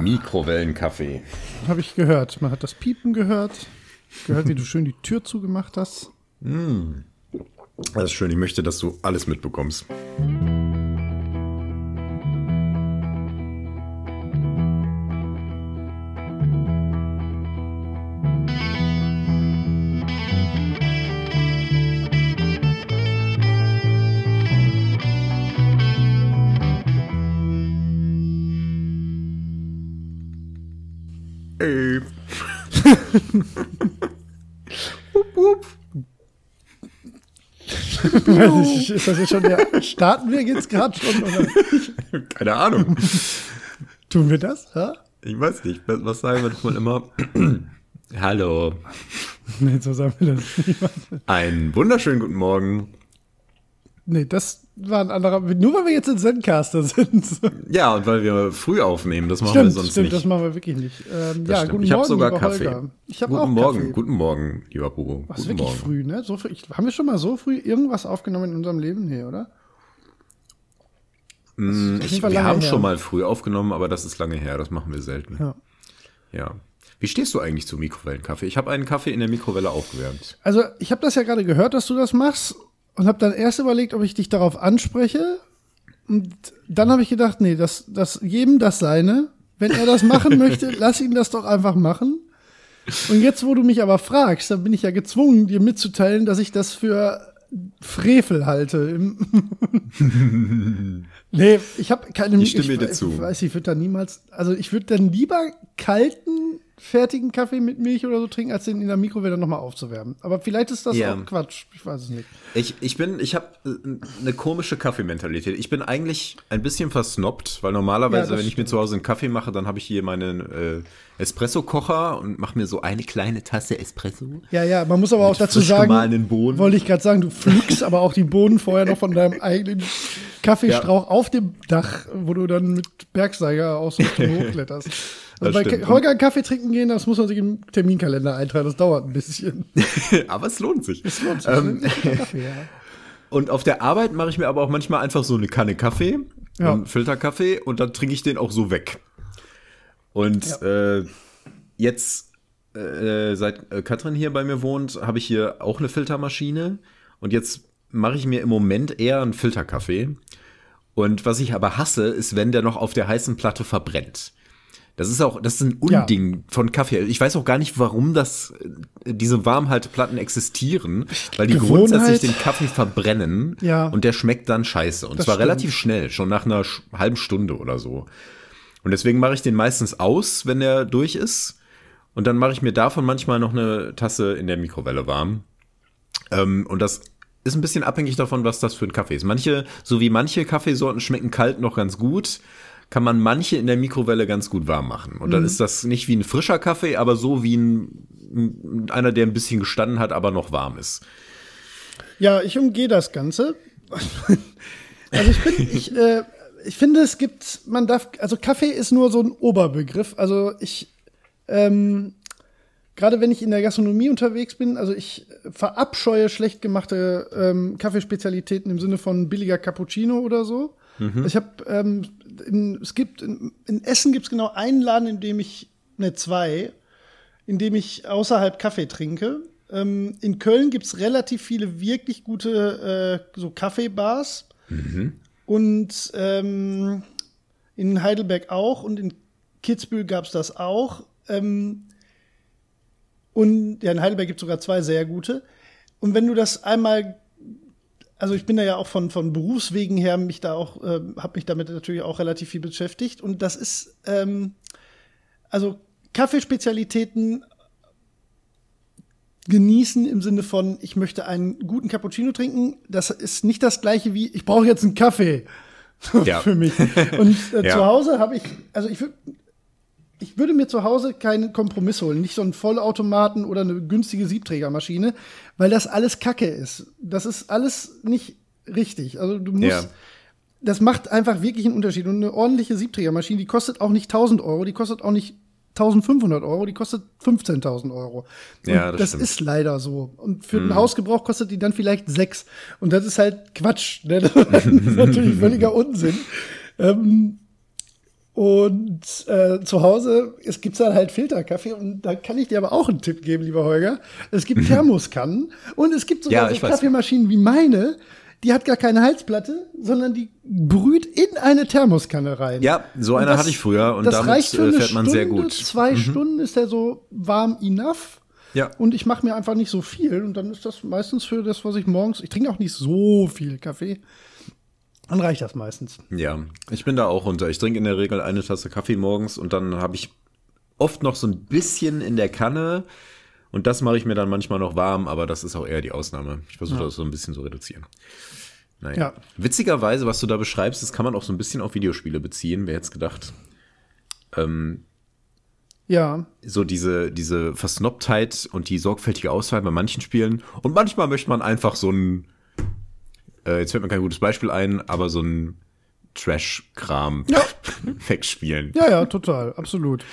Mikrowellenkaffee. Habe ich gehört. Man hat das Piepen gehört. Gehört, wie du schön die Tür zugemacht hast. Das ist schön. Ich möchte, dass du alles mitbekommst. Ist das jetzt schon der. Starten wir jetzt gerade schon? Oder Keine Ahnung. tun wir das? Ja? Ich weiß nicht. Was sagen wir doch mal immer? Hallo. Nee, so sagen wir das. Einen wunderschönen guten Morgen. Nee, das war ein anderer. Nur weil wir jetzt in Zencaster sind. Ja, und weil wir früh aufnehmen, das machen wir Stimmt, sonst stimmt, nicht. das machen wir wirklich nicht. Ähm, ja, stimmt. guten ich habe Morgen, sogar lieber Kaffee. Holger. Ich habe guten auch Morgen, Kaffee. guten Morgen, lieber Bubo. Was guten wirklich Morgen. früh, ne? So früh, ich, haben wir schon mal so früh irgendwas aufgenommen in unserem Leben? Nee, oder? Mm, Ich, wir haben her. schon mal früh aufgenommen, aber das ist lange her. Das machen wir selten. Ja. Ja. Wie stehst du eigentlich zu Mikrowellenkaffee? Ich habe einen Kaffee in der Mikrowelle aufgewärmt. Also, ich habe das ja gerade gehört, dass du das machst und habe dann erst überlegt, ob ich dich darauf anspreche. Und dann habe ich gedacht, nee, das, das jedem das seine. Wenn er das machen möchte, lass ihn das doch einfach machen. Und jetzt, wo du mich aber fragst, dann bin ich ja gezwungen, dir mitzuteilen, dass ich das für Frevel halte. Nee, ich habe keine Ich stimme dir ich, zu. Ich weiß, ich würde da niemals, also ich würde dann lieber kalten, fertigen Kaffee mit Milch oder so trinken, als den in der Mikrowelle nochmal aufzuwärmen. Aber vielleicht ist das Ja. auch Quatsch. Ich weiß es nicht. Ich, ich bin, ich habe eine komische Kaffeementalität. Ich bin eigentlich ein bisschen versnobbt, weil Ja, normalerweise, das wenn ich mir stimmt. zu Hause einen Kaffee mache, dann habe ich hier meinen äh, Espresso-Kocher und mache mir so eine kleine Tasse Espresso. Ja, ja, man muss aber auch dazu sagen, wollte ich gerade sagen, du pflückst aber auch die Bohnen vorher noch von deinem eigenen Kaffeestrauch auf dem Dach, wo du dann mit Bergsteiger aus dem hochkletterst. Also bei stimmt. Holger Kaffee trinken gehen, das muss man sich im Terminkalender eintragen, das dauert ein bisschen. aber es lohnt sich. Das lohnt sich, Ähm, ne? Kaffee, ja. Und auf der Arbeit mache ich mir aber auch manchmal einfach so eine Kanne Kaffee, Ja. einen Filterkaffee und dann trinke ich den auch so weg. Und äh, jetzt, äh, seit äh, Katrin hier bei mir wohnt, habe ich hier auch eine Filtermaschine und jetzt mache ich mir im Moment eher einen Filterkaffee. Und was ich aber hasse, ist, wenn der noch auf der heißen Platte verbrennt. Das ist auch, das ist ein Ja. Unding von Kaffee. Ich weiß auch gar nicht, warum das, äh, diese Warmhalteplatten existieren, weil die Gewohnheit. grundsätzlich den Kaffee verbrennen Ja. und der schmeckt dann scheiße. Und Das zwar stimmt. relativ schnell, schon nach einer halben Stunde oder so. Und deswegen mache ich den meistens aus, wenn der durch ist. Und dann mache ich mir davon manchmal noch eine Tasse in der Mikrowelle warm. Ähm, und das ist ein bisschen abhängig davon, was das für ein Kaffee ist. Manche, so wie manche Kaffeesorten schmecken kalt noch ganz gut, kann man manche in der Mikrowelle ganz gut warm machen. Und Mhm. dann ist das nicht wie ein frischer Kaffee, aber so wie ein, ein- einer, der ein bisschen gestanden hat, aber noch warm ist. Ja, ich umgehe das Ganze. Also ich bin, ich, äh, ich finde, es gibt, man darf, also Kaffee ist nur so ein Oberbegriff. Also ich, ähm, gerade wenn ich in der Gastronomie unterwegs bin, also ich verabscheue schlecht gemachte ähm, Kaffeespezialitäten im Sinne von billiger Cappuccino oder so. Ich habe, ähm, in, es gibt in, in Essen gibt es genau einen Laden, in dem ich, ne zwei, in dem ich außerhalb Kaffee trinke. Ähm, in Köln gibt es relativ viele wirklich gute äh, so Kaffeebars. Und ähm, in Heidelberg auch und in Kitzbühel gab es das auch. Ähm, und ja, in Heidelberg gibt es sogar zwei sehr gute. Und wenn du das einmal, also ich bin da ja auch von, von Berufswegen her, mich da auch, äh, habe mich damit natürlich auch relativ viel beschäftigt. Und das ist, ähm, also Kaffeespezialitäten genießen im Sinne von, ich möchte einen guten Cappuccino trinken. Das ist nicht das gleiche wie, ich brauche jetzt einen Kaffee Ja. für mich. Und äh, Ja. zu Hause habe ich, also ich würde ich würde mir zu Hause keinen Kompromiss holen, nicht so einen Vollautomaten oder eine günstige Siebträgermaschine, weil das alles Kacke ist. Das ist alles nicht richtig. Also du musst, Ja. das macht einfach wirklich einen Unterschied. Und eine ordentliche Siebträgermaschine, die kostet auch nicht 1000 Euro, die kostet auch nicht 1500 Euro, die kostet 15.000 Euro. Und Ja, das das stimmt. Mhm. ist leider so. Und für den Hausgebrauch kostet die dann vielleicht sechs. Und das ist halt Quatsch. Ne? Das ist natürlich völliger Unsinn. Ähm, Und äh, zu Hause, es gibt dann halt Filterkaffee und da kann ich dir aber auch einen Tipp geben, lieber Holger. Es gibt Thermoskannen und es gibt sogar Ja, so. Kaffeemaschinen wie meine, die hat gar keine Heizplatte, sondern die brüht in eine Thermoskanne rein. Ja, so eine hatte ich früher und das damit reicht für äh, eine fährt man Stunde, sehr gut. Mhm. Zwei Stunden ist der so warm enough. Ja. Und ich mache mir einfach nicht so viel. Und dann ist das meistens für das, was ich morgens. Ich trinke auch nicht so viel Kaffee. Dann reicht das meistens. Ja, ich bin da auch runter. Ich trinke in der Regel eine Tasse Kaffee morgens und dann habe ich oft noch so ein bisschen in der Kanne und das mache ich mir dann manchmal noch warm, aber das ist auch eher die Ausnahme. Ich versuche das so ein bisschen zu reduzieren. Naja. Ja. Witzigerweise, was du da beschreibst, das kann man auch so ein bisschen auf Videospiele beziehen. Wer hätte gedacht? Ähm, Ja, so diese, diese Versnobtheit und die sorgfältige Auswahl bei manchen Spielen. Und manchmal möchte man einfach so ein, äh, jetzt fällt mir kein gutes Beispiel ein, aber so ein Trash-Kram Ja. wegspielen. ja, ja, total, absolut.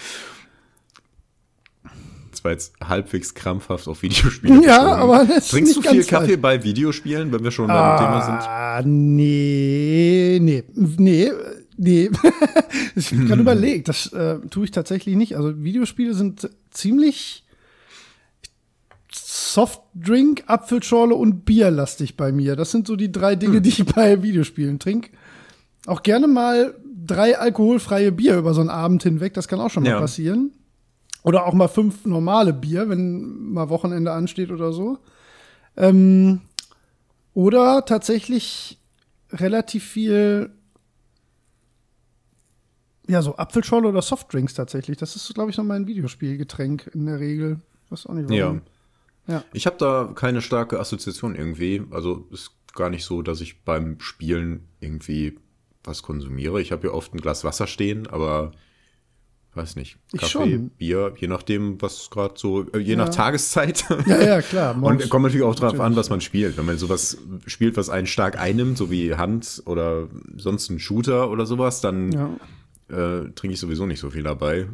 Das war jetzt halbwegs krampfhaft auf Videospiele. Ja, aber das Trinkst du viel Kaffee falsch. bei Videospielen, wenn wir schon beim Thema sind? Ah, nee, nee, nee, nee. ich habe gerade überlegt, das äh, tue ich tatsächlich nicht. Also Videospiele sind ziemlich Softdrink, Apfelschorle und Bier lastig bei mir. Das sind so die drei Dinge, die ich bei Videospielen trinke. Auch gerne mal drei alkoholfreie Bier über so einen Abend hinweg, das kann auch schon mal Ja. passieren. Oder auch mal fünf normale Bier, wenn mal Wochenende ansteht oder so. Ähm, oder tatsächlich relativ viel, ja, so Apfelschorle oder Softdrinks tatsächlich. Das ist, glaube ich, noch mein Videospielgetränk in der Regel. Weiß auch nicht warum. Ja. Ich habe da keine starke Assoziation irgendwie. Also ist gar nicht so, dass ich beim Spielen irgendwie was konsumiere. Ich habe ja oft ein Glas Wasser stehen, aber weiß nicht. Ich Kaffee. Bier, je nachdem, was gerade so, äh, je nach Tageszeit. Ja, ja, klar. Und morgens- kommt natürlich auch drauf an, was man spielt. Wenn man sowas spielt, was einen stark einnimmt, so wie Hand oder sonst ein Shooter oder sowas, dann Ja. äh, trinke ich sowieso nicht so viel dabei.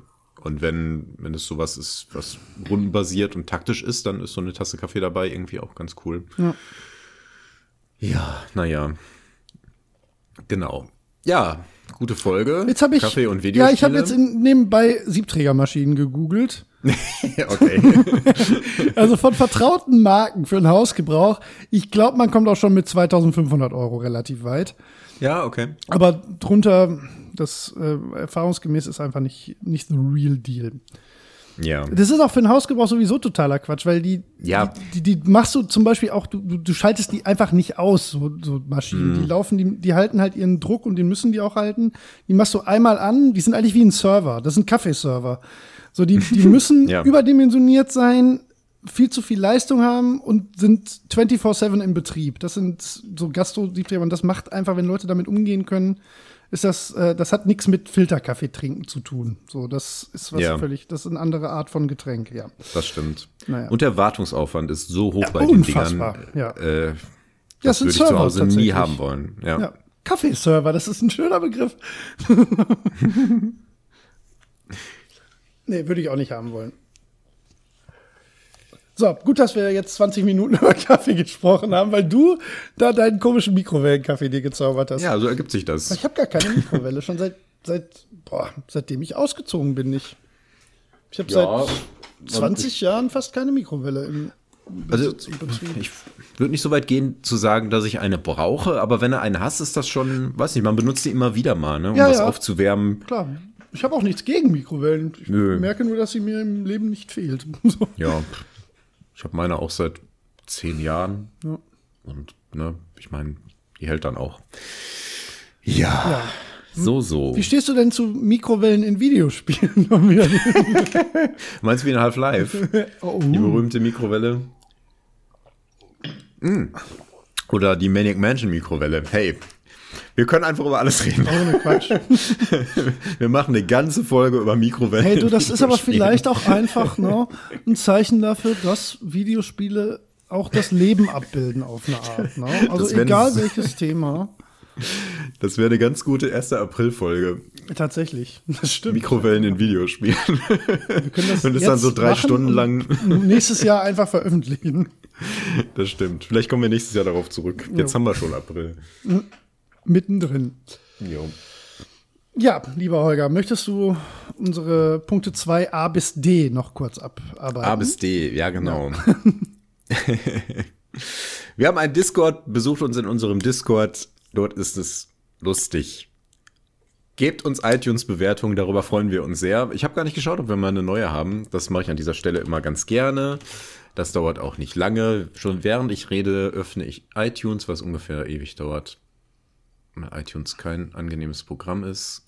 Und wenn, wenn es sowas ist, was rundenbasiert und taktisch ist, dann ist so eine Tasse Kaffee dabei irgendwie auch ganz cool. Ja. Ja, naja. Genau. Ja, gute Folge. Jetzt habe ich, Kaffee und ja, Videospiele. ich habe jetzt in, nebenbei Siebträgermaschinen gegoogelt. okay. Also von vertrauten Marken für den Hausgebrauch. Ich glaube, man kommt auch schon mit 2500 Euro relativ weit. Ja, okay. Aber drunter, das äh, erfahrungsgemäß ist einfach nicht, nicht the real deal. Ja. Das ist auch für den Hausgebrauch sowieso totaler Quatsch, weil die, Ja. die, die, die machst du zum Beispiel auch, du, du, du schaltest die einfach nicht aus, so, so Maschinen. Mhm. Die laufen, die, die halten halt ihren Druck und den müssen die auch halten. Die machst du einmal an, die sind eigentlich wie ein Server. Das sind Kaffeeserver. So, die, die müssen Ja. überdimensioniert sein, viel zu viel Leistung haben und sind 24-7 in Betrieb. Das sind so Gastro-Siebträger und das macht einfach, wenn Leute damit umgehen können, ist das, äh, das hat nichts mit Filterkaffee trinken zu tun. So, das ist was Ja. völlig, das ist eine andere Art von Getränk, ja. Das stimmt. Naja. Und der Wartungsaufwand ist so hoch Ja, bei den unfassbar, Dingern. ja. Äh, Ja, das es sind würde ich zu Server Hause nie haben wollen. Ja. Ja. Kaffeeserver, das ist ein schöner Begriff. nee, würde ich auch nicht haben wollen. So, gut, dass wir jetzt 20 Minuten über Kaffee gesprochen haben, weil du da deinen komischen Mikrowellenkaffee dir gezaubert hast. ja, so ergibt sich das. Ich habe gar keine Mikrowelle, schon seit, seit boah, seitdem ich ausgezogen bin nicht. Ich habe Ja, seit 20 Jahren fast keine Mikrowelle im Also, ich würde nicht so weit gehen zu sagen, dass ich eine brauche, aber wenn er eine hast, ist das schon, weiß nicht, man benutzt die immer wieder mal, ne, um Ja, was ja. aufzuwärmen. Klar, ich habe auch nichts gegen Mikrowellen. Ich Nö. merke nur, dass sie mir im Leben nicht fehlt. So. Ja, ich habe meine auch seit zehn Jahren. Ja. Und, ne, ich meine, die hält dann auch. Ja, so, so. Wie stehst du denn zu Mikrowellen in Videospielen? Meinst du wie in Half-Life? oh, Die berühmte Mikrowelle. Mm. Oder die Maniac Mansion Mikrowelle. Hey, wir können einfach über alles reden. ohne Quatsch. Wir machen eine ganze Folge über Mikrowellen. Hey, du, das ist aber vielleicht auch einfach ne, ein Zeichen dafür, dass Videospiele auch das Leben abbilden auf eine Art. Ne? Also egal welches Thema. Das wäre eine ganz gute 1. April-Folge. Tatsächlich. Das stimmt. Mikrowellen in Videospielen. Wir können das Und ist dann so drei Stunden und lang. Nächstes Jahr einfach veröffentlichen. Das stimmt. Vielleicht kommen wir nächstes Jahr darauf zurück. Jetzt Jo. haben wir schon April. Mittendrin. Jo. Ja, lieber Holger, möchtest du unsere Punkte 2a bis D noch kurz abarbeiten? A bis D, ja genau. Ja. Wir haben einen Discord, besucht uns in unserem Discord. Dort ist es lustig. Gebt uns iTunes-Bewertungen, darüber freuen wir uns sehr. Ich habe gar nicht geschaut, ob wir mal eine neue haben. Das mache ich an dieser Stelle immer ganz gerne. Das dauert auch nicht lange. Schon während ich rede, öffne ich iTunes, was ungefähr ewig dauert. iTunes kein angenehmes Programm ist.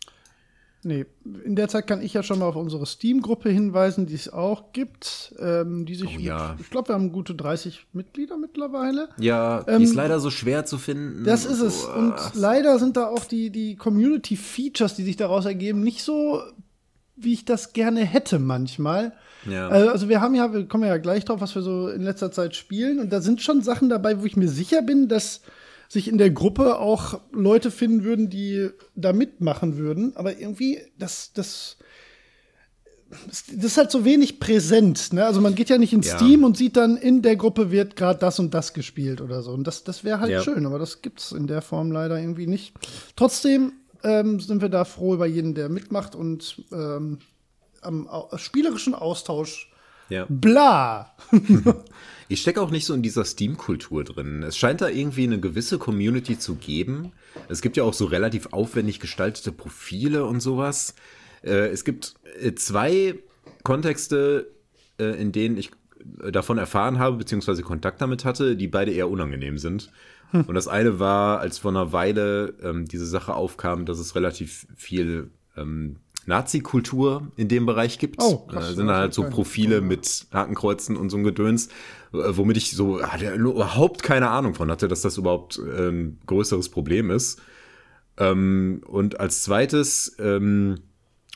Nee, in der Zeit kann ich ja schon mal auf unsere Steam-Gruppe hinweisen, die es auch gibt, ähm, die sich, oh, ja. mit, ich glaube, wir haben gute 30 Mitglieder mittlerweile. Ja, die ähm, ist leider so schwer zu finden. Das ist es. Und leider sind da auch die, die Community-Features, die sich daraus ergeben, nicht so, wie ich das gerne hätte manchmal. Ja. Also, also wir haben ja, wir kommen ja gleich drauf, was wir so in letzter Zeit spielen. Und da sind schon Sachen dabei, wo ich mir sicher bin, dass sich in der Gruppe auch Leute finden würden, die da mitmachen würden. Aber irgendwie, das, das, das ist halt so wenig präsent. Ne? Also man geht ja nicht in ja. Steam und sieht dann, in der Gruppe wird gerade das und das gespielt oder so. Und das, das wäre halt ja. schön, aber das gibt's in der Form leider irgendwie nicht. Trotzdem ähm, sind wir da froh über jeden, der mitmacht und ähm, am spielerischen Austausch ja. bla. Ich stecke auch nicht so in dieser Steam-Kultur drin. Es scheint da irgendwie eine gewisse Community zu geben. Es gibt ja auch so relativ aufwendig gestaltete Profile und sowas. Äh, es gibt äh, zwei Kontexte, äh, in denen ich davon erfahren habe, beziehungsweise Kontakt damit hatte, die beide eher unangenehm sind. Hm. Und das eine war, als vor einer Weile ähm, diese Sache aufkam, dass es relativ viel ähm, Nazi-Kultur in dem Bereich gibt. Oh, krass, äh, sind halt so Profile mit Hakenkreuzen und so ein Gedöns, äh, womit ich so hatte überhaupt keine Ahnung von hatte, dass das überhaupt ein größeres Problem ist. Ähm, und als zweites ähm,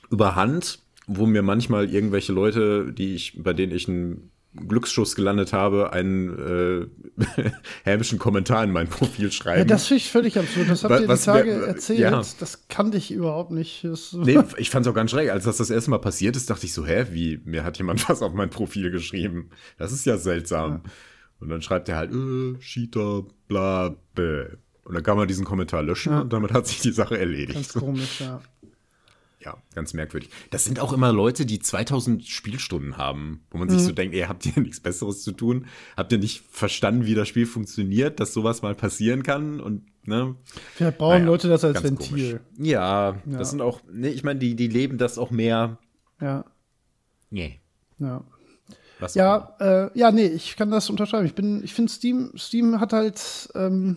über Hand, wo mir manchmal irgendwelche Leute, die ich, bei denen ich ein Glücksschuss gelandet habe, einen äh, hämischen Kommentar in mein Profil schreiben. Ja, das finde ich völlig absurd. Das habt ihr die Tage wär, erzählt. Ja. Das kannte ich überhaupt nicht. Das nee, ich fand es auch ganz schräg. Als das das erste Mal passiert ist, dachte ich so, hä, wie, mir hat jemand was auf mein Profil geschrieben. Das ist ja seltsam. Ja. Und dann schreibt er halt, äh, Cheater, bla, bäh. Und dann kann man diesen Kommentar löschen ja. und damit hat sich die Sache erledigt. Ganz komisch, ja. Ja, ganz merkwürdig. Das sind auch immer Leute, die 2000 Spielstunden haben, wo man mhm. sich so denkt, ey, habt ihr nichts Besseres zu tun? Habt ihr nicht verstanden, wie das Spiel funktioniert, dass sowas mal passieren kann? Und, ne? Vielleicht brauchen naja, Leute das als Ventil. Ja, ja, das sind auch, ne, ich meine, die, die leben das auch mehr. Ja. Nee. Ja. Was ja, äh, ja, nee, ich kann das unterschreiben. Ich bin, ich finde Steam, Steam hat halt ähm,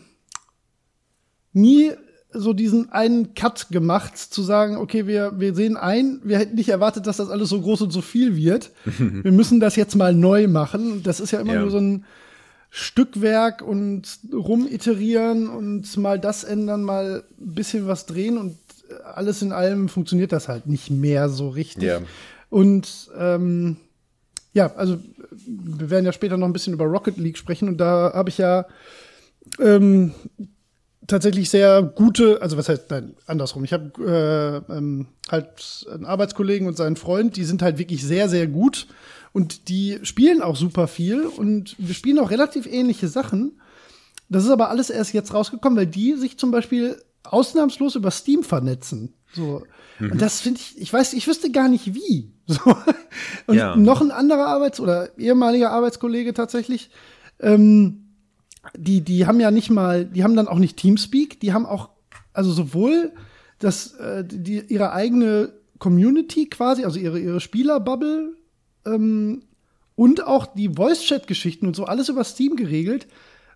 nie so diesen einen Cut gemacht, zu sagen, okay, wir, wir sehen ein, wir hätten nicht erwartet, dass das alles so groß und so viel wird. wir müssen das jetzt mal neu machen. Das ist ja immer ja. nur so ein Stückwerk und rumiterieren und mal das ändern, mal ein bisschen was drehen und alles in allem funktioniert das halt nicht mehr so richtig. Ja. Und ähm, ja, also wir werden ja später noch ein bisschen über Rocket League sprechen und da habe ich ja ähm, tatsächlich sehr gute, also was heißt, nein, andersrum. Ich habe äh, ähm, halt einen Arbeitskollegen und seinen Freund, die sind halt wirklich sehr, sehr gut und die spielen auch super viel und wir spielen auch relativ ähnliche Sachen. Das ist aber alles erst jetzt rausgekommen, weil die sich zum Beispiel ausnahmslos über Steam vernetzen. So. Mhm. Und das finde ich, ich weiß, ich wüsste gar nicht wie. So. Und ja. noch ein anderer Arbeits- oder ehemaliger Arbeitskollege tatsächlich, ähm, die, die haben ja nicht mal, die haben dann auch nicht Teamspeak, die haben auch, also sowohl das, äh, die, ihre eigene Community quasi, also ihre, ihre Spielerbubble ähm, und auch die Voice-Chat-Geschichten und so, alles über Steam geregelt,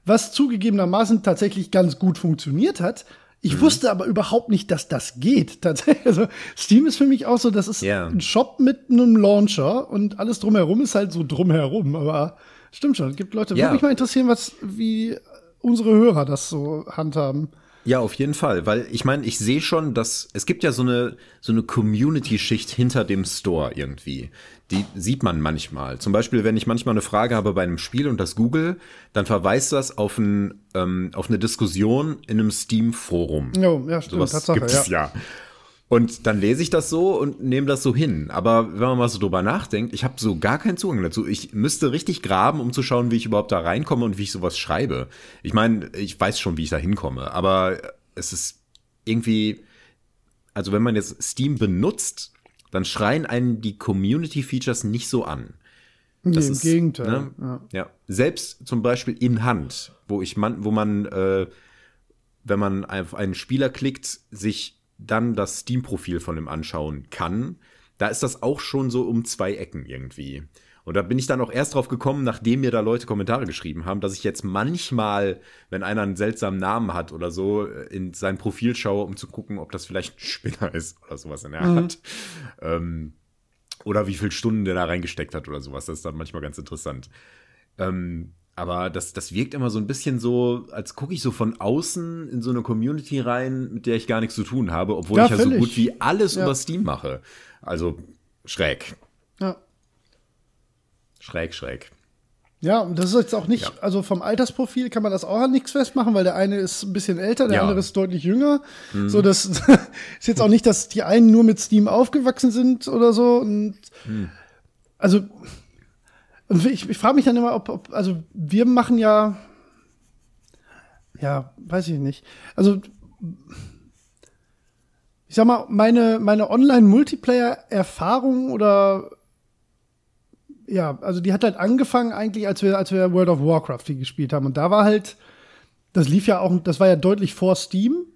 was zugegebenermaßen tatsächlich ganz gut funktioniert hat. Ich mhm. wusste aber überhaupt nicht, dass das geht. Tatsächlich. Also Steam ist für mich auch so, das ist yeah. ein Shop mit einem Launcher und alles drumherum ist halt so drumherum. Aber Stimmt schon. Es gibt Leute, ja. würde mich mal interessieren, was, wie unsere Hörer das so handhaben. Ja, auf jeden Fall, weil ich meine, ich sehe schon, dass es gibt ja so eine so eine Community-Schicht hinter dem Store irgendwie. Die sieht man manchmal. Zum Beispiel, wenn ich manchmal eine Frage habe bei einem Spiel und das Google, dann verweist das auf, ein, ähm, auf eine Diskussion in einem Steam-Forum. Oh, ja, stimmt. Sowas Tatsache, gibt es ja. ja. Und dann lese ich das so und nehme das so hin. Aber wenn man mal so drüber nachdenkt, ich habe so gar keinen Zugang dazu. Ich müsste richtig graben, um zu schauen, wie ich überhaupt da reinkomme und wie ich sowas schreibe. Ich meine, ich weiß schon, wie ich da hinkomme, aber es ist irgendwie also wenn man jetzt Steam benutzt, dann schreien einen die Community-Features nicht so an. Nee, Das im ist, Gegenteil. ne? Ja. Ja, selbst zum Beispiel in Hand, wo ich man, wo man, äh, wenn man auf einen Spieler klickt, sich dann das Steam-Profil von ihm anschauen kann, da ist das auch schon so um zwei Ecken irgendwie. Und da bin ich dann auch erst drauf gekommen, nachdem mir da Leute Kommentare geschrieben haben, dass ich jetzt manchmal, wenn einer einen seltsamen Namen hat oder so, in sein Profil schaue, um zu gucken, ob das vielleicht ein Spinner ist oder sowas in der Art. Ähm, oder wie viele Stunden der da reingesteckt hat oder sowas. Das ist dann manchmal ganz interessant. Ähm, aber das, das wirkt immer so ein bisschen so, als gucke ich so von außen in so eine Community rein, mit der ich gar nichts zu tun habe, obwohl Ja, ich ja so gut wie alles Ja. über Steam mache. Also schräg. Ja. Schräg, schräg. Ja, und das ist jetzt auch nicht, Ja. also vom Altersprofil kann man das auch an nichts festmachen, weil der eine ist ein bisschen älter, der Ja. Mhm. andere ist deutlich jünger. So, das ist jetzt auch nicht, dass die einen nur mit Steam aufgewachsen sind oder so. Und Mhm. also, ich, ich frage mich dann immer, ob, ob, also wir machen ja, ja, weiß ich nicht. Also, ich sag mal, meine, meine Online-Multiplayer-Erfahrung oder ja, also die hat halt angefangen eigentlich, als wir, als wir World of Warcraft gespielt haben. Und da war halt, das lief ja auch, das war ja deutlich vor Steam.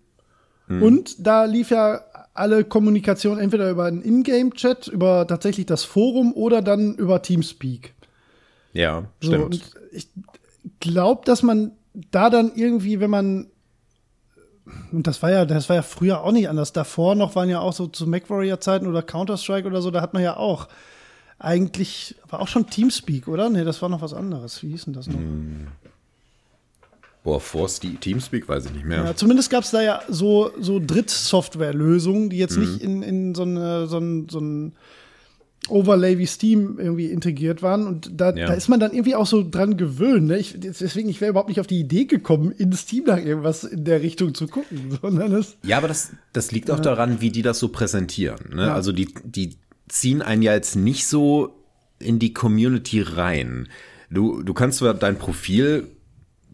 Und da lief ja alle Kommunikation entweder über einen Ingame-Chat, über tatsächlich das Forum oder dann über Teamspeak. Ja, So, stimmt. und ich glaube, dass man da dann irgendwie, wenn man und das war ja, das war ja früher auch nicht anders. Davor noch waren ja auch so zu MacWarrior-Zeiten oder Counter-Strike oder so, da hat man ja auch eigentlich, war auch schon Teamspeak, oder? Nee, das war noch was anderes. Wie hieß denn das noch? Boah, vor Ste- Teamspeak weiß ich nicht mehr. Ja, zumindest gab es da ja so, so Drittsoftware-Lösungen, die jetzt nicht in, in so, eine, so, ein, so ein Overlay wie Steam irgendwie integriert waren. Und da, Ja. da ist man dann irgendwie auch so dran gewöhnt. Ne? Ich, deswegen, ich wäre überhaupt nicht auf die Idee gekommen, in Steam nach irgendwas in der Richtung zu gucken. Sondern es, Ja, aber das, das liegt auch daran, wie die das so präsentieren. Ne? Ja. Also die, die ziehen einen ja jetzt nicht so in die Community rein. Du, du kannst zwar dein Profil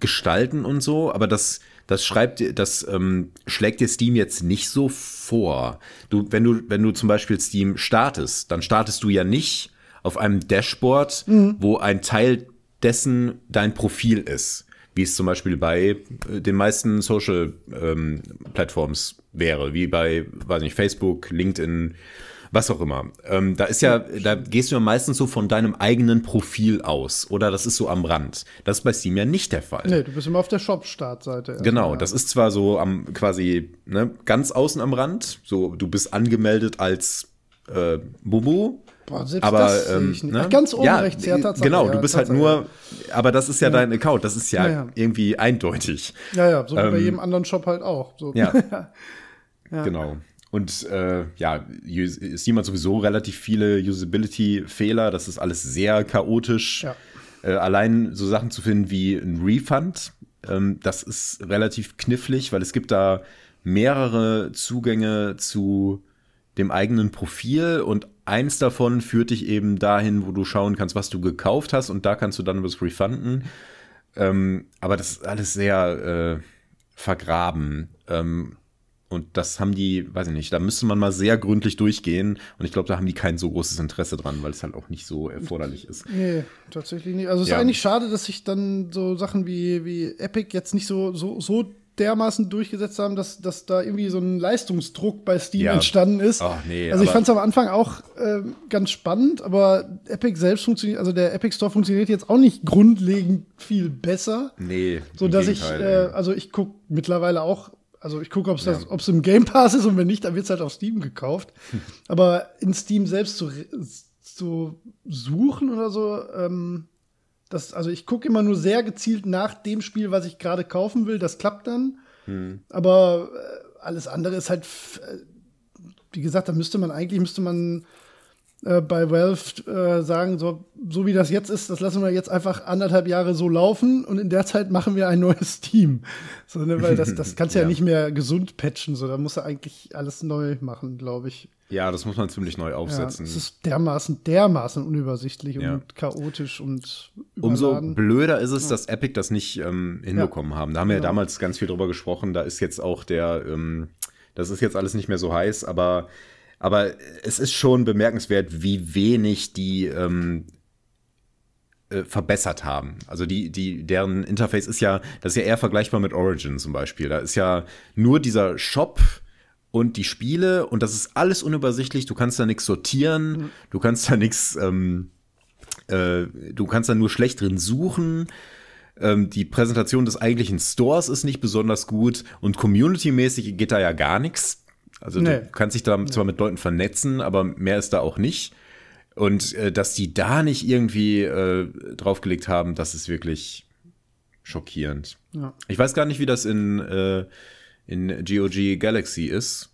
gestalten und so, aber das, das schreibt, das ähm, schlägt dir Steam jetzt nicht so vor. Du, wenn du, wenn du zum Beispiel Steam startest, dann startest du ja nicht auf einem Dashboard, wo ein Teil dessen dein Profil ist, wie es zum Beispiel bei äh, den meisten Social ähm, Plattforms wäre, wie bei, weiß nicht, Facebook, LinkedIn, was auch immer. Ähm, da ist ja, da gehst du ja meistens so von deinem eigenen Profil aus oder das ist so am Rand. Das ist bei Steam ja nicht der Fall. nee, du bist immer auf der Shop-Startseite. Genau, das ist zwar so am quasi ne, ganz außen am Rand, so du bist angemeldet als äh, Bubu, Boah, aber das sehe ähm, ich nicht. ne? Ganz oben ja, rechts, ja, Tatsache, genau, ja, du bist halt nur, aber das ist ja, dein Account, das ist ja, Ja, ja. irgendwie eindeutig. Ja, ja, so wie bei ähm, jedem anderen Shop halt auch. So. Ja. Genau. Und äh, ja, Steam hat sowieso relativ viele Usability-Fehler. Das ist alles sehr chaotisch. Ja. Äh, allein so Sachen zu finden wie ein Refund, ähm, das ist relativ knifflig, weil es gibt da mehrere Zugänge zu dem eigenen Profil und eins davon führt dich eben dahin, wo du schauen kannst, was du gekauft hast und da kannst du dann was refunden. Ähm, aber das ist alles sehr äh, vergraben. Ähm, und das haben die, weiß ich nicht, da müsste man mal sehr gründlich durchgehen. Und ich glaube, da haben die kein so großes Interesse dran, weil es halt auch nicht so erforderlich ist. Nee, tatsächlich nicht. Also es Ja. ist eigentlich schade, dass sich dann so Sachen wie, wie Epic jetzt nicht so, so, so dermaßen durchgesetzt haben, dass, dass da irgendwie so ein Leistungsdruck bei Steam Ja. entstanden ist. Ach, nee, also ich fand es am Anfang auch ähm, ganz spannend, aber Epic selbst funktioniert, also der Epic Store funktioniert jetzt auch nicht grundlegend viel besser. Nee, So dass ich, äh, also ich gucke mittlerweile auch, also ich gucke, ob es ob's im Game Pass ist und wenn nicht, dann wird es halt auf Steam gekauft. Aber in Steam selbst zu, zu suchen oder so, ähm, das, also ich gucke immer nur sehr gezielt nach dem Spiel, was ich gerade kaufen will. Das klappt dann. Hm. Aber äh, alles andere ist halt, äh, wie gesagt, da müsste man eigentlich müsste man äh, bei Valve äh, sagen, so, so wie das jetzt ist, das lassen wir jetzt einfach anderthalb Jahre so laufen und in der Zeit machen wir ein neues Team. So, ne, weil das, das kannst du ja. Ja. nicht mehr gesund patchen, so da musst du eigentlich alles neu machen, glaube ich. Ja, das muss man ziemlich neu Ja, aufsetzen. es ist dermaßen, dermaßen unübersichtlich Ja. und chaotisch und Umso überladen. blöder ist es, dass Epic das nicht ähm, hinbekommen haben. Da haben wir ja Genau. damals ganz viel drüber gesprochen. Da ist jetzt auch der, ähm, Das ist jetzt alles nicht mehr so heiß, aber, aber es ist schon bemerkenswert, wie wenig die ähm, äh, verbessert haben. Also die, die, deren Interface ist ja, das ist ja eher vergleichbar mit Origin zum Beispiel. Da ist ja nur dieser Shop und die Spiele und das ist alles unübersichtlich. Du kannst da nichts sortieren, mhm. du kannst da nichts, ähm, äh, du kannst da nur schlecht drin suchen. Ähm, die Präsentation des eigentlichen Stores ist nicht besonders gut und community-mäßig geht da ja gar nichts. Also nee. du kannst dich da nee. zwar mit Leuten vernetzen, aber mehr ist da auch nicht. Und äh, dass die da nicht irgendwie äh, draufgelegt haben, das ist wirklich schockierend. Ja. Ich weiß gar nicht, wie das in, äh, in GOG Galaxy ist.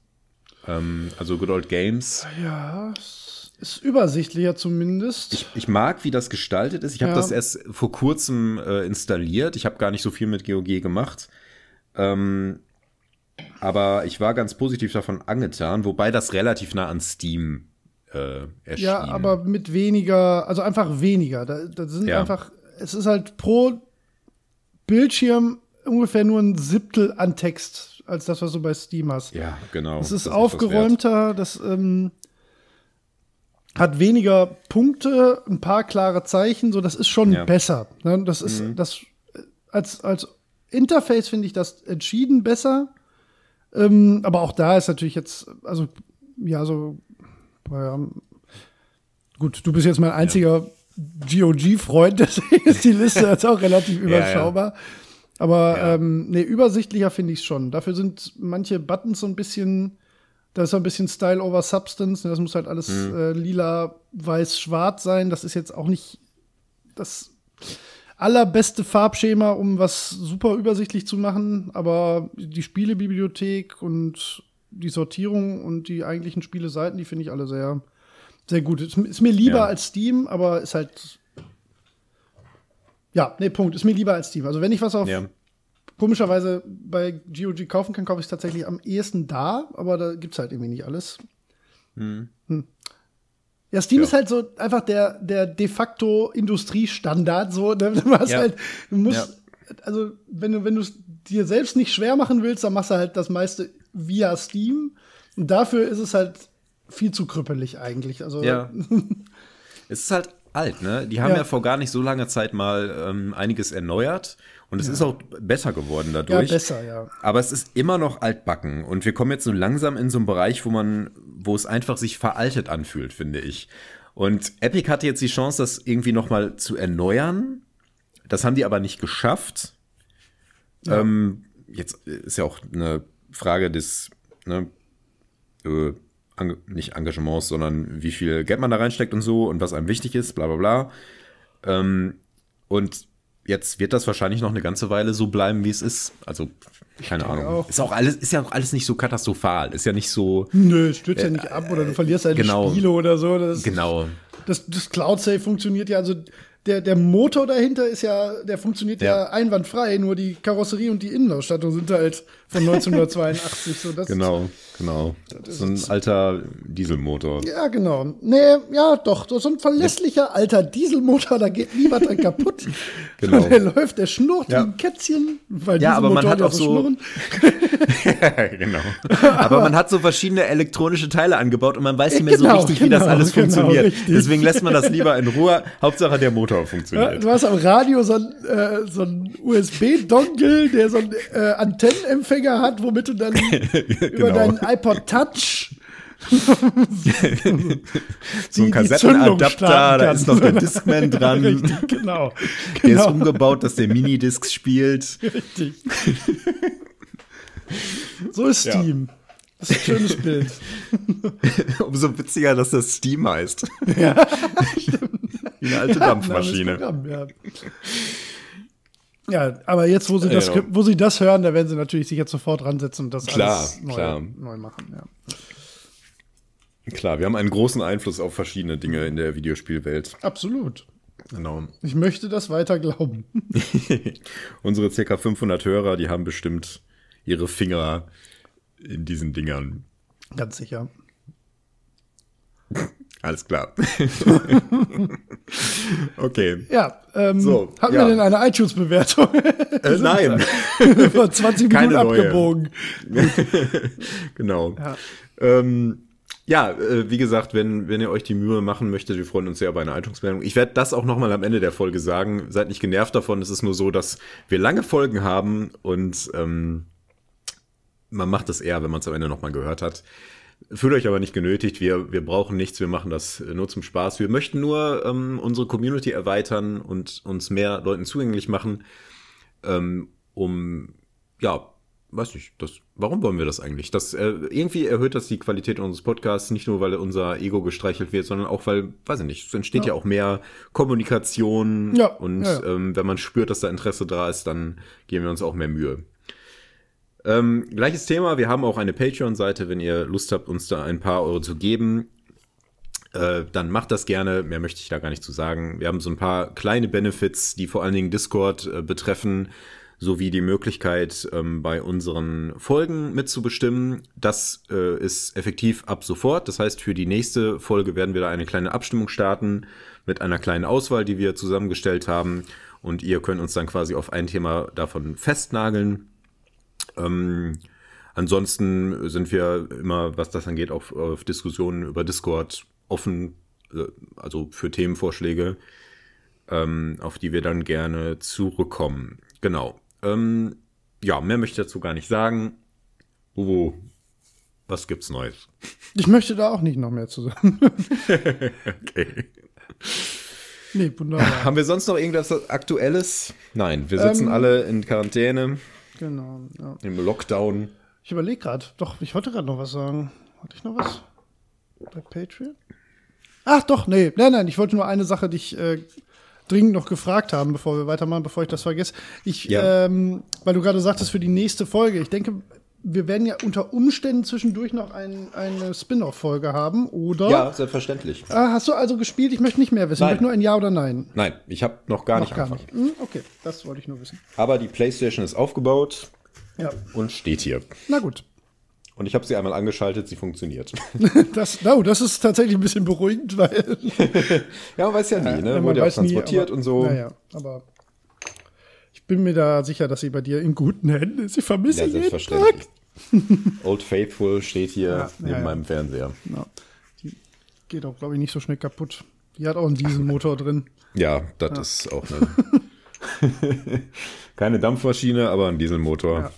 Ähm, also Good Old Games. Ja, ist übersichtlicher zumindest. Ich, ich mag, wie das gestaltet ist. Ich habe ja. das erst vor kurzem äh, installiert. Ich habe gar nicht so viel mit GOG gemacht. Ähm, aber ich war ganz positiv davon angetan, wobei das relativ nah an Steam äh, erschienen. Ja, aber mit weniger, also einfach weniger. Da, da sind ja. einfach, es ist halt pro Bildschirm ungefähr nur ein Siebtel an Text, als das, was du bei Steam hast. Ja, genau. Es ist das aufgeräumter, das ähm, hat weniger Punkte, ein paar klare Zeichen, so das ist schon ja. besser. Ne? Das ist mhm. das als, als Interface finde ich das entschieden besser. Ähm, aber auch da ist natürlich jetzt, also ja, so naja, gut, du bist jetzt mein einziger ja. GOG-Freund, deswegen ist die Liste jetzt auch relativ überschaubar. Ja, ja. Aber. Ähm, nee, übersichtlicher finde ich es schon. Dafür sind manche Buttons so ein bisschen, da ist so ein bisschen Style over Substance. Das muss halt alles mhm. äh, lila, weiß, schwarz sein. Das ist jetzt auch nicht das allerbeste Farbschema, um was super übersichtlich zu machen. Aber die Spielebibliothek und die Sortierung und die eigentlichen Spieleseiten, die finde ich alle sehr, sehr gut. Ist, ist mir lieber ja. als Steam, aber ist halt. Ja, nee, Punkt. Ist mir lieber als Steam. Also, wenn ich was auf ja. komischerweise bei GOG kaufen kann, kaufe ich es tatsächlich am ehesten da, aber da gibt es halt irgendwie nicht alles. Hm. Hm. Ja, Steam ja. ist halt so einfach der, der de facto Industriestandard. So, ne? du hast ja. halt, du musst, also wenn du, wenn du es dir selbst nicht schwer machen willst, dann machst du halt das meiste via Steam. Und dafür ist es halt viel zu krüppelig eigentlich. Also ja. es ist halt alt, ne? Die haben ja, ja vor gar nicht so langer Zeit mal ähm, einiges erneuert und es ja. ist auch besser geworden dadurch. Ja, besser, ja. Aber es ist immer noch altbacken und wir kommen jetzt so langsam in so einen Bereich, wo man, wo es einfach sich veraltet anfühlt, finde ich. Und Epic hatte jetzt die Chance, das irgendwie noch mal zu erneuern. Das haben die aber nicht geschafft. Ja. Ähm, jetzt ist ja auch eine Frage des, ne, äh, nicht Engagements, sondern wie viel Geld man da reinsteckt und so und was einem wichtig ist, bla bla bla. Ähm, und jetzt wird das wahrscheinlich noch eine ganze Weile so bleiben, wie es ist. Also, keine Ahnung. Auch. Ist auch alles, ist ja auch alles nicht so katastrophal. Ist ja nicht so. Nö, es stürzt äh, ja nicht ab oder du verlierst deine genau, Spiele oder so. Das, genau. Das, das Cloud Save funktioniert ja, also der, der Motor dahinter ist ja, der funktioniert ja. ja einwandfrei, nur die Karosserie und die Innenausstattung sind halt von 1982. so, das genau, genau. Das ist so ein alter Dieselmotor. Ja, genau. Nee, ja, doch, so ein verlässlicher alter Dieselmotor, da geht nie was dran kaputt. genau. Der läuft, der schnurrt ja. wie ein Kätzchen, weil ja, aber man hat auch so. genau. aber man hat so verschiedene elektronische Teile angebaut und man weiß nicht mehr genau, so richtig, genau, wie das genau, alles genau, funktioniert. Richtig. Deswegen lässt man das lieber in Ruhe. Hauptsache der Motor funktioniert. Ja, du hast am Radio so ein, äh, so ein USB-Dongle, der so ein äh, Antennenempfänger Empfänger hat, womit du dann genau. über deinen iPod Touch so ein Kassettenadapter, da ist noch der Discman dran. Richtig, genau. Der genau. ist umgebaut, dass der Minidisc spielt. Richtig. So ist Steam. Ja. Das ist ein schönes Bild. Umso witziger, dass das Steam heißt. Ja, Wie eine alte ja, Dampfmaschine. Programm, ja. Ja, aber jetzt, wo sie, das, ja, wo sie das hören, da werden sie natürlich sich jetzt sofort ransetzen und das klar, alles neu, klar. neu machen. Ja. Klar, wir haben einen großen Einfluss auf verschiedene Dinge in der Videospielwelt. Absolut. Genau. Ich möchte das weiter glauben. Unsere ca. 500 Hörer, die haben bestimmt ihre Finger in diesen Dingern. Ganz sicher. Alles klar. Okay. Ja, ähm, So, hatten ja. wir denn eine iTunes-Bewertung? Äh, nein. Vor 20 Keine Minuten neue. abgebogen. genau. Ja. Ähm, ja, äh, wie gesagt, wenn, wenn ihr euch die Mühe machen möchtet, wir freuen uns sehr über eine Haltungsmeldung. Ich werde das auch nochmal am Ende der Folge sagen. Seid nicht genervt davon. Es ist nur so, dass wir lange Folgen haben und ähm, man macht das eher, wenn man es am Ende nochmal gehört hat. Fühlt euch aber nicht genötigt. Wir, wir brauchen nichts. Wir machen das nur zum Spaß. Wir möchten nur ähm, unsere Community erweitern und uns mehr Leuten zugänglich machen, ähm, um ja, weiß nicht, das, warum wollen wir das eigentlich? Das, äh, irgendwie erhöht das die Qualität unseres Podcasts, nicht nur, weil unser Ego gestreichelt wird, sondern auch, weil, weiß ich nicht, es entsteht ja, Ja. auch mehr Kommunikation Ja, und ja. Ähm, wenn man spürt, dass da Interesse da ist, dann geben wir uns auch mehr Mühe. Ähm, gleiches Thema, wir haben auch eine Patreon-Seite, wenn ihr Lust habt, uns da ein paar Euro zu geben. Äh, dann macht das gerne, mehr möchte ich da gar nicht zu sagen. Wir haben so ein paar kleine Benefits, die vor allen Dingen Discord äh, betreffen, sowie die Möglichkeit, ähm, bei unseren Folgen mitzubestimmen. Das äh, ist effektiv ab sofort. Das heißt, für die nächste Folge werden wir da eine kleine Abstimmung starten mit einer kleinen Auswahl, die wir zusammengestellt haben. Und ihr könnt uns dann quasi auf ein Thema davon festnageln. Ähm, ansonsten sind wir immer, was das angeht, auf, auf Diskussionen über Discord offen, äh, also für Themenvorschläge, ähm, auf die wir dann gerne zurückkommen. Genau. Ähm, ja, mehr möchte ich dazu gar nicht sagen. Uwe, was gibt's Neues? Ich möchte da auch nicht noch mehr zu sagen. Okay. nee, wunderbar. Haben wir sonst noch irgendwas Aktuelles? Nein, wir sitzen Ähm. alle in Quarantäne, genau. Ja. im Lockdown. Ich überlege gerade. Doch, ich wollte gerade noch was sagen. Hatte ich noch was? Bei Patreon? Ach doch, nee. Nein, nein, ich wollte nur eine Sache dich äh, dringend noch gefragt haben, bevor wir weitermachen, bevor ich das vergesse. Ich, Ja. ähm, weil du gerade sagtest, für die nächste Folge, ich denke, wir werden ja unter Umständen zwischendurch noch ein, eine Spin-off-Folge haben, oder? Ja, selbstverständlich. Ah, hast du also gespielt? Ich möchte nicht mehr wissen. Nein. Ich möchte nur ein Ja oder Nein. Nein, ich habe noch gar Noch nicht gar angefangen. nicht. Hm, okay, das wollte ich nur wissen. Aber die PlayStation ist aufgebaut Ja, und steht hier. na gut. Und ich habe sie einmal angeschaltet, sie funktioniert. Das, oh, das ist tatsächlich ein bisschen beruhigend, weil ja, man weiß ja nie, ne? man Wurde ja auch weiß nie, transportiert aber- und so. Naja, aber ich bin mir da sicher, dass sie bei dir in guten Händen ist. Ich vermisse Ja, jeden Tag. selbstverständlich. Old Faithful steht hier Ja, neben ja, meinem Fernseher. Ja, die geht auch, glaube ich, nicht so schnell kaputt. Die hat auch einen Dieselmotor drin. Ja, das ist auch eine. Keine Dampfmaschine, aber ein Dieselmotor.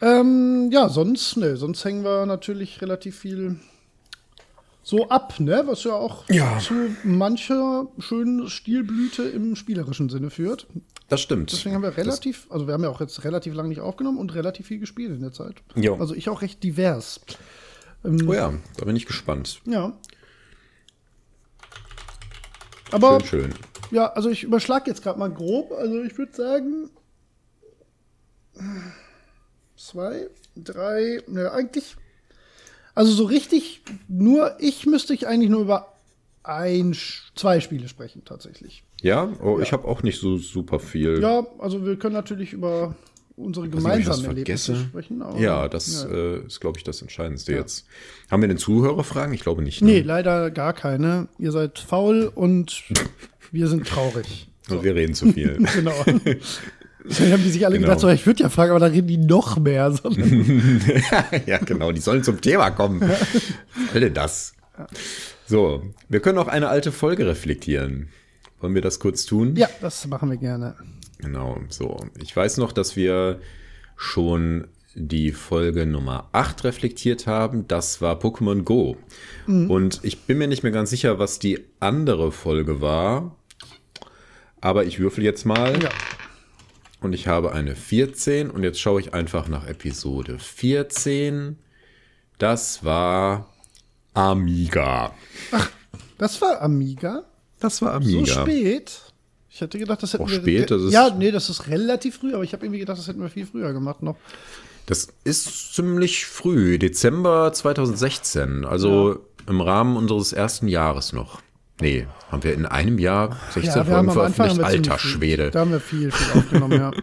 Ja. Ähm, sonst, ne, sonst hängen wir natürlich relativ viel so ab, ne? Was ja auch Ja. zu mancher schönen Stilblüte im spielerischen Sinne führt. Das stimmt. Deswegen haben wir relativ, also wir haben ja auch jetzt relativ lange nicht aufgenommen und relativ viel gespielt in der Zeit. Jo. Also ich auch recht divers. oh ja, da bin ich gespannt. Ja. Aber Schön, schön. ja, also ich überschlag jetzt gerade mal grob. Also ich würde sagen zwei, drei, ne, eigentlich. Also so richtig, nur ich müsste ich eigentlich nur über ein, zwei Spiele sprechen tatsächlich. Ja, oh, ich habe auch nicht so super viel. Ja, also wir können natürlich über unsere was gemeinsamen Erlebnisse sprechen. Ja, das ja. Äh, ist, glaube ich, das Entscheidendste jetzt. Haben wir denn Zuhörerfragen? Ich glaube nicht. Nee, Ne? leider gar keine. Ihr seid faul und wir sind traurig. Und Wir reden zu viel. Genau. Dann haben die sich alle Genau. gedacht, so, ich würde ja fragen, aber da reden die noch mehr. Ja, genau, die sollen zum Thema kommen. Denn das? So, wir können auch eine alte Folge reflektieren. Wollen wir das kurz tun? ja, das machen wir gerne. Genau, so. Ich weiß noch, dass wir schon die Folge Nummer 8 reflektiert haben. Das war Pokémon Go. Und ich bin mir nicht mehr ganz sicher, was die andere Folge war. Aber ich würfel jetzt mal. Ja. Und ich habe eine 14. Und jetzt schaue ich einfach nach Episode 14. Das war Amiga. Das war Amiga. Das war So Amiga. spät. Ich hätte gedacht, das hätten wir. spät, das ist- ja, nee, das ist relativ früh, aber ich habe irgendwie gedacht, das hätten wir viel früher gemacht noch. Das ist ziemlich früh, Dezember 2016, also im Rahmen unseres ersten Jahres noch. Nee, haben wir in einem Jahr 16 Folgen veröffentlicht? Alter Schwede. Da haben wir viel, viel aufgenommen, ja.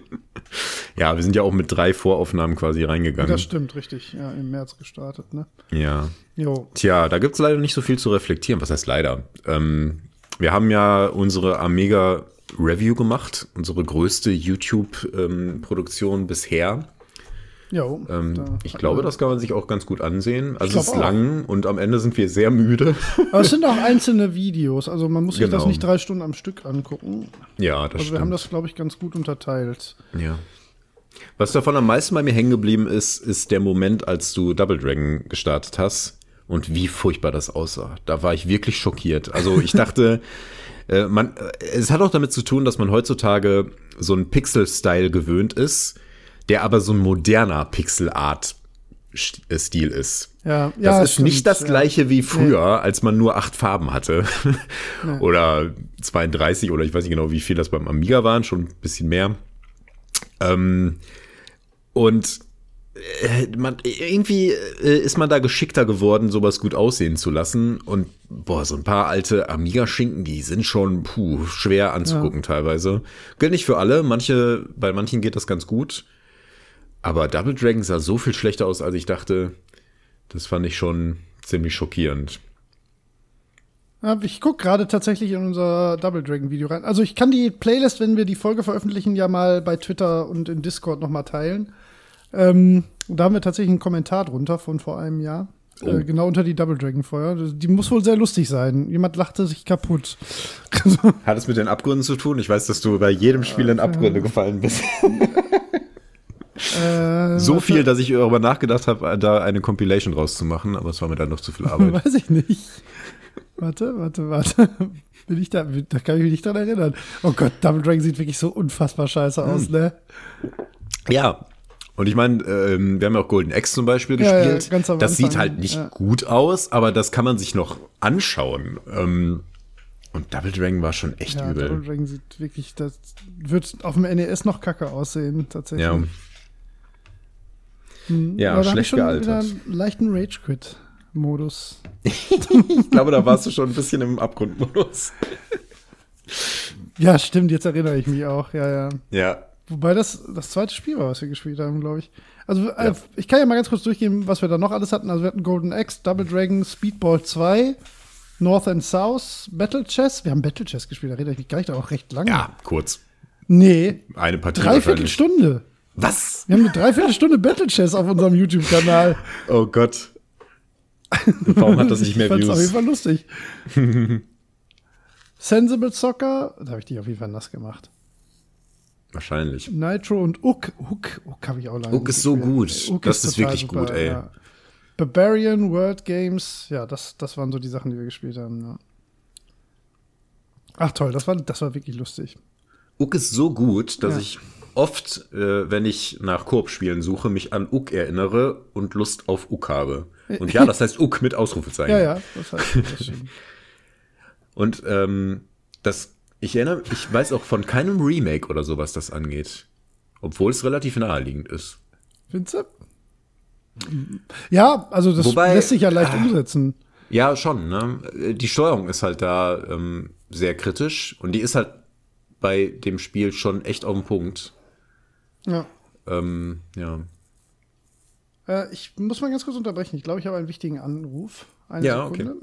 Ja, wir sind ja auch mit drei Voraufnahmen quasi reingegangen. Das stimmt, richtig. Ja, im März gestartet, ne? Ja. Jo. Tja, da gibt's leider nicht so viel zu reflektieren. Was heißt leider? Ähm, wir haben ja unsere Amiga Review gemacht, unsere größte YouTube-Produktion bisher. Jo, Ähm, da ich glaube, man- das kann man sich auch ganz gut ansehen. Also es ist auch. lang und am Ende sind wir sehr müde. Aber es sind auch einzelne Videos, also man muss sich das Genau. nicht drei Stunden am Stück angucken. ja, das Also wir stimmt. haben das, glaube ich, ganz gut unterteilt. Ja. Was davon am meisten bei mir hängen geblieben ist, ist der Moment, als du Double Dragon gestartet hast und wie furchtbar das aussah. Da war ich wirklich schockiert. Also ich dachte, äh, man, äh, es hat auch damit zu tun, dass man heutzutage so einen Pixel-Style gewöhnt ist, der aber so ein moderner Pixel-Art-Stil ist. Ja, Das ja, ist stimmt, nicht das ja. gleiche wie früher, als man nur acht Farben hatte. oder 32 oder ich weiß nicht genau, wie viel das beim Amiga waren, schon ein bisschen mehr. Ähm, und äh, man, irgendwie äh, ist man da geschickter geworden, sowas gut aussehen zu lassen. Und boah, so ein paar alte Amiga-Schinken, die sind schon puh, schwer anzugucken teilweise. Gilt nicht für alle, manche, bei manchen geht das ganz gut. Aber Double Dragon sah so viel schlechter aus, als ich dachte. Das fand ich schon ziemlich schockierend. Ja, ich gucke gerade tatsächlich in unser Double Dragon Video rein. Also ich kann die Playlist, wenn wir die Folge veröffentlichen, ja mal bei Twitter und in Discord noch mal teilen. Ähm, da haben wir tatsächlich einen Kommentar drunter von vor einem Jahr. Oh. Äh, genau unter die Double Dragon Feuer. Die muss wohl sehr lustig sein. Jemand lachte sich kaputt. Hat es mit den Abgründen zu tun? Ich weiß, dass du bei jedem Spiel in Abgründe gefallen bist. äh, So viel, dass ich darüber nachgedacht habe, da eine Compilation rauszumachen, aber es war mir dann noch zu viel Arbeit. Weiß ich nicht. Warte, warte, warte. Bin ich da, da kann ich mich nicht dran erinnern. Oh Gott, Double Dragon sieht wirklich so unfassbar scheiße Hm. aus, ne? ja. Und ich meine, ähm, wir haben ja auch Golden Axe zum Beispiel Ja, ja, gespielt. am das sieht halt nicht ja. gut aus, aber das kann man sich noch anschauen. Ähm, und Double Dragon war schon echt Ja, Double übel. Dragon sieht wirklich, das wird auf dem NES noch kacke aussehen, tatsächlich. Ja. Hm, ja, schlecht ich schon gealtert. wieder einen leichten Rage-Quit-Modus. Ich glaube, da warst du schon ein bisschen im Abgrundmodus. Ja, stimmt, jetzt erinnere ich mich auch, ja, ja. Ja. Wobei das das zweite Spiel war, was wir gespielt haben, glaube ich. Also, äh, Ja. ich kann ja mal ganz kurz durchgehen, was wir da noch alles hatten. Also, wir hatten Golden Axe, Double Dragon, Speedball 2, North and South, Battle Chess. Wir haben Battle Chess gespielt, da rede ich mich gar nicht, aber auch recht lange. Ja, kurz. Nee, Eine Partie dreiviertel. Stunde. Was? Wir haben eine Dreiviertelstunde Battle Chess auf unserem YouTube-Kanal. Oh Gott. Warum hat das nicht mehr ich fand's auf jeden Views? Fall lustig. Sensible Soccer, da habe ich dich auf jeden Fall nass gemacht. Wahrscheinlich. Nitro und Uck. Uck, Uck habe ich auch lange Uck ist so gut. Das ist total wirklich gut, ey. Barbarian World Games, ja, das, das waren so die Sachen, die wir gespielt haben. Ja. Ach toll, das war, das war wirklich lustig. Uck ist so gut, dass Ja. ich oft, äh, wenn ich nach Koop-Spielen suche, mich an Uck erinnere und Lust auf Uck habe. Und ja, das heißt Uck mit Ausrufezeichen. Ja, ja, das, heißt, das. Und ähm, das, ich erinnere, ich weiß auch von keinem Remake oder so, was das angeht. Obwohl es relativ naheliegend ist. Findest du? Ja, also das Wobei- lässt sich ja leicht umsetzen. Ja, schon. Ne? Die Steuerung ist halt da ähm, sehr kritisch und die ist halt bei dem Spiel schon echt auf dem Punkt. Ja. Ähm, ja. Äh, ich muss mal ganz kurz unterbrechen. Ich glaube, ich habe einen wichtigen Anruf. Eine Ja, Sekunde.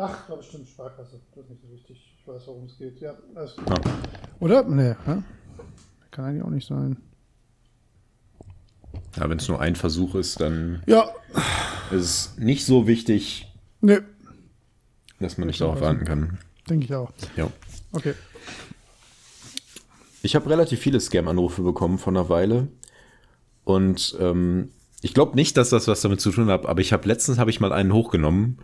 Ach, glaube stimmt, Sparkasse. Das ist nicht so wichtig. Ich weiß, worum es geht. Ja, alles gut. Ah. Oder? Nee, hä? Kann eigentlich auch nicht sein. ja Wenn es nur ein Versuch ist, dann Ja, ist es nicht so wichtig, nee, dass man nicht darauf warten kann. denke ich auch. Ja. Okay. Ich habe relativ viele Scam-Anrufe bekommen von einer Weile. Und ähm, ich glaube nicht, dass das was damit zu tun hat, aber ich habe letztens habe ich mal einen hochgenommen.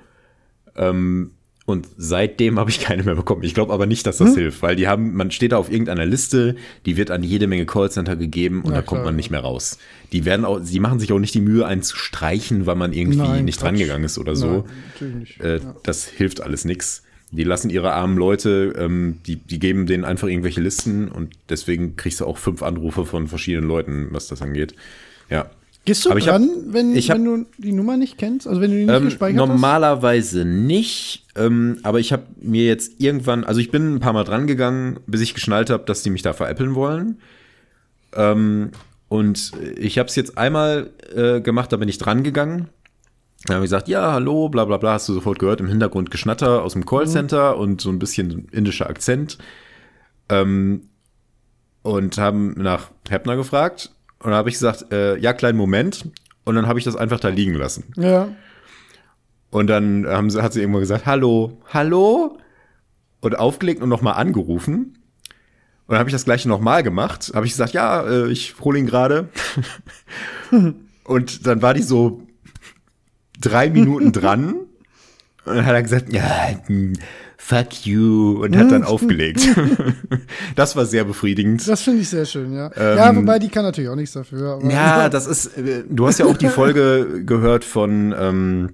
Ähm, und seitdem habe ich keine mehr bekommen. Ich glaube aber nicht, dass das Hm? hilft, weil die haben, man steht da auf irgendeiner Liste, die wird an jede Menge Callcenter gegeben und Ja, da kommt klar. man nicht mehr raus. Die werden auch, sie machen sich auch nicht die Mühe, einen zu streichen, weil man irgendwie Nein, nicht Quatsch. drangegangen ist oder so. Nein. Äh, ja. Das hilft alles nix. Die lassen ihre armen Leute, ähm, die, die geben denen einfach irgendwelche Listen und deswegen kriegst du auch fünf Anrufe von verschiedenen Leuten, was das angeht. Ja. Gehst du aber ich hab- dran, wenn, ich hab- wenn du die Nummer nicht kennst? Also wenn du die nicht Ähm, gespeichert normalerweise nicht, ähm, aber ich habe mir jetzt irgendwann, also ich bin ein paar Mal dran gegangen, bis ich geschnallt habe, dass die mich da veräppeln wollen. Ähm, und ich habe es jetzt einmal äh, gemacht, da bin ich dran gegangen. Dann habe ich gesagt, ja, hallo, bla bla bla, hast du sofort gehört, im Hintergrund Geschnatter aus dem Callcenter mhm. und so ein bisschen indischer Akzent. Ähm, und haben nach Heppner gefragt. Und dann habe ich gesagt, äh, ja, kleinen Moment. Und dann habe ich das einfach da liegen lassen. Ja. Und dann haben sie, hat sie irgendwann gesagt, hallo, hallo? Und aufgelegt und nochmal angerufen. Und dann habe ich das gleiche nochmal gemacht. Habe ich gesagt, ja, äh, ich hole ihn gerade. und dann war die so drei Minuten dran. Und dann hat er gesagt, ja, fuck you und hat dann hm. aufgelegt. das war sehr befriedigend. Das finde ich sehr schön, ja. Ähm, ja, wobei die kann natürlich auch nichts dafür. ja, das ist, äh, du hast ja auch die Folge gehört von, ähm,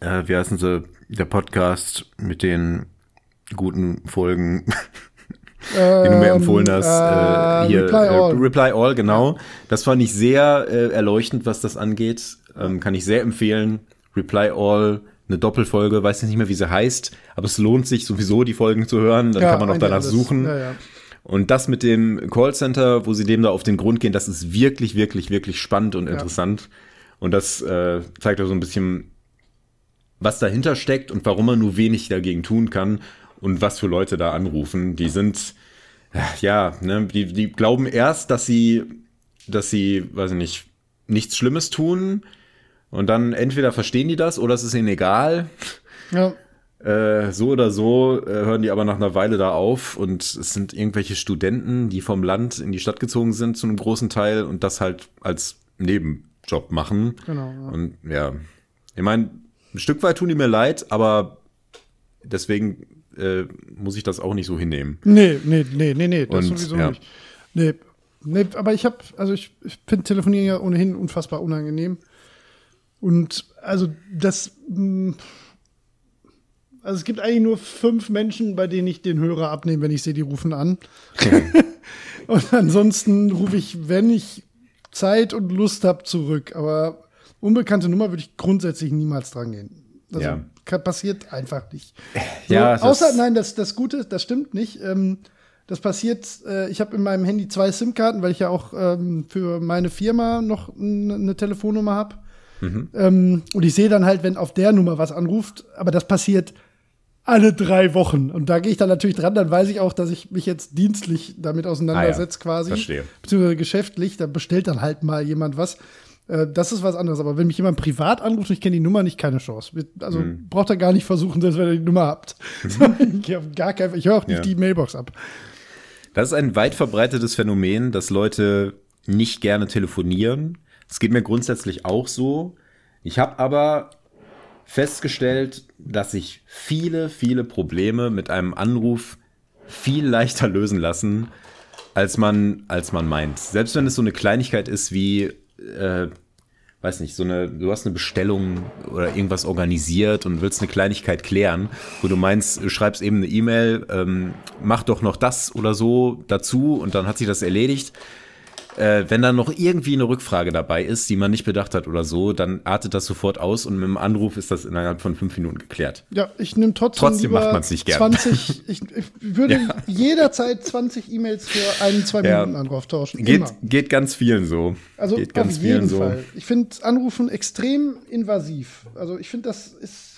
äh, wie heißen sie, der Podcast mit den guten Folgen. die du mir empfohlen hast. Äh, hier, Reply All. Äh, Reply All, genau. Das fand ich sehr äh, erleuchtend, was das angeht. Ähm, kann ich sehr empfehlen. Reply All, eine Doppelfolge, weiß nicht mehr, wie sie heißt, aber es lohnt sich sowieso, die Folgen zu hören. Dann ja, kann man auch danach alles. suchen. Ja, ja. Und das mit dem Callcenter, wo sie dem da auf den Grund gehen, das ist wirklich, wirklich, wirklich spannend und interessant. Und das äh, zeigt auch so ein bisschen, was dahinter steckt und warum man nur wenig dagegen tun kann und was für Leute da anrufen. Die sind, ja, ne, die, die glauben erst, dass sie, dass sie, weiß ich nicht, nichts Schlimmes tun und dann entweder verstehen die das oder es ist ihnen egal. Ja. Äh, so oder so äh, hören die aber nach einer Weile da auf und es sind irgendwelche Studenten, die vom Land in die Stadt gezogen sind zu einem großen Teil und das halt als Nebenjob machen. Genau. Ja. Und ja, ich meine, ein Stück weit tun die mir leid, aber deswegen äh, muss ich das auch nicht so hinnehmen. Nee, nee, nee, nee, nee, das und, sowieso ja. nicht. Nee, nee aber ich habe, also ich, ich finde Telefonieren ja ohnehin unfassbar unangenehm. Und also das, hm, also es gibt eigentlich nur fünf Menschen, bei denen ich den Hörer abnehme, wenn ich sehe, die rufen an. und ansonsten rufe ich, wenn ich Zeit und Lust habe, zurück. Aber unbekannte Nummer würde ich grundsätzlich niemals dran gehen. Also ja. passiert einfach nicht. So, ja, außer, nein, das, das Gute, das stimmt nicht. Ähm, das passiert, äh, ich habe in meinem Handy zwei SIM-Karten, weil ich ja auch ähm, für meine Firma noch eine Telefonnummer habe. Mhm. Ähm, und ich sehe dann halt, wenn auf der Nummer was anruft, aber das passiert alle drei Wochen. Und da gehe ich dann natürlich dran, dann weiß ich auch, dass ich mich jetzt dienstlich damit auseinandersetze, ah, ja. quasi. Verstehe. Beziehungsweise geschäftlich, da bestellt dann halt mal jemand was. Äh, das ist was anderes. Aber wenn mich jemand privat anruft und ich kenne die Nummer nicht, keine Chance. Also mhm. braucht er gar nicht versuchen, selbst wenn ihr die Nummer habt. Mhm. ich gar kein, ich höre auch nicht ja. die Mailbox ab. Das ist ein weit verbreitetes Phänomen, dass Leute nicht gerne telefonieren es geht mir grundsätzlich auch so. Ich habe aber festgestellt, dass sich viele, viele Probleme mit einem Anruf viel leichter lösen lassen, als man, als man meint. Selbst wenn es so eine Kleinigkeit ist wie, äh, weiß nicht, so eine, du hast eine Bestellung oder irgendwas organisiert und willst eine Kleinigkeit klären, wo du meinst, du schreibst eben eine E-Mail, ähm, mach doch noch das oder so dazu und dann hat sich das erledigt äh, wenn dann noch irgendwie eine Rückfrage dabei ist, die man nicht bedacht hat oder so, dann artet das sofort aus und mit dem Anruf ist das innerhalb von fünf Minuten geklärt. Ja, ich nehme trotzdem, trotzdem macht man es nicht gerne. 20, ich, ich würde ja. jederzeit 20 E-Mails für einen zwei Minuten Anruf tauschen. Geht, geht ganz vielen so. Also geht ganz auf jeden Fall. Ich finde Anrufen extrem invasiv. Also ich finde, das ist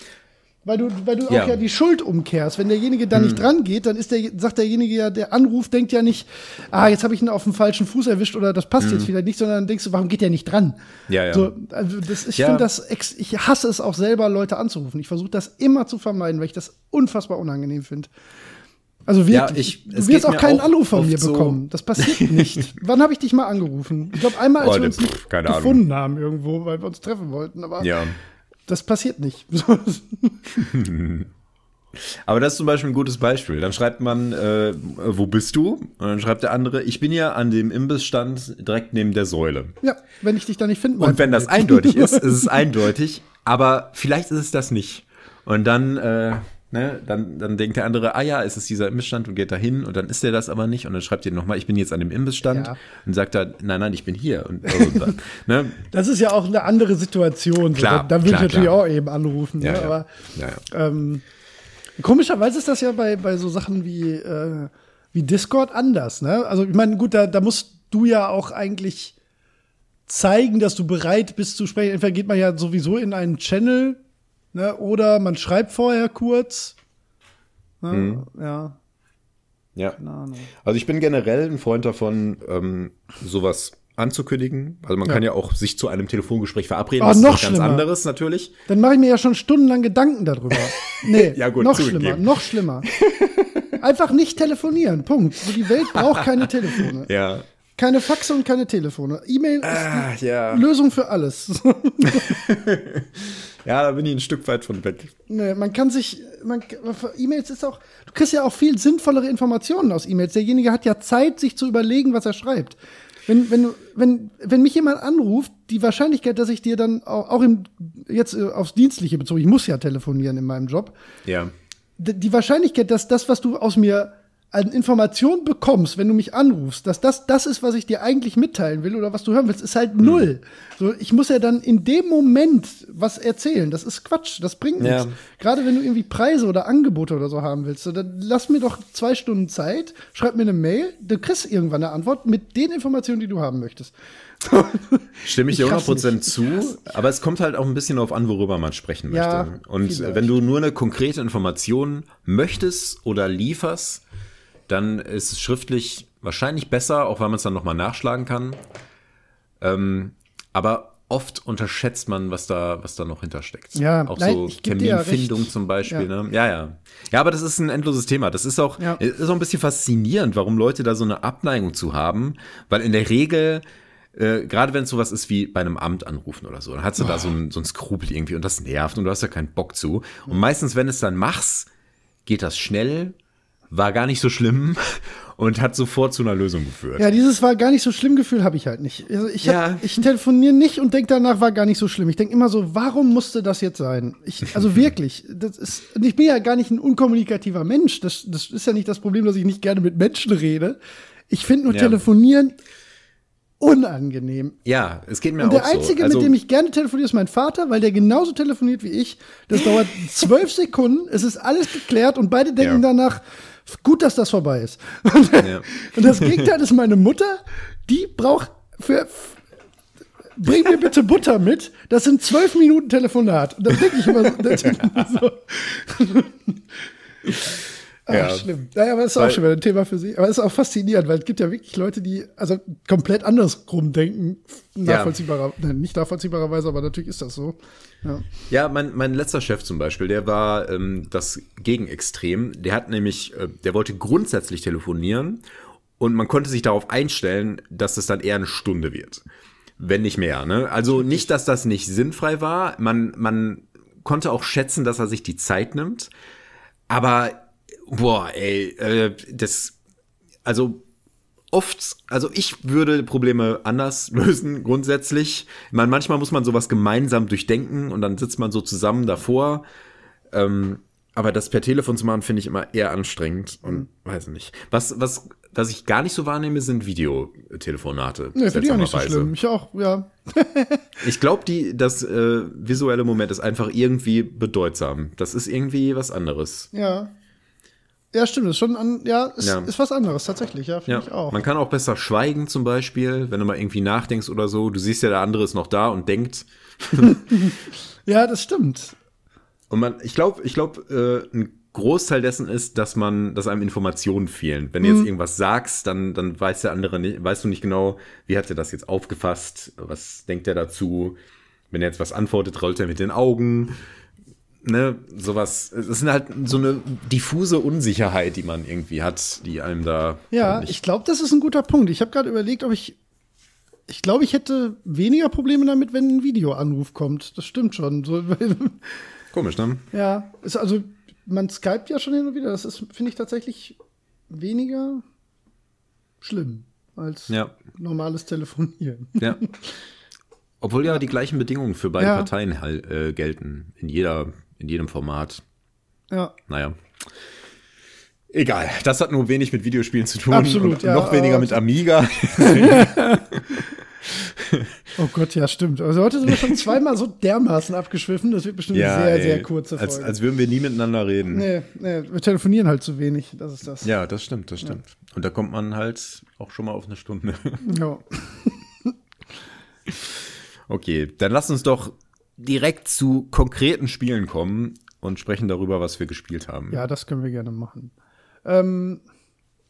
weil du, weil du ja. auch ja die Schuld umkehrst. Wenn derjenige da hm. nicht dran geht, dann ist der, sagt derjenige ja, der anruft, denkt ja nicht, ah, jetzt habe ich ihn auf dem falschen Fuß erwischt oder das passt hm. jetzt vielleicht nicht, sondern dann denkst du, warum geht der nicht dran? Ja, ja. So, also das, ich ja. finde das, ich hasse es auch selber, Leute anzurufen. Ich versuche das immer zu vermeiden, weil ich das unfassbar unangenehm finde. Also wirklich, ja, ich, du wirst auch keinen auch Anruf von mir bekommen. Das passiert nicht. Wann habe ich dich mal angerufen? Ich glaube einmal, als oh, wir uns pff, gefunden haben irgendwo, weil wir uns treffen wollten. Aber ja. Das passiert nicht. Aber das ist zum Beispiel ein gutes Beispiel. Dann schreibt man, äh, wo bist du? Und dann schreibt der andere, ich bin ja an dem Imbissstand direkt neben der Säule. Ja, wenn ich dich da nicht finde. Und wenn das eindeutig ist, ist es eindeutig. Aber vielleicht ist es das nicht. Und dann äh, Ne, dann, dann denkt der andere, ah ja, es ist dieser Imbissstand und geht da hin und dann ist er das aber nicht und dann schreibt ihr nochmal, ich bin jetzt an dem Imbissstand ja. und sagt er, nein, nein, ich bin hier. Und, und dann, ne? Das ist ja auch eine andere Situation. Klar, so. Da, da will ich natürlich klar. auch eben anrufen. Ja, ne? ja. Aber ähm, komischerweise ist das ja bei, bei so Sachen wie, äh, wie Discord anders. Ne? Also ich meine, gut, da, da musst du ja auch eigentlich zeigen, dass du bereit bist zu sprechen. Entweder geht man ja sowieso in einen Channel, ne, oder man schreibt vorher kurz. Ne, Mhm. Ja, Ja. Also ich bin generell ein Freund davon, ähm, sowas anzukündigen. Also man Ja. kann ja auch sich zu einem Telefongespräch verabreden. Oh, das ist noch was ganz schlimmer. anderes natürlich. Dann mache ich mir ja schon stundenlang Gedanken darüber. Nee, Ja, gut, noch zugegeben. schlimmer, noch schlimmer. Einfach nicht telefonieren, Punkt. Die Welt braucht keine Telefone. Ja. Keine Faxe und keine Telefone. E-Mail ist Ah, ja. Lösung für alles. Ja, da bin ich ein Stück weit von weg. nee, man kann sich, man, E-Mails ist auch, du kriegst ja auch viel sinnvollere Informationen aus E-Mails. Derjenige hat ja Zeit, sich zu überlegen, was er schreibt. Wenn, wenn, wenn, wenn mich jemand anruft, die Wahrscheinlichkeit, dass ich dir dann auch, auch im, jetzt äh, aufs Dienstliche bezogen, ich muss ja telefonieren in meinem Job, Ja. die Wahrscheinlichkeit, dass das, was du aus mir an Informationen bekommst, wenn du mich anrufst, dass das das ist, was ich dir eigentlich mitteilen will oder was du hören willst, ist halt null. So, ich muss ja dann in dem Moment was erzählen. Das ist Quatsch. Das bringt Ja. nichts. Gerade wenn du irgendwie Preise oder Angebote oder so haben willst, so, dann lass mir doch zwei Stunden Zeit, schreib mir eine Mail, du kriegst irgendwann eine Antwort mit den Informationen, die du haben möchtest. Stimme ich dir Ich hasse 100% mich. zu, aber es kommt halt auch ein bisschen darauf an, worüber man sprechen möchte. Ja, Und vielleicht. wenn du nur eine konkrete Information möchtest oder lieferst, dann ist es schriftlich wahrscheinlich besser, auch weil man es dann nochmal nachschlagen kann. Ähm, aber oft unterschätzt man, was da, was da noch hintersteckt. Ja, auch nein, so ja Terminfindung recht. zum Beispiel. Ja. Ne? Ja, ja. Ja, aber das ist ein endloses Thema. Das ist auch, Ja. ist auch ein bisschen faszinierend, warum Leute da so eine Abneigung zu haben, weil in der Regel äh, gerade wenn es sowas ist wie bei einem Amt anrufen oder so, dann hast du da so ein, so Skrupel irgendwie und das nervt und du hast da keinen Bock zu. Und meistens, wenn es dann machst, geht das schnell, war gar nicht so schlimm und hat sofort zu einer Lösung geführt. Ja, dieses war gar nicht so schlimm Gefühl habe ich halt nicht. Also ich, hab, Ja. ich telefoniere nicht und denke danach, war gar nicht so schlimm. Ich denke immer so, warum musste das jetzt sein? Ich, also wirklich, das ist, ich bin ja gar nicht ein unkommunikativer Mensch. Das, das ist ja nicht das Problem, dass ich nicht gerne mit Menschen rede. Ich finde nur Ja. telefonieren unangenehm. Ja, es geht mir Und auch der Einzige, so. Also, mit dem ich gerne telefoniere, ist mein Vater, weil der genauso telefoniert wie ich. Das dauert zwölf Sekunden, es ist alles geklärt und beide denken Ja. danach, gut, dass das vorbei ist. Und, Ja. und das Gegenteil ist meine Mutter, die braucht für. Bring mir bitte Butter mit. Das sind zwölf Minuten Telefonat. Und dann denke ich immer so. Ach, Ja. schlimm. Naja, aber das ist auch Weil- schon wieder ein Thema für sich. Aber es ist auch faszinierend, weil es gibt ja wirklich Leute, die also komplett andersrum denken. Nachvollziehbarer, nein, nicht nachvollziehbarerweise, aber natürlich ist das so. Ja. Ja, mein, mein letzter Chef zum Beispiel, der war ähm, das Gegenextrem. Der hat nämlich, äh, der wollte grundsätzlich telefonieren und man konnte sich darauf einstellen, dass es dann eher eine Stunde wird. Wenn nicht mehr. Ne? Also nicht, dass das nicht sinnfrei war. Man, man konnte auch schätzen, dass er sich die Zeit nimmt. Aber, boah, ey, äh, das, also oft, also ich würde Probleme anders lösen, grundsätzlich. Ich meine, manchmal muss man sowas gemeinsam durchdenken und dann sitzt man so zusammen davor. Ähm, aber das per Telefon zu machen, finde ich immer eher anstrengend und weiß nicht. Was, was, was ich gar nicht so wahrnehme, sind Videotelefonate. Nee, finde ich auch nicht so schlimm. Ich auch, ja. Ich glaube, die, das äh, visuelle Moment ist einfach irgendwie bedeutsam. Das ist irgendwie was anderes. Ja. Ja, stimmt. Ist schon an, ja, ist, Ja. ist was anderes, tatsächlich, ja, finde Ja, ich auch. man kann auch besser schweigen zum Beispiel, wenn du mal irgendwie nachdenkst oder so. Du siehst ja, der andere ist noch da und denkt. Ja, das stimmt. Und man, ich glaube, ich glaube, äh, ein Großteil dessen ist, dass man, dass einem Informationen fehlen. Wenn du Mhm. jetzt irgendwas sagst, dann, dann weiß der andere nicht, weißt du nicht genau, wie hat er das jetzt aufgefasst, was denkt er dazu. Wenn er jetzt was antwortet, rollt er mit den Augen. Ne, sowas. Es ist halt so eine diffuse Unsicherheit, die man irgendwie hat, die einem da Ja, nicht ich glaube, das ist ein guter Punkt. Ich habe gerade überlegt, ob ich. Ich glaube, ich hätte weniger Probleme damit, wenn ein Videoanruf kommt. Das stimmt schon. So, komisch, ne? ja, ist also, man skypt ja schon hin und wieder. Das ist, finde ich, tatsächlich weniger schlimm als Ja. normales Telefonieren. Ja. Obwohl ja die gleichen Bedingungen für beide Ja. Parteien halt, äh, gelten. In jeder, in jedem Format. Ja. Naja. Egal. Das hat nur wenig mit Videospielen zu tun. Absolut, und ja, Noch weniger mit Amiga. Oh Gott, ja, stimmt. Also heute sind wir schon zweimal so dermaßen abgeschwiffen. Das wird bestimmt eine sehr, ey. sehr kurze Folge. Als, als würden wir nie miteinander reden. nee, nee, wir telefonieren halt zu wenig. Das ist das. Ja, das stimmt, das stimmt. Und da kommt man halt auch schon mal auf eine Stunde. Ja. okay, dann lass uns doch direkt zu konkreten Spielen kommen und sprechen darüber, was wir gespielt haben. Ja, das können wir gerne machen. Ähm,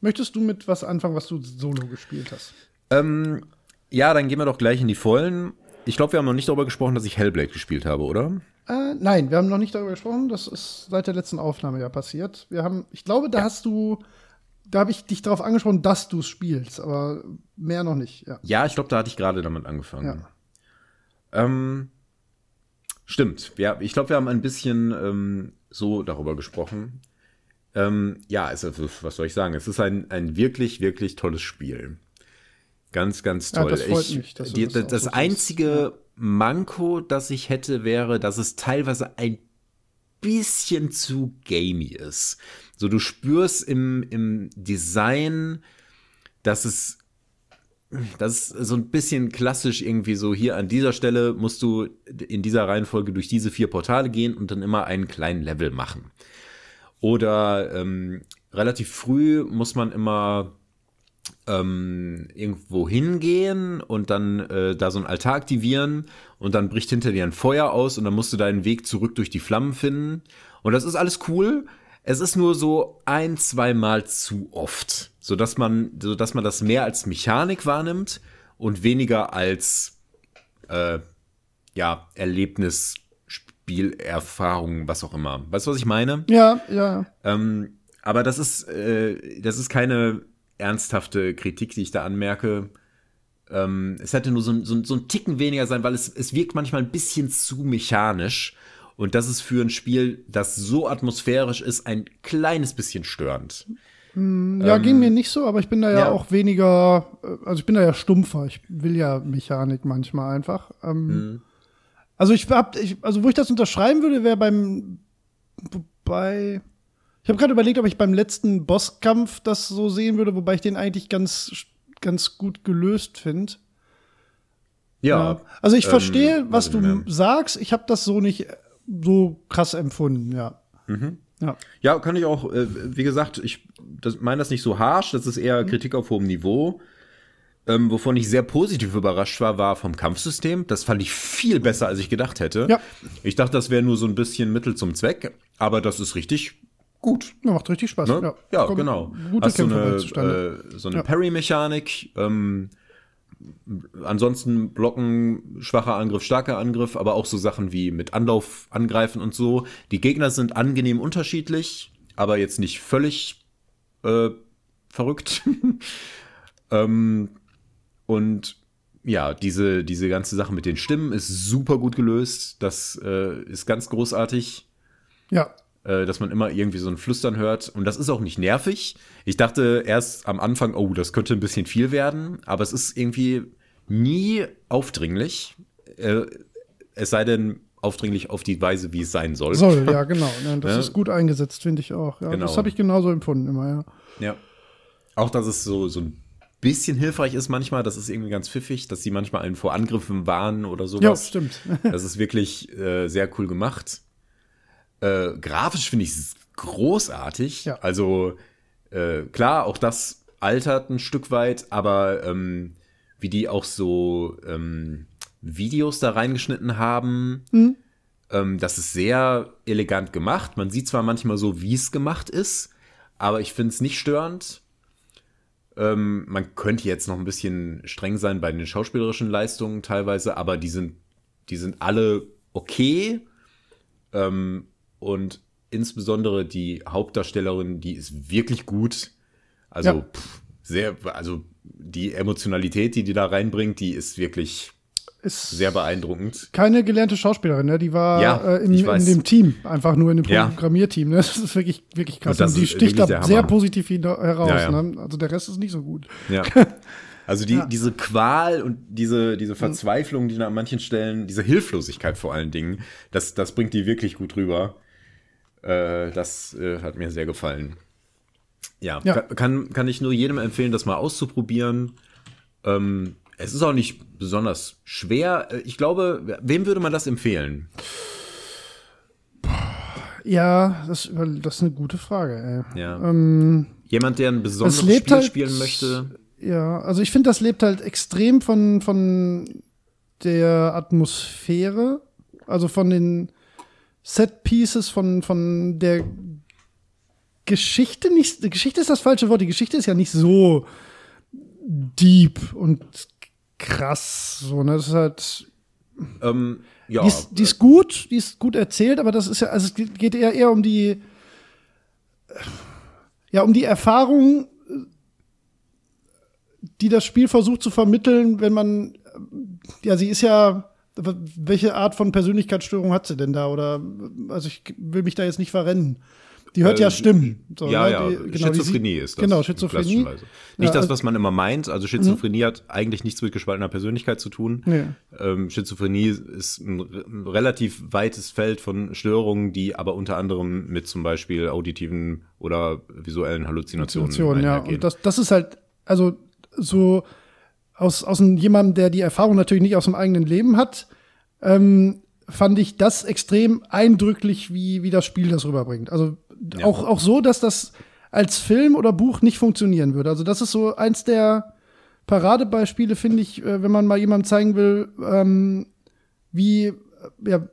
möchtest du mit was anfangen, was du solo gespielt hast? Ähm, ja, dann gehen wir doch gleich in die Vollen. Ich glaube, wir haben noch nicht darüber gesprochen, dass ich Hellblade gespielt habe, oder? Äh, nein, wir haben noch nicht darüber gesprochen. Das ist seit der letzten Aufnahme ja passiert. Wir haben, ich glaube, da ja. hast du, da habe ich dich darauf angesprochen, dass du es spielst, aber mehr noch nicht. Ja, ja ich glaube, da hatte ich gerade damit angefangen. Ja. Ähm, stimmt. Ja, ich glaube, wir haben ein bisschen ähm, so darüber gesprochen. Ähm, ja, also, was soll ich sagen? Es ist ein, ein wirklich, wirklich tolles Spiel. Ganz, ganz toll. Ja, das freut ich, mich. Dass die, das, das so einzige ja. Manko, das ich hätte, wäre, dass es teilweise ein bisschen zu gamey ist. So, du spürst im, im Design, dass es das ist so ein bisschen klassisch irgendwie so, hier an dieser Stelle musst du in dieser Reihenfolge durch diese vier Portale gehen und dann immer einen kleinen Level machen. Oder ähm, relativ früh muss man immer ähm, irgendwo hingehen und dann äh, da so ein Altar aktivieren und dann bricht hinter dir ein Feuer aus und dann musst du deinen Weg zurück durch die Flammen finden. Und das ist alles cool. Es ist nur so ein, zweimal zu oft, so dass man, so dass man das mehr als Mechanik wahrnimmt und weniger als äh, ja Erlebnis, Spielerfahrung, was auch immer. Weißt du, was ich meine? Ja, ja. Ähm, aber das ist, äh, das ist keine ernsthafte Kritik, die ich da anmerke. Ähm, es hätte nur so, so, so ein Ticken weniger sein, weil es, es wirkt manchmal ein bisschen zu mechanisch. Und das ist für ein Spiel, das so atmosphärisch ist, ein kleines bisschen störend. Hm, ja, ähm, ging mir nicht so, aber ich bin da ja, ja, auch weniger, äh, also ich bin da ja stumpfer. Ich will ja Mechanik manchmal einfach. Ähm, mhm. Also ich hab, ich, also wo ich das unterschreiben würde, wäre beim, bei, ich habe gerade überlegt, ob ich beim letzten Bosskampf das so sehen würde, wobei ich den eigentlich ganz, ganz gut gelöst finde. Ja, ja, Also ich ähm, verstehe, was du sagst. Ich habe das so nicht so krass empfunden, ja. Mhm. Ja. ja, kann ich auch, äh, wie gesagt, ich meine das nicht so harsh, das ist eher mhm. Kritik auf hohem Niveau. Ähm, wovon ich sehr positiv überrascht war, war vom Kampfsystem. Das fand ich viel besser, als ich gedacht hätte. Ja. Ich dachte, das wäre nur so ein bisschen Mittel zum Zweck, aber das ist richtig gut. Ja, macht richtig Spaß. Ne? Ja, ja genau. Gute Hast Kämpfe so eine, äh, so eine ja. Parry-Mechanik. Ähm, ansonsten Blocken, schwacher Angriff, starker Angriff, aber auch so Sachen wie mit Anlauf angreifen und so. Die Gegner sind angenehm unterschiedlich, aber jetzt nicht völlig äh, verrückt. ähm, und ja, diese, diese ganze Sache mit den Stimmen ist super gut gelöst. Das äh, ist ganz großartig. Ja dass man immer irgendwie so ein Flüstern hört. Und das ist auch nicht nervig. Ich dachte erst am Anfang, oh, das könnte ein bisschen viel werden, aber es ist irgendwie nie aufdringlich. Äh, es sei denn, aufdringlich auf die Weise, wie es sein soll. Soll, ja, genau. Ja, das ja. ist gut eingesetzt, finde ich auch. Ja, genau. Das habe ich genauso empfunden immer, ja. Ja. Auch, dass es so, so ein bisschen hilfreich ist manchmal, das ist irgendwie ganz pfiffig, dass sie manchmal einen vor Angriffen warnen oder sowas. Ja, stimmt. das ist wirklich äh, sehr cool gemacht. Äh, grafisch finde ich es großartig. Ja. Also äh, klar, auch das altert ein Stück weit, aber ähm, wie die auch so ähm, Videos da reingeschnitten haben, mhm. ähm, das ist sehr elegant gemacht. Man sieht zwar manchmal so, wie es gemacht ist, aber ich finde es nicht störend. Ähm, man könnte jetzt noch ein bisschen streng sein bei den schauspielerischen Leistungen teilweise, aber die sind, die sind alle okay. Ähm, und insbesondere die Hauptdarstellerin, die ist wirklich gut. Also ja. pff, sehr, also die Emotionalität, die die da reinbringt, die ist wirklich ist sehr beeindruckend. Keine gelernte Schauspielerin, ne? Die war ja, äh, in, in, dem Team, einfach nur in dem Programmierteam. Ne? Das ist wirklich, wirklich krass. Und, und die sticht da sehr positiv heraus. Ja, ja. Ne? Also der Rest ist nicht so gut. Ja. Also die, diese Qual und diese, diese Verzweiflung, die an manchen Stellen, diese Hilflosigkeit vor allen Dingen, das, das bringt die wirklich gut rüber. Äh, das äh, hat mir sehr gefallen. Ja, ja, Kann, kann ich nur jedem empfehlen, das mal auszuprobieren. Ähm, es ist auch nicht besonders schwer. Äh, ich glaube, wem würde man das empfehlen? Ja, das, das ist eine gute Frage. Ey. Ja. Ähm, Jemand, der ein besonderes Spiel halt, spielen möchte. Ja, also ich finde, das lebt halt extrem von, von der Atmosphäre, also von den Set Pieces, von, von der Geschichte nicht, Geschichte ist das falsche Wort, die Geschichte ist ja nicht so deep und krass, so, ne, das ist halt, Ähm, ja, die, ist, die ist gut, die ist gut erzählt, aber das ist ja, also es geht eher, eher um die, ja, um die Erfahrung, die das Spiel versucht zu vermitteln, wenn man, ja, sie ist ja, welche Art von Persönlichkeitsstörung hat sie denn da? Oder, also ich will mich da jetzt nicht verrennen. Die hört Äh, ja Stimmen. So, ja, ne? ja, Die- genau, die Schizophrenie sieht- ist das. Genau, Schizophrenie. Nicht Ja, das, also- was man immer meint. Also Schizophrenie hat eigentlich nichts mit gespaltener Persönlichkeit zu tun. Nee. Ähm, Schizophrenie ist ein, ein relativ weites Feld von Störungen, die aber unter anderem mit zum Beispiel auditiven oder visuellen Halluzinationen Situation, ja. Und das, das ist halt, also so aus, aus jemandem, der die Erfahrung natürlich nicht aus dem eigenen Leben hat, ähm, fand ich das extrem eindrücklich, wie, wie das Spiel das rüberbringt. Also Ja. auch, auch so, dass das als Film oder Buch nicht funktionieren würde. Also das ist so eins der Paradebeispiele, finde ich, äh, wenn man mal jemandem zeigen will, ähm, wie, äh, ja,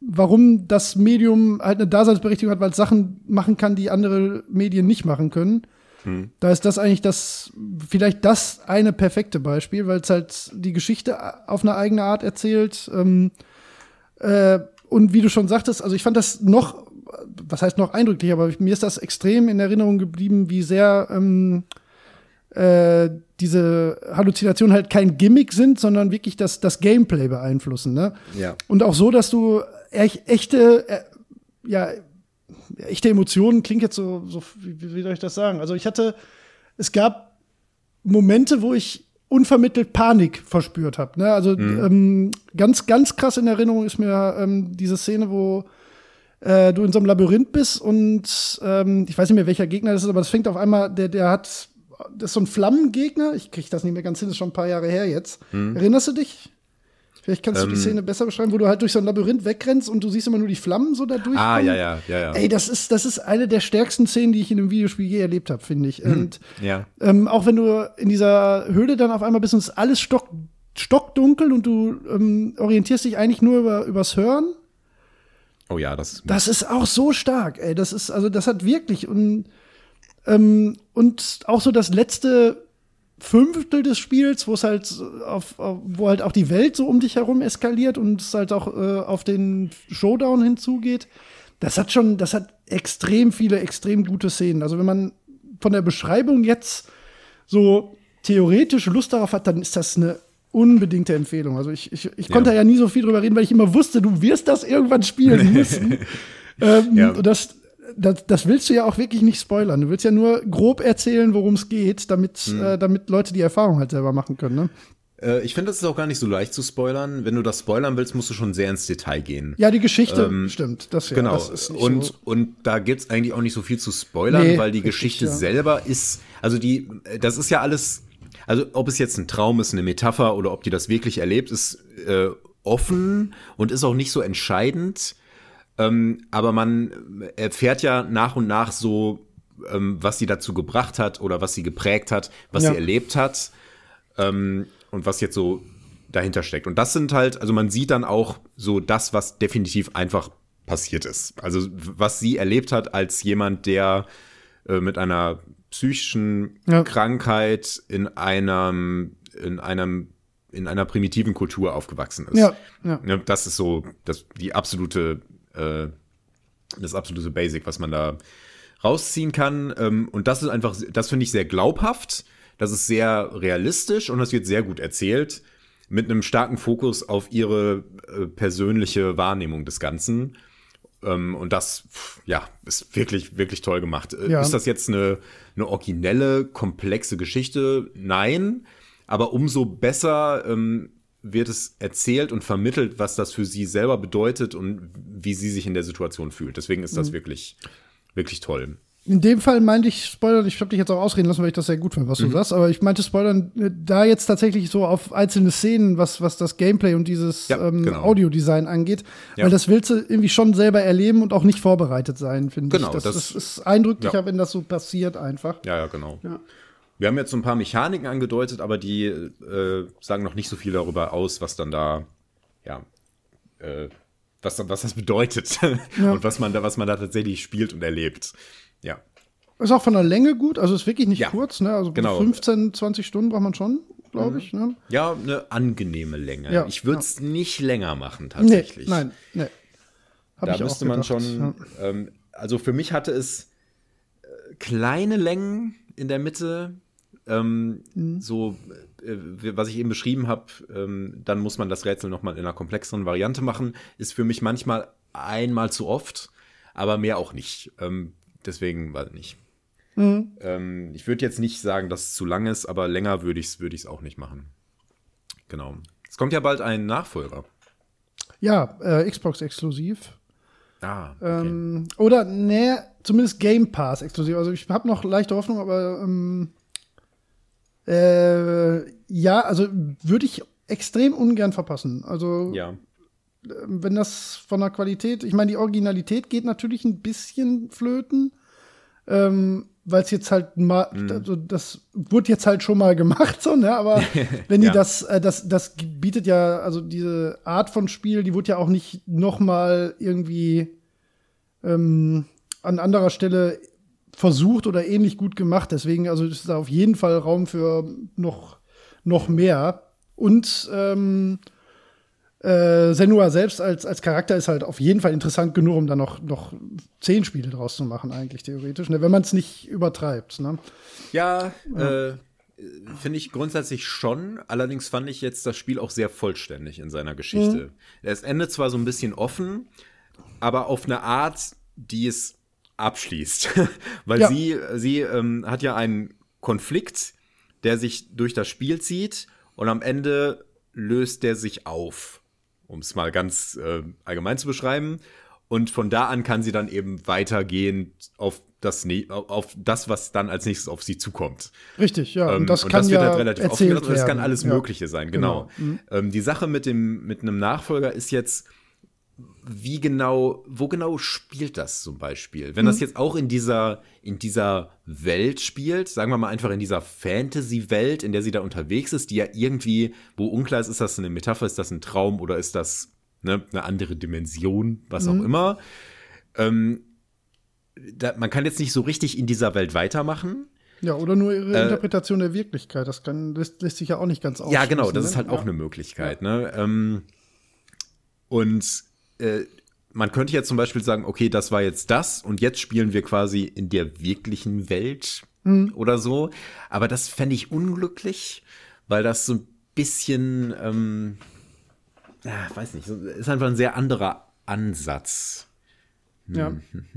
warum das Medium halt eine Daseinsberechtigung hat, weil es Sachen machen kann, die andere Medien nicht machen können. Da ist das eigentlich das, vielleicht das eine perfekte Beispiel, weil es halt die Geschichte auf eine eigene Art erzählt. Ähm, äh, und wie du schon sagtest, also ich fand das noch, was heißt noch eindrücklich, aber mir ist das extrem in Erinnerung geblieben, wie sehr ähm, äh, diese Halluzinationen halt kein Gimmick sind, sondern wirklich das, das Gameplay beeinflussen. Ne? Ja. Und auch so, dass du echt, echte, äh, ja, echte Emotionen klingt jetzt so, so wie, wie soll ich das sagen? Also ich hatte, es gab Momente, wo ich unvermittelt Panik verspürt habe. Ne? Also ähm, ganz, ganz krass in Erinnerung ist mir ähm, diese Szene, wo äh, du in so einem Labyrinth bist und ähm, ich weiß nicht mehr, welcher Gegner das ist, aber das fängt auf einmal, der, der hat, das ist so ein Flammengegner. Ich krieg das nicht mehr ganz hin, das ist schon ein paar Jahre her jetzt. Erinnerst du dich? Vielleicht kannst du die Ähm. Szene besser beschreiben, wo du halt durch so ein Labyrinth wegrennst und du siehst immer nur die Flammen so da durchkommen. Ah, ja, ja, ja, ja. Ey, das ist, das ist eine der stärksten Szenen, die ich in einem Videospiel je erlebt habe, finde ich. Und ja. ähm, auch wenn du in dieser Höhle dann auf einmal bist und es ist alles stock, stockdunkel und du ähm, orientierst dich eigentlich nur über, übers Hören, Oh ja, das, das ist auch so stark, ey. Das ist, also das hat wirklich und, ähm, und auch so das letzte Fünftel des Spiels, wo es halt auf, wo halt auch die Welt so um dich herum eskaliert und es halt auch äh, auf den Showdown hinzugeht. Das hat schon, das hat extrem viele, extrem gute Szenen. Also wenn man von der Beschreibung jetzt so theoretisch Lust darauf hat, dann ist das eine unbedingte Empfehlung. Also ich, ich, ich konnte Ja. ja nie so viel drüber reden, weil ich immer wusste, du wirst das irgendwann spielen müssen. ähm, Ja. und das, das, das willst du ja auch wirklich nicht spoilern. Du willst ja nur grob erzählen, worum es geht, damit, Hm. äh, damit Leute die Erfahrung halt selber machen können. Ne? äh, ich finde, das ist auch gar nicht so leicht zu spoilern. Wenn du das spoilern willst, musst du schon sehr ins Detail gehen. Ja, die Geschichte stimmt. Das, ja, Genau. das ist nicht und, so. und da gibt's eigentlich auch nicht so viel zu spoilern, Nee, weil die richtig, Geschichte ja. selber ist, also die, das ist ja alles, also ob es jetzt ein Traum ist, eine Metapher oder ob die das wirklich erlebt, ist äh, offen und ist auch nicht so entscheidend. Ähm, aber man erfährt ja nach und nach so, ähm, was sie dazu gebracht hat oder was sie geprägt hat, was Ja. sie erlebt hat ähm, und was jetzt so dahinter steckt. Und das sind halt, also man sieht dann auch so das, was definitiv einfach passiert ist. Also was sie erlebt hat als jemand, der äh, mit einer psychischen Ja. Krankheit in einem, in einem, in einer primitiven Kultur aufgewachsen ist. Ja, ja. Das ist so das, die absolute, äh, das absolute Basic, was man da rausziehen kann. Ähm, und das ist einfach, das finde ich sehr glaubhaft. Das ist sehr realistisch und das wird sehr gut erzählt. Mit einem starken Fokus auf ihre äh, persönliche Wahrnehmung des Ganzen. Ähm, und das, pff, ja, ist wirklich, wirklich toll gemacht. Äh, Ja. Ist das jetzt eine, eine originelle, komplexe Geschichte? Nein. Aber umso besser ähm, wird es erzählt und vermittelt, was das für sie selber bedeutet und wie sie sich in der Situation fühlt. Deswegen ist Mhm. das wirklich, wirklich toll. In dem Fall meinte ich Spoilern, ich habe dich jetzt auch ausreden lassen, weil ich das sehr gut finde, was Mhm. du sagst, aber ich meinte Spoilern da jetzt tatsächlich so auf einzelne Szenen, was, was das Gameplay und dieses Ja, ähm, genau. Audiodesign angeht, Ja. weil das willst du irgendwie schon selber erleben und auch nicht vorbereitet sein, finde Genau, ich. Das, das- das ist eindrücklicher, ja. wenn das so passiert einfach. Ja, ja, genau. Wir haben jetzt so ein paar Mechaniken angedeutet, aber die äh, sagen noch nicht so viel darüber aus, was dann da, ja, äh, was, was das bedeutet ja. und was man da, was man da tatsächlich spielt und erlebt. Ja. Ist auch von der Länge gut, also ist wirklich nicht ja. kurz, ne? Also genau. 15, 20 Stunden braucht man schon, glaube mhm. ich. Ne? Ja, eine angenehme Länge. Ja, ich würde es nicht länger machen, tatsächlich. Nee, nein, nee. Hab da müsste man schon, ähm, also für mich hatte es äh, kleine Längen in der Mitte, ähm, mhm. so äh, was ich eben beschrieben habe, ähm, dann muss man das Rätsel nochmal in einer komplexeren Variante machen, ist für mich manchmal einmal zu oft, aber mehr auch nicht. Ähm, deswegen, weiß ich nicht. Mhm. Ähm, ich würde jetzt nicht sagen, dass es zu lang ist, aber länger würde ich es würd auch nicht machen. Genau. Es kommt ja bald ein Nachfolger. Ja, äh, Xbox exklusiv. Ah. Okay. Ähm, oder nee, zumindest Game Pass exklusiv. Also ich habe noch leichte Hoffnung, aber ähm, äh, ja, also würde ich extrem ungern verpassen. Also ja. Äh, wenn das von der Qualität, ich meine, die Originalität geht natürlich ein bisschen flöten. Ähm, weil es jetzt halt mal, mhm. also das wurde jetzt halt schon mal gemacht, so, ne? Aber wenn die ja. das, äh, das, das bietet ja, also diese Art von Spiel, die wurde ja auch nicht noch mal irgendwie ähm, an anderer Stelle versucht oder ähnlich gut gemacht. Deswegen, also ist da auf jeden Fall Raum für noch, noch mehr. Und ähm, äh, Senua selbst als, als Charakter ist halt auf jeden Fall interessant genug, um da noch, noch zehn Spiele draus zu machen, eigentlich theoretisch, ne? wenn man es nicht übertreibt. Ne? Ja, ja. Äh, finde ich grundsätzlich schon. Allerdings fand ich jetzt das Spiel auch sehr vollständig in seiner Geschichte. Mhm. Es endet zwar so ein bisschen offen, aber auf eine Art, die es abschließt. Weil ja. sie, sie ähm, hat ja einen Konflikt, der sich durch das Spiel zieht und am Ende löst der sich auf um es mal ganz äh, allgemein zu beschreiben. Und von da an kann sie dann eben weitergehen auf das, auf das, was dann als nächstes auf sie zukommt. Richtig, ja. Ähm, und das kann und das ja wird halt relativ erzählt und das kann alles ja. Mögliche sein, genau. genau. Mhm. Ähm, die Sache mit dem, mit einem Nachfolger ist jetzt, wie genau, wo genau spielt das zum Beispiel? Wenn mhm. das jetzt auch in dieser, in dieser Welt spielt, sagen wir mal einfach in dieser Fantasy-Welt, in der sie da unterwegs ist, die ja irgendwie, wo unklar ist, ist das eine Metapher, ist das ein Traum oder ist das ne, eine andere Dimension, was mhm. auch immer. Ähm, da, man kann jetzt nicht so richtig in dieser Welt weitermachen. Ja, oder nur ihre äh, Interpretation der Wirklichkeit. Das kann, lässt, lässt sich ja auch nicht ganz aus. Ja, genau, das ne? ist halt ja. auch eine Möglichkeit. Ne? Ähm, und äh, man könnte jetzt zum Beispiel sagen, okay, das war jetzt das und jetzt spielen wir quasi in der wirklichen Welt mhm. oder so. Aber das fände ich unglücklich, weil das so ein bisschen, ähm, ja, weiß nicht, ist einfach ein sehr anderer Ansatz. Ja.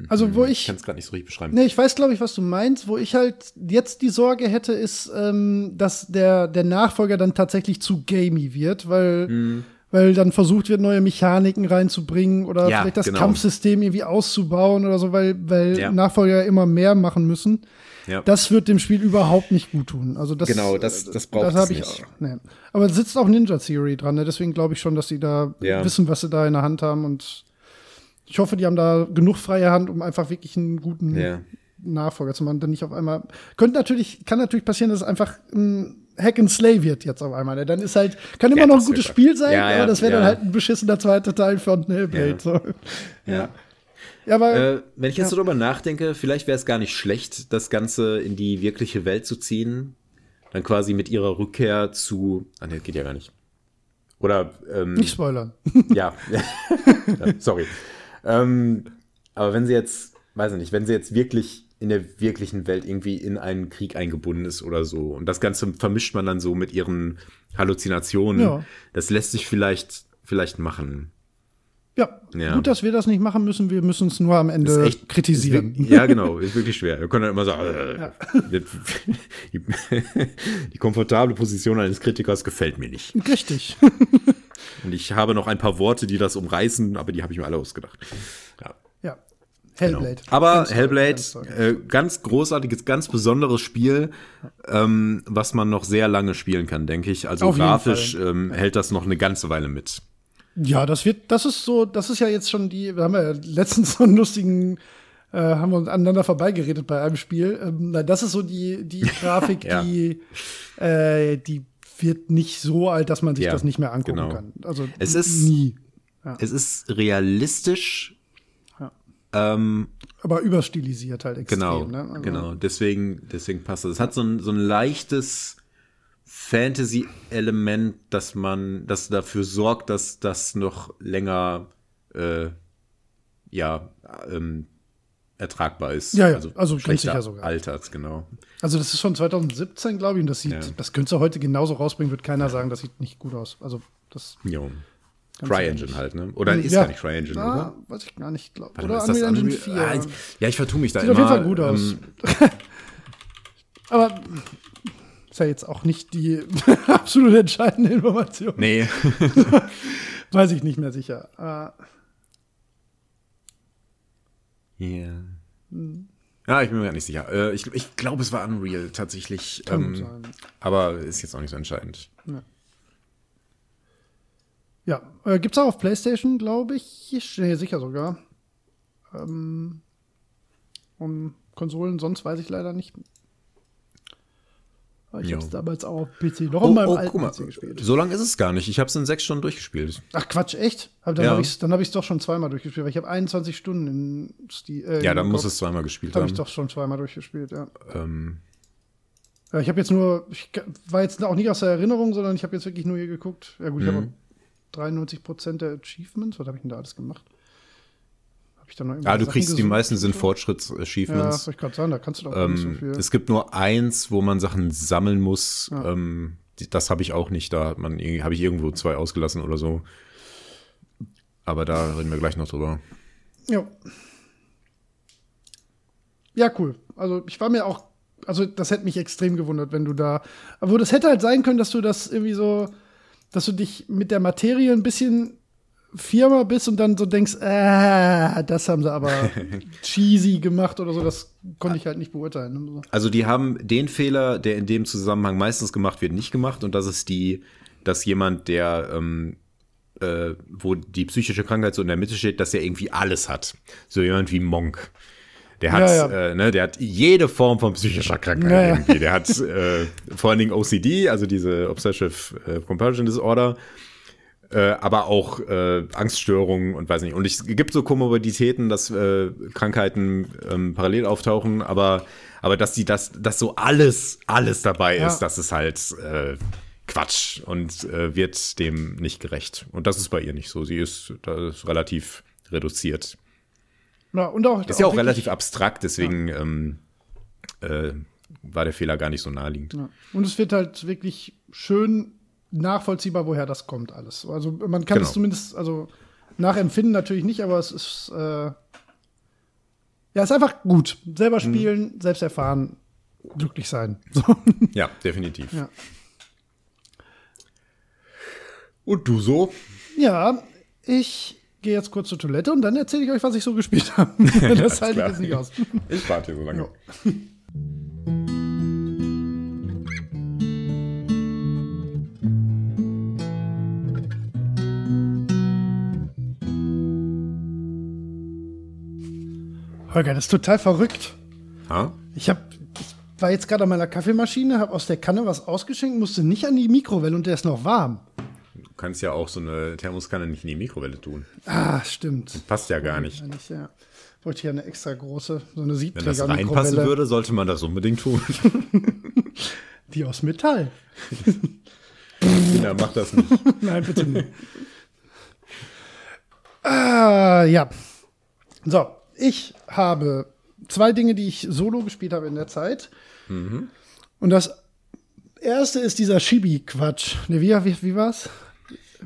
Also wo ich. Ich kann es gerade nicht so richtig beschreiben. Nee, ich weiß, glaube ich, was du meinst. Wo ich halt jetzt die Sorge hätte, ist, ähm, dass der, der Nachfolger dann tatsächlich zu gamey wird, weil mhm weil dann versucht wird, neue Mechaniken reinzubringen oder ja, vielleicht das genau. Kampfsystem irgendwie auszubauen oder so, weil, weil ja. Nachfolger immer mehr machen müssen. Ja. Das wird dem Spiel überhaupt nicht gut tun. Also das, genau, das, das braucht das es nicht. Auch, nee. Aber es sitzt auch Ninja Theory dran, ne? deswegen glaube ich schon, dass sie da wissen, was sie da in der Hand haben und ich hoffe, die haben da genug freie Hand, um einfach wirklich einen guten. Nachfolger zu machen, dann nicht auf einmal. Könnte natürlich, kann natürlich passieren, dass es einfach ein Hack and Slay wird jetzt auf einmal. Ne? Dann ist halt, kann immer ja, noch ein gutes Spiel sein, ja, aber das wäre dann halt ein beschissener zweiter Teil von Hellblade. So. Ja. Ja, aber, äh, wenn ich jetzt so drüber nachdenke, vielleicht wäre es gar nicht schlecht, das Ganze in die wirkliche Welt zu ziehen. Dann quasi mit ihrer Rückkehr zu. Ah, ne, geht ja gar nicht. Oder. Ähm, nicht spoilern. ja. ja. Sorry. Ähm, aber wenn sie jetzt, weiß ich nicht, wenn sie jetzt wirklich in der wirklichen Welt irgendwie in einen Krieg eingebunden ist oder so. Und das Ganze vermischt man dann so mit ihren Halluzinationen. Ja. Das lässt sich vielleicht, vielleicht machen. Ja, ja, gut, dass wir das nicht machen müssen. Wir müssen es nur am Ende echt, kritisieren. Ist, ja, genau, ist wirklich schwer. Wir können dann immer sagen, äh, ja. die, die, komfortable Position eines Kritikers gefällt mir nicht. Richtig. Und ich habe noch ein paar Worte, die das umreißen, aber die habe ich mir alle ausgedacht. Ja. ja. Hellblade. Genau. Aber ganz Hellblade, ganz, äh, ganz, großartiges, ganz besonderes Spiel, ähm, was man noch sehr lange spielen kann, denke ich. Also Auf grafisch ähm, hält das noch eine ganze Weile mit. Ja, das wird, das ist so, das ist ja jetzt schon die, wir haben ja letztens so einen lustigen äh, haben wir uns aneinander vorbeigeredet bei einem Spiel. Ähm, das ist so die, die Grafik, Ja. die, äh, die wird nicht so alt, dass man sich Ja, das nicht mehr angucken genau. kann. Also Es ist- nie. Es ist realistisch. Ja. Ähm, Aber überstilisiert halt extrem. genau, ne? Also, genau. Deswegen, deswegen passt das. Es hat so ein, so ein leichtes Fantasy-Element, dass man, das dafür sorgt, dass das noch länger, äh, ja, ähm, ertragbar ist. Ja, ja, also ganz schlechter sicher sogar. altert, genau. Also das ist schon 2017, glaube ich, und das sieht, Ja. das könntest du heute genauso rausbringen, wird keiner sagen, das sieht nicht gut aus. Also das Jo. CryEngine halt, ne? Oder ist Ja. gar nicht CryEngine, ah, oder? weiß ich gar nicht, glaube Oder mal, ist das Unreal Engine Unreal- 4. Ah, ich- ja, ich vertue mich da Sieht immer. auf jeden Fall gut aus. ähm, Aber ist ja jetzt auch nicht die absolut entscheidende Information. nee. Weiß ich nicht mehr sicher. Äh, Ja. Ja, ich bin mir gar nicht sicher. Äh, ich ich glaube, es war Unreal tatsächlich. Ähm, aber ist jetzt auch nicht so entscheidend. Ja, äh, gibt's auch auf PlayStation, glaube ich. Nee, sicher sogar. Ähm, um Konsolen, sonst weiß ich leider nicht. Aber Ich habe es damals auch auf PC noch Oh, meinem oh, alten mal. PC gespielt. So lange ist es gar nicht. Ich habe es in sechs Stunden durchgespielt. Ach Quatsch, echt? Aber dann Ja. habe ich es hab doch schon zweimal durchgespielt, weil ich habe 21 Stunden in Sti äh, Ja, dann muss es zweimal gespielt Habe haben. ich doch schon zweimal durchgespielt, ja. Ähm, ja ich habe jetzt nur, ich war jetzt auch nicht aus der Erinnerung, sondern ich habe jetzt wirklich nur hier geguckt. Ja gut, ich Mhm. habe 93 Prozent der Achievements. Was habe ich denn da alles gemacht? Ich da noch irgendwelche du Sachen kriegst die gesucht? meisten sind Ja, Fortschritts-Achievements. soll ich gerade sagen, da kannst du doch gar nicht so ähm, viel. es gibt nur eins, wo man Sachen sammeln muss. Ja. Ähm, die- das habe ich auch nicht. Da habe ich irgendwo zwei ausgelassen oder so. Aber da reden wir gleich noch drüber. Ja. Ja, cool. Also ich war mir auch, also das hätte mich extrem gewundert, wenn du da, aber das hätte halt sein können, dass du das irgendwie so, dass du dich mit der Materie ein bisschen Firma bist und dann so denkst, ah, das haben sie aber cheesy gemacht oder so, das konnte ich halt nicht beurteilen. Also die haben den Fehler, der in dem Zusammenhang meistens gemacht wird, nicht gemacht. Und das ist die, dass jemand, der, ähm, äh, wo die psychische Krankheit so in der Mitte steht, dass er irgendwie alles hat. So jemand wie Monk. Der hat, Ja, ja. Äh, ne, der hat jede Form von psychischer Krankheit Ja, irgendwie. Der hat äh, vor allen Dingen OCD, also diese Obsessive äh, Compulsion Disorder, äh, aber auch äh, Angststörungen und weiß nicht. Und es gibt so Komorbiditäten, dass äh, Krankheiten ähm, parallel auftauchen, aber, aber dass die das, dass so alles, alles dabei ist, das ist halt Quatsch und wird dem nicht gerecht. Und das ist bei ihr nicht so. Sie ist, ist relativ reduziert. Ja, und auch, Ist ja auch relativ abstrakt, deswegen ähm, äh, war der Fehler gar nicht so naheliegend. Ja. Und es wird halt wirklich schön nachvollziehbar, woher das kommt, alles. Also man kann Genau. es zumindest, also nachempfinden natürlich nicht, aber es ist, äh, ja, es ist einfach gut. Selber Mhm. spielen, selbst erfahren, glücklich sein. So. Ja, definitiv. Ja. Und du so? ja, ich gehe jetzt kurz zur Toilette und dann erzähle ich euch, was ich so gespielt habe. das halte ich jetzt nicht aus. Ich warte hier so lange. Ja. Holger, das ist total verrückt. Ha? Ich habe ich war jetzt gerade an meiner Kaffeemaschine, habe aus der Kanne was ausgeschenkt, musste nicht an die Mikrowelle und der ist noch warm. Du kannst ja auch so eine Thermoskanne nicht in die Mikrowelle tun. Ah, stimmt. Passt ja gar nicht. Eigentlich, ja. Bräuchte ich ja eine extra große, so eine Wenn das reinpassen würde, sollte man das unbedingt tun. die aus Metall. ja, mach das nicht. Nein, bitte nicht. ah, ja. So, ich habe zwei Dinge, die ich solo gespielt habe in der Zeit. Und das erste ist dieser Shibi-Quatsch. Ne, wie, wie, wie war's?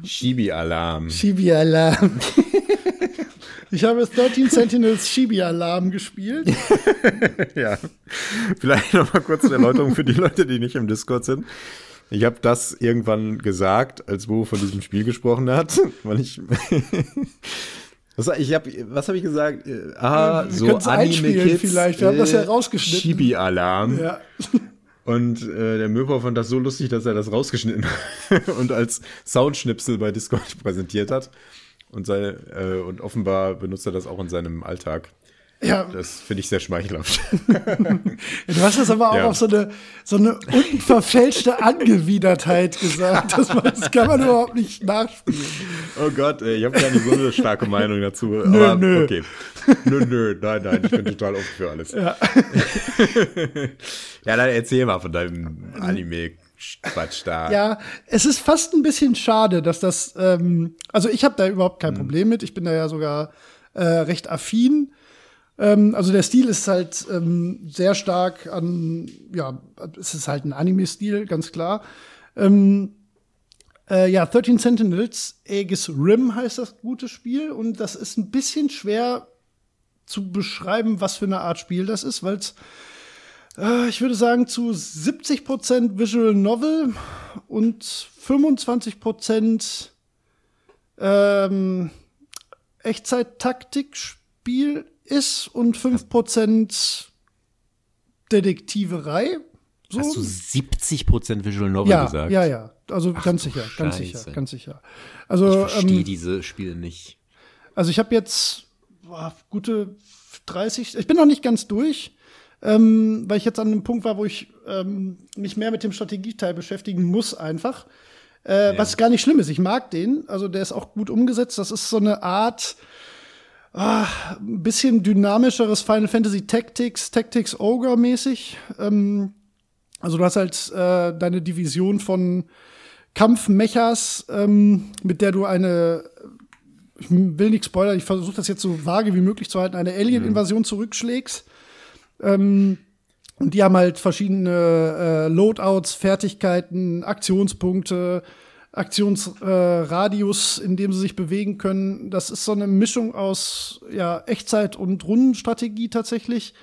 Shibi-Alarm. Shibi-Alarm. ich habe 13 Sentinels Shibi-Alarm gespielt. Ja. Vielleicht noch mal kurz eine Erläuterung für die Leute, die nicht im Discord sind. Ich habe das irgendwann gesagt, als Bo von diesem Spiel gesprochen hat, weil ich Was, ich hab, was habe ich gesagt? Äh, Ah, so einspielen Anime-Kids. vielleicht. Wir haben das ja rausgeschnitten. Shibi-Alarm. Ja. Und äh, der Möber fand das so lustig, dass er das rausgeschnitten und als Soundschnipsel bei Discord präsentiert hat. Und, seine, äh, und offenbar benutzt er das auch in seinem Alltag. Ja. Das finde ich sehr schmeichelhaft. du hast das aber auch ja. auf so eine, so eine unverfälschte Angewidertheit gesagt. Das, das kann man überhaupt nicht nachspielen. Oh Gott, ey, ich habe gar nicht so eine starke Meinung dazu. Nö, aber nö. okay. Nö, nö, nein, nein, ich bin total offen für alles. Ja, ja dann erzähl mal von deinem Anime. Quatsch da. Ja, es ist fast ein bisschen schade, dass das, ähm, also ich habe da überhaupt kein hm. Problem mit. Ich bin da ja sogar äh, recht affin. Ähm, also der Stil ist halt ähm, sehr stark an, ja, es ist halt ein Anime-Stil, ganz klar. Ähm, äh, ja, 13 Sentinels, Aegis Rim heißt das gute Spiel und das ist ein bisschen schwer zu beschreiben, was für eine Art Spiel das ist, weil es, äh, ich würde sagen, zu 70% Visual Novel und 25% ähm, Echtzeit-Taktik-Spiel ist und 5% Detektiverei. So. Hast du 70% Visual Novel ja, gesagt? Ja, ja, also Ach, ganz sicher, Scheiße. ganz sicher, ganz sicher. Also, ich verstehe ähm, diese Spiele nicht. Also ich habe jetzt boah, gute 30, ich bin noch nicht ganz durch, ähm, weil ich jetzt an einem Punkt war, wo ich ähm, mich mehr mit dem Strategieteil beschäftigen muss einfach. Äh, ja. Was gar nicht schlimm ist. Ich mag den, also der ist auch gut umgesetzt. Das ist so eine Art, ah, ein bisschen dynamischeres Final Fantasy Tactics, Tactics Ogre mäßig. Ähm, also du hast halt äh, deine Division von Kampfmechas, ähm, mit der du eine, ich will nicht spoilern, ich versuche das jetzt so vage wie möglich zu halten, eine Alien-Invasion mhm. zurückschlägst. Ähm, und die haben halt verschiedene äh, Loadouts, Fertigkeiten, Aktionspunkte, Aktionsradius, äh, in dem sie sich bewegen können. Das ist so eine Mischung aus ja, Echtzeit und Rundenstrategie tatsächlich.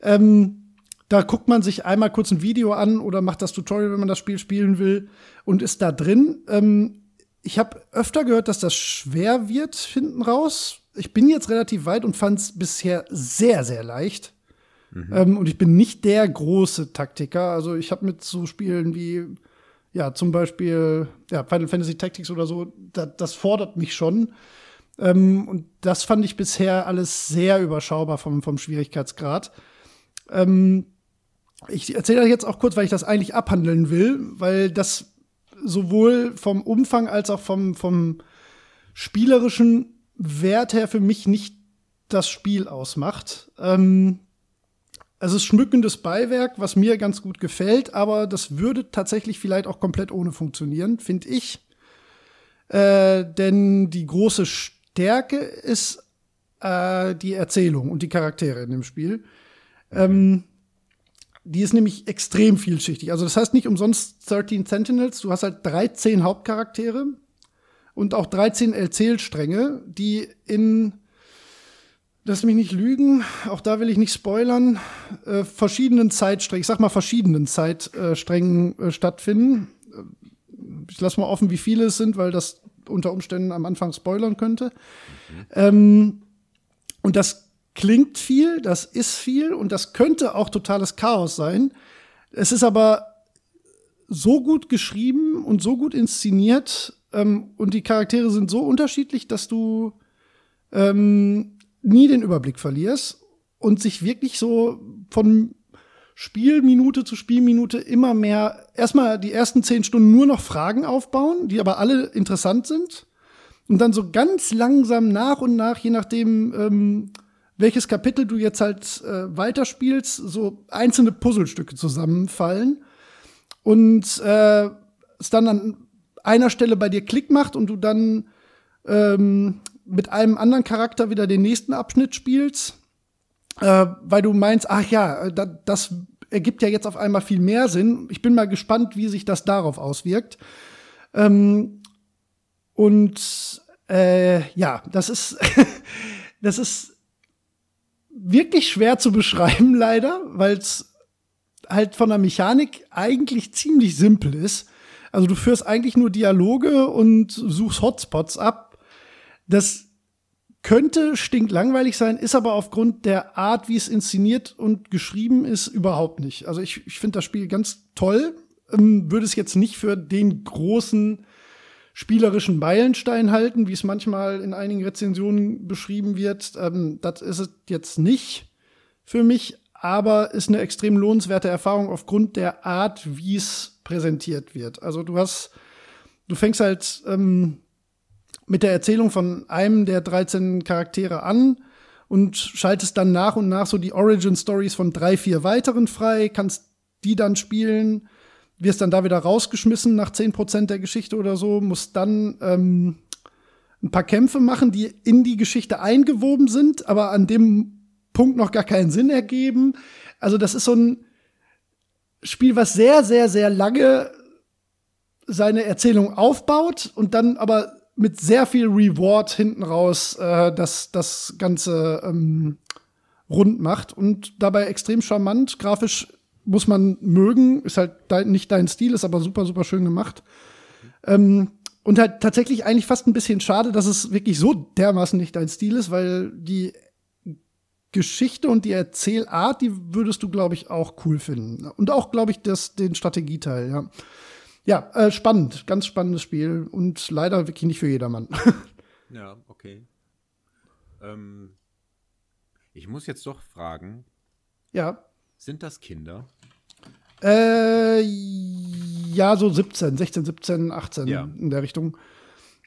Ähm, da guckt man sich einmal kurz ein Video an oder macht das Tutorial, wenn man das Spiel spielen will und ist da drin. Ähm, ich habe öfter gehört, dass das schwer wird hinten raus. Ich bin jetzt relativ weit und fand es bisher sehr, sehr leicht. Mhm. Ähm, und ich bin nicht der große Taktiker. Also ich habe mit so Spielen wie ja, zum Beispiel ja, Final Fantasy Tactics oder so, da, das fordert mich schon. Ähm, und das fand ich bisher alles sehr überschaubar vom, vom Schwierigkeitsgrad. Ähm, ich erzähle das jetzt auch kurz, weil ich das eigentlich abhandeln will, weil das sowohl vom Umfang als auch vom, vom spielerischen Wert her für mich nicht das Spiel ausmacht. Ähm, es ist schmückendes Beiwerk, was mir ganz gut gefällt, aber das würde tatsächlich vielleicht auch komplett ohne funktionieren, finde ich. Äh, denn die große Stärke ist äh, die Erzählung und die Charaktere in dem Spiel. Ähm, die ist nämlich extrem vielschichtig. Also das heißt nicht umsonst 13 Sentinels, du hast halt 13 Hauptcharaktere und auch 13 Erzählstränge, die in lass mich nicht lügen, auch da will ich nicht spoilern, äh, verschiedenen Zeitsträngen, ich sag mal verschiedenen Zeitsträngen äh, stattfinden. Ich lass mal offen, wie viele es sind, weil das unter Umständen am Anfang spoilern könnte. Mhm. Ähm, und das klingt viel, das ist viel und das könnte auch totales Chaos sein. Es ist aber so gut geschrieben und so gut inszeniert ähm, und die Charaktere sind so unterschiedlich, dass du ähm, nie den Überblick verlierst und sich wirklich so von Spielminute zu Spielminute immer mehr, erstmal die ersten zehn Stunden nur noch Fragen aufbauen, die aber alle interessant sind. Und dann so ganz langsam nach und nach, je nachdem, ähm, welches Kapitel du jetzt halt äh, weiterspielst, so einzelne Puzzlestücke zusammenfallen. Und äh, es dann an einer Stelle bei dir Klick macht und du dann ähm, mit einem anderen Charakter wieder den nächsten Abschnitt spielst, äh, weil du meinst, ach ja, da, das ergibt ja jetzt auf einmal viel mehr Sinn. Ich bin mal gespannt, wie sich das darauf auswirkt. Ähm, und äh, ja, das ist, das ist wirklich schwer zu beschreiben, leider, weil es halt von der Mechanik eigentlich ziemlich simpel ist. Also du führst eigentlich nur Dialoge und suchst Hotspots ab das könnte stinklangweilig sein, ist aber aufgrund der Art, wie es inszeniert und geschrieben ist, überhaupt nicht. Also ich, ich finde das Spiel ganz toll, ähm, würde es jetzt nicht für den großen spielerischen Meilenstein halten, wie es manchmal in einigen Rezensionen beschrieben wird. Ähm, das ist es jetzt nicht für mich, aber ist eine extrem lohnenswerte Erfahrung aufgrund der Art, wie es präsentiert wird. Also du hast, du fängst halt ähm, mit der Erzählung von einem der 13 Charaktere an und schaltest dann nach und nach so die Origin Stories von drei, vier weiteren frei, kannst die dann spielen wirst dann da wieder rausgeschmissen nach 10% der Geschichte oder so, musst dann ähm, ein paar Kämpfe machen, die in die Geschichte eingewoben sind, aber an dem Punkt noch gar keinen Sinn ergeben. Also das ist so ein Spiel, was sehr, sehr, sehr lange seine Erzählung aufbaut und dann aber mit sehr viel Reward hinten raus äh, das, das Ganze ähm, rund macht und dabei extrem charmant, grafisch muss man mögen, ist halt dein, nicht dein Stil, ist aber super, super schön gemacht. Ähm, und halt tatsächlich eigentlich fast ein bisschen schade, dass es wirklich so dermaßen nicht dein Stil ist, weil die Geschichte und die Erzählart, die würdest du, glaube ich, auch cool finden. Und auch, glaube ich, das, den Strategieteil, ja. Ja, äh, spannend, ganz spannendes Spiel und leider wirklich nicht für jedermann. ja, okay. Ähm, ich muss jetzt doch fragen. Ja. Sind das Kinder? Äh, ja, so 17, 16, 17, 18 ja. in der Richtung.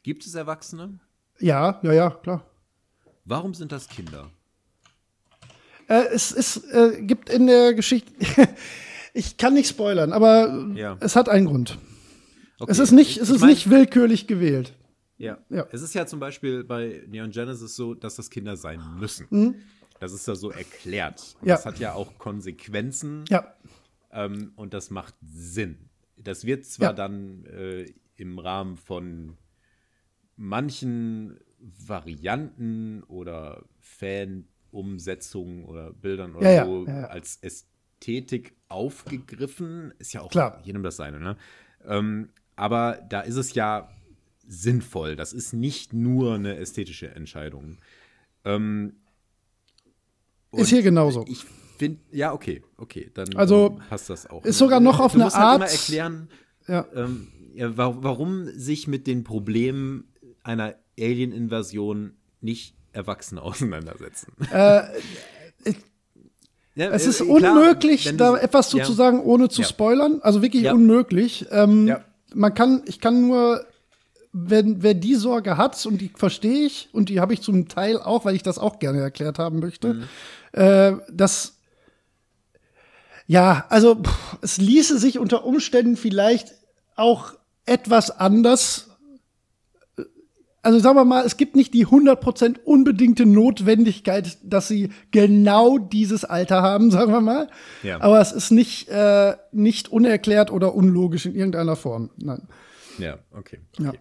Gibt es Erwachsene? Ja, ja, ja, klar. Warum sind das Kinder? Äh, es es äh, gibt in der Geschichte, ich kann nicht spoilern, aber ja. es hat einen Grund. Okay. Es ist nicht, es ist mein, nicht willkürlich gewählt. Ja. ja. Es ist ja zum Beispiel bei Neon Genesis so, dass das Kinder sein müssen. Mhm. Das ist ja so erklärt. Und ja. Das hat ja auch Konsequenzen. Ja. Ähm, und das macht Sinn. Das wird zwar ja. dann äh, im Rahmen von manchen Varianten oder Fan-Umsetzungen oder Bildern oder ja, so ja, als Ästhetik aufgegriffen. Ist ja auch Klar. jedem das seine, ne? Ähm, aber da ist es ja sinnvoll. Das ist nicht nur eine ästhetische Entscheidung. Ähm, ist hier genauso. Ich finde, ja, okay, okay, dann also, passt das auch. Ist sogar noch auf du eine musst halt Art. Halt erklären, ja. Ähm, ja, warum sich mit den Problemen einer Alien-Invasion nicht Erwachsene auseinandersetzen. Äh, ja, es ist äh, unmöglich, klar, da etwas zu, ja. zu sagen, ohne zu spoilern. Also wirklich unmöglich. Ähm, man kann, ich kann nur wenn, wer die Sorge hat, und die verstehe ich, und die habe ich zum Teil auch, weil ich das auch gerne erklärt haben möchte, mhm. äh, dass ja, also pff, es ließe sich unter Umständen vielleicht auch etwas anders. Also sagen wir mal, es gibt nicht die 100% unbedingte Notwendigkeit, dass sie genau dieses Alter haben, sagen wir mal. Ja. Aber es ist nicht, äh, nicht unerklärt oder unlogisch in irgendeiner Form. Nein. Ja, okay. okay. Ja.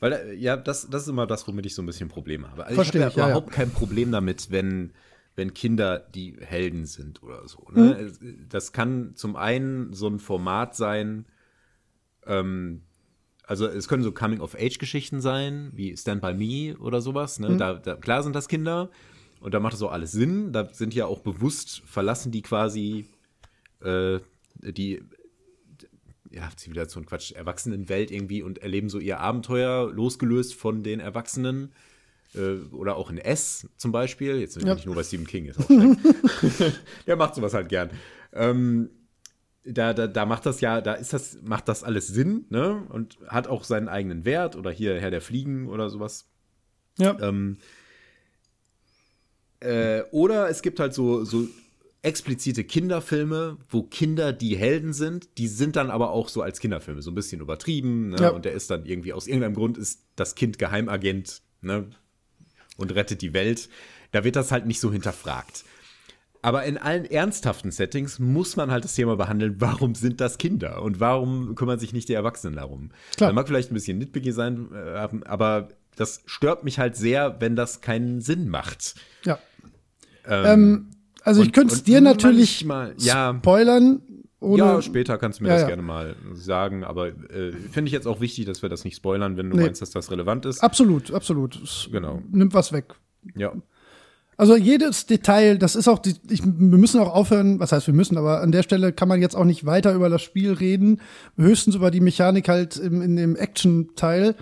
Weil, äh, ja, das, das ist immer das, womit ich so ein bisschen Probleme habe. Also Verstehe ich habe ja überhaupt ja. kein Problem damit, wenn, wenn Kinder die Helden sind oder so. Ne? Mhm. Das kann zum einen so ein Format sein, ähm, also es können so Coming-of-Age-Geschichten sein, wie Stand By Me oder sowas. Ne? Mhm. Da, da, klar sind das Kinder und da macht das auch alles Sinn. Da sind ja auch bewusst, verlassen die quasi äh, die ja, Zivilisation, Quatsch, Erwachsenenwelt irgendwie und erleben so ihr Abenteuer, losgelöst von den Erwachsenen. Äh, oder auch in S zum Beispiel. Jetzt ja. nicht nur bei Stephen King ist auch Der macht sowas halt gern. Ähm, da, da, da macht das ja, da ist das, macht das alles Sinn, ne? Und hat auch seinen eigenen Wert oder hier Herr der Fliegen oder sowas. Ja. Ähm, äh, oder es gibt halt so, so explizite Kinderfilme, wo Kinder die Helden sind, die sind dann aber auch so als Kinderfilme so ein bisschen übertrieben. Ne? Ja. Und der ist dann irgendwie aus irgendeinem Grund ist das Kind Geheimagent ne? und rettet die Welt. Da wird das halt nicht so hinterfragt. Aber in allen ernsthaften Settings muss man halt das Thema behandeln, warum sind das Kinder und warum kümmern sich nicht die Erwachsenen darum? Klar. Das mag vielleicht ein bisschen nitpicky sein, äh, aber das stört mich halt sehr, wenn das keinen Sinn macht. Ja. Ähm, ähm, also ich könnte es dir natürlich manchmal, ja, spoilern. Ohne ja, später kannst du mir ja, das ja. gerne mal sagen, aber äh, finde ich jetzt auch wichtig, dass wir das nicht spoilern, wenn du nee. meinst, dass das relevant ist. Absolut, absolut. genau. Nimmt was weg. Ja. Also jedes Detail, das ist auch, die, ich, wir müssen auch aufhören, was heißt wir müssen, aber an der Stelle kann man jetzt auch nicht weiter über das Spiel reden, höchstens über die Mechanik halt im, in dem Action-Teil,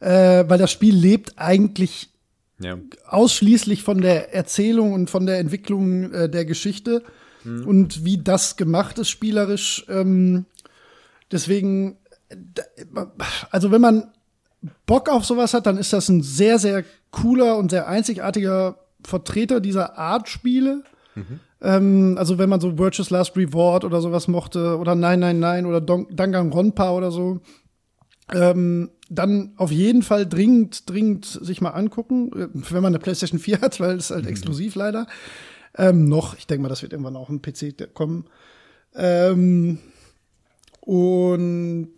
äh, weil das Spiel lebt eigentlich ja. ausschließlich von der Erzählung und von der Entwicklung äh, der Geschichte mhm. und wie das gemacht ist spielerisch. Ähm, deswegen, also wenn man Bock auf sowas hat, dann ist das ein sehr, sehr cooler und sehr einzigartiger Vertreter dieser Art Spiele. Mhm. Ähm, also wenn man so Virtuous Last Reward oder sowas mochte oder 999 oder Don Danganronpa oder so, ähm, dann auf jeden Fall dringend, dringend sich mal angucken, äh, wenn man eine PlayStation 4 hat, weil es halt mhm. exklusiv leider. Ähm, noch, ich denke mal, das wird irgendwann auch ein PC kommen. Ähm, und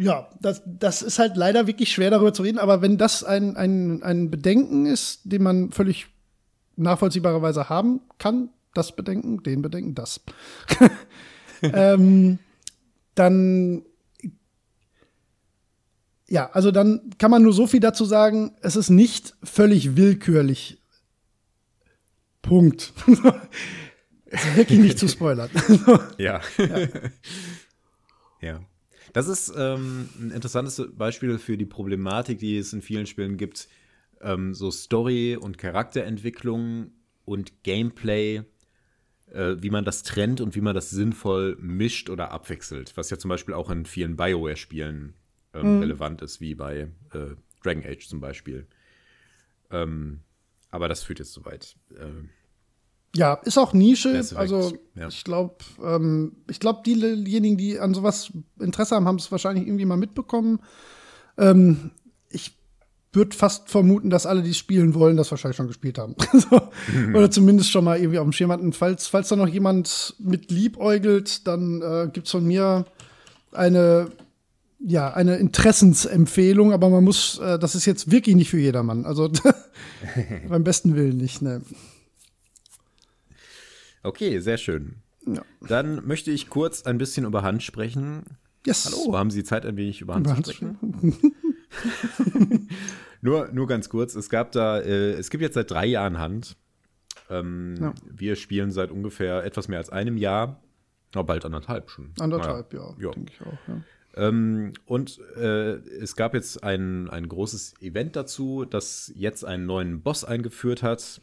ja, das, das ist halt leider wirklich schwer darüber zu reden, aber wenn das ein, ein, ein Bedenken ist, den man völlig nachvollziehbarerweise haben kann, das Bedenken, den Bedenken, das, ähm, dann ja, also dann kann man nur so viel dazu sagen, es ist nicht völlig willkürlich. Punkt. wirklich nicht zu spoilern. ja. ja. ja. Das ist ähm, ein interessantes Beispiel für die Problematik, die es in vielen Spielen gibt. Ähm, so Story und Charakterentwicklung und Gameplay, äh, wie man das trennt und wie man das sinnvoll mischt oder abwechselt. Was ja zum Beispiel auch in vielen BioWare-Spielen ähm, mhm. relevant ist, wie bei äh, Dragon Age zum Beispiel. Ähm, aber das führt jetzt zu weit. Äh, ja, ist auch Nische. Also ja. ich glaube, ähm, ich glaube, diejenigen, die an sowas Interesse haben, haben es wahrscheinlich irgendwie mal mitbekommen. Ähm, ich würde fast vermuten, dass alle, die spielen wollen, das wahrscheinlich schon gespielt haben. so. mhm. Oder zumindest schon mal irgendwie auf dem Schirm hatten. Falls, falls da noch jemand mit liebäugelt, dann äh, gibt's von mir eine ja, eine Interessensempfehlung, aber man muss, äh, das ist jetzt wirklich nicht für jedermann. Also beim besten Willen nicht, ne. Okay, sehr schön. Ja. Dann möchte ich kurz ein bisschen über Hand sprechen. Yes. Hallo, haben Sie Zeit, ein wenig über Hand über zu sprechen? nur, nur ganz kurz, es gab da, äh, es gibt jetzt seit drei Jahren Hand. Ähm, ja. Wir spielen seit ungefähr etwas mehr als einem Jahr. Oh, bald anderthalb schon. Anderthalb, naja. ja, ja. denke ich auch, ja. Ähm, und äh, es gab jetzt ein, ein großes Event dazu, das jetzt einen neuen Boss eingeführt hat.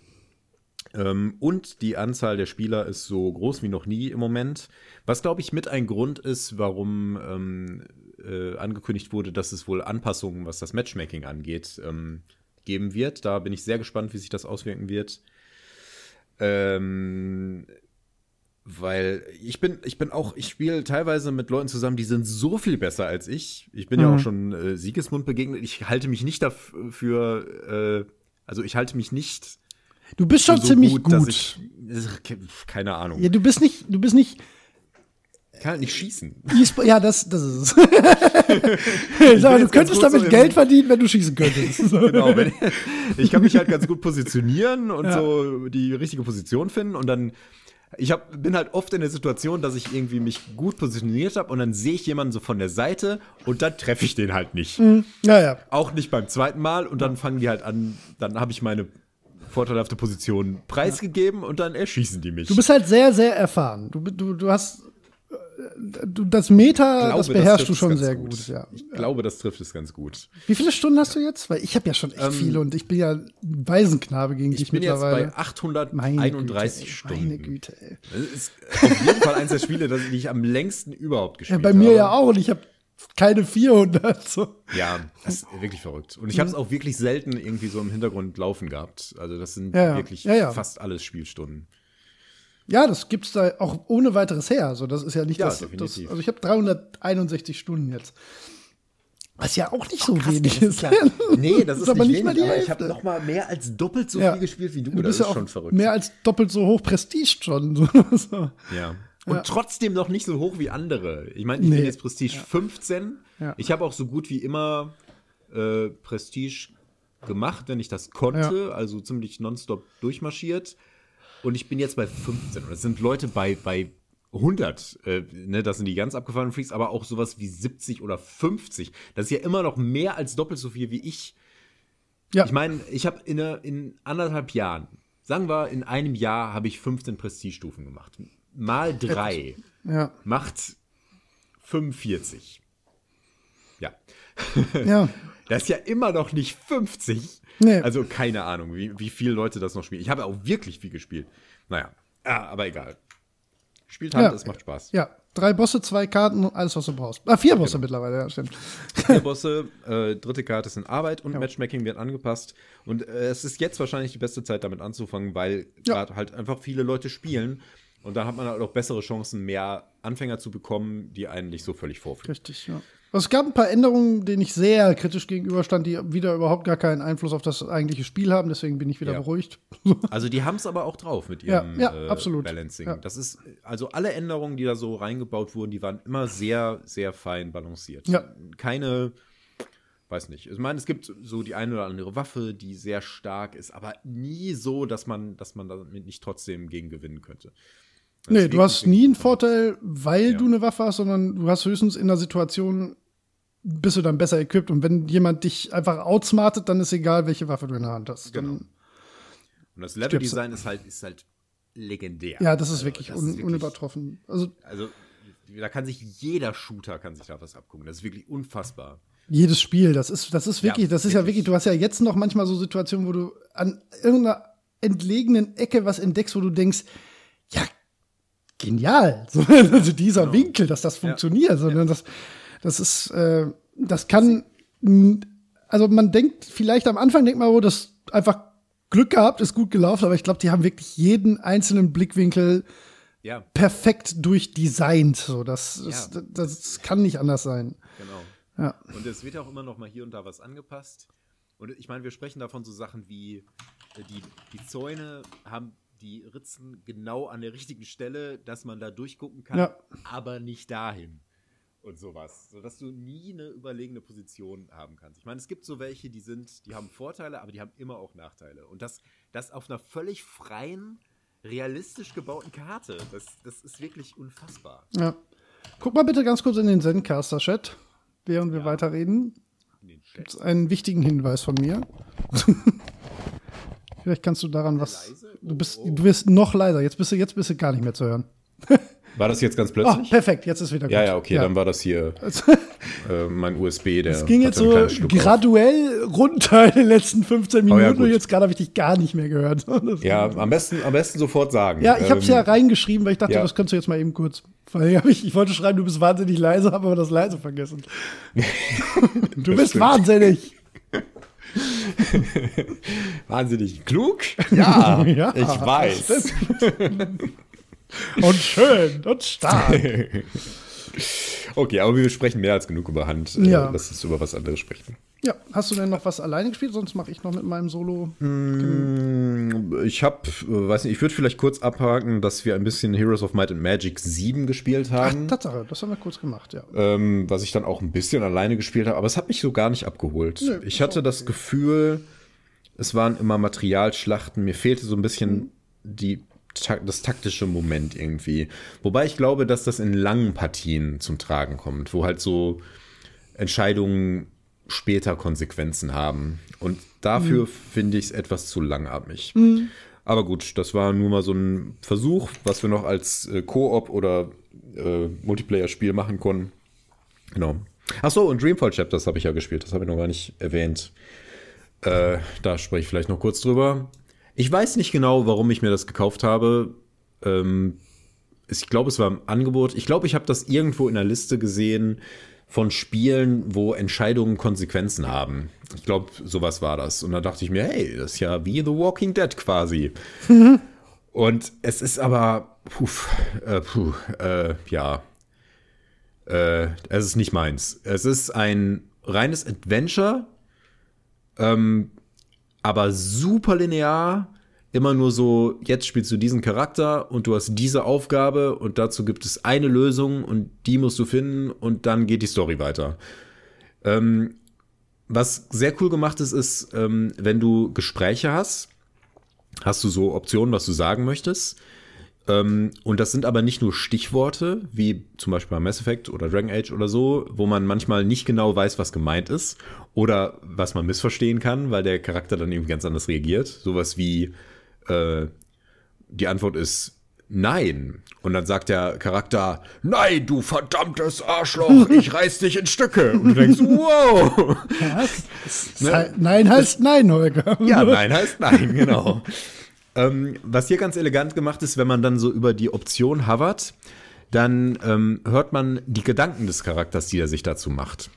Ähm, und die Anzahl der Spieler ist so groß wie noch nie im Moment. Was, glaube ich, mit ein Grund ist, warum ähm, äh, angekündigt wurde, dass es wohl Anpassungen, was das Matchmaking angeht, ähm, geben wird. Da bin ich sehr gespannt, wie sich das auswirken wird. Ähm, weil ich bin, ich bin auch, ich spiele teilweise mit Leuten zusammen, die sind so viel besser als ich. Ich bin mhm. ja auch mhm. schon äh, Siegesmund begegnet. Ich halte mich nicht dafür, äh, also ich halte mich nicht Du bist schon so ziemlich gut. gut. Ich, keine Ahnung. Ja, du bist nicht, du bist nicht. Ich kann halt nicht schießen. Ja, das, das ist es. Sag, du könntest damit so Geld verdienen, wenn du schießen könntest. genau, wenn, ich kann mich halt ganz gut positionieren und ja. so die richtige Position finden und dann ich hab, bin halt oft in der Situation, dass ich irgendwie mich gut positioniert habe und dann sehe ich jemanden so von der Seite und dann treffe ich den halt nicht. Mhm. Ja, ja. Auch nicht beim zweiten Mal und dann fangen die halt an, dann habe ich meine vorteilhafte Position preisgegeben und dann erschießen die mich. Du bist halt sehr, sehr erfahren. Du, du, du hast du, das Meta, glaube, das beherrschst das du schon sehr gut. gut. ja. Ich glaube, das trifft es ganz gut. Wie viele Stunden hast du jetzt? Weil ich habe ja schon echt ähm, viele und ich bin ja ein Waisenknabe gegen dich mittlerweile. Ich bin jetzt bei 831 Güte, Stunden. Meine Güte, ey. Das ist auf jeden Fall eins der Spiele, die ich am längsten überhaupt gespielt habe. Ja, bei mir habe. ja auch und ich habe keine 400. So. Ja, das ist wirklich verrückt. Und ich habe es auch wirklich selten irgendwie so im Hintergrund laufen gehabt. Also das sind ja, wirklich ja, fast alles Spielstunden. Ja, das gibt's da auch ohne weiteres her. Also das ist ja nicht ja, das, das, Also ich habe 361 Stunden jetzt. Was ja auch nicht so krass, wenig ist. Klar. Nee, das, ist, ist aber nicht, wenig, mal die Ich habe noch mal mehr als doppelt so ja. viel gespielt wie du. du bist das ja ist schon verrückt. Mehr als doppelt so hoch Prestige schon. so. Ja. Und ja. trotzdem noch nicht so hoch wie andere. Ich meine, ich nee. bin jetzt Prestige ja. 15. Ich habe auch so gut wie immer äh, Prestige gemacht, wenn ich das konnte. Also ziemlich nonstop durchmarschiert. Und ich bin jetzt bei 15. Und es sind Leute bei, bei 100. Äh, ne, das sind die ganz abgefahrenen Freaks, aber auch sowas wie 70 oder 50. Das ist ja immer noch mehr als doppelt so viel wie ich. Ja. Ich meine, ich habe in, in anderthalb Jahren, sagen wir, in einem Jahr habe ich 15 Prestigestufen gemacht. Mal drei ja. macht 45. Ja. Ja. Das ist ja immer noch nicht 50. Nee. Also keine Ahnung, wie, wie viele Leute das noch spielen. Ich habe auch wirklich viel gespielt. Naja, ah, aber egal. Spielt halt, es macht Spaß. Ja, drei Bosse, zwei Karten, alles, was du brauchst. Ah, vier Bosse genau. mittlerweile, ja, stimmt. Vier Bosse, äh, dritte Karte ist in Arbeit und ja. Matchmaking wird angepasst. Und äh, es ist jetzt wahrscheinlich die beste Zeit, damit anzufangen, weil ja. gerade halt einfach viele Leute spielen. Und dann hat man halt auch bessere Chancen, mehr Anfänger zu bekommen, die einen nicht so völlig vorführen. Richtig, ja. Also es gab ein paar Änderungen, denen ich sehr kritisch gegenüberstand, die wieder überhaupt gar keinen Einfluss auf das eigentliche Spiel haben. Deswegen bin ich wieder ja. beruhigt. Also die haben es aber auch drauf mit ihrem ja, ja, äh, Balancing. Das ist also alle Änderungen, die da so reingebaut wurden, die waren immer sehr, sehr fein balanciert. Keine, weiß nicht. Ich meine, es gibt so die eine oder andere Waffe, die sehr stark ist, aber nie so, dass man, dass man damit nicht trotzdem gegen gewinnen könnte. Nee, du hast nie einen Vorteil, weil ja. du eine Waffe hast, sondern du hast höchstens in der Situation, bist du dann besser equipped. Und wenn jemand dich einfach outsmartet, dann ist egal, welche Waffe du in der Hand hast. Genau. Und das Level-Design ist halt, ist halt legendär. Ja, das ist also, wirklich, das un ist wirklich unübertroffen. Also, also, da kann sich jeder Shooter kann sich da was abgucken. Das ist wirklich unfassbar. Jedes Spiel, das ist, das ist wirklich, ja, das ist wirklich. ja wirklich, du hast ja jetzt noch manchmal so Situationen, wo du an irgendeiner entlegenen Ecke was entdeckst, wo du denkst, ja, genial. So, also dieser genau. Winkel, dass das funktioniert, ja. sondern ja. das, das ist, äh, das kann, also man denkt vielleicht am Anfang denkt man, oh, das einfach Glück gehabt, ist gut gelaufen, aber ich glaube, die haben wirklich jeden einzelnen Blickwinkel ja. perfekt durchdesignt. So, das, das, das, das, kann nicht anders sein. Genau. Ja. Und es wird auch immer noch mal hier und da was angepasst. Und ich meine, wir sprechen davon so Sachen wie äh, die, die Zäune haben die Ritzen genau an der richtigen Stelle, dass man da durchgucken kann, ja. aber nicht dahin und sowas, sodass du nie eine überlegene Position haben kannst. Ich meine, es gibt so welche, die sind, die haben Vorteile, aber die haben immer auch Nachteile. Und das, das auf einer völlig freien, realistisch gebauten Karte, das, das ist wirklich unfassbar. Ja. Guck mal bitte ganz kurz in den Zencaster-Chat, während wir ja. weiterreden. Gibt es einen wichtigen Hinweis von mir? Vielleicht kannst du daran was. Du bist, du bist noch leiser. Jetzt bist du, jetzt bist du gar nicht mehr zu hören. War das jetzt ganz plötzlich? Oh, perfekt, jetzt ist wieder gut. Ja, ja, okay, ja. dann war das hier äh, mein USB, der. Es ging jetzt so graduell runter in den letzten 15 Minuten ja, und jetzt gerade habe ich dich gar nicht mehr gehört. ja, am besten, am besten sofort sagen. Ja, ich habe es ähm, ja reingeschrieben, weil ich dachte, ja. das kannst du jetzt mal eben kurz. Ich, ich wollte schreiben, du bist wahnsinnig leise, habe aber das leise vergessen. du bist wahnsinnig. Wahnsinnig klug? Ja, ja ich weiß. und schön und stark. okay, aber wir sprechen mehr als genug über Hand. Äh, ja. Lass uns über was anderes sprechen. Ja, hast du denn noch was alleine gespielt? Sonst mache ich noch mit meinem Solo. Mm, ich habe, weiß nicht, ich würde vielleicht kurz abhaken, dass wir ein bisschen Heroes of Might and Magic 7 gespielt haben. Ach, Tatsache, das haben wir kurz gemacht, ja. Ähm, was ich dann auch ein bisschen alleine gespielt habe, aber es hat mich so gar nicht abgeholt. Nee, ich hatte das Gefühl, es waren immer Materialschlachten. Mir fehlte so ein bisschen mhm. die das taktische Moment irgendwie. Wobei ich glaube, dass das in langen Partien zum Tragen kommt, wo halt so Entscheidungen später Konsequenzen haben. Und dafür mhm. finde ich es etwas zu langatmig. Mhm. Aber gut, das war nur mal so ein Versuch, was wir noch als äh, Koop oder äh, Multiplayer-Spiel machen konnten. Genau. Achso, und Dreamfall Chapters habe ich ja gespielt, das habe ich noch gar nicht erwähnt. Äh, da spreche ich vielleicht noch kurz drüber. Ich weiß nicht genau, warum ich mir das gekauft habe. Ähm, ich glaube, es war im Angebot. Ich glaube, ich habe das irgendwo in der Liste gesehen von Spielen, wo Entscheidungen Konsequenzen haben. Ich glaube, sowas war das. Und da dachte ich mir, hey, das ist ja wie The Walking Dead quasi. Und es ist aber, puh, äh, puh, äh, ja, äh, es ist nicht meins. Es ist ein reines Adventure, ähm, aber super linear. Immer nur so, jetzt spielst du diesen Charakter und du hast diese Aufgabe und dazu gibt es eine Lösung und die musst du finden und dann geht die Story weiter. Ähm, was sehr cool gemacht ist, ist, ähm, wenn du Gespräche hast, hast du so Optionen, was du sagen möchtest. Ähm, und das sind aber nicht nur Stichworte, wie zum Beispiel bei Mass Effect oder Dragon Age oder so, wo man manchmal nicht genau weiß, was gemeint ist oder was man missverstehen kann, weil der Charakter dann irgendwie ganz anders reagiert. Sowas wie äh, die Antwort ist Nein. Und dann sagt der Charakter, nein, du verdammtes Arschloch, ich reiß dich in Stücke. Und du denkst, wow. Was? Ne? Nein heißt nein, Holger. Ja, nein heißt nein, genau. ähm, was hier ganz elegant gemacht ist, wenn man dann so über die Option hovert, dann ähm, hört man die Gedanken des Charakters, die er sich dazu macht.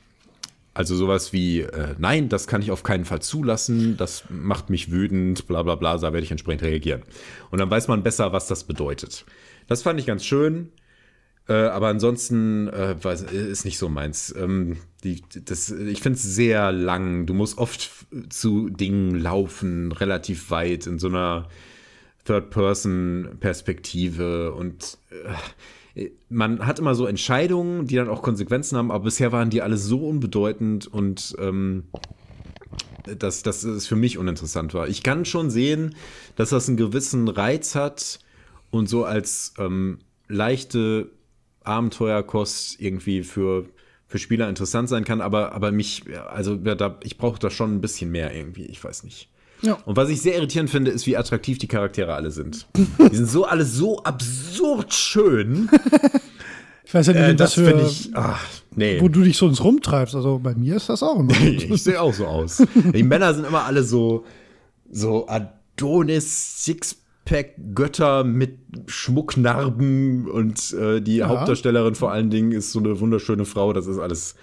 Also sowas wie, äh, nein, das kann ich auf keinen Fall zulassen, das macht mich wütend, bla bla bla, da werde ich entsprechend reagieren. Und dann weiß man besser, was das bedeutet. Das fand ich ganz schön, äh, aber ansonsten äh, weiß, ist nicht so meins. Ähm, die, das, ich finde es sehr lang, du musst oft zu Dingen laufen, relativ weit in so einer Third-Person-Perspektive und äh, man hat immer so Entscheidungen, die dann auch Konsequenzen haben, aber bisher waren die alle so unbedeutend und ähm, dass, dass es für mich uninteressant war. Ich kann schon sehen, dass das einen gewissen Reiz hat und so als ähm, leichte Abenteuerkost irgendwie für, für Spieler interessant sein kann, aber, aber mich, also da, ich brauche da schon ein bisschen mehr irgendwie, ich weiß nicht. Ja. Und was ich sehr irritierend finde, ist, wie attraktiv die Charaktere alle sind. Die sind so alle so absurd schön. Ich weiß ja nicht, äh, das finde ich, ach, nee. wo du dich sonst rumtreibst. Also bei mir ist das auch immer. ich sehe auch so aus. Die Männer sind immer alle so, so Adonis, Sixpack, Götter mit Schmucknarben und äh, die ja. Hauptdarstellerin vor allen Dingen ist so eine wunderschöne Frau. Das ist alles,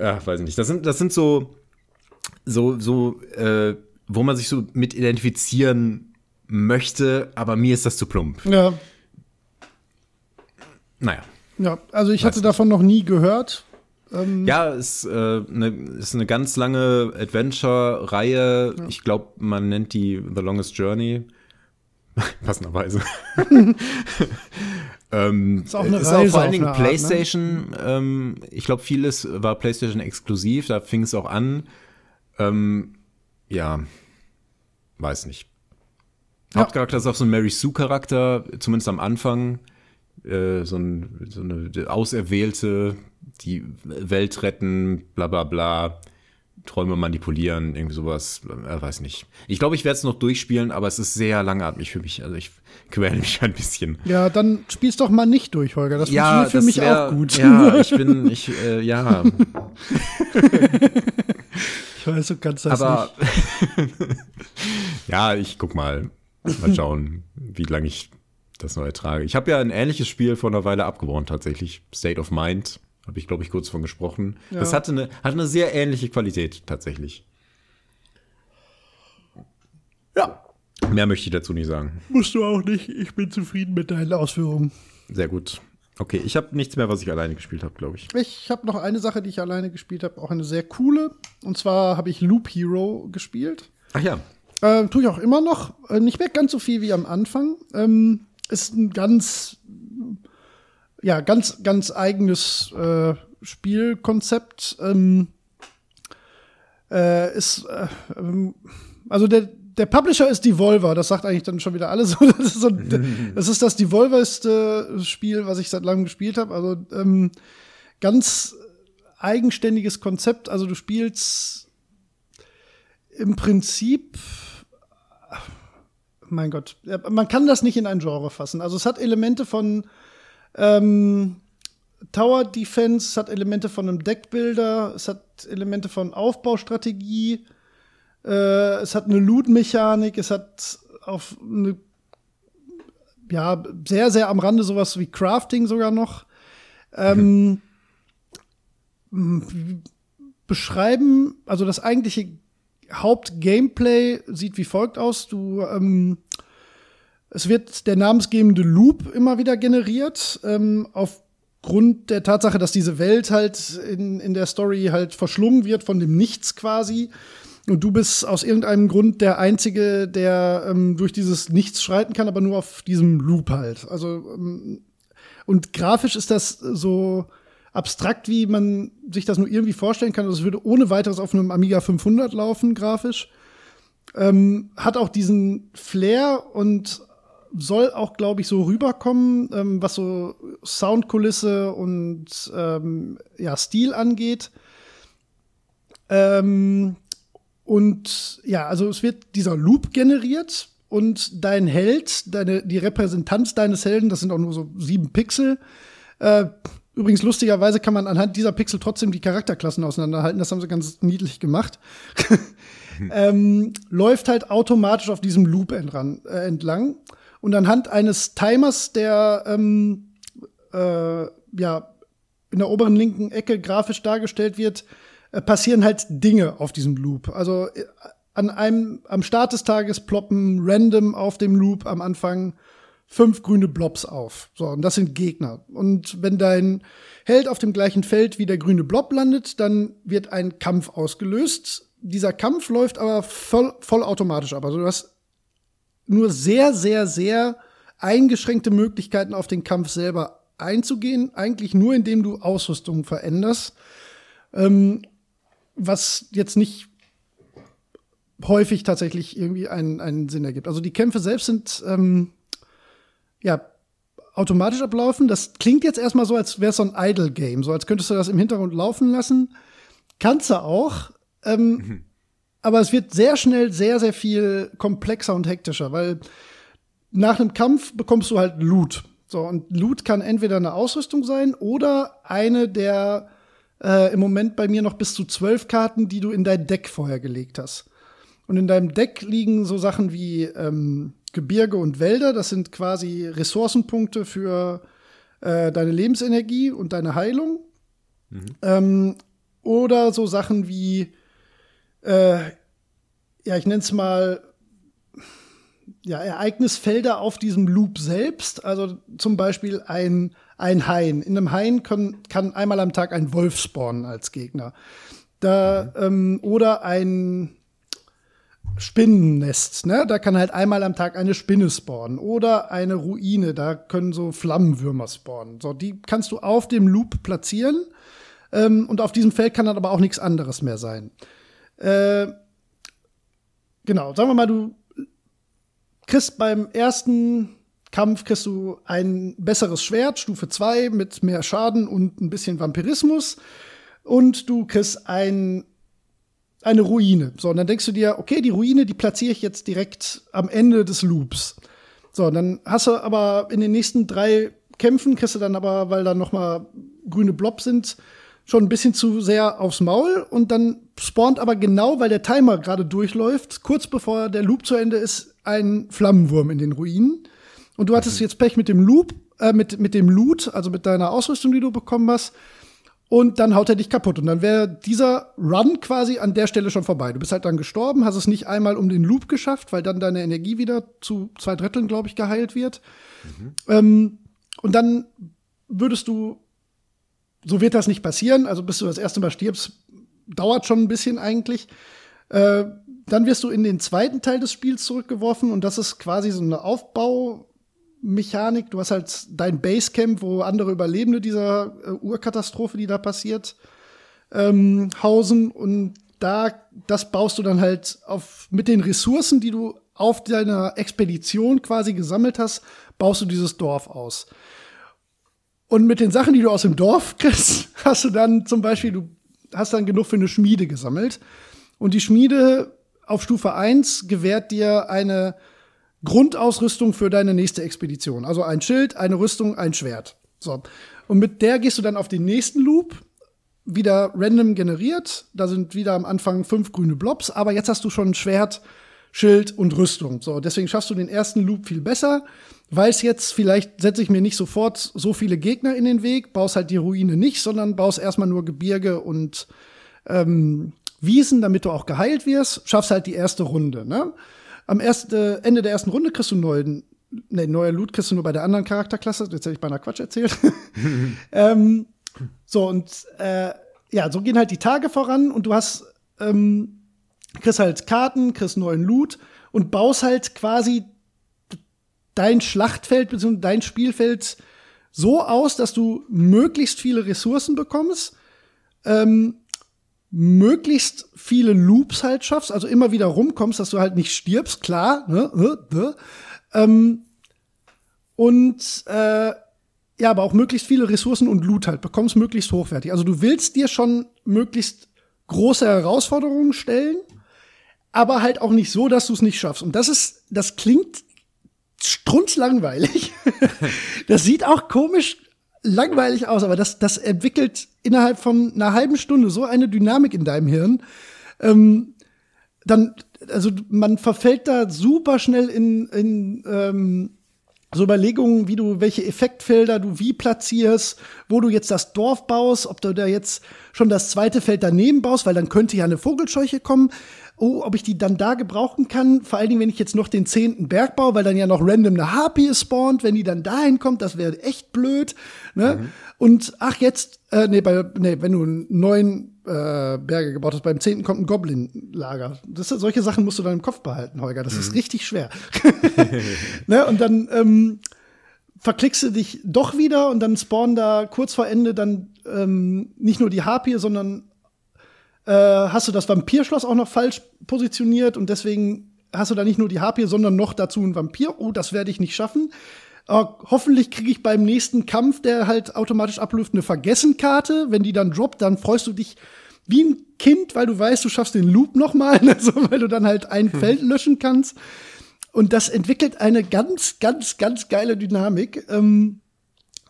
ach, weiß ich nicht. Das sind, das sind so, so, so, äh, wo man sich so mit identifizieren möchte, aber mir ist das zu plump. Ja. Naja. Ja, also ich hatte davon noch nie gehört. Ähm ja, ist, äh, eine, ist eine ganz lange Adventure-Reihe. Ja. Ich glaube, man nennt die The Longest Journey. Passenderweise. ähm, ist auch eine ist Reise auch vor allen Dingen Art, ne? PlayStation. Ne? Ähm, ich glaube, vieles war PlayStation exklusiv. Da fing es auch an. Ähm, ja, weiß nicht. Ja. Hauptcharakter ist auch so ein Mary Sue-Charakter, zumindest am Anfang. Äh, so, ein, so, eine Auserwählte, die Welt retten, bla bla bla. Träume manipulieren, irgendwie sowas, äh, weiß nicht. Ich glaube, ich werde es noch durchspielen, aber es ist sehr langatmig für mich. Also ich quäle mich ein bisschen. Ja, dann spielst doch mal nicht durch, Holger. Das ja, funktioniert für mich wär, auch gut. Ja, ich bin, ich, äh, ja. Weiß, du kannst das Aber, nicht. ja, ich guck mal. Mal schauen, wie lange ich das noch ertrage. Ich habe ja ein ähnliches Spiel vor einer Weile abgebrochen, tatsächlich. State of Mind. Habe ich, glaube ich, kurz von gesprochen. Ja. Das hatte eine, hatte eine sehr ähnliche Qualität, tatsächlich. Ja. Mehr möchte ich dazu nicht sagen. Musst du auch nicht. Ich bin zufrieden mit deinen Ausführungen. Sehr gut. Okay, ich habe nichts mehr, was ich alleine gespielt habe, glaube ich. Ich habe noch eine Sache, die ich alleine gespielt habe, auch eine sehr coole. Und zwar habe ich Loop Hero gespielt. Ach ja. Äh, tue ich auch immer noch. Äh, nicht mehr ganz so viel wie am Anfang. Ähm, ist ein ganz, ja, ganz, ganz eigenes äh, Spielkonzept. Ähm, äh, ist, äh, ähm, also der, der Publisher ist Devolver, das sagt eigentlich dann schon wieder alles. das, ist so, das ist das Devolverste Spiel, was ich seit langem gespielt habe. Also ähm, ganz eigenständiges Konzept. Also du spielst im Prinzip, mein Gott, man kann das nicht in ein Genre fassen. Also es hat Elemente von ähm, Tower Defense, es hat Elemente von einem Deckbuilder, es hat Elemente von Aufbaustrategie äh, es hat eine Loot-Mechanik, es hat auf eine, ja, sehr, sehr am Rande sowas wie Crafting sogar noch. Ähm, beschreiben, also das eigentliche Hauptgameplay sieht wie folgt aus. Du, ähm, es wird der namensgebende Loop immer wieder generiert, ähm, aufgrund der Tatsache, dass diese Welt halt in, in der Story halt verschlungen wird von dem Nichts quasi. Und du bist aus irgendeinem Grund der Einzige, der ähm, durch dieses Nichts schreiten kann, aber nur auf diesem Loop halt. Also, ähm, und grafisch ist das so abstrakt, wie man sich das nur irgendwie vorstellen kann. Also, es würde ohne weiteres auf einem Amiga 500 laufen, grafisch. Ähm, hat auch diesen Flair und soll auch, glaube ich, so rüberkommen, ähm, was so Soundkulisse und ähm, ja, Stil angeht. Ähm, und ja, also es wird dieser Loop generiert und dein Held, deine, die Repräsentanz deines Helden, das sind auch nur so sieben Pixel. Äh, übrigens, lustigerweise kann man anhand dieser Pixel trotzdem die Charakterklassen auseinanderhalten. Das haben sie ganz niedlich gemacht. ähm, läuft halt automatisch auf diesem Loop entran, äh, entlang. Und anhand eines Timers, der ähm, äh, ja in der oberen linken Ecke grafisch dargestellt wird, passieren halt Dinge auf diesem Loop. Also äh, an einem, am Start des Tages ploppen random auf dem Loop am Anfang fünf grüne Blobs auf. So, und das sind Gegner. Und wenn dein Held auf dem gleichen Feld wie der grüne Blob landet, dann wird ein Kampf ausgelöst. Dieser Kampf läuft aber voll, vollautomatisch ab. Also du hast nur sehr, sehr, sehr eingeschränkte Möglichkeiten auf den Kampf selber einzugehen. Eigentlich nur, indem du Ausrüstung veränderst. Ähm, was jetzt nicht häufig tatsächlich irgendwie einen, einen Sinn ergibt. Also die Kämpfe selbst sind ähm, ja automatisch ablaufen. Das klingt jetzt erstmal so, als wäre es so ein Idle-Game, so als könntest du das im Hintergrund laufen lassen. Kannst du auch. Ähm, mhm. Aber es wird sehr schnell sehr, sehr viel komplexer und hektischer, weil nach einem Kampf bekommst du halt Loot. So, und Loot kann entweder eine Ausrüstung sein oder eine der äh, im Moment bei mir noch bis zu zwölf Karten, die du in dein Deck vorher gelegt hast. Und in deinem Deck liegen so Sachen wie ähm, Gebirge und Wälder. Das sind quasi Ressourcenpunkte für äh, deine Lebensenergie und deine Heilung. Mhm. Ähm, oder so Sachen wie, äh, ja, ich nenne es mal, ja, Ereignisfelder auf diesem Loop selbst. Also zum Beispiel ein, ein Hain. In einem Hain kann, kann einmal am Tag ein Wolf spawnen als Gegner. Da, mhm. ähm, oder ein, Spinnennest, ne? Da kann halt einmal am Tag eine Spinne spawnen oder eine Ruine, da können so Flammenwürmer spawnen. So, die kannst du auf dem Loop platzieren ähm, und auf diesem Feld kann dann aber auch nichts anderes mehr sein. Äh, genau, sagen wir mal, du kriegst beim ersten Kampf kriegst du ein besseres Schwert, Stufe 2, mit mehr Schaden und ein bisschen Vampirismus. Und du kriegst ein eine Ruine. So, und dann denkst du dir, okay, die Ruine, die platziere ich jetzt direkt am Ende des Loops. So, und dann hast du aber in den nächsten drei Kämpfen, kriegst du dann aber, weil da noch mal grüne Blobs sind, schon ein bisschen zu sehr aufs Maul und dann spawnt aber genau, weil der Timer gerade durchläuft, kurz bevor der Loop zu Ende ist, ein Flammenwurm in den Ruinen. Und du hattest mhm. jetzt Pech mit dem Loop, äh, mit, mit dem Loot, also mit deiner Ausrüstung, die du bekommen hast und dann haut er dich kaputt. Und dann wäre dieser Run quasi an der Stelle schon vorbei. Du bist halt dann gestorben, hast es nicht einmal um den Loop geschafft, weil dann deine Energie wieder zu zwei Dritteln, glaube ich, geheilt wird. Mhm. Ähm, und dann würdest du, so wird das nicht passieren, also bis du das erste Mal stirbst, dauert schon ein bisschen eigentlich. Äh, dann wirst du in den zweiten Teil des Spiels zurückgeworfen und das ist quasi so eine Aufbau, Mechanik. Du hast halt dein Basecamp, wo andere Überlebende dieser äh, Urkatastrophe, die da passiert, ähm, hausen. Und da, das baust du dann halt auf, mit den Ressourcen, die du auf deiner Expedition quasi gesammelt hast, baust du dieses Dorf aus. Und mit den Sachen, die du aus dem Dorf kriegst, hast du dann zum Beispiel, du hast dann genug für eine Schmiede gesammelt. Und die Schmiede auf Stufe 1 gewährt dir eine Grundausrüstung für deine nächste Expedition. Also ein Schild, eine Rüstung, ein Schwert. So. Und mit der gehst du dann auf den nächsten Loop, wieder random generiert. Da sind wieder am Anfang fünf grüne Blobs, aber jetzt hast du schon ein Schwert, Schild und Rüstung. So, deswegen schaffst du den ersten Loop viel besser. Weiß jetzt, vielleicht setze ich mir nicht sofort so viele Gegner in den Weg, baust halt die Ruine nicht, sondern baust erstmal nur Gebirge und ähm, Wiesen, damit du auch geheilt wirst, schaffst halt die erste Runde. Ne? Am ersten, äh, Ende der ersten Runde kriegst du neuen, nee, neuer Loot kriegst du nur bei der anderen Charakterklasse. Jetzt hätte ich beinahe Quatsch erzählt. ähm, so, und äh, ja, so gehen halt die Tage voran und du hast, ähm, kriegst halt Karten, kriegst neuen Loot und baust halt quasi dein Schlachtfeld bzw. dein Spielfeld so aus, dass du möglichst viele Ressourcen bekommst, ähm, möglichst viele Loops halt schaffst, also immer wieder rumkommst, dass du halt nicht stirbst, klar, ne, ne, ne, ähm, und äh, ja, aber auch möglichst viele Ressourcen und Loot halt, bekommst möglichst hochwertig. Also du willst dir schon möglichst große Herausforderungen stellen, aber halt auch nicht so, dass du es nicht schaffst. Und das ist, das klingt strunzlangweilig. das sieht auch komisch langweilig aus, aber das, das entwickelt innerhalb von einer halben Stunde so eine Dynamik in deinem Hirn. Ähm, dann, also man verfällt da super schnell in, in ähm, so Überlegungen, wie du, welche Effektfelder du wie platzierst, wo du jetzt das Dorf baust, ob du da jetzt schon das zweite Feld daneben baust, weil dann könnte ja eine Vogelscheuche kommen. Oh, ob ich die dann da gebrauchen kann, vor allen Dingen, wenn ich jetzt noch den zehnten Berg baue, weil dann ja noch random eine Harpie spawnt, wenn die dann dahin kommt, das wäre echt blöd. Ne? Mhm. Und ach, jetzt, äh, nee, bei, nee, wenn du einen neuen äh, Berge gebaut hast. Beim zehnten kommt ein Goblin-Lager. solche Sachen musst du dann im Kopf behalten, Holger. Das mhm. ist richtig schwer. ne? Und dann ähm, verklickst du dich doch wieder und dann spawnen da kurz vor Ende dann ähm, nicht nur die Harpie, sondern äh, hast du das Vampirschloss auch noch falsch positioniert und deswegen hast du da nicht nur die Harpie, sondern noch dazu ein Vampir. Oh, das werde ich nicht schaffen. Uh, hoffentlich kriege ich beim nächsten Kampf, der halt automatisch abläuft, eine Vergessenkarte. Wenn die dann droppt, dann freust du dich wie ein Kind, weil du weißt, du schaffst den Loop nochmal, also weil du dann halt ein hm. Feld löschen kannst. Und das entwickelt eine ganz, ganz, ganz geile Dynamik. Ähm,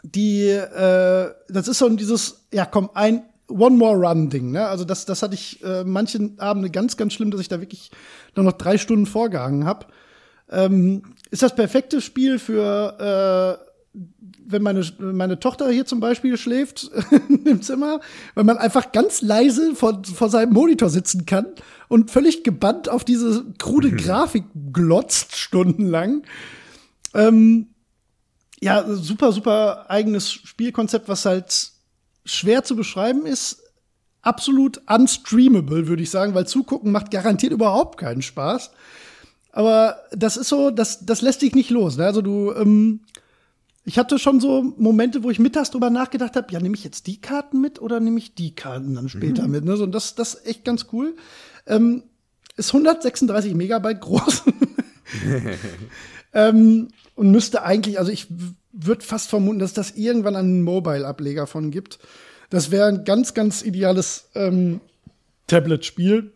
die, äh, das ist so dieses, ja komm, ein One More Run Ding. Ne? Also das, das hatte ich äh, manchen Abende ganz, ganz schlimm, dass ich da wirklich nur noch drei Stunden vorgehangen habe. Ähm, ist das perfekte Spiel für, äh, wenn meine, meine Tochter hier zum Beispiel schläft im Zimmer, weil man einfach ganz leise vor, vor seinem Monitor sitzen kann und völlig gebannt auf diese krude Grafik glotzt stundenlang. Ähm, ja, super, super eigenes Spielkonzept, was halt schwer zu beschreiben ist. Absolut unstreamable, würde ich sagen, weil zugucken macht garantiert überhaupt keinen Spaß. Aber das ist so, das, das lässt dich nicht los. Ne? Also du, ähm, ich hatte schon so Momente, wo ich mittags drüber nachgedacht habe, ja, nehme ich jetzt die Karten mit oder nehme ich die Karten dann später mhm. mit? Ne? So, und das, das ist echt ganz cool. Ähm, ist 136 Megabyte groß. ähm, und müsste eigentlich, also ich würde fast vermuten, dass das irgendwann einen Mobile-Ableger von gibt. Das wäre ein ganz, ganz ideales ähm, Tablet-Spiel.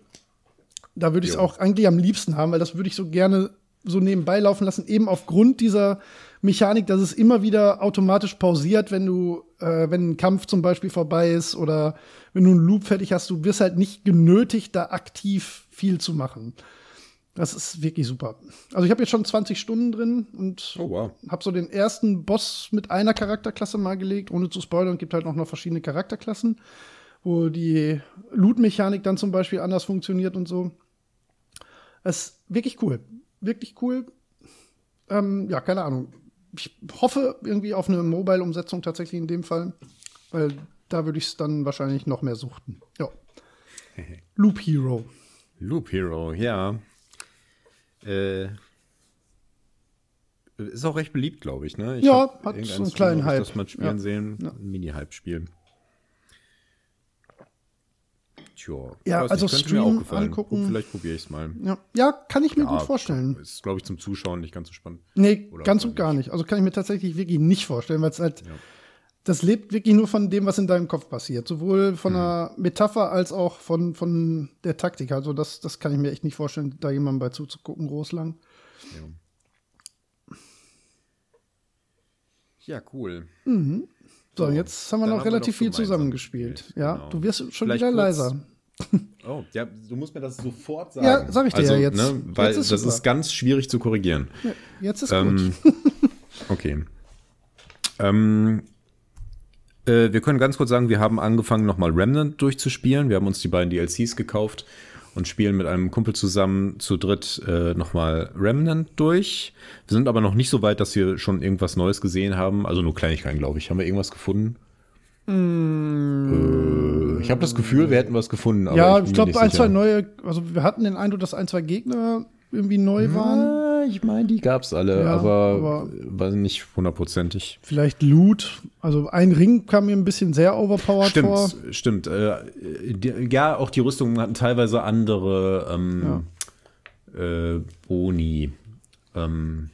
Da würde ich es auch eigentlich am liebsten haben, weil das würde ich so gerne so nebenbei laufen lassen, eben aufgrund dieser Mechanik, dass es immer wieder automatisch pausiert, wenn du, äh, wenn ein Kampf zum Beispiel vorbei ist oder wenn du einen Loop fertig hast, du wirst halt nicht genötigt, da aktiv viel zu machen. Das ist wirklich super. Also ich habe jetzt schon 20 Stunden drin und oh, wow. habe so den ersten Boss mit einer Charakterklasse mal gelegt, ohne zu spoilern. Gibt halt auch noch verschiedene Charakterklassen, wo die Loot-Mechanik dann zum Beispiel anders funktioniert und so. Es ist wirklich cool. Wirklich cool. Ähm, ja, keine Ahnung. Ich hoffe irgendwie auf eine Mobile-Umsetzung tatsächlich in dem Fall, weil da würde ich es dann wahrscheinlich noch mehr suchten. Ja. Loop Hero. Loop Hero, ja. Äh, ist auch recht beliebt, glaube ich, ne? Ich ja, hat so einen kleinen Hype. Das mal spielen ja. sehen, ja. ein Mini-Hype-Spiel. Tja, ja, also nicht, Stream angucken. Vielleicht probiere ich es mal. Ja. ja. kann ich mir ja, gut vorstellen. Ist, glaube ich, zum Zuschauen nicht ganz so spannend. Nee, Oder ganz und gar nicht. Also kann ich mir tatsächlich wirklich nicht vorstellen, weil es halt. Das lebt wirklich nur von dem, was in deinem Kopf passiert. Sowohl von hm. der Metapher als auch von, von der Taktik. Also das, das kann ich mir echt nicht vorstellen, da jemandem bei zuzugucken, groß lang. Ja, ja cool. Mhm. So, so, jetzt haben wir noch relativ wir viel zusammengespielt. Ja, genau. du wirst schon Vielleicht wieder leiser. Oh, ja, du musst mir das sofort sagen. Ja, sag ich dir also, ja jetzt. Ne, weil jetzt ist das super. ist ganz schwierig zu korrigieren. Ja, jetzt ist ähm, gut. okay. Ähm, äh, wir können ganz kurz sagen, wir haben angefangen, nochmal Remnant durchzuspielen. Wir haben uns die beiden DLCs gekauft und spielen mit einem Kumpel zusammen zu dritt äh, nochmal Remnant durch. Wir sind aber noch nicht so weit, dass wir schon irgendwas Neues gesehen haben. Also nur Kleinigkeiten, glaube ich. Haben wir irgendwas gefunden? Mm. Äh, ich habe das Gefühl, wir hätten was gefunden. ja, ich, ich glaube, ein, zwei neue, also wir hatten den Eindruck, dass ein, zwei Gegner irgendwie neu waren. Ja, ich meine, die gab es alle, ja, aber, aber war nicht hundertprozentig. Vielleicht Loot. Also ein Ring kam mir ein bisschen sehr overpowered stimmt, vor. Stimmt, äh, die, ja, auch die Rüstungen hatten teilweise andere ähm, ja. äh, Boni. Ähm,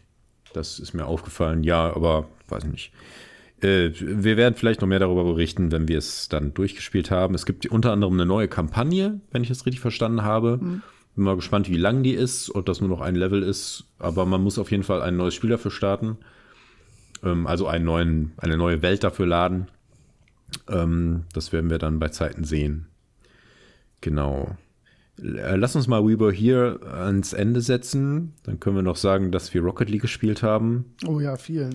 das ist mir aufgefallen. Ja, aber weiß nicht. Äh, wir werden vielleicht noch mehr darüber berichten, wenn wir es dann durchgespielt haben. Es gibt unter anderem eine neue Kampagne, wenn ich das richtig verstanden habe. Mhm. Bin mal gespannt, wie lang die ist, ob das nur noch ein Level ist. Aber man muss auf jeden Fall ein neues Spiel dafür starten. Ähm, also einen neuen, eine neue Welt dafür laden. Ähm, das werden wir dann bei Zeiten sehen. Genau. Äh, lass uns mal We Were Here ans Ende setzen. Dann können wir noch sagen, dass wir Rocket League gespielt haben. Oh ja, viel.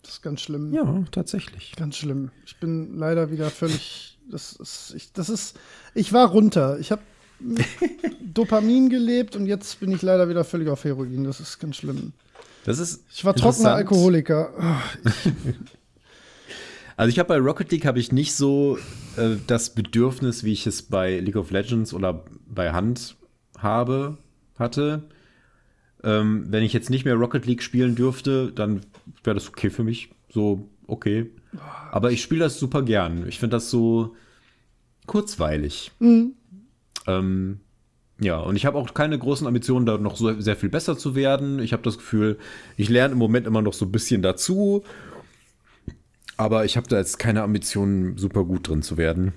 Das ist ganz schlimm. Ja, tatsächlich. Ganz schlimm. Ich bin leider wieder völlig. Das ist, ich, das ist, ich war runter. Ich habe Dopamin gelebt und jetzt bin ich leider wieder völlig auf Heroin. Das ist ganz schlimm. Das ist ich war trockener Alkoholiker. Oh, also ich habe bei Rocket League habe ich nicht so äh, das Bedürfnis, wie ich es bei League of Legends oder bei Hand habe, hatte. Ähm, wenn ich jetzt nicht mehr Rocket League spielen dürfte, dann wäre das okay für mich. So, okay. Aber ich spiele das super gern. Ich finde das so kurzweilig. Mhm. Ähm, ja, und ich habe auch keine großen Ambitionen, da noch so sehr viel besser zu werden. Ich habe das Gefühl, ich lerne im Moment immer noch so ein bisschen dazu aber ich habe da jetzt keine Ambitionen, super gut drin zu werden.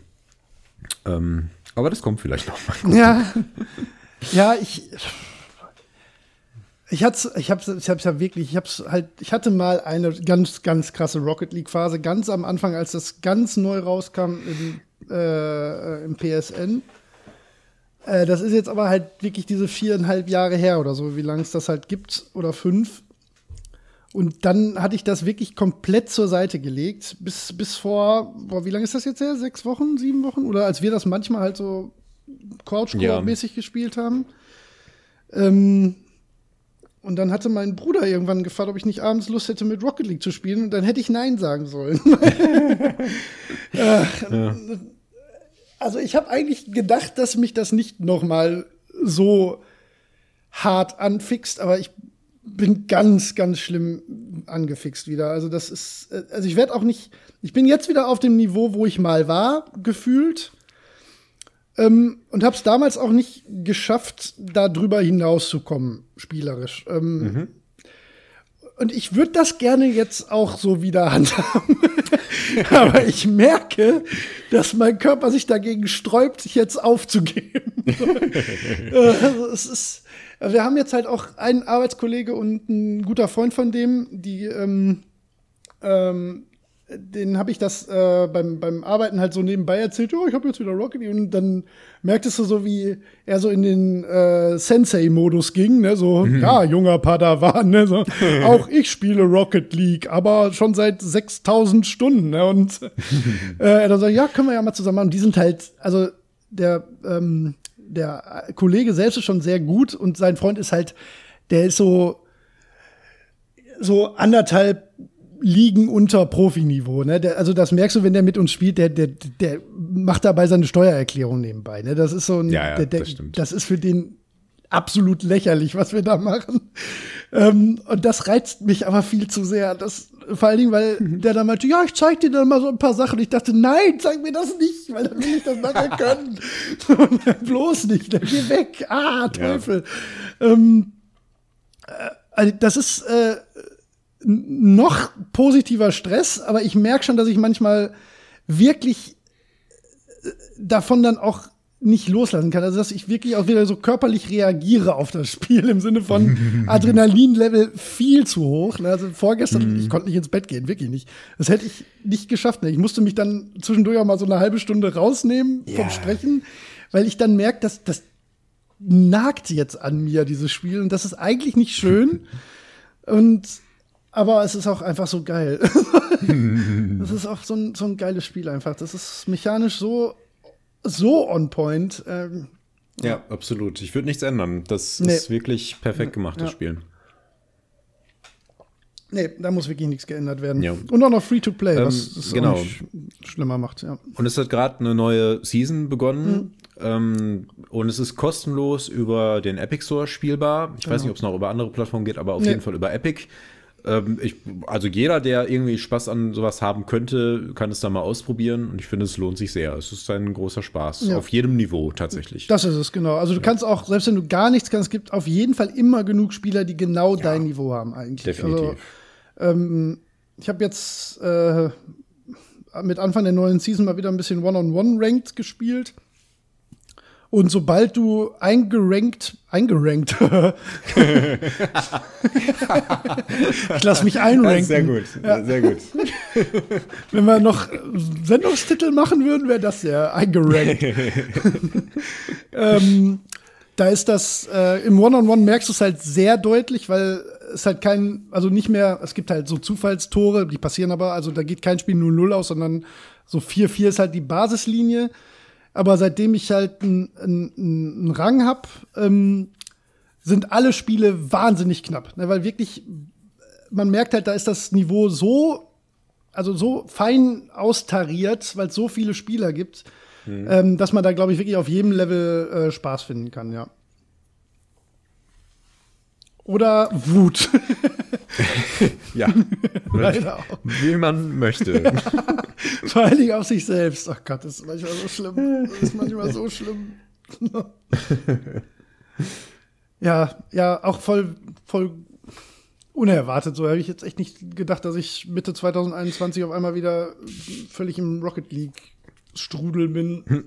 Ähm, aber das kommt vielleicht noch mal. Ja, ja, ich. Ich hatte, ich habe, ich habe ja wirklich, ich habe halt, ich hatte mal eine ganz, ganz krasse Rocket League Phase, ganz am Anfang, als das ganz neu rauskam im, äh, im PSN. Äh, das ist jetzt aber halt wirklich diese viereinhalb Jahre her oder so, wie lange es das halt gibt oder fünf. Und dann hatte ich das wirklich komplett zur Seite gelegt, bis, bis vor, boah, wie lange ist das jetzt her? Sechs Wochen, sieben Wochen? Oder als wir das manchmal halt so Couch-mäßig ja. gespielt haben. Ähm, und dann hatte mein Bruder irgendwann gefragt, ob ich nicht abends Lust hätte, mit Rocket League zu spielen. Und dann hätte ich Nein sagen sollen. ja. Also ich habe eigentlich gedacht, dass mich das nicht noch mal so hart anfixt, aber ich bin ganz, ganz schlimm angefixt wieder. Also das ist, äh, also ich werde auch nicht, ich bin jetzt wieder auf dem Niveau, wo ich mal war, gefühlt. Ähm, und habe es damals auch nicht geschafft, da drüber hinauszukommen, spielerisch. Ähm, mhm. Und ich würde das gerne jetzt auch so wieder handhaben. Aber ich merke, dass mein Körper sich dagegen sträubt, sich jetzt aufzugeben. also es ist, wir haben jetzt halt auch einen Arbeitskollege und ein guter Freund von dem, die, ähm, ähm, den habe ich das äh, beim, beim Arbeiten halt so nebenbei erzählt, oh, ich habe jetzt wieder Rocket League und dann merktest du so, wie er so in den äh, Sensei-Modus ging, ne, so, mhm. ja, junger Padawan, ne, so, auch ich spiele Rocket League, aber schon seit 6000 Stunden, ne, und äh, er dann so, ja, können wir ja mal zusammen machen. Und die sind halt, also der, ähm, der Kollege selbst ist schon sehr gut und sein Freund ist halt, der ist so, so anderthalb Ligen unter Profiniveau. Ne? Der, also das merkst du, wenn der mit uns spielt, der, der, der macht dabei seine Steuererklärung nebenbei. Ne? Das ist so ein, ja, ja, der, der, das, das, ist für den absolut lächerlich, was wir da machen. Ähm, und das reizt mich aber viel zu sehr. Das, vor allen Dingen, weil mhm. der dann meinte, ja, ich zeig dir dann mal so ein paar Sachen. Und ich dachte, nein, zeig mir das nicht, weil dann will ich das nachher können. Bloß nicht, dann geh weg. Ah, Teufel. Ja. Ähm, äh, also das ist äh, noch positiver Stress, aber ich merke schon, dass ich manchmal wirklich äh, davon dann auch nicht loslassen kann. Also, dass ich wirklich auch wieder so körperlich reagiere auf das Spiel im Sinne von Adrenalinlevel viel zu hoch. Also vorgestern, ich konnte nicht ins Bett gehen, wirklich nicht. Das hätte ich nicht geschafft. Ich musste mich dann zwischendurch auch mal so eine halbe Stunde rausnehmen vom yeah. Sprechen, weil ich dann merke, dass das nagt jetzt an mir, dieses Spiel. Und das ist eigentlich nicht schön. Und aber es ist auch einfach so geil. das ist auch so ein, so ein geiles Spiel einfach. Das ist mechanisch so so on point. Ähm, ja, absolut. Ich würde nichts ändern. Das nee. ist wirklich perfekt gemacht, das ja. Spiel. Nee, da muss wirklich nichts geändert werden. Ja. Und auch noch Free-to-Play, ähm, was es genau. sch schlimmer macht. Ja. Und es hat gerade eine neue Season begonnen. Mhm. Ähm, und es ist kostenlos über den Epic Store spielbar. Ich genau. weiß nicht, ob es noch über andere Plattformen geht, aber auf nee. jeden Fall über Epic. Ähm, ich, also jeder, der irgendwie Spaß an sowas haben könnte, kann es da mal ausprobieren und ich finde, es lohnt sich sehr. Es ist ein großer Spaß. Ja. Auf jedem Niveau tatsächlich. Das ist es, genau. Also du ja. kannst auch, selbst wenn du gar nichts kannst, es gibt auf jeden Fall immer genug Spieler, die genau ja. dein Niveau haben eigentlich. Definitiv. Also, ähm, ich habe jetzt äh, mit Anfang der neuen Season mal wieder ein bisschen One-on-One-Ranked gespielt. Und sobald du eingerankt, eingerankt, ich lass mich einranken. Sehr gut, ja. sehr gut. Wenn wir noch Sendungstitel machen würden, wäre das ja eingerankt. ähm, da ist das, äh, im One-on-One -on -One merkst du es halt sehr deutlich, weil es halt kein, also nicht mehr, es gibt halt so Zufallstore, die passieren aber, also da geht kein Spiel 0-0 aus, sondern so 4-4 ist halt die Basislinie. Aber seitdem ich halt einen ein Rang hab, ähm, sind alle Spiele wahnsinnig knapp. Ne? Weil wirklich, man merkt halt, da ist das Niveau so, also so fein austariert, weil es so viele Spieler gibt, mhm. ähm, dass man da, glaube ich, wirklich auf jedem Level äh, Spaß finden kann, ja. Oder Wut. ja. Leider auch. Wie man möchte. Ja. Vor allen Dingen auf sich selbst. Ach Gott, das ist manchmal so schlimm. Das ist manchmal so schlimm. ja, ja, auch voll, voll unerwartet. So habe ich jetzt echt nicht gedacht, dass ich Mitte 2021 auf einmal wieder völlig im Rocket League Strudel bin.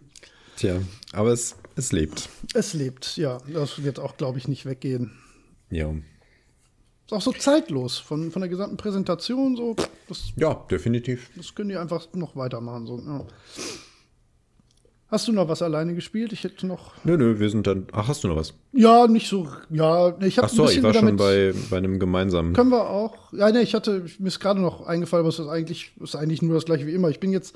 Tja, aber es, es lebt. Es lebt, ja. Das wird auch, glaube ich, nicht weggehen. Ja. Ist auch so zeitlos von, von der gesamten Präsentation so. Das, ja, definitiv. Das können die einfach noch weitermachen. So, ja. Hast du noch was alleine gespielt? Ich hätte noch. Nö, nö, wir sind dann. Ach, hast du noch was? Ja, nicht so. Ja, ich habe. Ach so, ich war schon bei, bei einem gemeinsamen. Können wir auch. Ja, ne, ich hatte. Mir ist gerade noch eingefallen, was das eigentlich ist eigentlich nur das gleiche wie immer. Ich bin jetzt.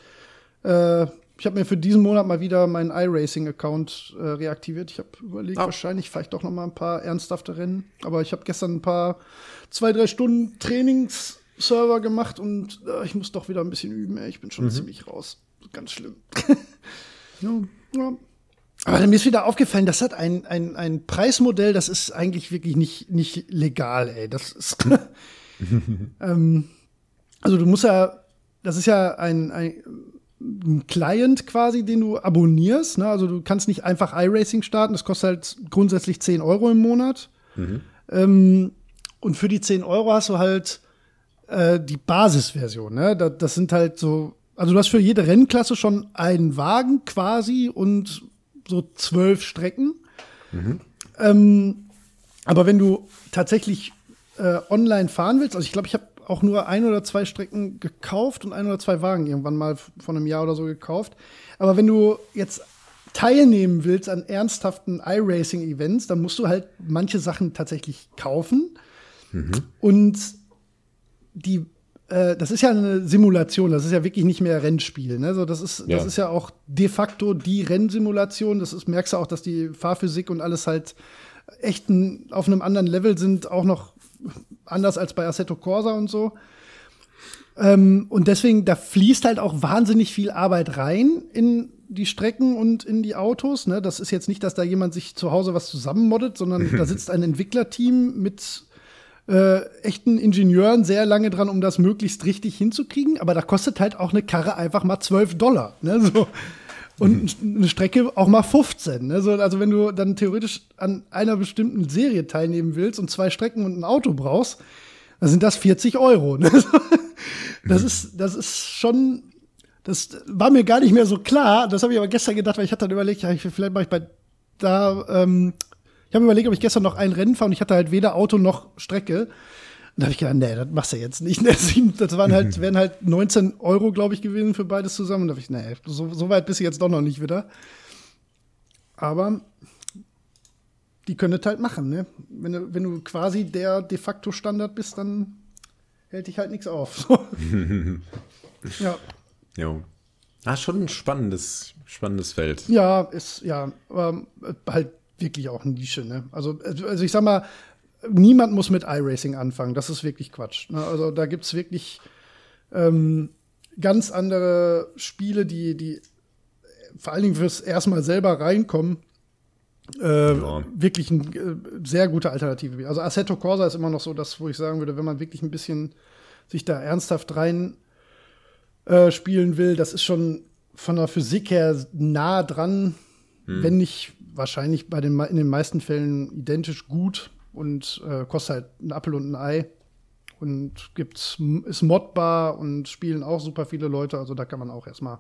Äh, ich habe mir für diesen Monat mal wieder meinen iRacing-Account äh, reaktiviert. Ich habe überlegt, ah. wahrscheinlich vielleicht doch noch mal ein paar ernsthafte Rennen. Aber ich habe gestern ein paar zwei, drei Stunden Trainingsserver gemacht und äh, ich muss doch wieder ein bisschen üben. Ey. Ich bin schon mhm. ziemlich raus. Ganz schlimm. ja, ja. Aber mir ist wieder aufgefallen, das hat ein, ein, ein Preismodell, das ist eigentlich wirklich nicht, nicht legal, ey. Das ist. ähm, also du musst ja, das ist ja ein, ein ein Client quasi, den du abonnierst. Ne? Also du kannst nicht einfach iRacing starten. Das kostet halt grundsätzlich 10 Euro im Monat. Mhm. Ähm, und für die 10 Euro hast du halt äh, die Basisversion. Ne? Das, das sind halt so, also du hast für jede Rennklasse schon einen Wagen quasi und so zwölf Strecken. Mhm. Ähm, aber wenn du tatsächlich äh, online fahren willst, also ich glaube, ich habe auch nur ein oder zwei Strecken gekauft und ein oder zwei Wagen irgendwann mal von einem Jahr oder so gekauft. Aber wenn du jetzt teilnehmen willst an ernsthaften iRacing-Events, dann musst du halt manche Sachen tatsächlich kaufen. Mhm. Und die, äh, das ist ja eine Simulation, das ist ja wirklich nicht mehr Rennspiel. Ne? So, das, ist, ja. das ist ja auch de facto die Rennsimulation. Das ist, merkst du auch, dass die Fahrphysik und alles halt echt auf einem anderen Level sind, auch noch anders als bei Assetto Corsa und so. Ähm, und deswegen, da fließt halt auch wahnsinnig viel Arbeit rein in die Strecken und in die Autos. Ne? Das ist jetzt nicht, dass da jemand sich zu Hause was zusammenmoddet, sondern da sitzt ein Entwicklerteam mit äh, echten Ingenieuren sehr lange dran, um das möglichst richtig hinzukriegen. Aber da kostet halt auch eine Karre einfach mal 12 Dollar. Ne? So. Und eine Strecke auch mal 15. Ne? So, also wenn du dann theoretisch an einer bestimmten Serie teilnehmen willst und zwei Strecken und ein Auto brauchst, dann sind das 40 Euro. Ne? Das ist, das ist schon, das war mir gar nicht mehr so klar. Das habe ich aber gestern gedacht, weil ich hatte dann überlegt, ja, vielleicht mache ich bei da, ähm, ich habe überlegt, ob ich gestern noch ein Rennen fahre und ich hatte halt weder Auto noch Strecke da habe ich gedacht, nee, das machst du jetzt nicht. Das waren halt, wären halt 19 Euro, glaube ich, gewesen für beides zusammen. Da habe ich, nee, so, so weit bist du jetzt doch noch nicht wieder. Aber die können es halt machen, ne? Wenn du, wenn du quasi der de facto Standard bist, dann hält dich halt nichts auf. ja. Jo. Ah, schon ein spannendes, spannendes Feld. Ja, ist, ja, aber halt wirklich auch eine Nische, ne? Also, also ich sag mal, niemand muss mit iRacing anfangen. Das ist wirklich Quatsch. Ne? Also da gibt es wirklich ähm, ganz andere Spiele, die, die vor allen Dingen fürs erstmal selber reinkommen, äh, ja. wirklich eine äh, sehr gute Alternative. Also Assetto Corsa ist immer noch so das, wo ich sagen würde, wenn man wirklich ein bisschen sich da ernsthaft rein äh, spielen will, das ist schon von der Physik her nah dran, hm. wenn nicht wahrscheinlich bei den, in den meisten Fällen identisch gut und äh, kostet halt ein Apfel und ein Ei und gibt's, ist modbar und spielen auch super viele Leute, also da kann man auch erstmal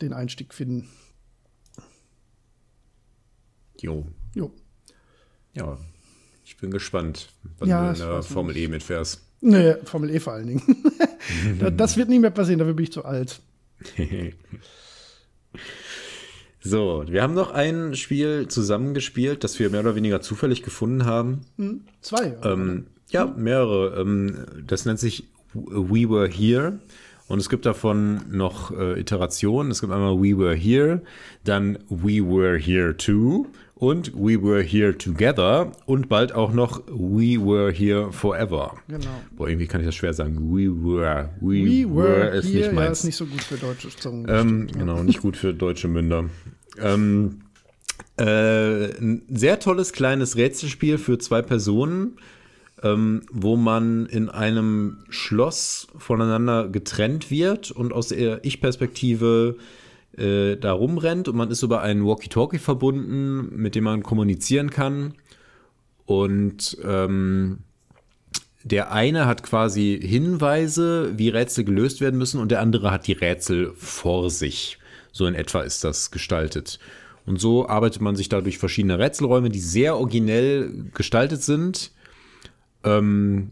den Einstieg finden. Jo. Jo. Ja, ich bin gespannt, wann ja, du in der Formel E mitfährst. Nee, Formel E vor allen Dingen. das wird nicht mehr passieren, dafür bin ich zu alt. so, wir haben noch ein Spiel zusammengespielt, das wir mehr oder weniger zufällig gefunden haben. Hm, zwei. Ähm, ja, mehrere. Ähm, das nennt sich We Were Here. Und es gibt davon noch äh, Iterationen. Es gibt einmal We Were Here, dann We Were Here Too und We Were Here Together und bald auch noch We Were Here Forever. Genau. Boah, irgendwie kann ich das schwer sagen. We Were. We, we were, were ist here, nicht meins. Ja, ist nicht so gut für deutsche Zungen. Ähm, ja. Genau, nicht gut für deutsche Münder. Ähm, äh, ein sehr tolles kleines Rätselspiel für zwei Personen, ähm, wo man in einem Schloss voneinander getrennt wird und aus der Ich-Perspektive äh, da rumrennt und man ist über einen Walkie-Talkie verbunden, mit dem man kommunizieren kann. Und ähm, der eine hat quasi Hinweise, wie Rätsel gelöst werden müssen, und der andere hat die Rätsel vor sich. So in etwa ist das gestaltet. Und so arbeitet man sich da durch verschiedene Rätselräume, die sehr originell gestaltet sind. Ähm,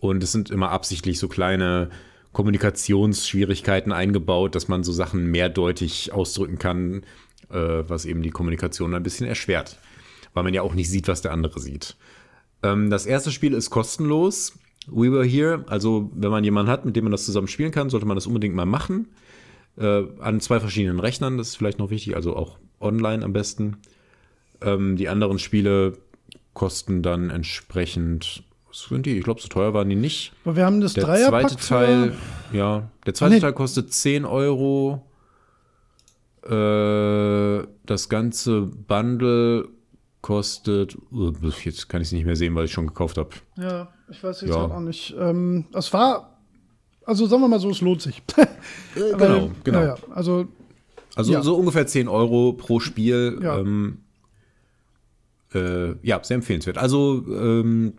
und es sind immer absichtlich so kleine Kommunikationsschwierigkeiten eingebaut, dass man so Sachen mehrdeutig ausdrücken kann, äh, was eben die Kommunikation ein bisschen erschwert, weil man ja auch nicht sieht, was der andere sieht. Ähm, das erste Spiel ist kostenlos. We Were Here, also wenn man jemanden hat, mit dem man das zusammen spielen kann, sollte man das unbedingt mal machen. Äh, an zwei verschiedenen Rechnern, das ist vielleicht noch wichtig, also auch online am besten. Ähm, die anderen Spiele kosten dann entsprechend was sind die? Ich glaube, so teuer waren die nicht. Aber wir haben das der zweite Teil, ja, der zweite nee. Teil kostet 10 Euro. Äh, das ganze Bundle kostet, uh, jetzt kann ich es nicht mehr sehen, weil ich schon gekauft habe. Ja, ich weiß jetzt ja. auch nicht. Ähm, es war, also sagen wir mal so, es lohnt sich. äh, genau, genau. Ja, ja, also, also ja. so ungefähr 10 Euro pro Spiel. Ja. Ähm, äh, ja, sehr empfehlenswert. Also ähm,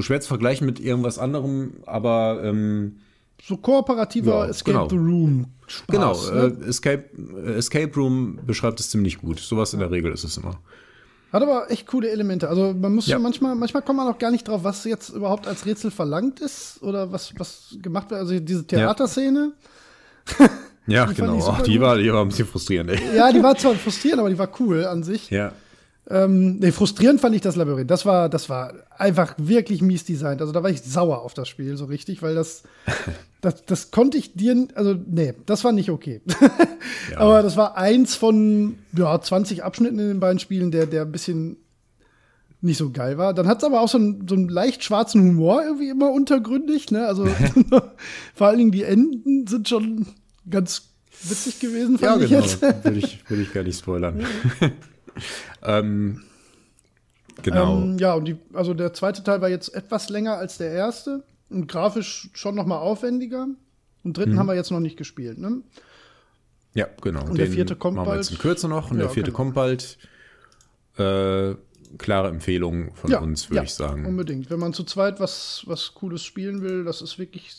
schwer zu vergleichen mit irgendwas anderem, aber ähm, so kooperativer ja, Escape genau. the Room. Spaß, genau, ne? äh, Escape, äh, Escape Room beschreibt es ziemlich gut. Sowas in der Regel ist es immer. Hat aber echt coole Elemente. Also man muss ja. manchmal, manchmal kommt man auch gar nicht drauf, was jetzt überhaupt als Rätsel verlangt ist oder was, was gemacht wird. Also diese Theaterszene. Ja, ja genau. Ach, die, war, die war ein bisschen frustrierend. Ey. Ja, die war zwar frustrierend, aber die war cool an sich. Ja. Ähm, nee, frustrierend fand ich das Labyrinth. Das war, das war einfach wirklich mies designt. Also da war ich sauer auf das Spiel, so richtig, weil das, das, das konnte ich dir, also nee, das war nicht okay. ja. Aber das war eins von, ja, 20 Abschnitten in den beiden Spielen, der, der ein bisschen nicht so geil war. Dann hat es aber auch so einen, so einen leicht schwarzen Humor irgendwie immer untergründig, ne? Also vor allen Dingen die Enden sind schon ganz witzig gewesen, fand ja, ich genau. jetzt. Würde ich, würde ich gar nicht spoilern. ähm, genau. Ähm, ja, und die, also der zweite Teil war jetzt etwas länger als der erste und grafisch schon noch mal aufwendiger. Und dritten mhm. haben wir jetzt noch nicht gespielt, ne? Ja, genau. Und Den der vierte kommt machen wir bald. Jetzt in Kürze noch und ja, der vierte genau. kommt bald. Äh, klare Empfehlung von ja, uns, würde ja, ich sagen. Unbedingt. Wenn man zu zweit was, was Cooles spielen will, das ist wirklich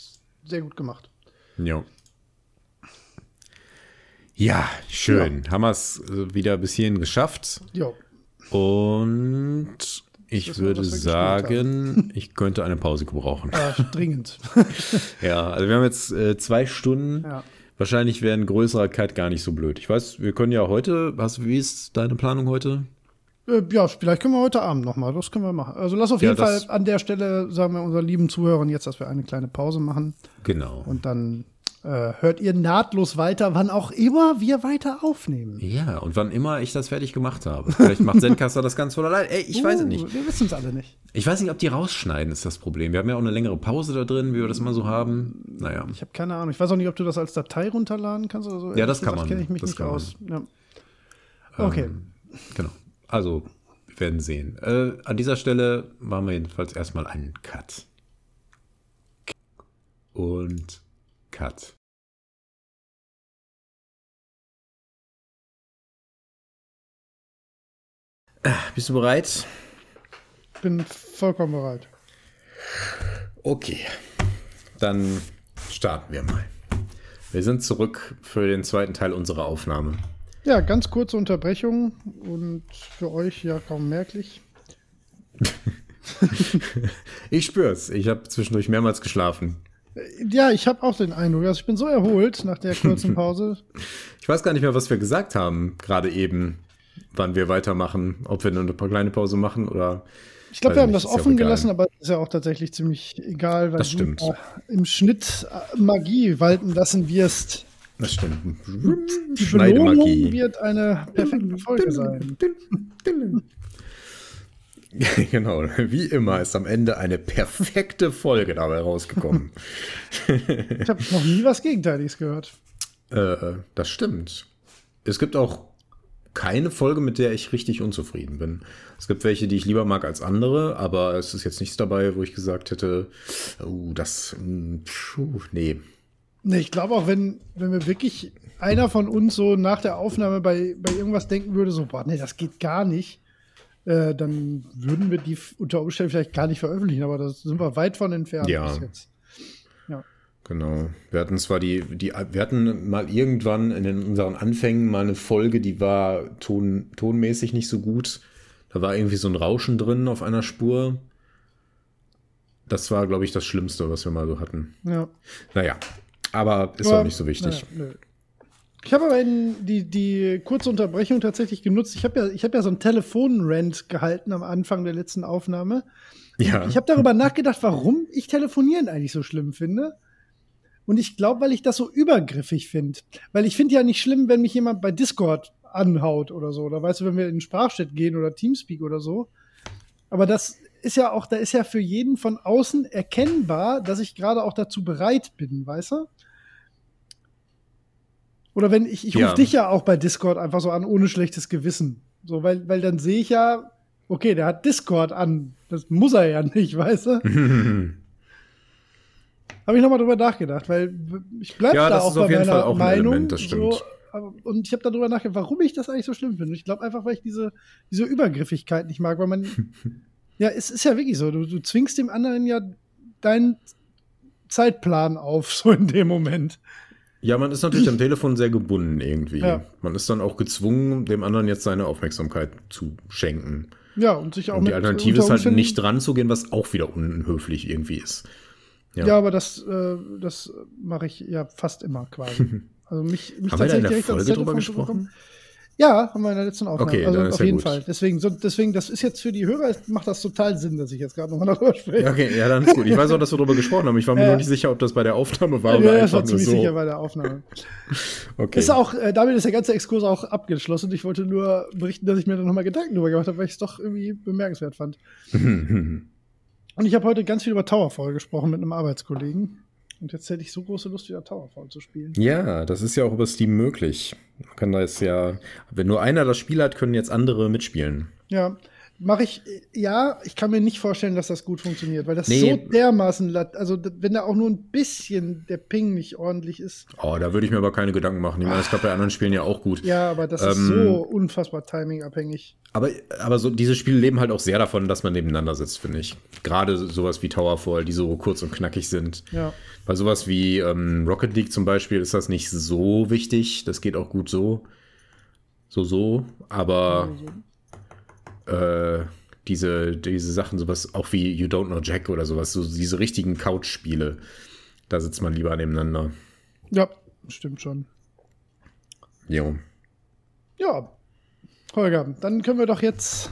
sehr gut gemacht. Ja. Ja, schön. Ja. Haben wir es wieder bis hierhin geschafft. Ja. Und ich würde sagen, ich könnte eine Pause gebrauchen. Ja, dringend. ja, also wir haben jetzt äh, zwei Stunden. Ja. Wahrscheinlich wäre ein größerer Cut gar nicht so blöd. Ich weiß, wir können ja heute, was, wie ist deine Planung heute? Äh, ja, vielleicht können wir heute Abend nochmal. Das können wir machen. Also lass auf jeden ja, Fall an der Stelle, sagen wir unseren lieben Zuhörern jetzt, dass wir eine kleine Pause machen. Genau. Und dann äh, hört ihr nahtlos weiter, wann auch immer wir weiter aufnehmen. Ja, und wann immer ich das fertig gemacht habe. Vielleicht macht Zencaster das ganz voll allein. Ey, ich uh, weiß es nicht. Wir wissen es alle nicht. Ich weiß nicht, ob die rausschneiden, ist das Problem. Wir haben ja auch eine längere Pause da drin, wie wir das immer so haben. Naja. Ich habe keine Ahnung. Ich weiß auch nicht, ob du das als Datei runterladen kannst oder so. Ja, das kann man. kenne ich mich das nicht aus. Ja. Okay. Ähm, Genau. Also, wir werden sehen. Äh, an dieser Stelle machen wir jedenfalls erstmal einen Cut. Und Cut. Bist du bereit? Bin vollkommen bereit. Okay. Dann starten wir mal. Wir sind zurück für den zweiten Teil unserer Aufnahme. Ja, ganz kurze Unterbrechung und für euch ja kaum merklich. ich spür's. Ich habe zwischendurch mehrmals geschlafen. Ja, ich habe auch den Eindruck. Also ich bin so erholt nach der kurzen Pause. ich weiß gar nicht mehr, was wir gesagt haben, gerade eben, wann wir weitermachen, ob wir nur eine kleine Pause machen oder. Ich glaube, wir haben das offen gelassen, aber ist ja auch tatsächlich ziemlich egal, weil das stimmt. du im Schnitt äh, Magie walten lassen wirst. Das stimmt. Die Belohnung wird eine perfekte Folge sein. Genau, wie immer ist am Ende eine perfekte Folge dabei rausgekommen. ich habe noch nie was Gegenteiliges gehört. Äh, das stimmt. Es gibt auch keine Folge, mit der ich richtig unzufrieden bin. Es gibt welche, die ich lieber mag als andere, aber es ist jetzt nichts dabei, wo ich gesagt hätte, oh, das, hm, pfuh, nee. Nee, ich glaube auch, wenn, wenn wir wirklich einer von uns so nach der Aufnahme bei, bei irgendwas denken würde, so, boah, nee, das geht gar nicht, äh, dann würden wir die unter Umständen vielleicht gar nicht veröffentlichen, aber da sind wir weit von entfernt ja. bis jetzt. Genau. Wir hatten zwar die, die, wir hatten mal irgendwann in unseren Anfängen mal eine Folge, die war ton, tonmäßig nicht so gut. Da war irgendwie so ein Rauschen drin auf einer Spur. Das war, glaube ich, das Schlimmste, was wir mal so hatten. Ja. Naja, aber ist aber, auch nicht so wichtig. Naja, ich habe aber die, die kurze Unterbrechung tatsächlich genutzt. Ich habe ja, hab ja so einen Telefonrant gehalten am Anfang der letzten Aufnahme. Ja. Ich habe darüber nachgedacht, warum ich Telefonieren eigentlich so schlimm finde. Und ich glaube, weil ich das so übergriffig finde. Weil ich finde ja nicht schlimm, wenn mich jemand bei Discord anhaut oder so. Oder weißt du, wenn wir in Sprachchat gehen oder Teamspeak oder so. Aber das ist ja auch, da ist ja für jeden von außen erkennbar, dass ich gerade auch dazu bereit bin, weißt du? Oder wenn ich, ich rufe ja. dich ja auch bei Discord einfach so an, ohne schlechtes Gewissen. So, weil, weil dann sehe ich ja, okay, der hat Discord an. Das muss er ja nicht, weißt du? habe ich nochmal drüber nachgedacht, weil ich bleibe ja, da auch bei meiner auch Meinung. Element, das stimmt. So, und ich habe darüber nachgedacht, warum ich das eigentlich so schlimm finde. Ich glaube einfach, weil ich diese, diese Übergriffigkeit nicht mag, weil man. ja, es ist ja wirklich so. Du, du zwingst dem anderen ja deinen Zeitplan auf, so in dem Moment. Ja, man ist natürlich am Telefon sehr gebunden irgendwie. Ja. Man ist dann auch gezwungen, dem anderen jetzt seine Aufmerksamkeit zu schenken. Ja, und sich auch und Die Alternative ist halt nicht dran zu gehen, was auch wieder unhöflich irgendwie ist. Ja, ja aber das, äh, das mache ich ja fast immer quasi. Also mich, mich Haben wir da in der Folge drüber gesprochen? Ja, haben wir in der letzten Aufnahme. Okay, also auf jeden gut. Fall. Deswegen, so, deswegen, das ist jetzt für die Hörer, macht das total Sinn, dass ich jetzt gerade nochmal darüber spreche. Okay, ja, dann ist gut. Ich weiß auch, dass wir darüber gesprochen haben. Ich war mir ja. nur nicht sicher, ob das bei der Aufnahme war ja, oder ja, einfach war nur ziemlich so. sicher bei der Aufnahme. okay. Ist auch, äh, damit ist der ganze Exkurs auch abgeschlossen. Ich wollte nur berichten, dass ich mir da nochmal Gedanken drüber gemacht habe, weil ich es doch irgendwie bemerkenswert fand. Und ich habe heute ganz viel über Towerfall gesprochen mit einem Arbeitskollegen. Und jetzt hätte ich so große Lust, wieder Towerfall zu spielen. Ja, das ist ja auch über Steam möglich. Man kann da jetzt ja, wenn nur einer das Spiel hat, können jetzt andere mitspielen. Ja, mache ich, ja, ich kann mir nicht vorstellen, dass das gut funktioniert, weil das nee. so dermaßen, also wenn da auch nur ein bisschen der Ping nicht ordentlich ist. Oh, da würde ich mir aber keine Gedanken machen. Ich meine, das klappt bei anderen Spielen ja auch gut. Ja, aber das ähm, ist so unfassbar timingabhängig. Aber, aber so, diese Spiele leben halt auch sehr davon, dass man nebeneinander sitzt, finde ich. Gerade sowas wie Towerfall, die so kurz und knackig sind. Ja. Bei sowas wie ähm, Rocket League zum Beispiel ist das nicht so wichtig. Das geht auch gut so. So, so. Aber. Ja, so äh, diese, diese Sachen, sowas auch wie You Don't Know Jack oder sowas, so diese richtigen Couch-Spiele, da sitzt man lieber nebeneinander. Ja, stimmt schon. Jo. Ja, Holger, dann können wir doch jetzt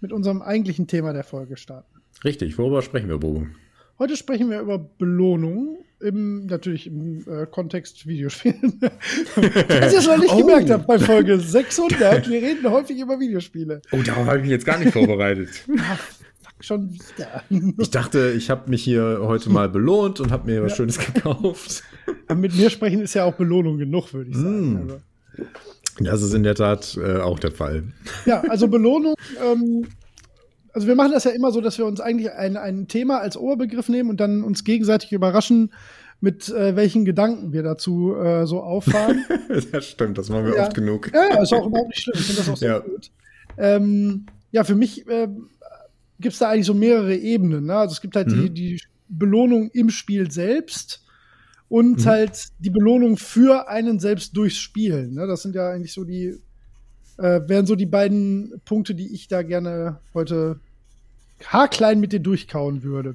mit unserem eigentlichen Thema der Folge starten. Richtig, worüber sprechen wir, Bogo? Heute sprechen wir über Belohnung, im, natürlich im äh, Kontext Videospielen. Was ihr schon nicht oh. gemerkt habt bei Folge 600, wir reden häufig über Videospiele. Oh, darauf habe ich mich jetzt gar nicht vorbereitet. Ach, fuck, schon wieder. ich dachte, ich habe mich hier heute mal belohnt und habe mir was ja. Schönes gekauft. Aber mit mir sprechen ist ja auch Belohnung genug, würde ich sagen. Mm. Also. Das ist in der Tat äh, auch der Fall. Ja, also Belohnung. Ähm, also wir machen das ja immer so, dass wir uns eigentlich ein, ein Thema als Oberbegriff nehmen und dann uns gegenseitig überraschen, mit äh, welchen Gedanken wir dazu äh, so auffahren. das stimmt, das machen wir ja. oft genug. Ja, ist auch überhaupt nicht schlimm. Ich finde das auch sehr ja. gut. Ähm, ja, für mich äh, gibt es da eigentlich so mehrere Ebenen. Ne? Also es gibt halt mhm. die, die Belohnung im Spiel selbst und mhm. halt die Belohnung für einen selbst durchs Spielen. Ne? Das sind ja eigentlich so die, äh, wären so die beiden Punkte, die ich da gerne heute haarklein mit dir durchkauen würde.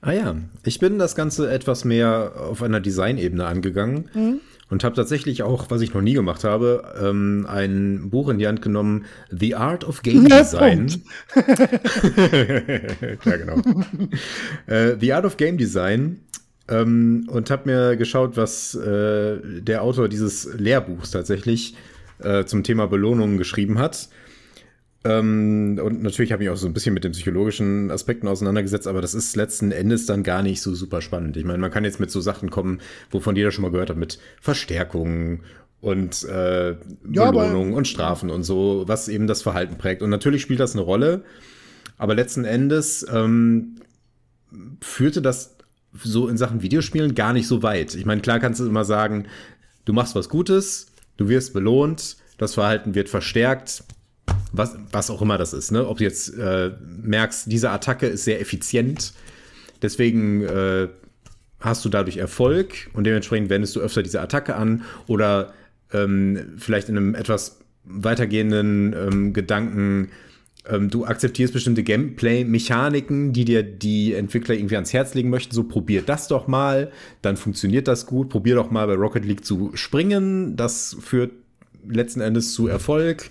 Ah ja, ich bin das Ganze etwas mehr auf einer Designebene angegangen mhm. und habe tatsächlich auch, was ich noch nie gemacht habe, ähm, ein Buch in die Hand genommen, The Art of Game Design. ja, genau. äh, The Art of Game Design ähm, und habe mir geschaut, was äh, der Autor dieses Lehrbuchs tatsächlich äh, zum Thema Belohnungen geschrieben hat. Ähm, und natürlich habe ich auch so ein bisschen mit den psychologischen Aspekten auseinandergesetzt, aber das ist letzten Endes dann gar nicht so super spannend. Ich meine, man kann jetzt mit so Sachen kommen, wovon jeder schon mal gehört hat, mit Verstärkungen und äh, Belohnungen ja, und Strafen und so, was eben das Verhalten prägt. Und natürlich spielt das eine Rolle, aber letzten Endes ähm, führte das so in Sachen Videospielen gar nicht so weit. Ich meine, klar kannst du immer sagen, du machst was Gutes, du wirst belohnt, das Verhalten wird verstärkt, was, was auch immer das ist, ne? Ob du jetzt äh, merkst, diese Attacke ist sehr effizient, deswegen äh, hast du dadurch Erfolg und dementsprechend wendest du öfter diese Attacke an oder ähm, vielleicht in einem etwas weitergehenden ähm, Gedanken, ähm, du akzeptierst bestimmte Gameplay-Mechaniken, die dir die Entwickler irgendwie ans Herz legen möchten. So, probier das doch mal, dann funktioniert das gut. Probier doch mal bei Rocket League zu springen. Das führt letzten Endes zu Erfolg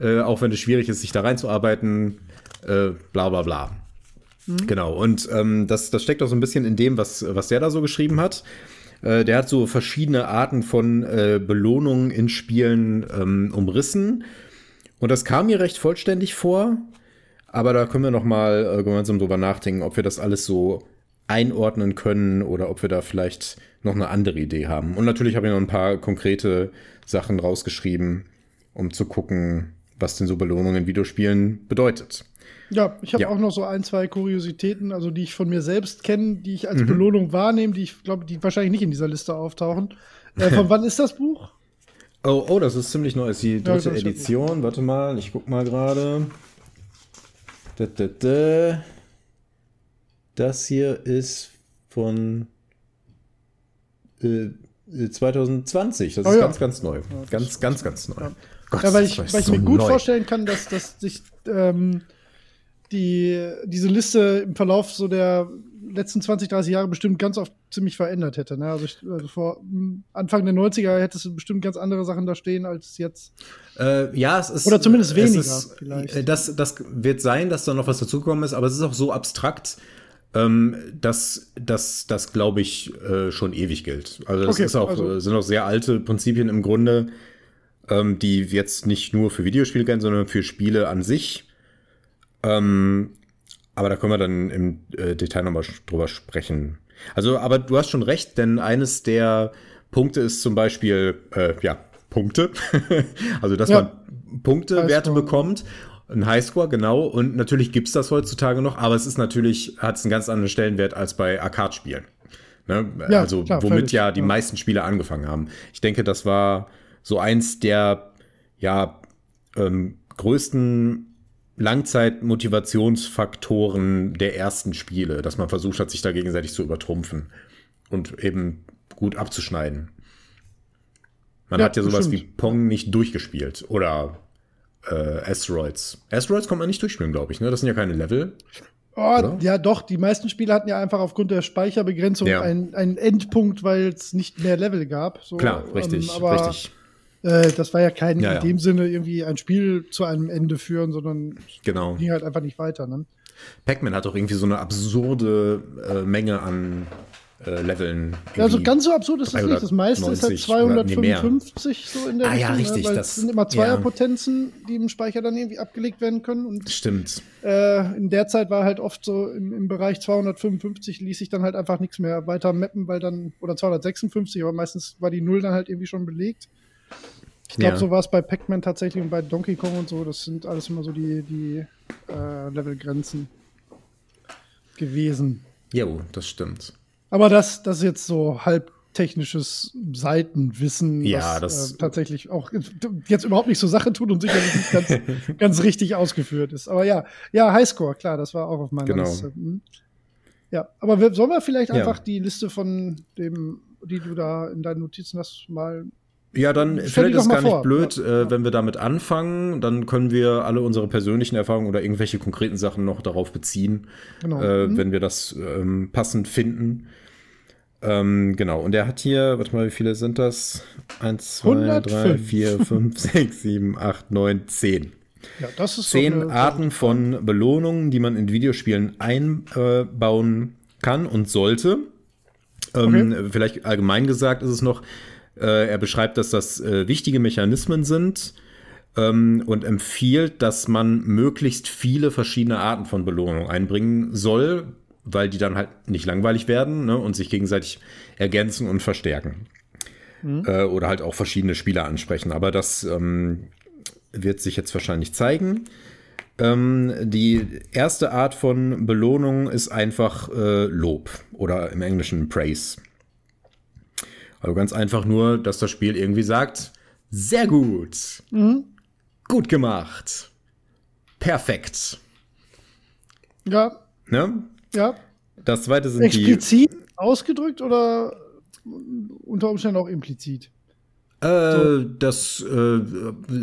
äh, auch wenn es schwierig ist, sich da reinzuarbeiten, äh, bla bla bla. Mhm. Genau, und ähm, das, das steckt auch so ein bisschen in dem, was, was der da so geschrieben hat. Äh, der hat so verschiedene Arten von äh, Belohnungen in Spielen ähm, umrissen. Und das kam mir recht vollständig vor. Aber da können wir noch mal äh, gemeinsam drüber nachdenken, ob wir das alles so einordnen können oder ob wir da vielleicht noch eine andere Idee haben. Und natürlich habe ich noch ein paar konkrete Sachen rausgeschrieben, um zu gucken, was denn so Belohnung in Videospielen bedeutet. Ja, ich habe ja. auch noch so ein, zwei Kuriositäten, also die ich von mir selbst kenne, die ich als mhm. Belohnung wahrnehme, die ich glaube, die wahrscheinlich nicht in dieser Liste auftauchen. Äh, von wann ist das Buch? Oh, oh, das ist ziemlich neu. ist die dritte ja, Edition. Warte mal, ich guck mal gerade. Das hier ist von äh, 2020. Das oh, ist ja. ganz, ganz neu. Ganz, ganz, ganz neu. Gott, ja, weil ich, weil ich so mir gut neu. vorstellen kann, dass, dass sich ähm, die, diese Liste im Verlauf so der letzten 20, 30 Jahre bestimmt ganz oft ziemlich verändert hätte. Ne? Also, ich, also, vor Anfang der 90er hättest du bestimmt ganz andere Sachen da stehen als jetzt. Äh, ja, es ist. Oder zumindest weniger ist, vielleicht. Äh, das, das wird sein, dass da noch was dazugekommen ist, aber es ist auch so abstrakt, ähm, dass das, das glaube ich, äh, schon ewig gilt. Also das okay, ist auch, also, sind auch sehr alte Prinzipien im Grunde ähm, die jetzt nicht nur für Videospiele gelten, sondern für Spiele an sich. Ähm, aber da können wir dann im äh, Detail nochmal drüber sprechen. Also, aber du hast schon recht, denn eines der Punkte ist zum Beispiel, äh, ja, Punkte. also, dass ja. man Punktewerte bekommt. Ein Highscore, genau. Und natürlich gibt's das heutzutage noch, aber es ist natürlich, hat es einen ganz anderen Stellenwert als bei Arcade-Spielen. Ne? Ja, also, klar, womit völlig, ja die ja. meisten Spiele angefangen haben. Ich denke, das war so eins der ja ähm, größten Langzeitmotivationsfaktoren der ersten Spiele, dass man versucht hat, sich da gegenseitig zu übertrumpfen und eben gut abzuschneiden. Man ja, hat ja sowas bestimmt. wie Pong nicht durchgespielt oder äh, Asteroids. Asteroids kommt man nicht durchspielen, glaube ich. Ne? Das sind ja keine Level. Oh, ja, doch. Die meisten Spiele hatten ja einfach aufgrund der Speicherbegrenzung ja. einen, einen Endpunkt, weil es nicht mehr Level gab. So, Klar, richtig, ähm, aber richtig. Äh, das war ja kein ja, in dem Sinne irgendwie ein Spiel zu einem Ende führen, sondern genau. ging halt einfach nicht weiter. Ne? Pac-Man hat auch irgendwie so eine absurde äh, Menge an äh, Leveln. Ja, also ganz so absurd ist das nicht. Das meiste ist halt 255 so in der ah, Richtung, ja, richtig. weil das sind immer Zweierpotenzen, ja. die im Speicher dann irgendwie abgelegt werden können. Und, Stimmt. Äh, in der Zeit war halt oft so im, im Bereich 255 ließ sich dann halt einfach nichts mehr weiter mappen, weil dann, oder 256, aber meistens war die Null dann halt irgendwie schon belegt. Ich glaube, ja. so war es bei Pac-Man tatsächlich und bei Donkey Kong und so. Das sind alles immer so die, die äh, Levelgrenzen gewesen. Jo, das stimmt. Aber das, das ist jetzt so halb technisches Seitenwissen, ja, was das äh, tatsächlich auch jetzt überhaupt nicht so Sache tut und sicherlich nicht ganz, ganz richtig ausgeführt ist. Aber ja, ja, Highscore, klar, das war auch auf meiner genau. Liste. Hm. Ja, aber wir, sollen wir vielleicht einfach die Liste von dem, die du da in deinen Notizen hast, mal ja, dann vielleicht ist es gar vor. nicht blöd, ja. äh, wenn wir damit anfangen. Dann können wir alle unsere persönlichen Erfahrungen oder irgendwelche konkreten Sachen noch darauf beziehen, genau. äh, mhm. wenn wir das ähm, passend finden. Ähm, genau, und er hat hier, warte mal, wie viele sind das? 1, 2, 3, 4, 5, 6, 7, 8, 9, 10. Ja, das ist Zehn so Arten von Belohnungen, die man in Videospielen einbauen kann und sollte. Ähm, okay. Vielleicht allgemein gesagt ist es noch, äh, er beschreibt, dass das äh, wichtige Mechanismen sind ähm, und empfiehlt, dass man möglichst viele verschiedene Arten von Belohnung einbringen soll, weil die dann halt nicht langweilig werden ne, und sich gegenseitig ergänzen und verstärken. Mhm. Äh, oder halt auch verschiedene Spieler ansprechen. Aber das ähm, wird sich jetzt wahrscheinlich zeigen. Ähm, die erste Art von Belohnung ist einfach äh, Lob oder im Englischen Praise. Also ganz einfach nur, dass das Spiel irgendwie sagt, sehr gut, mhm. gut gemacht, perfekt. Ja. Ne? Ja. Das zweite sind Explizit die. ausgedrückt oder unter Umständen auch implizit? Äh, so. Das äh,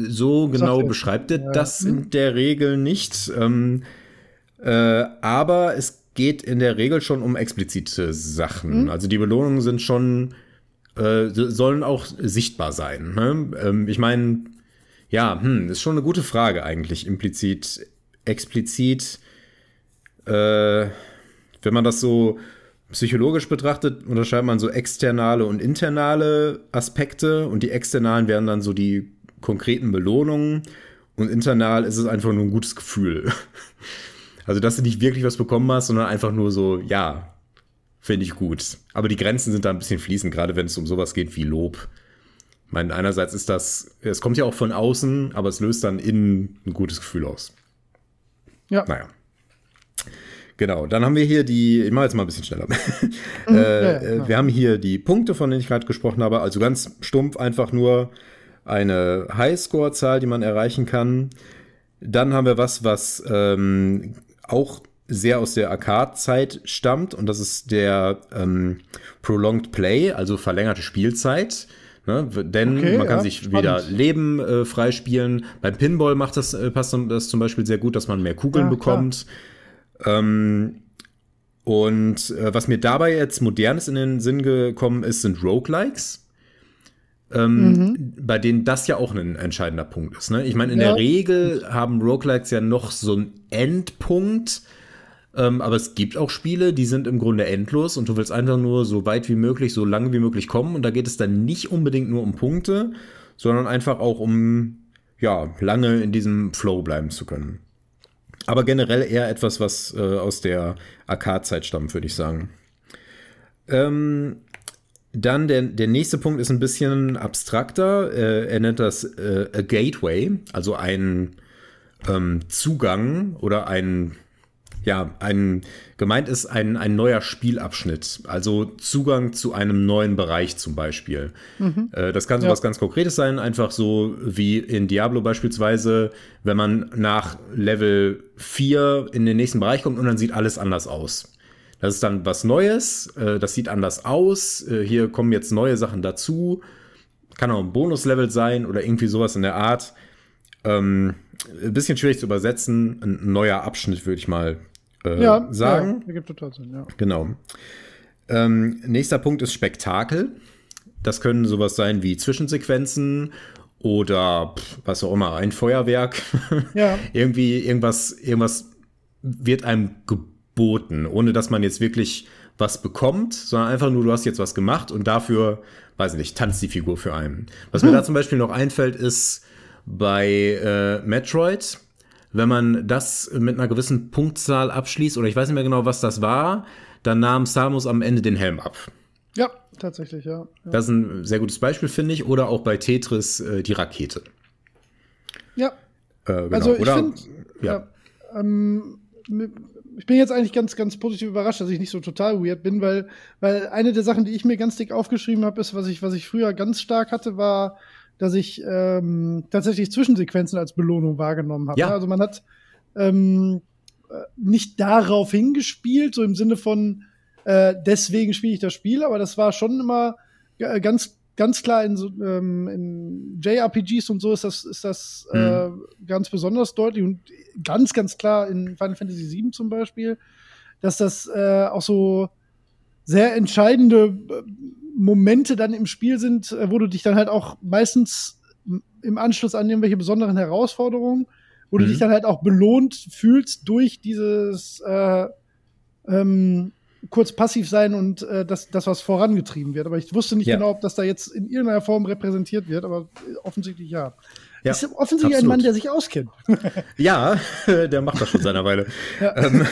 so genau beschreibt er ja. das in der Regel nicht. Ähm, äh, aber es geht in der Regel schon um explizite Sachen. Hm. Also die Belohnungen sind schon äh, sollen auch sichtbar sein. Ne? Ähm, ich meine, ja, hm, ist schon eine gute Frage eigentlich, implizit, explizit. Äh, wenn man das so psychologisch betrachtet, unterscheidet man so externe und internale Aspekte und die externalen wären dann so die konkreten Belohnungen und internal ist es einfach nur ein gutes Gefühl. Also, dass du nicht wirklich was bekommen hast, sondern einfach nur so, ja, finde ich gut. Aber die Grenzen sind da ein bisschen fließend, gerade wenn es um sowas geht wie Lob. Ich meine, einerseits ist das, es kommt ja auch von außen, aber es löst dann innen ein gutes Gefühl aus. Ja. Naja. Genau, dann haben wir hier die, ich mache jetzt mal ein bisschen schneller. Mhm, äh, ja, ja, wir haben hier die Punkte, von denen ich gerade gesprochen habe, also ganz stumpf einfach nur eine Highscore-Zahl, die man erreichen kann. Dann haben wir was, was ähm, auch sehr aus der Arcade-Zeit stammt und das ist der ähm, Prolonged Play, also verlängerte Spielzeit. Ne? Denn okay, man kann ja, sich spannend. wieder Leben äh, freispielen. Beim Pinball macht das, äh, passt das zum Beispiel sehr gut, dass man mehr Kugeln ja, bekommt. Ähm, und äh, was mir dabei jetzt modernes in den Sinn gekommen ist, sind Roguelikes. Ähm, mhm. bei denen das ja auch ein entscheidender Punkt ist. Ne? Ich meine, in ja. der Regel haben Roguelikes ja noch so einen Endpunkt, ähm, aber es gibt auch Spiele, die sind im Grunde endlos und du willst einfach nur so weit wie möglich, so lange wie möglich kommen. Und da geht es dann nicht unbedingt nur um Punkte, sondern einfach auch um, ja, lange in diesem Flow bleiben zu können. Aber generell eher etwas, was äh, aus der Arcade-Zeit stammt, würde ich sagen. Ähm, dann der, der nächste Punkt ist ein bisschen abstrakter. Äh, er nennt das äh, a Gateway, also ein ähm, Zugang oder ein ja, ein, gemeint ist ein, ein neuer Spielabschnitt, also Zugang zu einem neuen Bereich zum Beispiel. Mhm. Äh, das kann so ja. was ganz Konkretes sein, einfach so wie in Diablo beispielsweise, wenn man nach Level 4 in den nächsten Bereich kommt und dann sieht alles anders aus. Das ist dann was Neues, äh, das sieht anders aus, äh, hier kommen jetzt neue Sachen dazu, kann auch ein Bonuslevel sein oder irgendwie sowas in der Art. Ähm, ein bisschen schwierig zu übersetzen, ein neuer Abschnitt würde ich mal äh, ja, sagen. Ja, ergibt total Sinn, ja. Genau. Ähm, nächster Punkt ist Spektakel. Das können sowas sein wie Zwischensequenzen oder pff, was auch immer, ein Feuerwerk. Ja. Irgendwie, irgendwas, irgendwas wird einem geboten, ohne dass man jetzt wirklich was bekommt, sondern einfach nur, du hast jetzt was gemacht und dafür, weiß ich nicht, tanzt die Figur für einen. Was hm. mir da zum Beispiel noch einfällt, ist bei äh, Metroid, wenn man das mit einer gewissen Punktzahl abschließt, oder ich weiß nicht mehr genau, was das war, dann nahm Samus am Ende den Helm ab. Ja, tatsächlich, ja. ja. Das ist ein sehr gutes Beispiel, finde ich. Oder auch bei Tetris äh, die Rakete. Ja. Äh, genau. Also ich finde, ja. ja ähm, ich bin jetzt eigentlich ganz, ganz positiv überrascht, dass ich nicht so total weird bin, weil, weil eine der Sachen, die ich mir ganz dick aufgeschrieben habe, ist, was ich, was ich früher ganz stark hatte, war, dass ich ähm, tatsächlich Zwischensequenzen als Belohnung wahrgenommen habe. Ja. Also man hat ähm, äh, nicht darauf hingespielt, so im Sinne von äh, deswegen spiele ich das Spiel, aber das war schon immer äh, ganz ganz klar in, so, ähm, in JRPGs und so ist das ist das mhm. äh, ganz besonders deutlich und ganz ganz klar in Final Fantasy VII zum Beispiel, dass das äh, auch so sehr entscheidende äh, Momente dann im Spiel sind, äh, wo du dich dann halt auch meistens im Anschluss an irgendwelche besonderen Herausforderungen, wo mhm. du dich dann halt auch belohnt fühlst durch dieses äh, ähm, kurz passiv sein und äh, das, das, was vorangetrieben wird. Aber ich wusste nicht ja. genau, ob das da jetzt in irgendeiner Form repräsentiert wird, aber offensichtlich ja. Ja, ist offensichtlich absolut. ein Mann, der sich auskennt. ja, der macht das schon seit einer Weile. Ja. Ähm,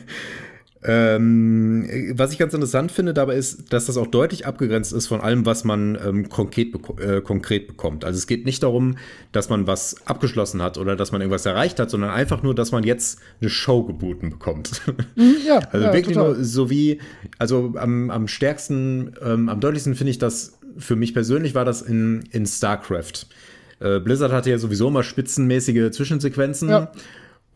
Ähm, was ich ganz interessant finde dabei ist, dass das auch deutlich abgegrenzt ist von allem, was man ähm, konkret, beko äh, konkret bekommt. Also es geht nicht darum, dass man was abgeschlossen hat oder dass man irgendwas erreicht hat, sondern einfach nur, dass man jetzt eine Show geboten bekommt. Mhm, ja, also ja, wirklich total. nur so wie, also am, am stärksten, ähm, am deutlichsten finde ich das, für mich persönlich war das in, in StarCraft. Äh, Blizzard hatte ja sowieso immer spitzenmäßige Zwischensequenzen. Ja.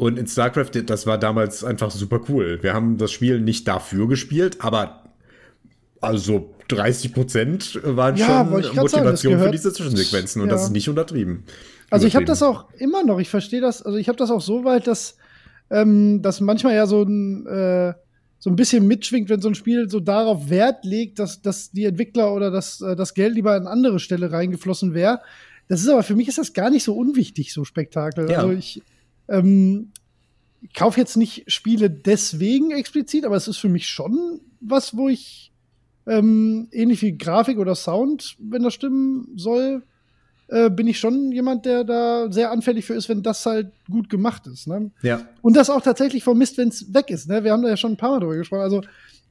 Und in StarCraft, das war damals einfach super cool. Wir haben das Spiel nicht dafür gespielt, aber also 30 Prozent waren Ja, schon Motivation sagen, für diese Zwischensequenzen und Ja. das ist nicht untertrieben. Also ich habe das auch immer noch, ich verstehe das, also ich habe das auch so weit, dass, ähm, dass manchmal ja so ein, äh, so ein bisschen mitschwingt, wenn so ein Spiel so darauf Wert legt, dass, dass die Entwickler oder dass äh, das Geld lieber an andere Stelle reingeflossen wäre. Das ist aber für mich ist das gar nicht so unwichtig, so Spektakel. Ja. Also ich ähm, kaufe jetzt nicht Spiele deswegen explizit, aber es ist für mich schon was, wo ich ähm, ähnlich wie Grafik oder Sound, wenn das stimmen soll, äh, bin ich schon jemand, der da sehr anfällig für ist, wenn das halt gut gemacht ist. Ne? Ja, Und das auch tatsächlich vermisst, wenn es weg ist. Ne? Wir haben da ja schon ein paar Mal drüber gesprochen. Also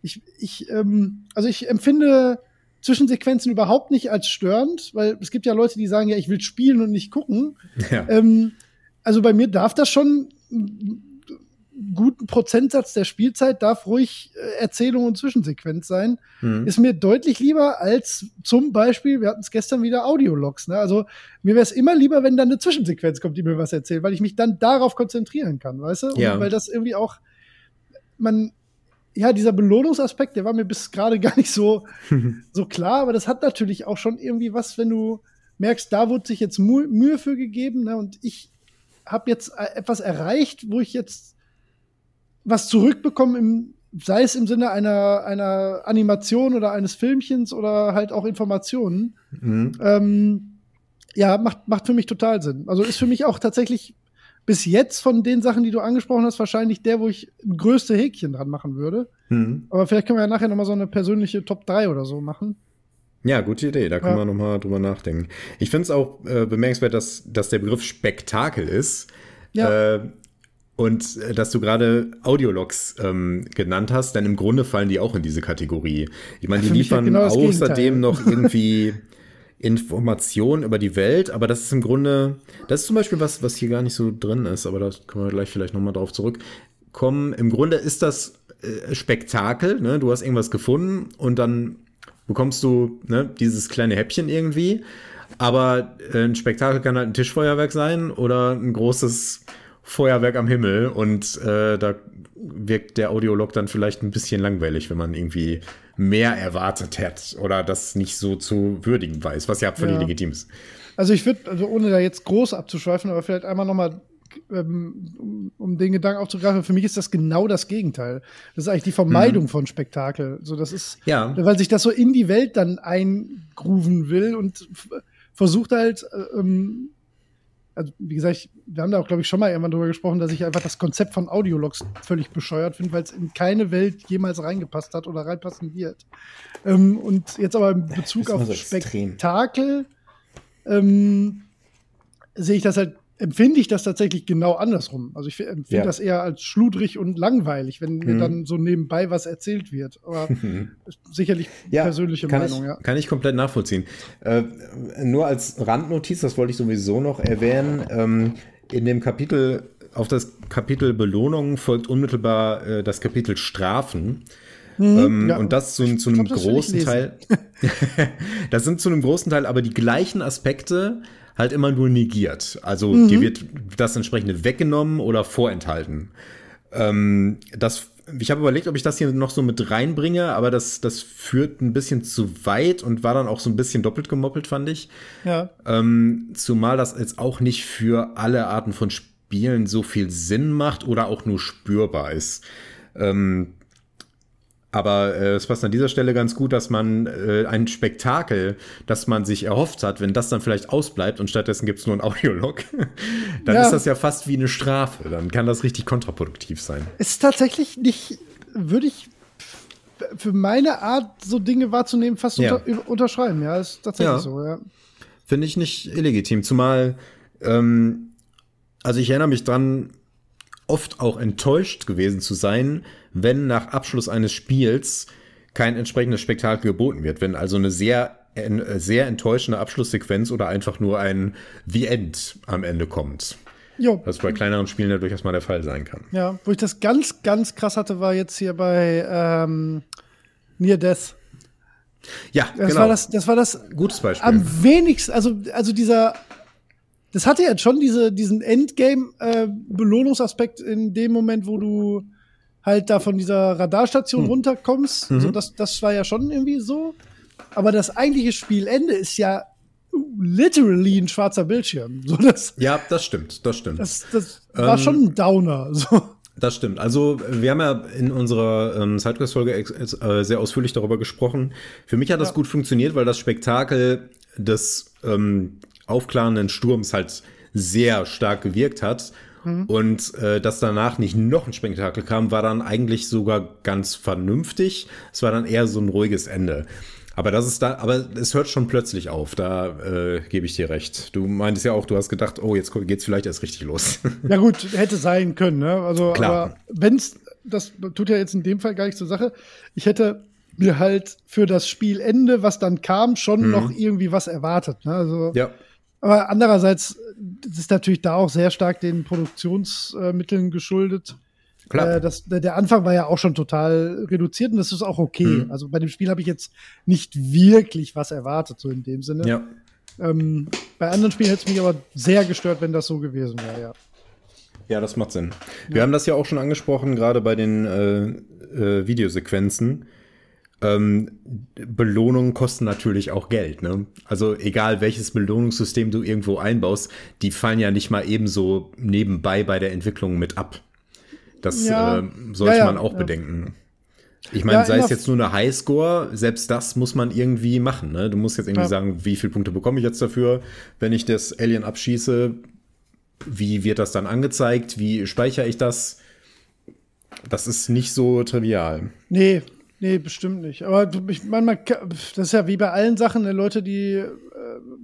ich, ich, ähm, also ich empfinde Zwischensequenzen überhaupt nicht als störend, weil es gibt ja Leute, die sagen, ja, ich will spielen und nicht gucken. ja. Ähm, also bei mir darf das schon einen guten Prozentsatz der Spielzeit darf ruhig äh, Erzählung und Zwischensequenz sein. Hm. Ist mir deutlich lieber als zum Beispiel, wir hatten es gestern wieder Audiologs. Ne? Also mir wäre es immer lieber, wenn dann eine Zwischensequenz kommt, die mir was erzählt, weil ich mich dann darauf konzentrieren kann, weißt du? Und Ja. weil das irgendwie auch, man, ja, dieser Belohnungsaspekt, der war mir bis gerade gar nicht so, so klar, aber das hat natürlich auch schon irgendwie was, wenn du merkst, da wurde sich jetzt Mühe für gegeben, ne? Und ich habe jetzt äh, etwas erreicht, wo ich jetzt was zurückbekomme, im, sei es im Sinne einer, einer Animation oder eines Filmchens oder halt auch Informationen. Hm. Ähm, ja, macht, macht für mich total Sinn. Also ist für mich auch tatsächlich bis jetzt von den Sachen, die du angesprochen hast, wahrscheinlich der, wo ich größte Häkchen dran machen würde. Hm. Aber vielleicht können wir ja nachher noch mal so eine persönliche Top 3 oder so machen. Ja, gute Idee, da können Ja. wir nochmal drüber nachdenken. Ich finde es auch äh, bemerkenswert, dass, dass der Begriff Spektakel ist. Ja. Äh, und äh, dass du gerade Audiologs ähm, genannt hast, denn im Grunde fallen die auch in diese Kategorie. Ich meine, die liefern genau außerdem noch irgendwie Informationen über die Welt, aber das ist im Grunde, das ist zum Beispiel was, was hier gar nicht so drin ist, aber da können wir gleich vielleicht nochmal drauf zurückkommen. Im Grunde ist das äh, Spektakel, ne? Du hast irgendwas gefunden und dann bekommst du ne, dieses kleine Häppchen irgendwie. Aber äh, ein Spektakel kann halt ein Tischfeuerwerk sein oder ein großes Feuerwerk am Himmel und äh, da wirkt der Audiolog dann vielleicht ein bisschen langweilig, wenn man irgendwie mehr erwartet hat oder das nicht so zu würdigen weiß, was ja völlig Ja. legitim ist. Also ich würde, also ohne da jetzt groß abzuschweifen, aber vielleicht einmal noch mal ähm, um, den Gedanken aufzugreifen, für mich ist das genau das Gegenteil. Das ist eigentlich die Vermeidung von Spektakel. So, das ist, Ja. weil sich das so in die Welt dann eingrooven will und versucht halt, äh, ähm, also wie gesagt, ich, wir haben da auch, glaube ich, schon mal irgendwann drüber gesprochen, dass ich einfach das Konzept von Audiologs völlig bescheuert finde, weil es in keine Welt jemals reingepasst hat oder reinpassen wird. Ähm, und jetzt aber in Bezug auf so. Spektakel ähm, sehe ich das halt empfinde ich das tatsächlich genau andersrum. Also ich empfinde ja. das eher als schludrig und langweilig, wenn mir mhm. dann so nebenbei was erzählt wird. Aber sicherlich ja, persönliche Meinung, ich, ja. Kann ich komplett nachvollziehen. Äh, nur als Randnotiz, das wollte ich sowieso noch erwähnen, ähm, in dem Kapitel, auf das Kapitel Belohnung folgt unmittelbar äh, das Kapitel Strafen. Mhm, ähm, ja, und das zu, zu einem glaub, großen Teil. das sind zu einem großen Teil aber die gleichen Aspekte, halt immer nur negiert. Also mhm. dir wird das entsprechende weggenommen oder vorenthalten. Ähm, das, ich habe überlegt, ob ich das hier noch so mit reinbringe, aber das, das führt ein bisschen zu weit und war dann auch so ein bisschen doppelt gemoppelt, fand ich. Ja. Ähm, zumal das jetzt auch nicht für alle Arten von Spielen so viel Sinn macht oder auch nur spürbar ist. Ähm, aber äh, es passt an dieser Stelle ganz gut, dass man äh, ein Spektakel, das man sich erhofft hat, wenn das dann vielleicht ausbleibt und stattdessen gibt es nur ein Audiolog, dann ja. ist das ja fast wie eine Strafe. Dann kann das richtig kontraproduktiv sein. Ist tatsächlich nicht, würde ich für meine Art, so Dinge wahrzunehmen, fast ja. unter, unterschreiben. Ja, ist tatsächlich ja. so, ja. Finde ich nicht illegitim. Zumal, ähm, also ich erinnere mich dran, oft auch enttäuscht gewesen zu sein, wenn nach Abschluss eines Spiels kein entsprechendes Spektakel geboten wird. Wenn also eine sehr, sehr enttäuschende Abschlusssequenz oder einfach nur ein The End am Ende kommt. Jo. Was bei kleineren Spielen ja durchaus mal der Fall sein kann. Ja, wo ich das ganz, ganz krass hatte, war jetzt hier bei ähm, Near Death. Ja, das genau. War das, das war das gutes Beispiel. Am wenigsten, also, also dieser das hatte jetzt schon diese, diesen Endgame-Belohnungsaspekt äh, in dem Moment, wo du halt da von dieser Radarstation hm. runterkommst. Mhm. So, das, das war ja schon irgendwie so. Aber das eigentliche Spielende ist ja literally ein schwarzer Bildschirm. So, das, ja, das stimmt, das stimmt. Das, das war ähm, schon ein Downer. So. Das stimmt. Also wir haben ja in unserer ähm, Sidequest-Folge äh, sehr ausführlich darüber gesprochen. Für mich hat das ja. gut funktioniert, weil das Spektakel des ähm, aufklarenden Sturms halt sehr stark gewirkt hat. Mhm. Und äh, dass danach nicht noch ein Spektakel kam, war dann eigentlich sogar ganz vernünftig. Es war dann eher so ein ruhiges Ende. Aber das ist da, aber es hört schon plötzlich auf, da äh, gebe ich dir recht. Du meintest ja auch, du hast gedacht, oh, jetzt geht's vielleicht erst richtig los. Ja, gut, hätte sein können, ne? Also, Klar. aber wenn's, das tut ja jetzt in dem Fall gar nicht zur Sache. Ich hätte mir halt für das Spielende, was dann kam, schon mhm. noch irgendwie was erwartet. Ne? Also, ja. Aber andererseits ist natürlich da auch sehr stark den Produktionsmitteln geschuldet. Klar. Äh, das, der Anfang war ja auch schon total reduziert und das ist auch okay. Mhm. Also bei dem Spiel habe ich jetzt nicht wirklich was erwartet, so in dem Sinne. Ja. Ähm, bei anderen Spielen hätte es mich aber sehr gestört, wenn das so gewesen wäre, ja. Ja, das macht Sinn. Wir ja. haben das ja auch schon angesprochen, gerade bei den äh, äh, Videosequenzen ähm, Belohnungen kosten natürlich auch Geld. Ne? Also egal welches Belohnungssystem du irgendwo einbaust, die fallen ja nicht mal ebenso nebenbei bei der Entwicklung mit ab. Das ja. äh, sollte ja, ja, man auch bedenken. Ich meine, sei es jetzt nur eine Highscore, selbst das muss man irgendwie machen. Ne? Du musst jetzt irgendwie sagen, wie viele Punkte bekomme ich jetzt dafür, wenn ich das Alien abschieße? Wie wird das dann angezeigt? Wie speichere ich das? Das ist nicht so trivial. Nee, Nee, bestimmt nicht. Aber ich meine, das ist ja wie bei allen Sachen, ne, Leute, die, äh,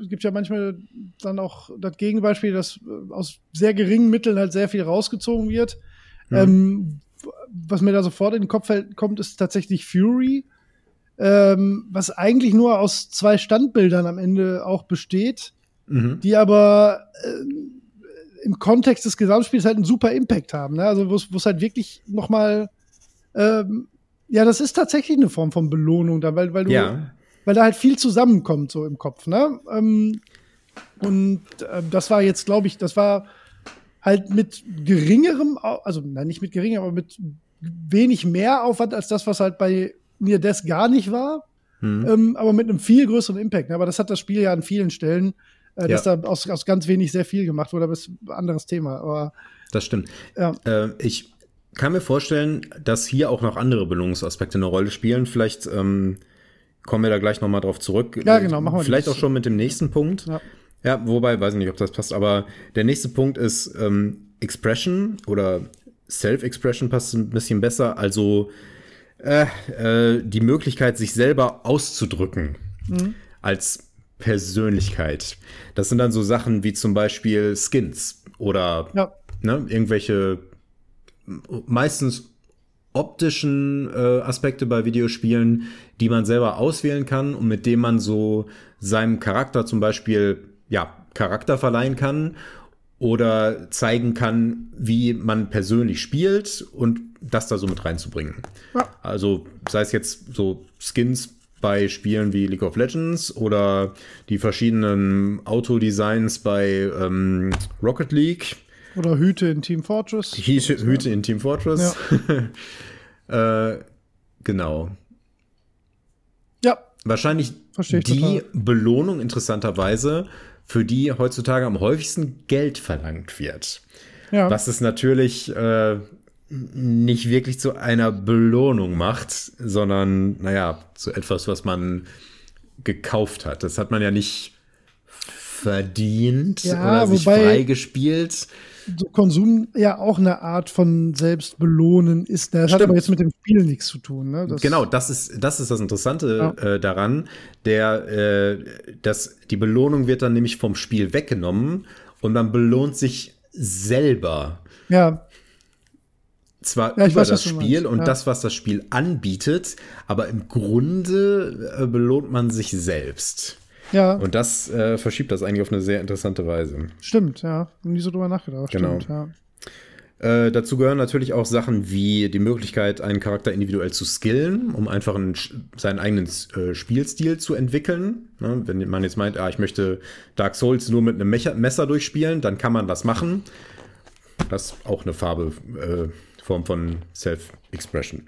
es gibt ja manchmal dann auch das Gegenbeispiel, dass äh, aus sehr geringen Mitteln halt sehr viel rausgezogen wird. Mhm. Ähm, was mir da sofort in den Kopf kommt, ist tatsächlich Fury, ähm, was eigentlich nur aus zwei Standbildern am Ende auch besteht, mhm. die aber äh, im Kontext des Gesamtspiels halt einen super Impact haben. Ne? Also wo es halt wirklich noch mal ähm, ja, das ist tatsächlich eine Form von Belohnung da, weil, weil du, ja. weil da halt viel zusammenkommt so im Kopf, ne? Ähm, und äh, das war jetzt, glaube ich, das war halt mit geringerem, also nein, nicht mit geringerem, aber mit wenig mehr Aufwand als das, was halt bei mir das gar nicht war. Hm. Ähm, aber mit einem viel größeren Impact. Ne? Aber das hat das Spiel ja an vielen Stellen, äh, dass ja. da aus, aus ganz wenig sehr viel gemacht wurde, aber das ist ein anderes Thema. Aber, das stimmt. Ja. Äh, ich kann mir vorstellen, dass hier auch noch andere Belohnungsaspekte eine Rolle spielen. Vielleicht ähm, kommen wir da gleich noch mal drauf zurück. Ja, genau, machen wir Vielleicht auch schon mit dem nächsten Punkt. Ja. ja, wobei, weiß ich nicht, ob das passt, aber der nächste Punkt ist ähm, Expression oder Self-Expression passt ein bisschen besser. Also äh, äh, die Möglichkeit, sich selber auszudrücken mhm. als Persönlichkeit. Das sind dann so Sachen wie zum Beispiel Skins oder Ja. ne, irgendwelche meistens optischen äh, Aspekte bei Videospielen, die man selber auswählen kann und mit dem man so seinem Charakter zum Beispiel ja Charakter verleihen kann oder zeigen kann, wie man persönlich spielt und das da so mit reinzubringen. Ja. Also sei es jetzt so Skins bei Spielen wie League of Legends oder die verschiedenen Autodesigns bei ähm, Rocket League, Oder Hüte in Team Fortress. Hüte, Hüte in Team Fortress. äh, genau. Ja, Wahrscheinlich die total. Belohnung interessanterweise, für die heutzutage am häufigsten Geld verlangt wird. ja. Was es natürlich äh, nicht wirklich zu einer Belohnung macht, sondern, naja, zu etwas, was man gekauft hat. Das hat man ja nicht verdient Ja, oder sich wobei- freigespielt. So Konsum ja auch eine Art von Selbstbelohnen ist. Das hat Stimmt. aber jetzt mit dem Spiel nichts zu tun. Ne? Das, Genau, das ist, das ist das Interessante Ja. äh, daran. Der, äh, dass die Belohnung wird dann nämlich vom Spiel weggenommen und man belohnt sich selber. Ja, Zwar Ja, über weiß, das Spiel und ja. das, was das Spiel anbietet, aber im Grunde äh, belohnt man sich selbst. Ja, Und das äh, verschiebt das eigentlich auf eine sehr interessante Weise. stimmt, ja. Nie so drüber nachgedacht. Genau. Stimmt, ja. Äh, dazu gehören natürlich auch Sachen wie die Möglichkeit, einen Charakter individuell zu skillen, um einfach einen, seinen eigenen äh, Spielstil zu entwickeln. Ne? Wenn man jetzt meint, ah, ich möchte Dark Souls nur mit einem Mecha Messer durchspielen, dann kann man das machen. Das ist auch eine Farbe, äh, Form von Self-Expression.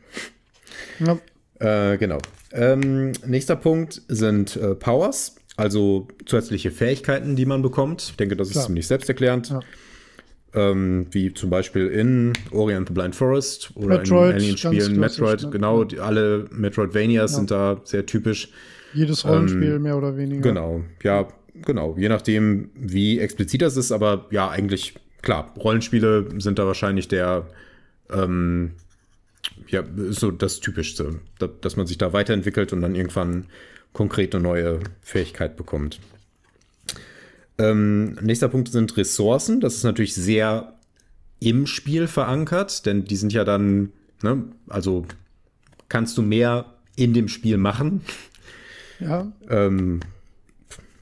ja. Äh, genau. Ähm, nächster Punkt sind äh, Powers, also zusätzliche Fähigkeiten, die man bekommt. Ich denke, das ist Klar. ziemlich selbsterklärend. Ja. Ähm, wie zum Beispiel in Ori and the Blind Forest oder Metroid, in Alien-Spielen. Metroid, ne? genau. Ja. Die, alle Metroidvanias sind da sehr typisch. Jedes Rollenspiel mehr oder weniger. Genau, ja, genau. Je nachdem, wie explizit das ist, aber ja, eigentlich, klar, Rollenspiele sind da wahrscheinlich der, ähm, ja, so das Typischste, da, dass man sich da weiterentwickelt und dann irgendwann konkret eine neue Fähigkeit bekommt. Ähm, nächster Punkt sind Ressourcen. Das ist natürlich sehr im Spiel verankert, denn die sind ja dann, ne, also kannst du mehr in dem Spiel machen Ja, ähm,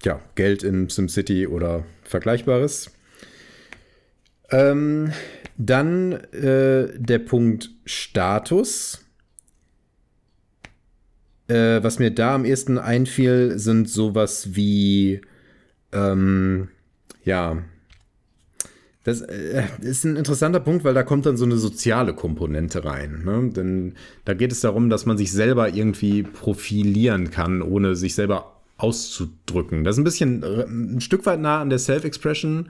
ja, Geld in SimCity oder Vergleichbares. Ähm, dann äh, der Punkt Status. Äh, was mir da am ehesten einfiel, sind sowas wie, ähm, ja, das äh, ist ein interessanter Punkt, weil da kommt dann so eine soziale Komponente rein. Ne? Denn da geht es darum, dass man sich selber irgendwie profilieren kann, ohne sich selber auszudrücken. Das ist ein bisschen äh, ein Stück weit nah an der Self-Expression,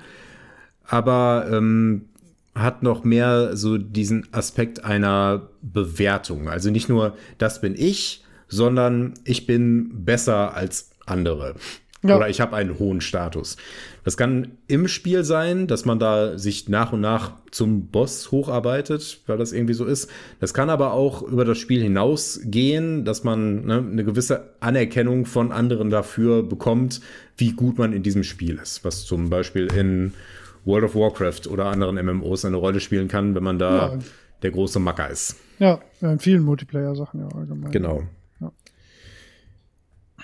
aber ähm, hat noch mehr so diesen Aspekt einer Bewertung. Also nicht nur, das bin ich, sondern ich bin besser als andere. Ja. Oder ich habe einen hohen Status. Das kann im Spiel sein, dass man da sich nach und nach zum Boss hocharbeitet, weil das irgendwie so ist. Das kann aber auch über das Spiel hinausgehen, dass man ne, eine gewisse Anerkennung von anderen dafür bekommt, wie gut man in diesem Spiel ist. Was zum Beispiel in World of Warcraft oder anderen MMOs eine Rolle spielen kann, wenn man da Ja. der große Macker ist. ja, ja, in vielen Multiplayer-Sachen ja allgemein. Genau.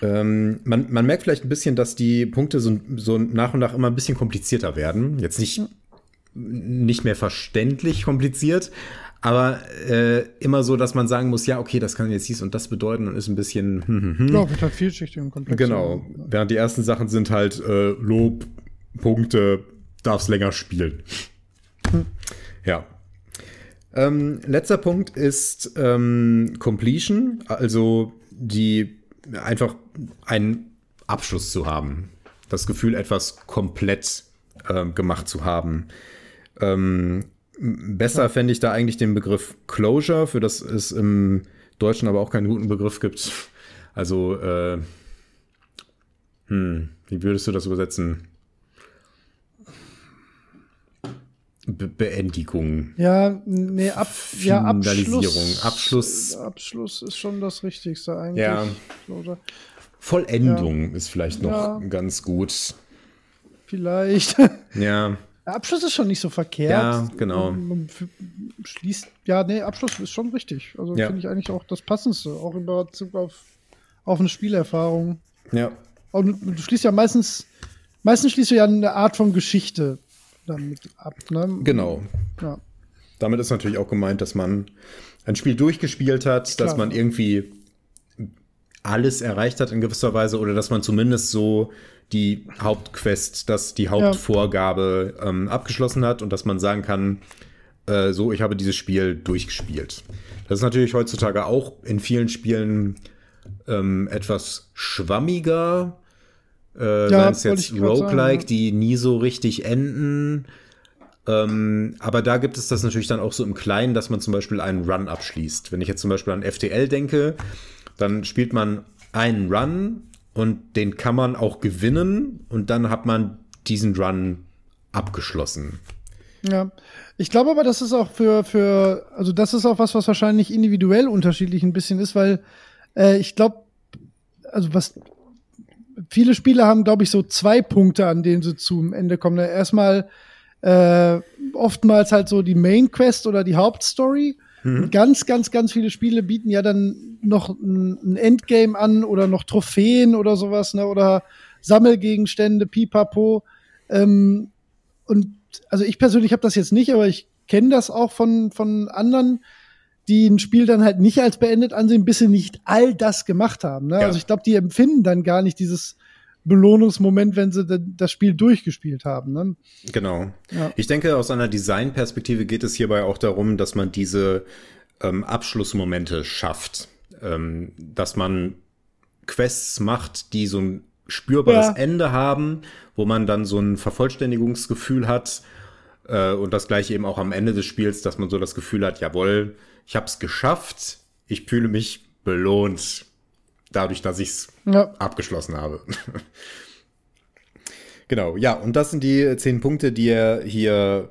Ähm, man, man merkt vielleicht ein bisschen, dass die Punkte so, so nach und nach immer ein bisschen komplizierter werden. Jetzt nicht, nicht mehr verständlich kompliziert, aber äh, immer so, dass man sagen muss, ja, okay, das kann jetzt dies und das bedeuten und ist ein bisschen. Hm, hm, hm. Ja, wird halt vielschichtig und komplex. Genau. Während die ersten Sachen sind halt äh, Lob, Punkte, darfst länger spielen. Ja. Ähm, letzter Punkt ist ähm, Completion, also die einfach einen Abschluss zu haben. Das Gefühl, etwas komplett ähm, gemacht zu haben. Ähm, besser fände ich da eigentlich den Begriff Closure, für das es im Deutschen aber auch keinen guten Begriff gibt. Also, äh, hm, wie würdest du das übersetzen? Be Beendigung. Ja, nee, ab, ja, Abschluss. Abschluss. Abschluss ist schon das Wichtigste eigentlich. Ja. Oder Vollendung ist vielleicht noch Ja. ganz gut. vielleicht. Ja. Der Abschluss ist schon nicht so verkehrt. Ja, genau. Man schließt, ja, nee, Abschluss ist schon richtig. Also ja. finde ich eigentlich auch das Passendste, auch in Bezug auf, auf eine Spielerfahrung. Ja. Und du schließt ja meistens, meistens schließt du ja eine Art von Geschichte damit ab. Ne? Genau. Ja. Damit ist natürlich auch gemeint, dass man ein Spiel durchgespielt hat, Klar. dass man irgendwie alles erreicht hat in gewisser Weise oder dass man zumindest so die Hauptquest, dass die Hauptvorgabe ja. ähm, abgeschlossen hat und dass man sagen kann, äh, so, ich habe dieses Spiel durchgespielt. Das ist natürlich heutzutage auch in vielen Spielen ähm, etwas schwammiger. Äh, ja, Seien es jetzt Roguelike, ja. die nie so richtig enden. Ähm, aber da gibt es das natürlich dann auch so im Kleinen, dass man zum Beispiel einen Run abschließt. Wenn ich jetzt zum Beispiel an FTL denke, dann spielt man einen Run und den kann man auch gewinnen und dann hat man diesen Run abgeschlossen. Ja, ich glaube aber, das ist auch für, für, also das ist auch was, was wahrscheinlich individuell unterschiedlich ein bisschen ist, weil äh, ich glaube, also was viele Spiele haben, glaube ich, so zwei Punkte, an denen sie zum Ende kommen. Erstmal äh, oftmals halt so die Main Quest oder die Hauptstory. Mhm. Ganz, ganz, ganz viele Spiele bieten ja dann noch ein, ein Endgame an oder noch Trophäen oder sowas, ne? Oder Sammelgegenstände, pipapo. Ähm, und also ich persönlich habe das jetzt nicht, aber ich kenne das auch von, von anderen, die ein Spiel dann halt nicht als beendet ansehen, bis sie nicht all das gemacht haben. Ne? Ja. Also ich glaube, die empfinden dann gar nicht dieses Belohnungsmoment, wenn sie das Spiel durchgespielt haben. Ne? Genau. Ja. Ich denke, aus einer Designperspektive geht es hierbei auch darum, dass man diese ähm, Abschlussmomente schafft. Ähm, dass man Quests macht, die so ein spürbares ja. Ende haben, wo man dann so ein Vervollständigungsgefühl hat. Äh, und das gleiche eben auch am Ende des Spiels, dass man so das Gefühl hat, jawohl, ich habe es geschafft, ich fühle mich belohnt dadurch, dass ich es ja. abgeschlossen habe. genau, ja, und das sind die zehn Punkte, die er hier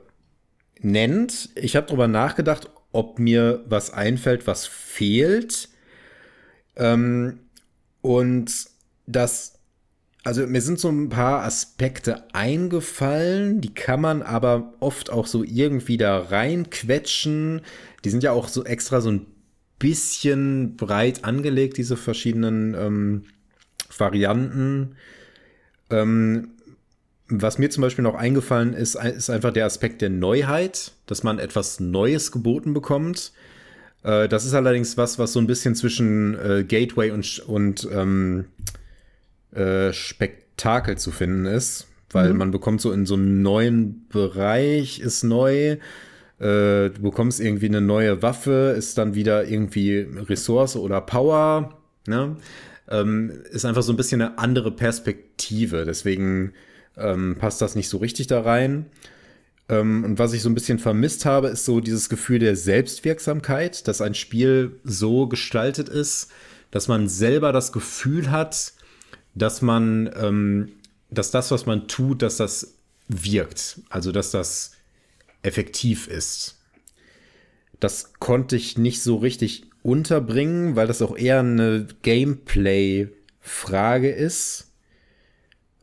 nennt. Ich habe darüber nachgedacht, ob mir was einfällt, was fehlt. Ähm, und das, also mir sind so ein paar Aspekte eingefallen, die kann man aber oft auch so irgendwie da reinquetschen. Die sind ja auch so extra so ein bisschen breit angelegt, diese verschiedenen ähm, Varianten. Ähm, was mir zum Beispiel noch eingefallen ist, ist einfach der Aspekt der Neuheit, dass man etwas Neues geboten bekommt. Äh, das ist allerdings was, was so ein bisschen zwischen äh, Gateway und, und ähm, äh, Spektakel zu finden ist, weil mhm. man bekommt so in so einem neuen Bereich, ist neu, äh, du bekommst irgendwie eine neue Waffe, ist dann wieder irgendwie Ressource oder Power. Ne? Ähm, ist einfach so ein bisschen eine andere Perspektive. Deswegen ähm, passt das nicht so richtig da rein. Ähm, und was ich so ein bisschen vermisst habe, ist so dieses Gefühl der Selbstwirksamkeit, dass ein Spiel so gestaltet ist, dass man selber das Gefühl hat, dass man, ähm, dass das, was man tut, dass das wirkt. Also, dass das effektiv ist. Das konnte ich nicht so richtig unterbringen, weil das auch eher eine Gameplay-Frage ist,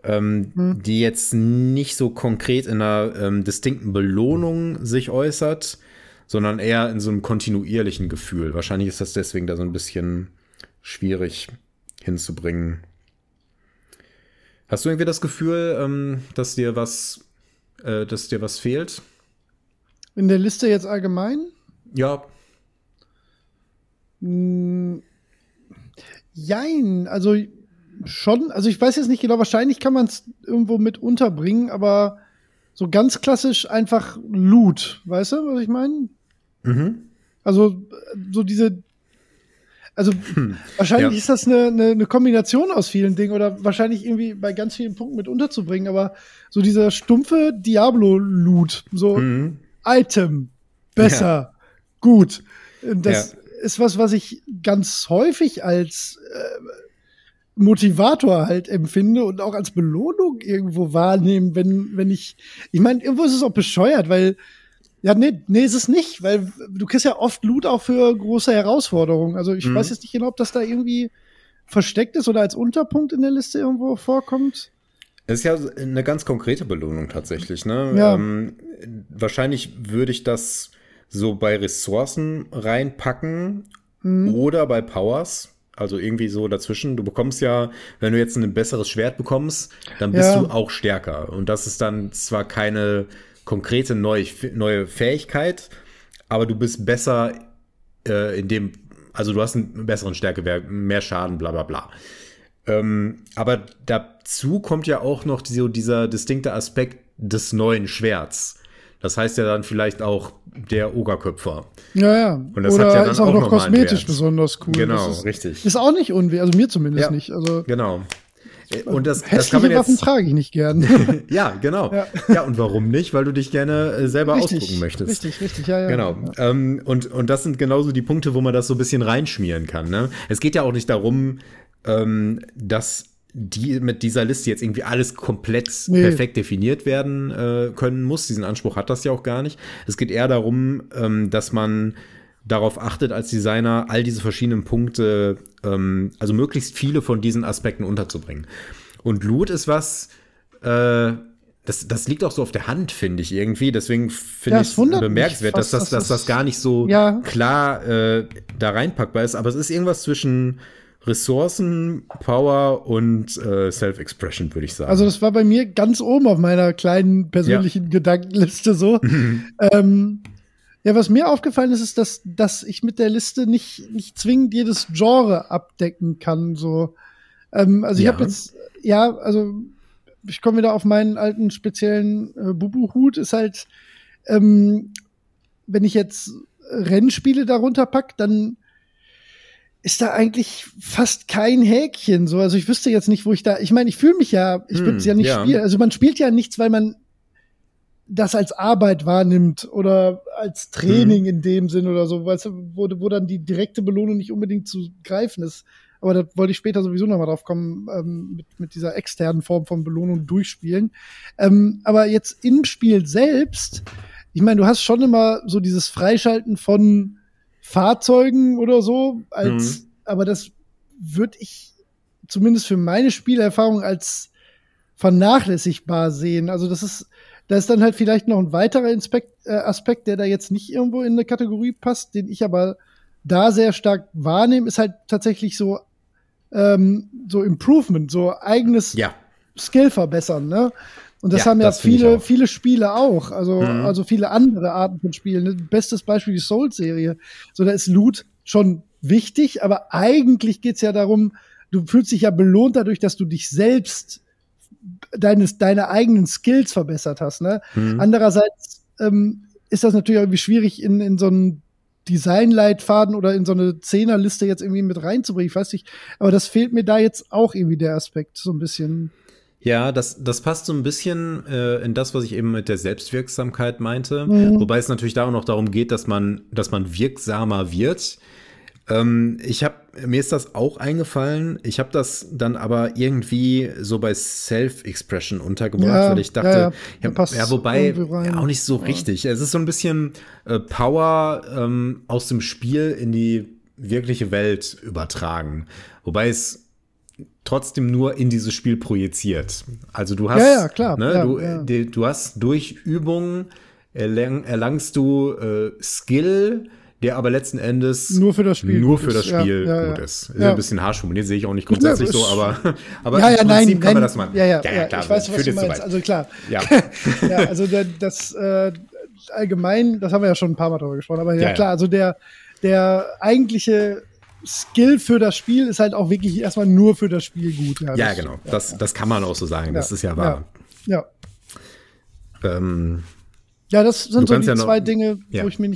ähm, hm. die jetzt nicht so konkret in einer ähm, distinkten Belohnung sich äußert, sondern eher in so einem kontinuierlichen Gefühl. Wahrscheinlich ist das deswegen da so ein bisschen schwierig hinzubringen. Hast du irgendwie das Gefühl, ähm, dass dir was, äh, dass dir was fehlt? In der Liste jetzt allgemein? Ja. Hm, jein, also schon, also ich weiß jetzt nicht genau, wahrscheinlich kann man es irgendwo mit unterbringen, aber so ganz klassisch einfach Loot, weißt du, was ich meine? Mhm. Also so diese, also hm. wahrscheinlich ja. ist das eine, eine, eine, Kombination aus vielen Dingen oder wahrscheinlich irgendwie bei ganz vielen Punkten mit unterzubringen, aber so dieser stumpfe Diablo-Loot, so mhm. Item, besser, ja. gut. Das ja. ist was, was ich ganz häufig als äh, Motivator halt empfinde und auch als Belohnung irgendwo wahrnehmen, wenn, wenn ich, ich meine, irgendwo ist es auch bescheuert, weil, ja, nee, nee, ist es nicht, weil du kriegst ja oft Loot auch für große Herausforderungen. Also ich mhm. weiß jetzt nicht genau, ob das da irgendwie versteckt ist oder als Unterpunkt in der Liste irgendwo vorkommt. Es ist ja eine ganz konkrete Belohnung tatsächlich. Ne? Ja. Ähm, wahrscheinlich würde ich das so bei Ressourcen reinpacken Mhm. oder bei Powers. Also irgendwie so dazwischen. Du bekommst ja, wenn du jetzt ein besseres Schwert bekommst, dann bist Ja. du auch stärker. Und das ist dann zwar keine konkrete neue, neue Fähigkeit, aber du bist besser äh, in dem, also du hast einen besseren Stärkewert, mehr Schaden, bla bla bla. Ähm, aber dazu kommt ja auch noch so dieser distinkte Aspekt des neuen Schwerts. Das heißt ja dann vielleicht auch der Ogerköpfer. Ja, ja. Und das Oder hat ja dann ist auch auch noch kosmetisch besonders cool. Genau, das ist, richtig. Ist auch nicht unweh, also mir zumindest Ja. nicht. Also Genau. Äh, Und das, das kann man Waffen jetzt. trage ich nicht gern. Ja, genau. Ja. Ja. und warum nicht? Weil du dich gerne äh, selber ausdrucken möchtest. Richtig, richtig, ja, ja. Genau. Ähm, und, und das sind genauso die Punkte, wo man das so ein bisschen reinschmieren kann. Ne? Es geht ja auch nicht darum, ähm, dass die mit dieser Liste jetzt irgendwie alles komplett Nee. perfekt definiert werden äh, können muss. Diesen Anspruch hat das ja auch gar nicht. Es geht eher darum, ähm, dass man darauf achtet als Designer, all diese verschiedenen Punkte, ähm, also möglichst viele von diesen Aspekten unterzubringen. Und Loot ist was, äh, das, das liegt auch so auf der Hand, finde ich irgendwie. Deswegen finde Ja, ich es bemerkenswert, dass fast, das, dass dass das gar nicht so Ja. klar äh, da reinpackbar ist. Aber es ist irgendwas zwischen Ressourcen, Power und äh, Self-Expression, würde ich sagen. Also das war bei mir ganz oben auf meiner kleinen persönlichen Gedankenliste so. ähm, ja, was mir aufgefallen ist, ist, dass, dass ich mit der Liste nicht, nicht zwingend jedes Genre abdecken kann. So. Ähm, also ich Ja. habe jetzt, ja, also ich komme wieder auf meinen alten speziellen äh, Bubu-Hut, ist halt, ähm, wenn ich jetzt Rennspiele darunter pack, dann ist da eigentlich fast kein Häkchen so. Also ich wüsste jetzt nicht, wo ich da. Ich meine, ich fühle mich ja, ich würde es Hm, ja nicht ja. spielen. Also man spielt ja nichts, weil man das als Arbeit wahrnimmt oder als Training Hm. in dem Sinn oder so, weißt du, wo, wo dann die direkte Belohnung nicht unbedingt zu greifen ist. Aber da wollte ich später sowieso noch mal drauf kommen, ähm, mit, mit dieser externen Form von Belohnung durchspielen. Ähm, aber jetzt im Spiel selbst, ich meine, du hast schon immer so dieses Freischalten von Fahrzeugen oder so, als, Mhm. aber das würde ich zumindest für meine Spielerfahrung als vernachlässigbar sehen. Also das ist, da ist dann halt vielleicht noch ein weiterer Inspekt, äh, Aspekt, der da jetzt nicht irgendwo in eine Kategorie passt, den ich aber da sehr stark wahrnehme, ist halt tatsächlich so, ähm, so Improvement, so eigenes ja, Skill verbessern, ne? Und das Ja, haben ja das viele, viele Spiele auch. Also, Mhm. also viele andere Arten von Spielen. Ne? Bestes Beispiel die Souls-Serie. So, da ist Loot schon wichtig, aber eigentlich geht's ja darum, du fühlst dich ja belohnt dadurch, dass du dich selbst deines, deine eigenen Skills verbessert hast, ne? Mhm. Andererseits ähm, ist das natürlich irgendwie schwierig in, in so einen Designleitfaden oder in so eine Zehnerliste jetzt irgendwie mit reinzubringen. Ich weiß nicht, aber das fehlt mir da jetzt auch irgendwie der Aspekt so ein bisschen. Ja, das, das passt so ein bisschen äh, in das, was ich eben mit der Selbstwirksamkeit meinte. Mhm. Wobei es natürlich da auch noch darum geht, dass man, dass man wirksamer wird. Ähm, ich habe mir ist das auch eingefallen. Ich habe das dann aber irgendwie so bei Self-Expression untergebracht, Ja, weil ich dachte, ja, ja, ja, wobei auch nicht so richtig. Es ist so ein bisschen äh, Power ähm, aus dem Spiel in die wirkliche Welt übertragen. Wobei es trotzdem nur in dieses Spiel projiziert. Also du hast, klar, Ne, du, die- du hast durch Übungen erlang, erlangst du äh, Skill, der aber letzten Endes Nur für das Spiel nur gut für das ist. Ja, Spiel ja, gut ja. ist. Ist Ja. ja ein bisschen harsch formuliert, sehe ich auch nicht grundsätzlich Ja, so, aber, aber ja, ja, im nein, Prinzip kann nein, man das mal. Ja, ja, ja, klar, ich weiß, was du meinst. Also klar. Ja. ja, also der, das äh, allgemein, das haben wir ja schon ein paar Mal drüber gesprochen, aber ja, Ja, ja. klar, also der, der eigentliche Skill für das Spiel ist halt auch wirklich erstmal nur für das Spiel gut. Ja, ja, das, genau. Das, das kann man auch so sagen. Das Ja, ist ja wahr. Ja, Ähm, ja das sind so die ja zwei Dinge, Ja. wo ich mir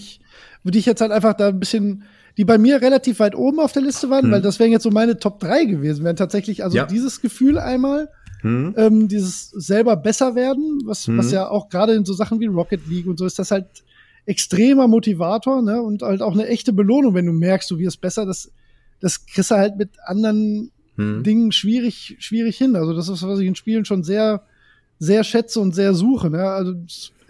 die ich jetzt halt einfach da ein bisschen, die bei mir relativ weit oben auf der Liste waren, weil das wären jetzt so meine Top 3 gewesen, wären tatsächlich also. Ja. dieses Gefühl einmal, hm? ähm, dieses selber besser werden, was, Mhm. was ja auch gerade in so Sachen wie Rocket League und so ist das halt extremer Motivator, ne? Und halt auch eine echte Belohnung, wenn du merkst, du wirst besser. Das, das kriegst du halt mit anderen Hm. Dingen schwierig, schwierig hin. Also das ist, was ich in Spielen schon sehr, sehr schätze und sehr suche. Ne? Also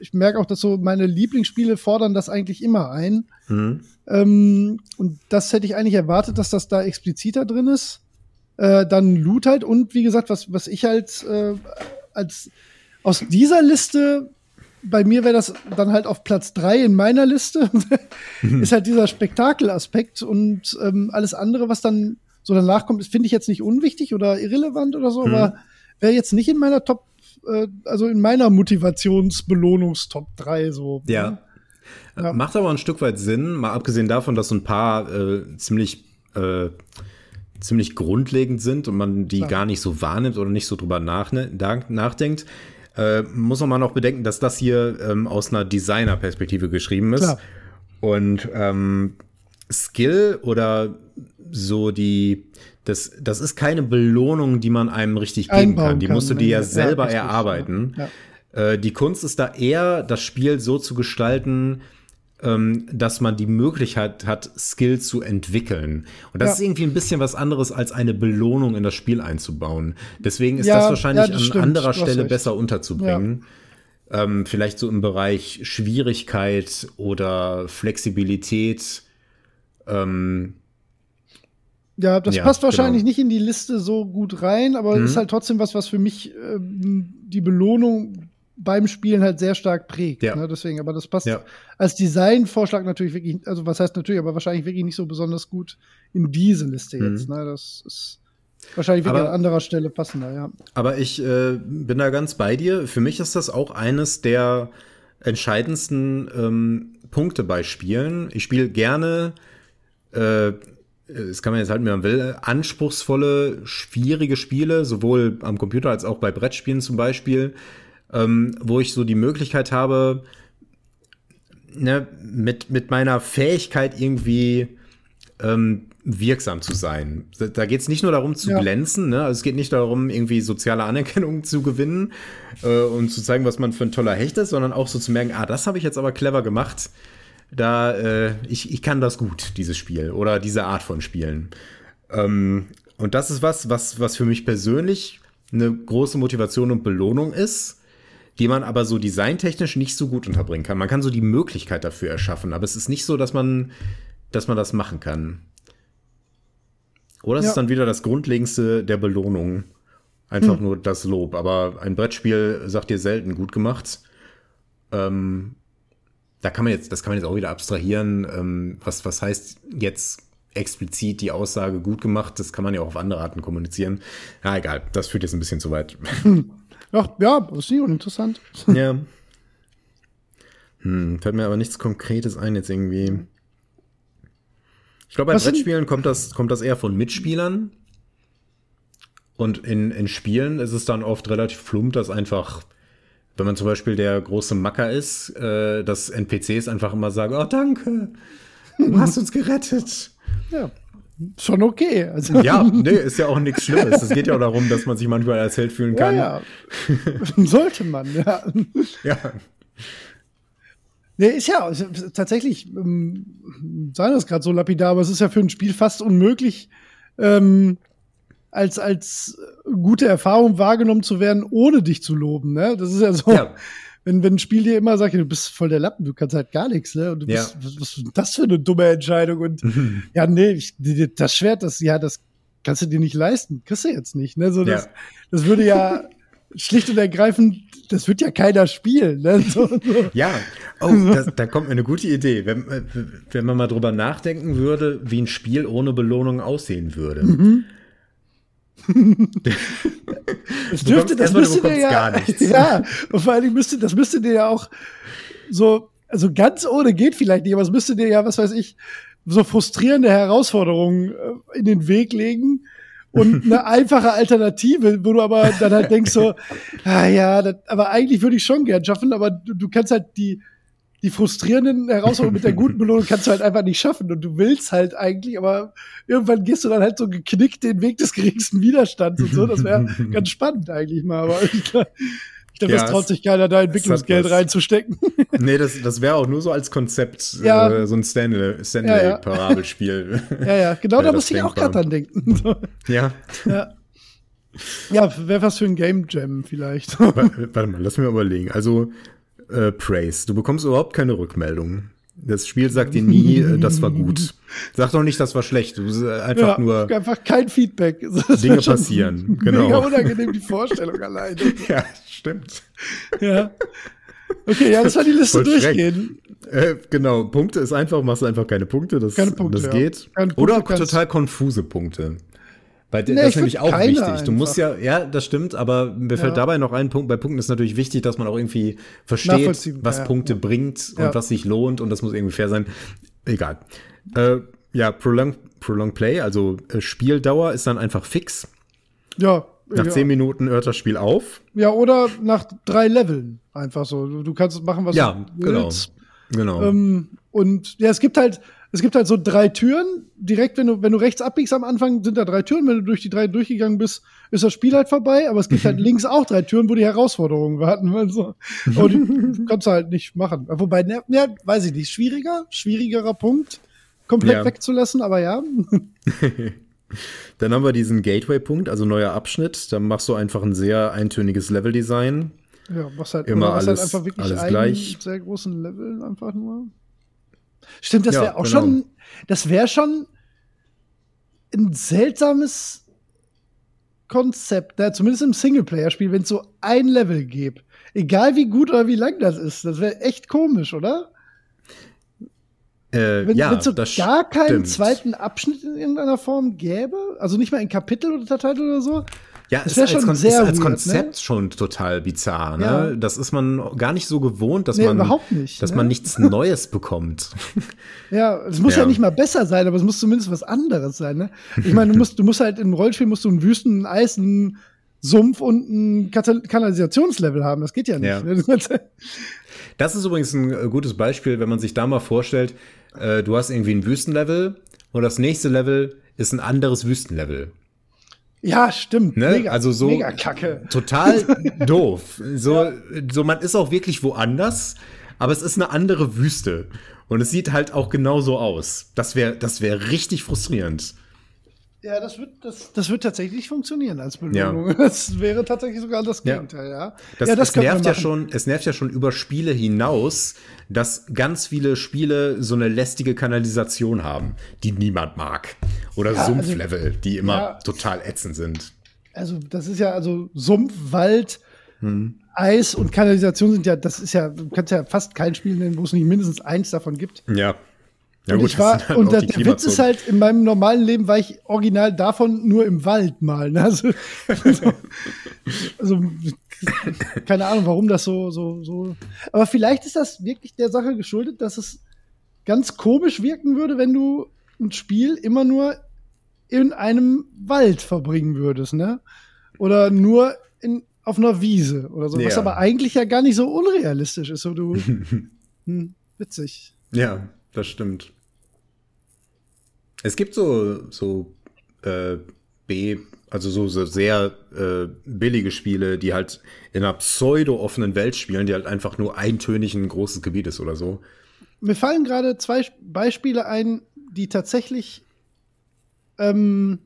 ich merke auch, dass so meine Lieblingsspiele fordern das eigentlich immer ein. Hm. Ähm, und das hätte ich eigentlich erwartet, dass das da expliziter drin ist. Äh, dann Loot halt und wie gesagt, was, was ich halt äh, als aus dieser Liste, bei mir wäre das dann halt auf Platz drei in meiner Liste, ist halt dieser Spektakelaspekt und ähm, alles andere, was dann so danach kommt, finde ich jetzt nicht unwichtig oder irrelevant oder so, mhm. aber wäre jetzt nicht in meiner Top, äh, also in meiner Motivationsbelohnungstop 3 so. Ja. ja. Macht aber ein Stück weit Sinn, mal abgesehen davon, dass so ein paar äh, ziemlich äh, ziemlich grundlegend sind und man die Klar. gar nicht so wahrnimmt oder nicht so drüber nach, nachdenkt. Äh, muss man noch bedenken, dass das hier ähm, aus einer Designer-Perspektive geschrieben ist. Klar. Und ähm, Skill oder so die, das, das ist keine Belohnung, die man einem richtig geben Einbauen kann. Die musst du dir ja selber ja, erarbeiten. Ja. Äh, die Kunst ist da eher, das Spiel so zu gestalten, ähm, dass man die Möglichkeit hat, Skill zu entwickeln. Und das ist irgendwie ein bisschen was anderes, als eine Belohnung in das Spiel einzubauen. Deswegen ist das wahrscheinlich das an stimmt. anderer Stelle besser unterzubringen. Ähm, vielleicht so im Bereich Schwierigkeit oder Flexibilität. Ähm, ja, das ja, passt wahrscheinlich genau. nicht in die Liste so gut rein, aber mhm. ist halt trotzdem was, was für mich ähm, die Belohnung beim Spielen halt sehr stark prägt. Ja. Ne? Deswegen, aber das passt ja. als Designvorschlag natürlich wirklich, also was heißt natürlich, aber wahrscheinlich wirklich nicht so besonders gut in diese Liste mhm. jetzt. Ne? Das ist wahrscheinlich wirklich aber, an anderer Stelle passender, ja. Aber ich äh, bin da ganz bei dir. Für mich ist das auch eines der entscheidendsten ähm, Punkte bei Spielen. Ich spiele gerne äh, das kann man jetzt halten, wie man will, anspruchsvolle, schwierige Spiele, sowohl am Computer als auch bei Brettspielen zum Beispiel, ähm, wo ich so die Möglichkeit habe, ne, mit, mit meiner Fähigkeit irgendwie ähm, wirksam zu sein. Da geht es nicht nur darum zu ja. glänzen, ne? also es geht nicht darum, irgendwie soziale Anerkennung zu gewinnen äh, und zu zeigen, was man für ein toller Hecht ist, sondern auch so zu merken, ah, das habe ich jetzt aber clever gemacht. Da, äh, ich, ich kann das gut, dieses Spiel oder diese Art von Spielen. Ähm, und das ist was, was, was für mich persönlich eine große Motivation und Belohnung ist die man aber so designtechnisch nicht so gut unterbringen kann. Man kann so die Möglichkeit dafür erschaffen, aber es ist nicht so, dass man, dass man das machen kann. Oder es ja. ist dann wieder das Grundlegendste der Belohnung. Einfach hm. nur das Lob. Aber ein Brettspiel sagt dir selten gut gemacht. Ähm, da kann man jetzt, das kann man jetzt auch wieder abstrahieren. Ähm, was, was heißt jetzt explizit die Aussage gut gemacht? Das kann man ja auch auf andere Arten kommunizieren. Ja, egal. Das führt jetzt ein bisschen zu weit. Ja, ja, das ist nicht uninteressant. Ja. Hm, fällt mir aber nichts Konkretes ein jetzt irgendwie. Ich glaube, bei Was Brettspielen kommt das, kommt das eher von Mitspielern. Und in, in Spielen ist es dann oft relativ flump, dass einfach, wenn man zum Beispiel der große Macker ist, äh, dass NPCs einfach immer sagen, oh danke, du hast uns gerettet. Ja schon okay. Also. Ja, nee, ist ja auch nichts Schlimmes. Es geht ja auch darum, dass man sich manchmal als Held fühlen kann. Ja, ja. Sollte man, ja. Ja. Nee, ist ja tatsächlich, ähm, sagen das gerade so lapidar, aber es ist ja für ein Spiel fast unmöglich, ähm, als, als gute Erfahrung wahrgenommen zu werden, ohne dich zu loben. Ne? Das ist ja so. Ja wenn, wenn ein Spiel dir immer sagt, du bist voll der Lappen, du kannst halt gar nichts, ne? Und du bist, ja. was, was ist das für eine dumme Entscheidung? Und mhm. ja, nee, ich, das Schwert, das, ja, das kannst du dir nicht leisten. Kriegst du jetzt nicht, ne? So, das, ja. das würde ja schlicht und ergreifend, das wird ja keiner spielen. Ne? So, so. Ja, oh, das, da kommt mir eine gute Idee. Wenn, wenn man mal drüber nachdenken würde, wie ein Spiel ohne Belohnung aussehen würde. Mhm. das dürfte, das müsste dir ja, ja, und vor allem müsste, das müsste dir ja auch so, also ganz ohne geht vielleicht nicht, aber es müsste dir ja, was weiß ich, so frustrierende Herausforderungen äh, in den Weg legen und eine einfache Alternative, wo du aber dann halt denkst so, ah ja, das, aber eigentlich würde ich schon gern schaffen, aber du, du kannst halt die, die frustrierenden Herausforderungen mit der guten Belohnung kannst du halt einfach nicht schaffen und du willst halt eigentlich, aber irgendwann gehst du dann halt so geknickt den Weg des geringsten Widerstands und so. Das wäre ganz spannend eigentlich mal, aber ich glaube, ja, es traut sich keiner, da Entwicklungsgeld reinzustecken. Nee, das, das wäre auch nur so als Konzept, ja. äh, so ein Stanley-Parabelspiel. Ja, ja. ja, ja, genau da musste ich auch gerade dran denken. So. Ja. ja. Ja, wäre was für ein Game Jam vielleicht. Warte mal, lass mir überlegen. Also, äh, Praise. Du bekommst überhaupt keine Rückmeldung. Das Spiel sagt dir nie, äh, das war gut. Sag doch nicht, das war schlecht. Du äh, einfach ja, nur. Einfach kein Feedback. Das Dinge passieren. Genau. Mega unangenehm die Vorstellung alleine. ja, stimmt. Ja. Okay, ja, das war die Liste Voll durchgehen. Äh, genau, Punkte ist einfach, machst du einfach keine Punkte, das, keine Punkte, das geht. Ja. Punkte Oder total konfuse Punkte. Bei, nee, das ist nämlich auch wichtig. Einfach. Du musst ja, ja, das stimmt, aber mir fällt ja. dabei noch ein Punkt. Bei Punkten ist natürlich wichtig, dass man auch irgendwie versteht, was ja, Punkte bringt und was sich lohnt und das muss irgendwie fair sein. Egal. Äh, ja, Prolong, Prolong Play, also äh, Spieldauer ist dann einfach fix. Ja. Nach zehn Minuten hört das Spiel auf. Ja, oder nach drei Leveln. Einfach so. Du, du kannst machen, was du willst. Genau. Genau. Ähm, und ja, es gibt halt, es gibt halt so drei Türen. Direkt, wenn du, wenn du rechts abbiegst am Anfang, sind da drei Türen. Wenn du durch die drei durchgegangen bist, ist das Spiel halt vorbei. Aber es gibt halt links auch drei Türen, wo die Herausforderungen warten. Also, aber die kannst du halt nicht machen. Wobei, ne, ja, weiß ich nicht. Schwieriger, schwierigerer Punkt, komplett ja. wegzulassen, aber ja. Dann haben wir diesen Gateway-Punkt, also neuer Abschnitt. Da machst du einfach ein sehr eintöniges Level-Design. Ja, was halt, immer halt alles, halt einfach wirklich alles gleich. sehr großen Level einfach nur. Stimmt, das wäre ja, auch genau. schon, das wäre schon ein seltsames Konzept, ne? zumindest im Singleplayer-Spiel, wenn es so ein Level gäbe. Egal wie gut oder wie lang das ist, das wäre echt komisch, oder? Äh, wenn ja, es so gar keinen stimmt. zweiten Abschnitt in irgendeiner Form gäbe, also nicht mal ein Kapitel oder Titel oder so, ja, das ist, als, Kon ist als Konzept ne? schon total bizarr. Ne? Ja. Das ist man gar nicht so gewohnt, dass nee, man überhaupt nicht, dass ne? man nichts Neues bekommt. Ja, es muss ja. ja. nicht mal besser sein, aber es muss zumindest was anderes sein. Ne? Ich meine, du musst, du musst halt im Rollspiel musst du einen Wüsten, einen Eis, einen Sumpf und ein Kanalisationslevel haben. Das geht ja nicht. Ja. Ne? Das ist übrigens ein äh, gutes Beispiel, wenn man sich da mal vorstellt, äh, du hast irgendwie ein Wüstenlevel und das nächste Level ist ein anderes Wüstenlevel. Ja, stimmt. Ne? Mega, also so mega kacke. total doof. So, ja. so man ist auch wirklich woanders, aber es ist eine andere Wüste und es sieht halt auch genauso aus. Das wäre das wäre richtig frustrierend. Ja, das wird, das, das wird tatsächlich funktionieren als Belohnung. Ja. Das wäre tatsächlich sogar das Gegenteil, ja. ja. Das, ja, das es nervt ja schon, es nervt ja schon über Spiele hinaus, dass ganz viele Spiele so eine lästige Kanalisation haben, die niemand mag. Oder ja, also Sumpflevel, also, die immer total ätzend sind. Also, das ist ja, also Sumpf, Wald, hm. Eis und Kanalisation sind ja, das ist ja, du kannst ja fast kein Spiel nennen, wo es nicht mindestens eins davon gibt. Ja. Ja, und gut, ich war, halt und der, der Witz ist halt, in meinem normalen Leben war ich original davon nur im Wald mal. Ne? Also, also, also, keine Ahnung, warum das so, so, so. Aber vielleicht ist das wirklich der Sache geschuldet, dass es ganz komisch wirken würde, wenn du ein Spiel immer nur in einem Wald verbringen würdest, ne? Oder nur in, auf einer Wiese oder so. Ja. Was aber eigentlich ja gar nicht so unrealistisch ist. So, du, hm, witzig. Ja, das stimmt. Es gibt so, so äh, B, also so, so sehr äh, billige Spiele, die halt in einer pseudo-offenen Welt spielen, die halt einfach nur eintönig ein großes Gebiet ist oder so. Mir fallen gerade zwei Beispiele ein, die tatsächlich ähm,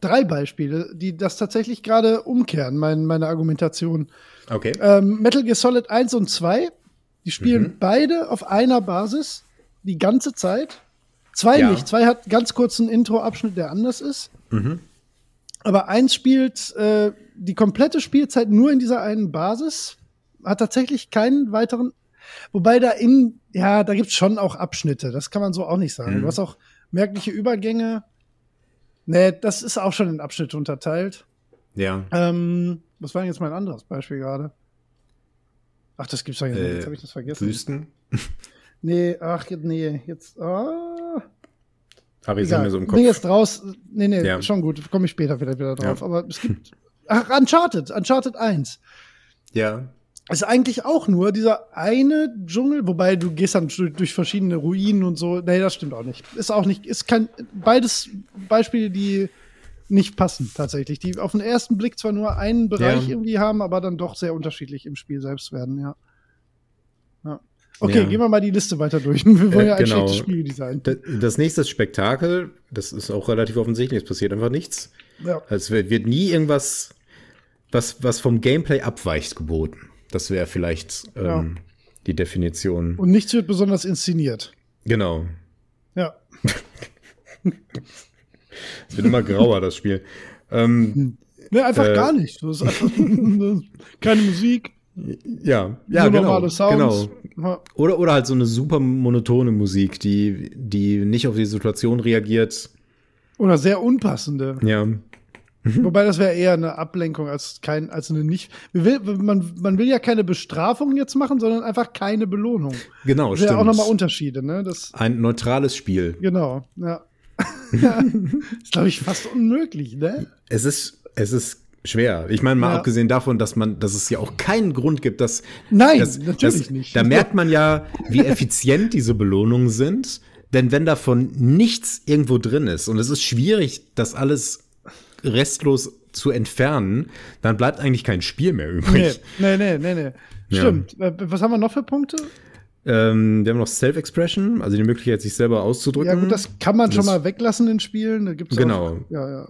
drei Beispiele, die das tatsächlich gerade umkehren, mein, meine Argumentation. Okay. Ähm, Metal Gear Solid 1 und 2 die spielen mhm. beide auf einer Basis die ganze Zeit. Zwei ja. nicht. Zwei hat ganz kurzen Intro-Abschnitt, der anders ist. Mhm. Aber eins spielt äh, die komplette Spielzeit nur in dieser einen Basis, hat tatsächlich keinen weiteren. Wobei da in, ja, da gibt's schon auch Abschnitte. Das kann man so auch nicht sagen. Mhm. Du hast auch merkliche Übergänge. Nee, das ist auch schon in Abschnitte unterteilt. Ja. Ähm, was war denn jetzt mein anderes Beispiel gerade? Ach, das gibt's doch nicht. Äh, jetzt habe ich das vergessen. Wüsten? Nee, ach, nee, jetzt. Ah. Habe ich mir so im Kopf. Nee, jetzt raus. Nee, nee, ja. schon gut. Komme ich später wieder, wieder drauf. Ja. Aber es gibt. Ach, Uncharted, Uncharted 1. Ja. Ist eigentlich auch nur dieser eine Dschungel, wobei du gehst dann durch verschiedene Ruinen und so. Nee, das stimmt auch nicht. Ist auch nicht, ist kein, beides Beispiele, die nicht passen, tatsächlich. Die auf den ersten Blick zwar nur einen Bereich ja. irgendwie haben, aber dann doch sehr unterschiedlich im Spiel selbst werden, ja. ja. Okay, ja. gehen wir mal die Liste weiter durch. Wir wollen ja ein genau. schlechtes Spiel designen. Das nächste Spektakel, das ist auch relativ offensichtlich, es passiert einfach nichts. Ja. Also es wird nie irgendwas, was, was vom Gameplay abweicht, geboten. Das wäre vielleicht ähm, die Definition. Und nichts wird besonders inszeniert. Genau. Ja. Es wird immer grauer, das Spiel. Ähm, Ne, einfach Äh, gar nicht. Einfach keine Musik, ja, ja, nur genau. normale Sounds. genau. Ja. Oder, oder halt so eine super monotone Musik, die, die nicht auf die Situation reagiert. Oder sehr unpassende. Ja. Wobei das wäre eher eine Ablenkung als kein, als eine nicht. Will, man, man will ja keine Bestrafung jetzt machen, sondern einfach keine Belohnung. Genau, Das stimmt. auch nochmal Unterschiede, ne? Das, Ein neutrales Spiel. genau, ja. Ja. Ist, glaube ich, fast unmöglich, ne? Es ist, es ist schwer. Ich meine, mal Ja. abgesehen davon, dass man, dass es ja auch keinen Grund gibt, dass. Nein, dass, natürlich dass, nicht. Da merkt man ja, wie effizient diese Belohnungen sind. Denn wenn davon nichts irgendwo drin ist und es ist schwierig, das alles restlos zu entfernen, dann bleibt eigentlich kein Spiel mehr Nee, übrig. nee, nee, nee, nee. Ja. Stimmt. Äh, Was haben wir noch für Punkte? Ähm, wir haben noch Self-Expression, also die Möglichkeit, sich selber auszudrücken. Ja, gut, das kann man schon Das- mal weglassen in Spielen. Da gibt's Genau. Auch, ja, ja.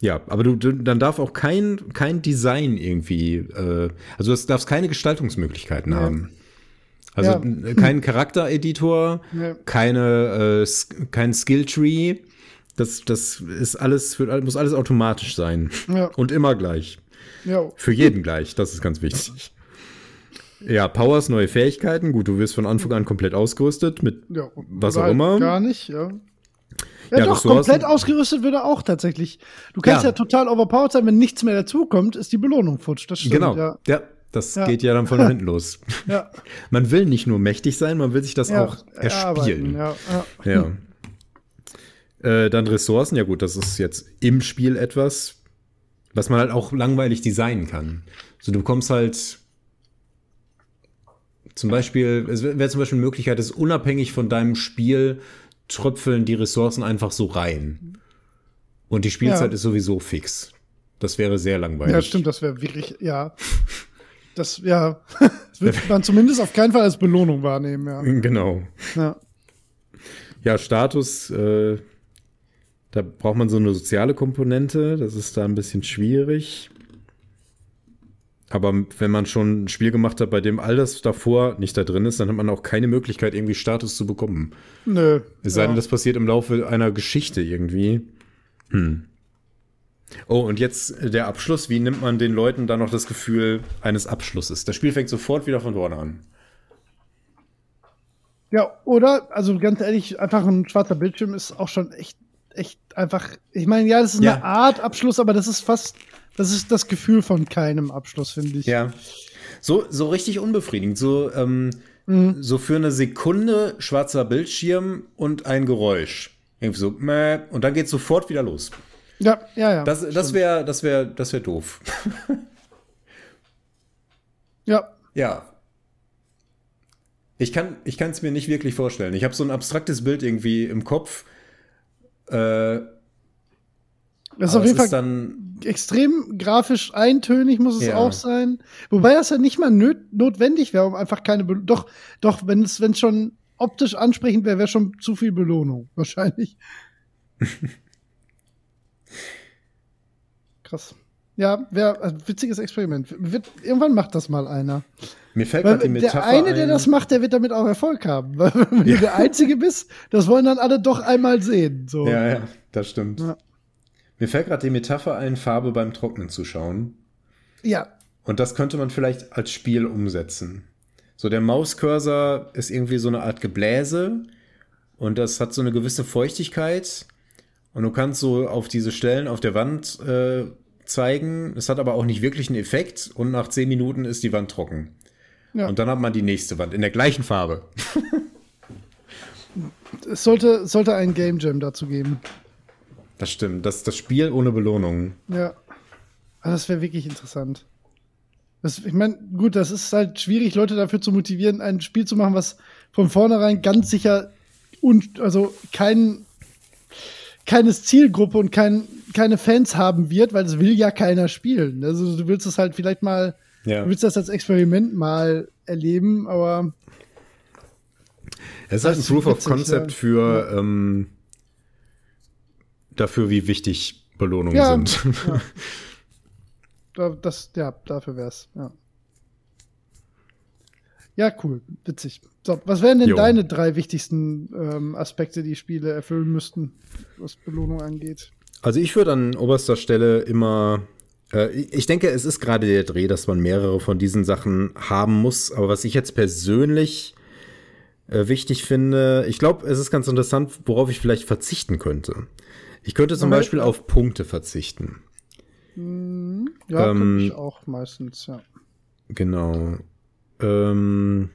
Ja, aber du, du dann darf auch kein, kein Design irgendwie, äh, also du darfst keine Gestaltungsmöglichkeiten Ja. haben. Also Ja. kein Charaktereditor, Ja. keine, äh, kein Skilltree. Das, das ist alles, für, muss alles automatisch sein. Ja. Und immer gleich. ja. Für jeden gleich, das ist ganz wichtig. Ja, Powers, neue Fähigkeiten. Gut, du wirst von Anfang an komplett ausgerüstet mit ja. Was auch immer. Gar nicht, ja. Ja, Ja, doch, komplett ausgerüstet würde auch tatsächlich. Du kannst Ja. ja, total overpowered sein, wenn nichts mehr dazukommt, ist die Belohnung futsch. Das stimmt. Genau. Ja. Ja, das Ja. geht ja dann von hinten los. Ja. Man will nicht nur mächtig sein, man will sich das ja. auch erspielen. Ja, ja. Ja. Äh, dann Ressourcen, ja gut, das ist jetzt im Spiel etwas, was man halt auch langweilig designen kann. So, du bekommst halt zum Beispiel, es wäre zum Beispiel eine Möglichkeit, es unabhängig von deinem Spiel tröpfeln die Ressourcen einfach so rein. Und die Spielzeit Ja. ist sowieso fix. Das wäre sehr langweilig. ja, stimmt, das wäre wirklich, ja. Das, ja, das wird man zumindest auf keinen Fall als Belohnung wahrnehmen, ja. Genau. ja. Ja, Status, äh, da braucht man so eine soziale Komponente. Das ist da ein bisschen schwierig. Aber wenn man schon ein Spiel gemacht hat, bei dem all das davor nicht da drin ist, dann hat man auch keine Möglichkeit, irgendwie Status zu bekommen. Nö. Es sei denn, ja. das passiert im Laufe einer Geschichte irgendwie. Hm. Oh, und jetzt der Abschluss. Wie nimmt man den Leuten dann noch das Gefühl eines Abschlusses? Das Spiel fängt sofort wieder von vorne an. Ja, oder, also ganz ehrlich, einfach ein schwarzer Bildschirm ist auch schon echt, echt einfach. Ich meine, ja, das ist Ja. eine Art Abschluss, aber das ist fast, das ist das Gefühl von keinem Abschluss, finde ich. Ja. So, so richtig unbefriedigend. So, ähm, Mhm. so für eine Sekunde schwarzer Bildschirm und ein Geräusch. Irgendwie so, mäh, und dann geht's sofort wieder los. ja, ja. ja. Das, das wäre das wär, das wär doof. ja. ja. Ich kann ich es mir nicht wirklich vorstellen. Ich habe so ein abstraktes Bild irgendwie im Kopf. Äh, Das ist aber auf jeden es Fall dann extrem grafisch eintönig muss es Ja. auch sein. Wobei das ja nicht mal nöt notwendig wäre, um einfach keine Be Doch, doch, wenn es, wenn schon optisch ansprechend wäre, wäre schon zu viel Belohnung. Wahrscheinlich. Krass. Ja, wäre ein witziges Experiment. Wird, irgendwann macht das mal einer. mir fällt gerade die Metapher der eine, der ein. das macht, der wird damit auch Erfolg haben. Weil wenn du der Einzige bist, das wollen dann alle doch einmal sehen. So. Ja, ja, das stimmt. Ja. Mir fällt gerade die Metapher ein, Farbe beim Trocknen zu schauen. ja. Und das könnte man vielleicht als Spiel umsetzen. So, der Mauscursor ist irgendwie so eine Art Gebläse und das hat so eine gewisse Feuchtigkeit. Und du kannst so auf diese Stellen auf der Wand äh, zeigen. Es hat aber auch nicht wirklich einen Effekt und nach zehn Minuten ist die Wand trocken. Ja. Und dann hat man die nächste Wand in der gleichen Farbe. Es sollte, sollte ein Game Jam dazu geben. Das stimmt. Das das Spiel ohne Belohnung. Ja. Aber das wäre wirklich interessant. Das, ich meine, gut, das ist halt schwierig, Leute dafür zu motivieren, ein Spiel zu machen, was von vornherein ganz sicher und also kein, keine Zielgruppe und kein, keine Fans haben wird, weil das will ja keiner spielen. Also du willst es halt vielleicht mal, Ja. du willst das als Experiment mal erleben, aber Es ist halt ein Proof of Concept ja. für ähm, dafür, wie wichtig Belohnungen Ja, sind. ja. da, das, ja, dafür wär's, ja. Ja, cool, witzig. So, was wären denn Jo. deine drei wichtigsten ähm, Aspekte, die Spiele erfüllen müssten, was Belohnung angeht? Also ich würde an oberster Stelle immer, äh, ich denke, es ist gerade der Dreh, dass man mehrere von diesen Sachen haben muss. Aber was ich jetzt persönlich äh, wichtig finde, ich glaube, es ist ganz interessant, worauf ich vielleicht verzichten könnte. Ich könnte zum. Beispiel auf Punkte verzichten. Ja, Ähm, könnte ich auch meistens, ja. Genau. Ähm,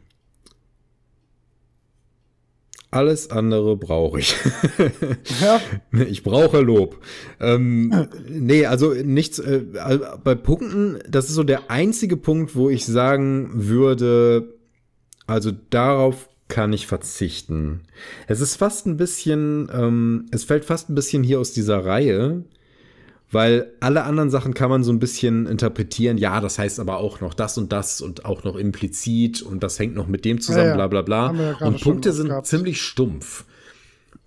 alles andere brauche ich. Ja, Ich brauche Lob. Ähm, nee, also nichts. Äh, also bei Punkten, das ist so der einzige Punkt, wo ich sagen würde, also darauf kann ich verzichten. Es ist fast ein bisschen, ähm, es fällt fast ein bisschen hier aus dieser Reihe, weil alle anderen Sachen kann man so ein bisschen interpretieren. Ja, das heißt aber auch noch das und das und auch noch implizit und das hängt noch mit dem zusammen, Ja, ja. bla bla bla. Ja und Punkte sind gehabt. ziemlich stumpf.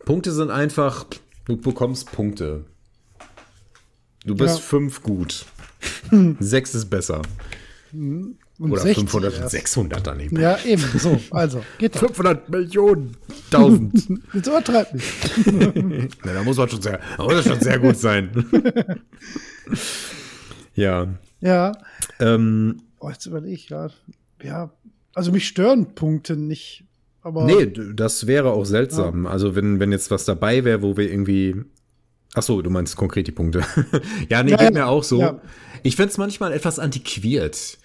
Punkte sind einfach, du bekommst Punkte. Du bist fünf gut. Sechs ist besser. Und Oder 60 500 und erst. 600 daneben. Ja, eben, so, also, geht doch. 500 Millionen, 1000. Jetzt übertreib nicht. Na, da muss man schon sehr, da muss schon sehr gut sein. ja. Ja, Ähm, oh, jetzt überlege ich gerade. Ja, also mich stören Punkte nicht, aber nee, das wäre auch seltsam. Also, wenn, wenn jetzt was dabei wäre, wo wir irgendwie. Ach so, du meinst konkret die Punkte. ja, nee, Ja, geht ja, mir auch so. ja. Ich find's manchmal etwas antiquiert.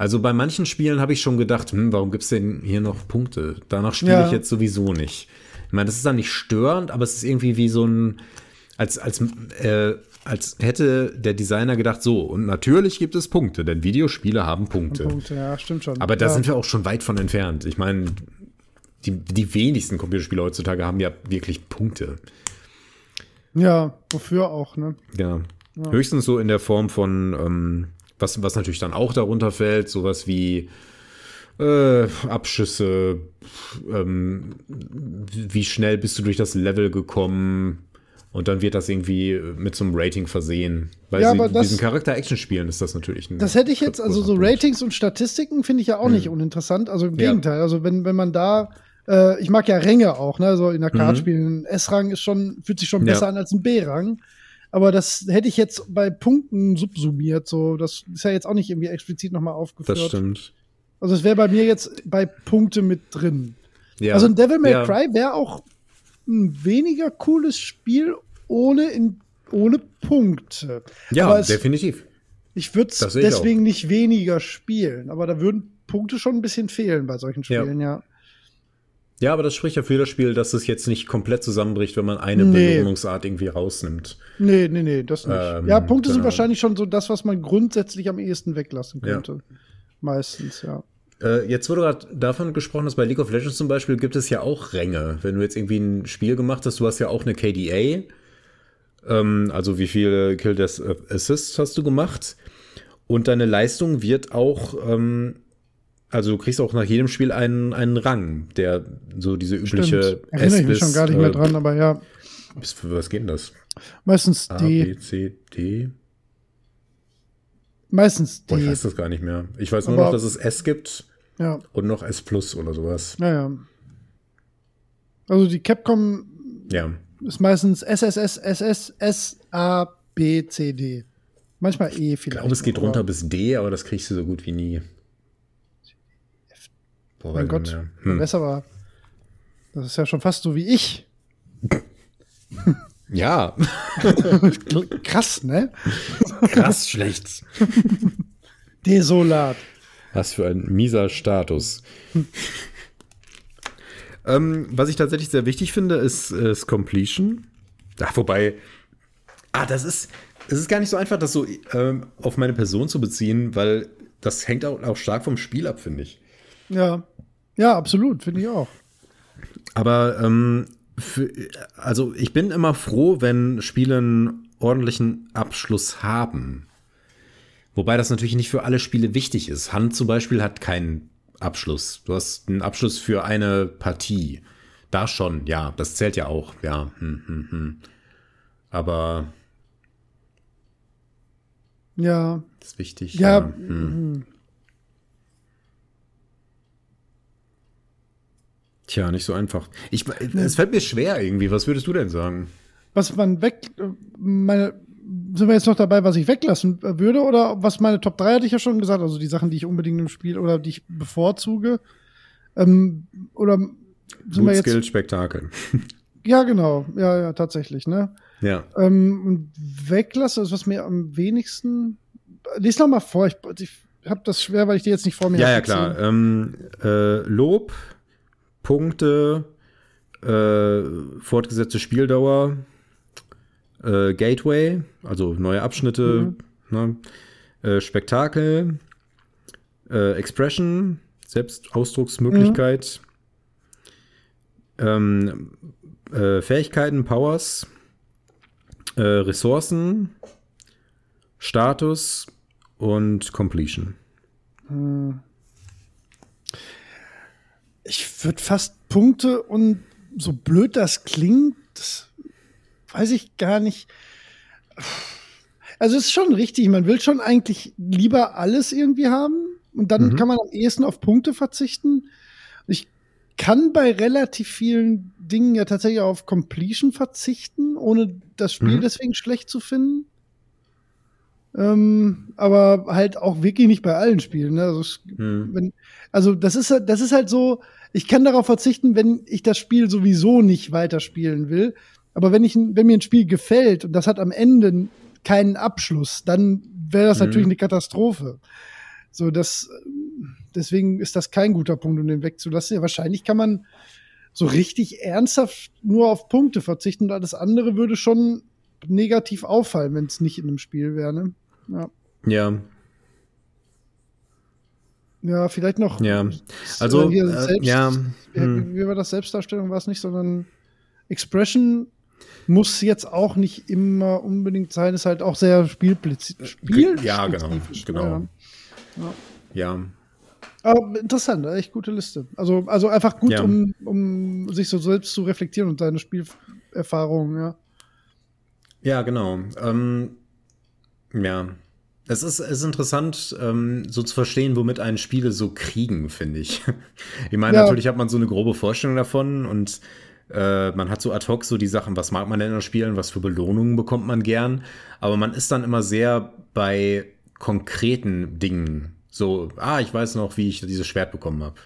Also bei manchen Spielen habe ich schon gedacht, hm, warum gibt's denn hier noch Punkte? Danach spiele Ja. ich jetzt sowieso nicht. Ich meine, das ist dann nicht störend, aber es ist irgendwie wie so ein, als, als, äh, als hätte der Designer gedacht, so, und natürlich gibt es Punkte, denn Videospiele haben Punkte. Punkte, ja, stimmt schon. Aber da ja. sind wir auch schon weit von entfernt. Ich meine, die, die wenigsten Computerspiele heutzutage haben ja wirklich Punkte. Ja, wofür auch, ne? Ja. Höchstens so in der Form von, ähm, was, was natürlich dann auch darunter fällt, sowas wie äh, Abschüsse, ähm, wie schnell bist du durch das Level gekommen und dann wird das irgendwie mit so einem Rating versehen. Bei Ja, sie, das- diesen Charakter-Action-Spielen ist das natürlich ein Das hätte ich jetzt, also so großer Punkt. Ratings und Statistiken finde ich ja auch nicht uninteressant. Also im Hm. Ja. Gegenteil. Also wenn, wenn man da, äh, ich mag ja Ränge auch, ne? So in der Mhm. Kartspielen. Ein S-Rang ist schon, fühlt sich schon Ja. besser an als ein B-Rang. Aber das hätte ich jetzt bei Punkten subsumiert. So, das ist ja jetzt auch nicht irgendwie explizit nochmal aufgeführt. Das stimmt. Also es wäre bei mir jetzt bei Punkte mit drin. Ja. Also ein Devil May Ja. Cry wäre auch ein weniger cooles Spiel ohne, in, ohne Punkte. Ja, es, definitiv. ich würde es deswegen nicht weniger spielen, aber da würden Punkte schon ein bisschen fehlen bei solchen. Spielen, ja. Ja, aber das spricht ja für das Spiel, dass es jetzt nicht komplett zusammenbricht, wenn man eine Nee. Belohnungsart irgendwie rausnimmt. Nee, nee, nee, das nicht. Ähm, ja, Punkte sind genau. wahrscheinlich schon so das, was man grundsätzlich am ehesten weglassen Ja. könnte. Meistens, ja. Äh, jetzt wurde gerade davon gesprochen, dass bei League of Legends zum Beispiel gibt es ja auch Ränge. Wenn du jetzt irgendwie ein Spiel gemacht hast, du hast ja auch eine KDA. Ähm, also wie viele Kill Death Assists hast du gemacht? Und deine Leistung wird auch, ähm, also du kriegst auch nach jedem Spiel einen, einen Rang, der so diese übliche Stimmt. Erinnere ich mich bis, schon gar nicht mehr äh, dran, aber ja. Bis, für was geht denn das? Meistens A, D. B, C, D? Meistens Boah, ich D. weiß das gar nicht mehr. Ich weiß nur Aber- noch, dass es S gibt Ja, und noch S Plus oder sowas. naja. Also die Capcom Ja. ist meistens SSS, SS, S, A, B, C, D. Manchmal E Ich vielleicht. glaube, es geht runter bis D, aber das kriegst du so gut wie nie. Boah, Mein Gott, wer Hm. besser war. Das ist ja schon fast so wie ich. Ja, Krass, ne? krass schlecht. Desolat. Was für ein mieser Status. ähm, was ich tatsächlich sehr wichtig finde, ist, ist Completion. Ach, wobei, ah, das ist, es ist gar nicht so einfach, das so ähm, auf meine Person zu beziehen, weil das hängt auch, auch stark vom Spiel ab, finde ich. Ja. Ja, absolut, finde ich auch. Aber ähm, für, also ich bin immer froh, wenn Spiele einen ordentlichen Abschluss haben. Wobei das natürlich nicht für alle Spiele wichtig ist. Hand zum Beispiel hat keinen Abschluss. Du hast einen Abschluss für eine Partie. Da schon, ja, das zählt ja auch, ja. Hm, hm, hm. Aber Ja. das ist wichtig. Ja, hm. Tja, nicht so einfach. Ich, es fällt mir schwer irgendwie. Was würdest du denn sagen? Was man weg, meine, sind wir jetzt noch dabei, was ich weglassen würde oder was meine Top 3 hatte ich ja schon gesagt, also die Sachen, die ich unbedingt im Spiel oder die ich bevorzuge. Ähm, oder sind wir jetzt Skill Spektakel. Ja, genau. Ja, ja, tatsächlich, ne? Ja. Ähm, weglassen ist was mir am wenigsten. Lies noch mal vor, ich, ich habe das schwer, weil ich die jetzt nicht vor mir habe. Ja, ja, klar. Ähm, äh, Lob, Punkte, äh, fortgesetzte Spieldauer, äh, Gateway, also neue Abschnitte, mhm. ne? Äh, Spektakel, äh, Expression, Selbstausdrucksmöglichkeit, mhm. ähm, äh, Fähigkeiten, Powers, äh, Ressourcen, Status und Completion. Hm. Ich würde fast Punkte und so blöd das klingt, das weiß ich gar nicht. Also es ist schon richtig, man will schon eigentlich lieber alles irgendwie haben und dann mhm. kann man am ehesten auf Punkte verzichten. Ich kann bei relativ vielen Dingen ja tatsächlich auf Completion verzichten, ohne das Spiel mhm. deswegen schlecht zu finden. Ähm, aber halt auch wirklich nicht bei allen Spielen. Ne? Also, mhm. wenn, also das ist halt, das ist halt so, ich kann darauf verzichten, wenn ich das Spiel sowieso nicht weiterspielen will. Aber wenn ich, wenn mir ein Spiel gefällt und das hat am Ende keinen Abschluss, dann wäre das mhm. natürlich eine Katastrophe. So, das, deswegen ist das kein guter Punkt, um den wegzulassen. Ja, wahrscheinlich kann man so richtig ernsthaft nur auf Punkte verzichten und alles andere würde schon negativ auffallen, wenn es nicht in einem Spiel wäre. Ne? Ja. Ja. Ja, vielleicht noch. Ja. Also, äh, selbst, ja. Hm. Wie war das Selbstdarstellung? War es nicht, sondern Expression muss jetzt auch nicht immer unbedingt sein, ist halt auch sehr spielspezifisch. Spiel ja, genau. genau. Ja. ja. ja. Aber interessant, echt gute Liste. Also, also einfach gut, ja. um, um sich so selbst zu reflektieren und seine Spielerfahrungen, ja. Ja, genau. Ähm, ja. Es ist, es ist interessant, ähm, so zu verstehen, womit einen Spiele so kriegen, finde ich. ich meine, ja. natürlich hat man so eine grobe Vorstellung davon und äh, man hat so ad hoc so die Sachen, was mag man denn in Spielen, was für Belohnungen bekommt man gern. Aber man ist dann immer sehr bei konkreten Dingen so, ah, ich weiß noch, wie ich dieses Schwert bekommen habe.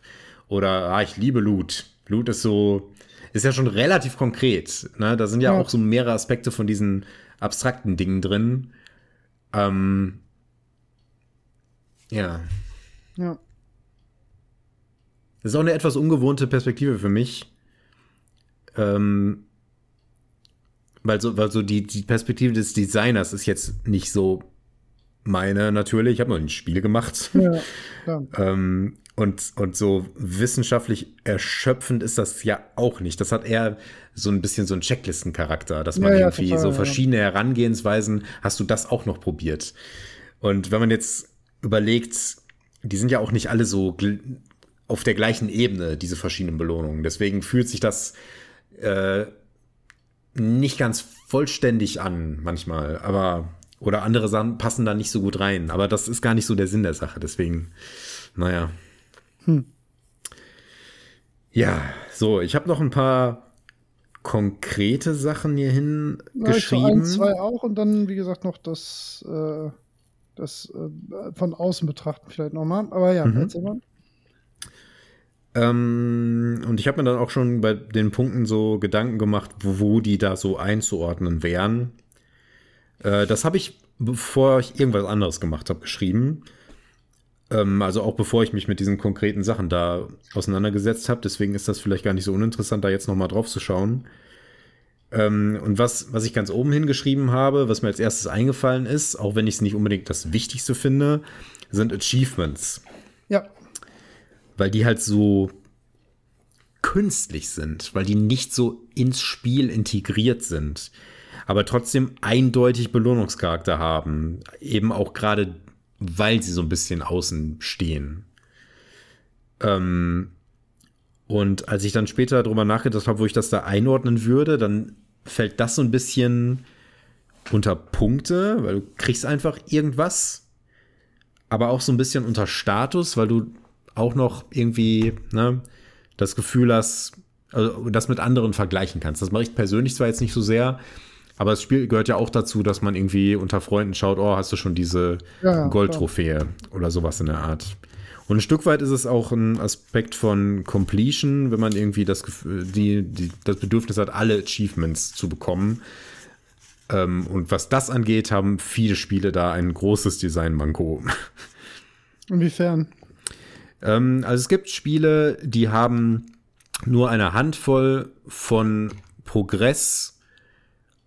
Oder, ah, ich liebe Loot. Loot ist so, ist ja schon relativ konkret. Ne? Da sind ja, ja. auch so mehrere Aspekte von diesen abstrakten Dingen drin. Ähm, ja. Ja. Das ist auch eine etwas ungewohnte Perspektive für mich. Ähm, weil so, weil so die, die Perspektive des Designers ist jetzt nicht so meine natürlich. Ich habe noch ein Spiel gemacht. Ja, ähm, und, und so wissenschaftlich erschöpfend ist das ja auch nicht. Das hat eher so ein bisschen so einen Checklistencharakter, dass man ja, irgendwie total, so verschiedene Herangehensweisen, hast du das auch noch probiert? Und wenn man jetzt überlegt, die sind ja auch nicht alle so auf der gleichen Ebene, diese verschiedenen Belohnungen. Deswegen fühlt sich das äh, nicht ganz vollständig an manchmal. Aber oder andere Sachen passen da nicht so gut rein. Aber das ist gar nicht so der Sinn der Sache. Deswegen, naja. Hm. Ja, so, ich habe noch ein paar konkrete Sachen hier hingeschrieben. Ja, ein, zwei auch und dann, wie gesagt, noch das, äh, das äh, von außen betrachten vielleicht nochmal. Aber ja, mhm. erzähl mal. Ähm, und ich habe mir dann auch schon bei den Punkten so Gedanken gemacht, wo, wo die da so einzuordnen wären. Äh, das habe ich, bevor ich irgendwas anderes gemacht habe, geschrieben. Ähm, also auch bevor ich mich mit diesen konkreten Sachen da auseinandergesetzt habe. Deswegen ist das vielleicht gar nicht so uninteressant, da jetzt nochmal drauf zu schauen. Ähm, und was, was ich ganz oben hingeschrieben habe, was mir als erstes eingefallen ist, auch wenn ich es nicht unbedingt das Wichtigste finde, sind Achievements. Ja. Weil die halt so künstlich sind, weil die nicht so ins Spiel integriert sind aber trotzdem eindeutig Belohnungscharakter haben. Eben auch gerade, weil sie so ein bisschen außen stehen. Ähm, und als ich dann später darüber nachgedacht habe, wo ich das da einordnen würde, dann fällt das so ein bisschen unter Punkte, weil du kriegst einfach irgendwas, aber auch so ein bisschen unter Status, weil du auch noch irgendwie, ne, das Gefühl hast, also das mit anderen vergleichen kannst. Das mache ich persönlich zwar jetzt nicht so sehr, aber das Spiel gehört ja auch dazu, dass man irgendwie unter Freunden schaut, oh, hast du schon diese ja, Goldtrophäe oder sowas in der Art. Und ein Stück weit ist es auch ein Aspekt von Completion, wenn man irgendwie das, die, die, das Bedürfnis hat, alle Achievements zu bekommen. Ähm, und was das angeht, haben viele Spiele da ein großes Design-Manko. Inwiefern? Ähm, also es gibt Spiele, die haben nur eine Handvoll von Progress,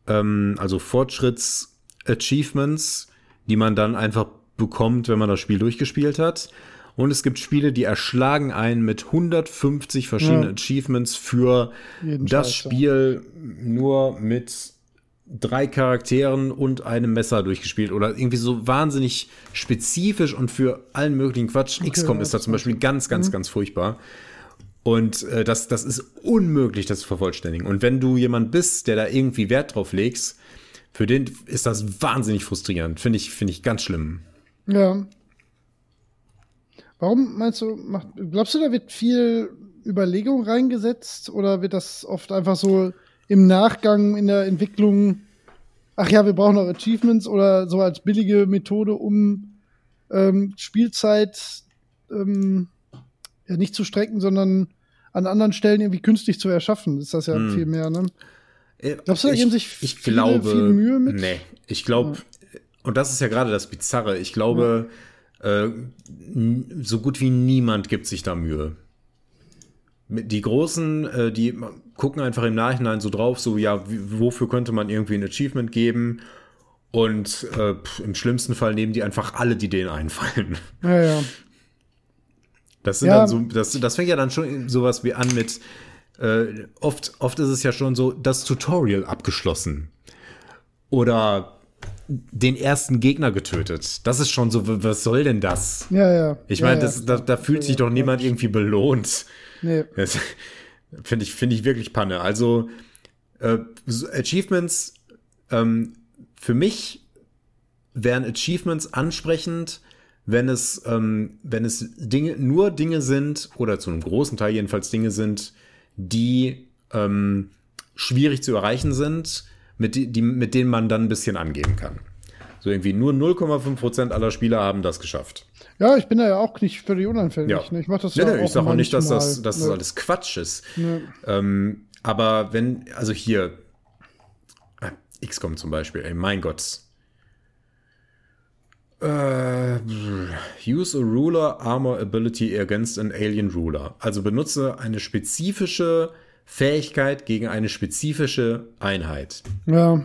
ähm, also Fortschritts-Achievements, die man dann einfach bekommt, wenn man das Spiel durchgespielt hat. Und es gibt Spiele, die erschlagen einen mit 150 verschiedenen ja. Achievements für Jeden das Scheiß, Spiel nur mit drei Charakteren und einem Messer durchgespielt oder irgendwie so wahnsinnig spezifisch und für allen möglichen Quatsch. Okay, XCOM ist da zum Beispiel ganz, ganz, mhm. ganz furchtbar. Und äh, das, das ist unmöglich, das zu vervollständigen. Und wenn du jemand bist, der da irgendwie Wert drauf legst, für den ist das wahnsinnig frustrierend. Finde ich, finde ich ganz schlimm. Ja. Warum meinst du, macht, glaubst du, da wird viel Überlegung reingesetzt oder wird das oft einfach so im Nachgang in der Entwicklung, ach ja, wir brauchen noch Achievements oder so als billige Methode, um ähm, Spielzeit ähm, ja, nicht zu strecken, sondern an anderen Stellen irgendwie künstlich zu erschaffen? Ist das ja hm. viel mehr, ne? Äh, Glaubst du, da geben sich ich viele, glaube, viel Mühe mit? Nee, ich glaube, ja. und das ist ja gerade das Bizarre, ich glaube, ja äh, so gut wie niemand gibt sich da Mühe. Die Großen, äh, die gucken einfach im Nachhinein so drauf, so, ja, wofür könnte man irgendwie ein Achievement geben? Und äh, im schlimmsten Fall nehmen die einfach alle, die denen einfallen. Ja, ja. Das sind ja. dann so, das, das fängt ja dann schon sowas wie an mit, äh, oft, oft ist es ja schon so, das Tutorial abgeschlossen. Oder den ersten Gegner getötet. Das ist schon so, was soll denn das? Ja, ja. Ich meine, ja, da, da fühlt sich doch niemand irgendwie belohnt. Nee. Finde ich, finde ich wirklich Panne. Also, äh, Achievements, ähm, für mich wären Achievements ansprechend, wenn es, ähm, wenn es Dinge, nur Dinge sind, oder zu einem großen Teil jedenfalls Dinge sind, die ähm, schwierig zu erreichen sind mit, die, mit denen man dann ein bisschen angeben kann. So irgendwie nur 0,5% aller Spieler haben das geschafft. Ja, ich bin da ja auch nicht völlig unanfällig. Ja. Ne? Ich mach das nee, ja nee, auch Ich sage auch nicht, dass das, dass das alles Quatsch ist. Nee. Ähm, aber wenn, also hier, äh, XCOM zum Beispiel, ey, mein Gott. Äh, use a ruler armor ability against an alien ruler. Also benutze eine spezifische Fähigkeit gegen eine spezifische Einheit. Ja.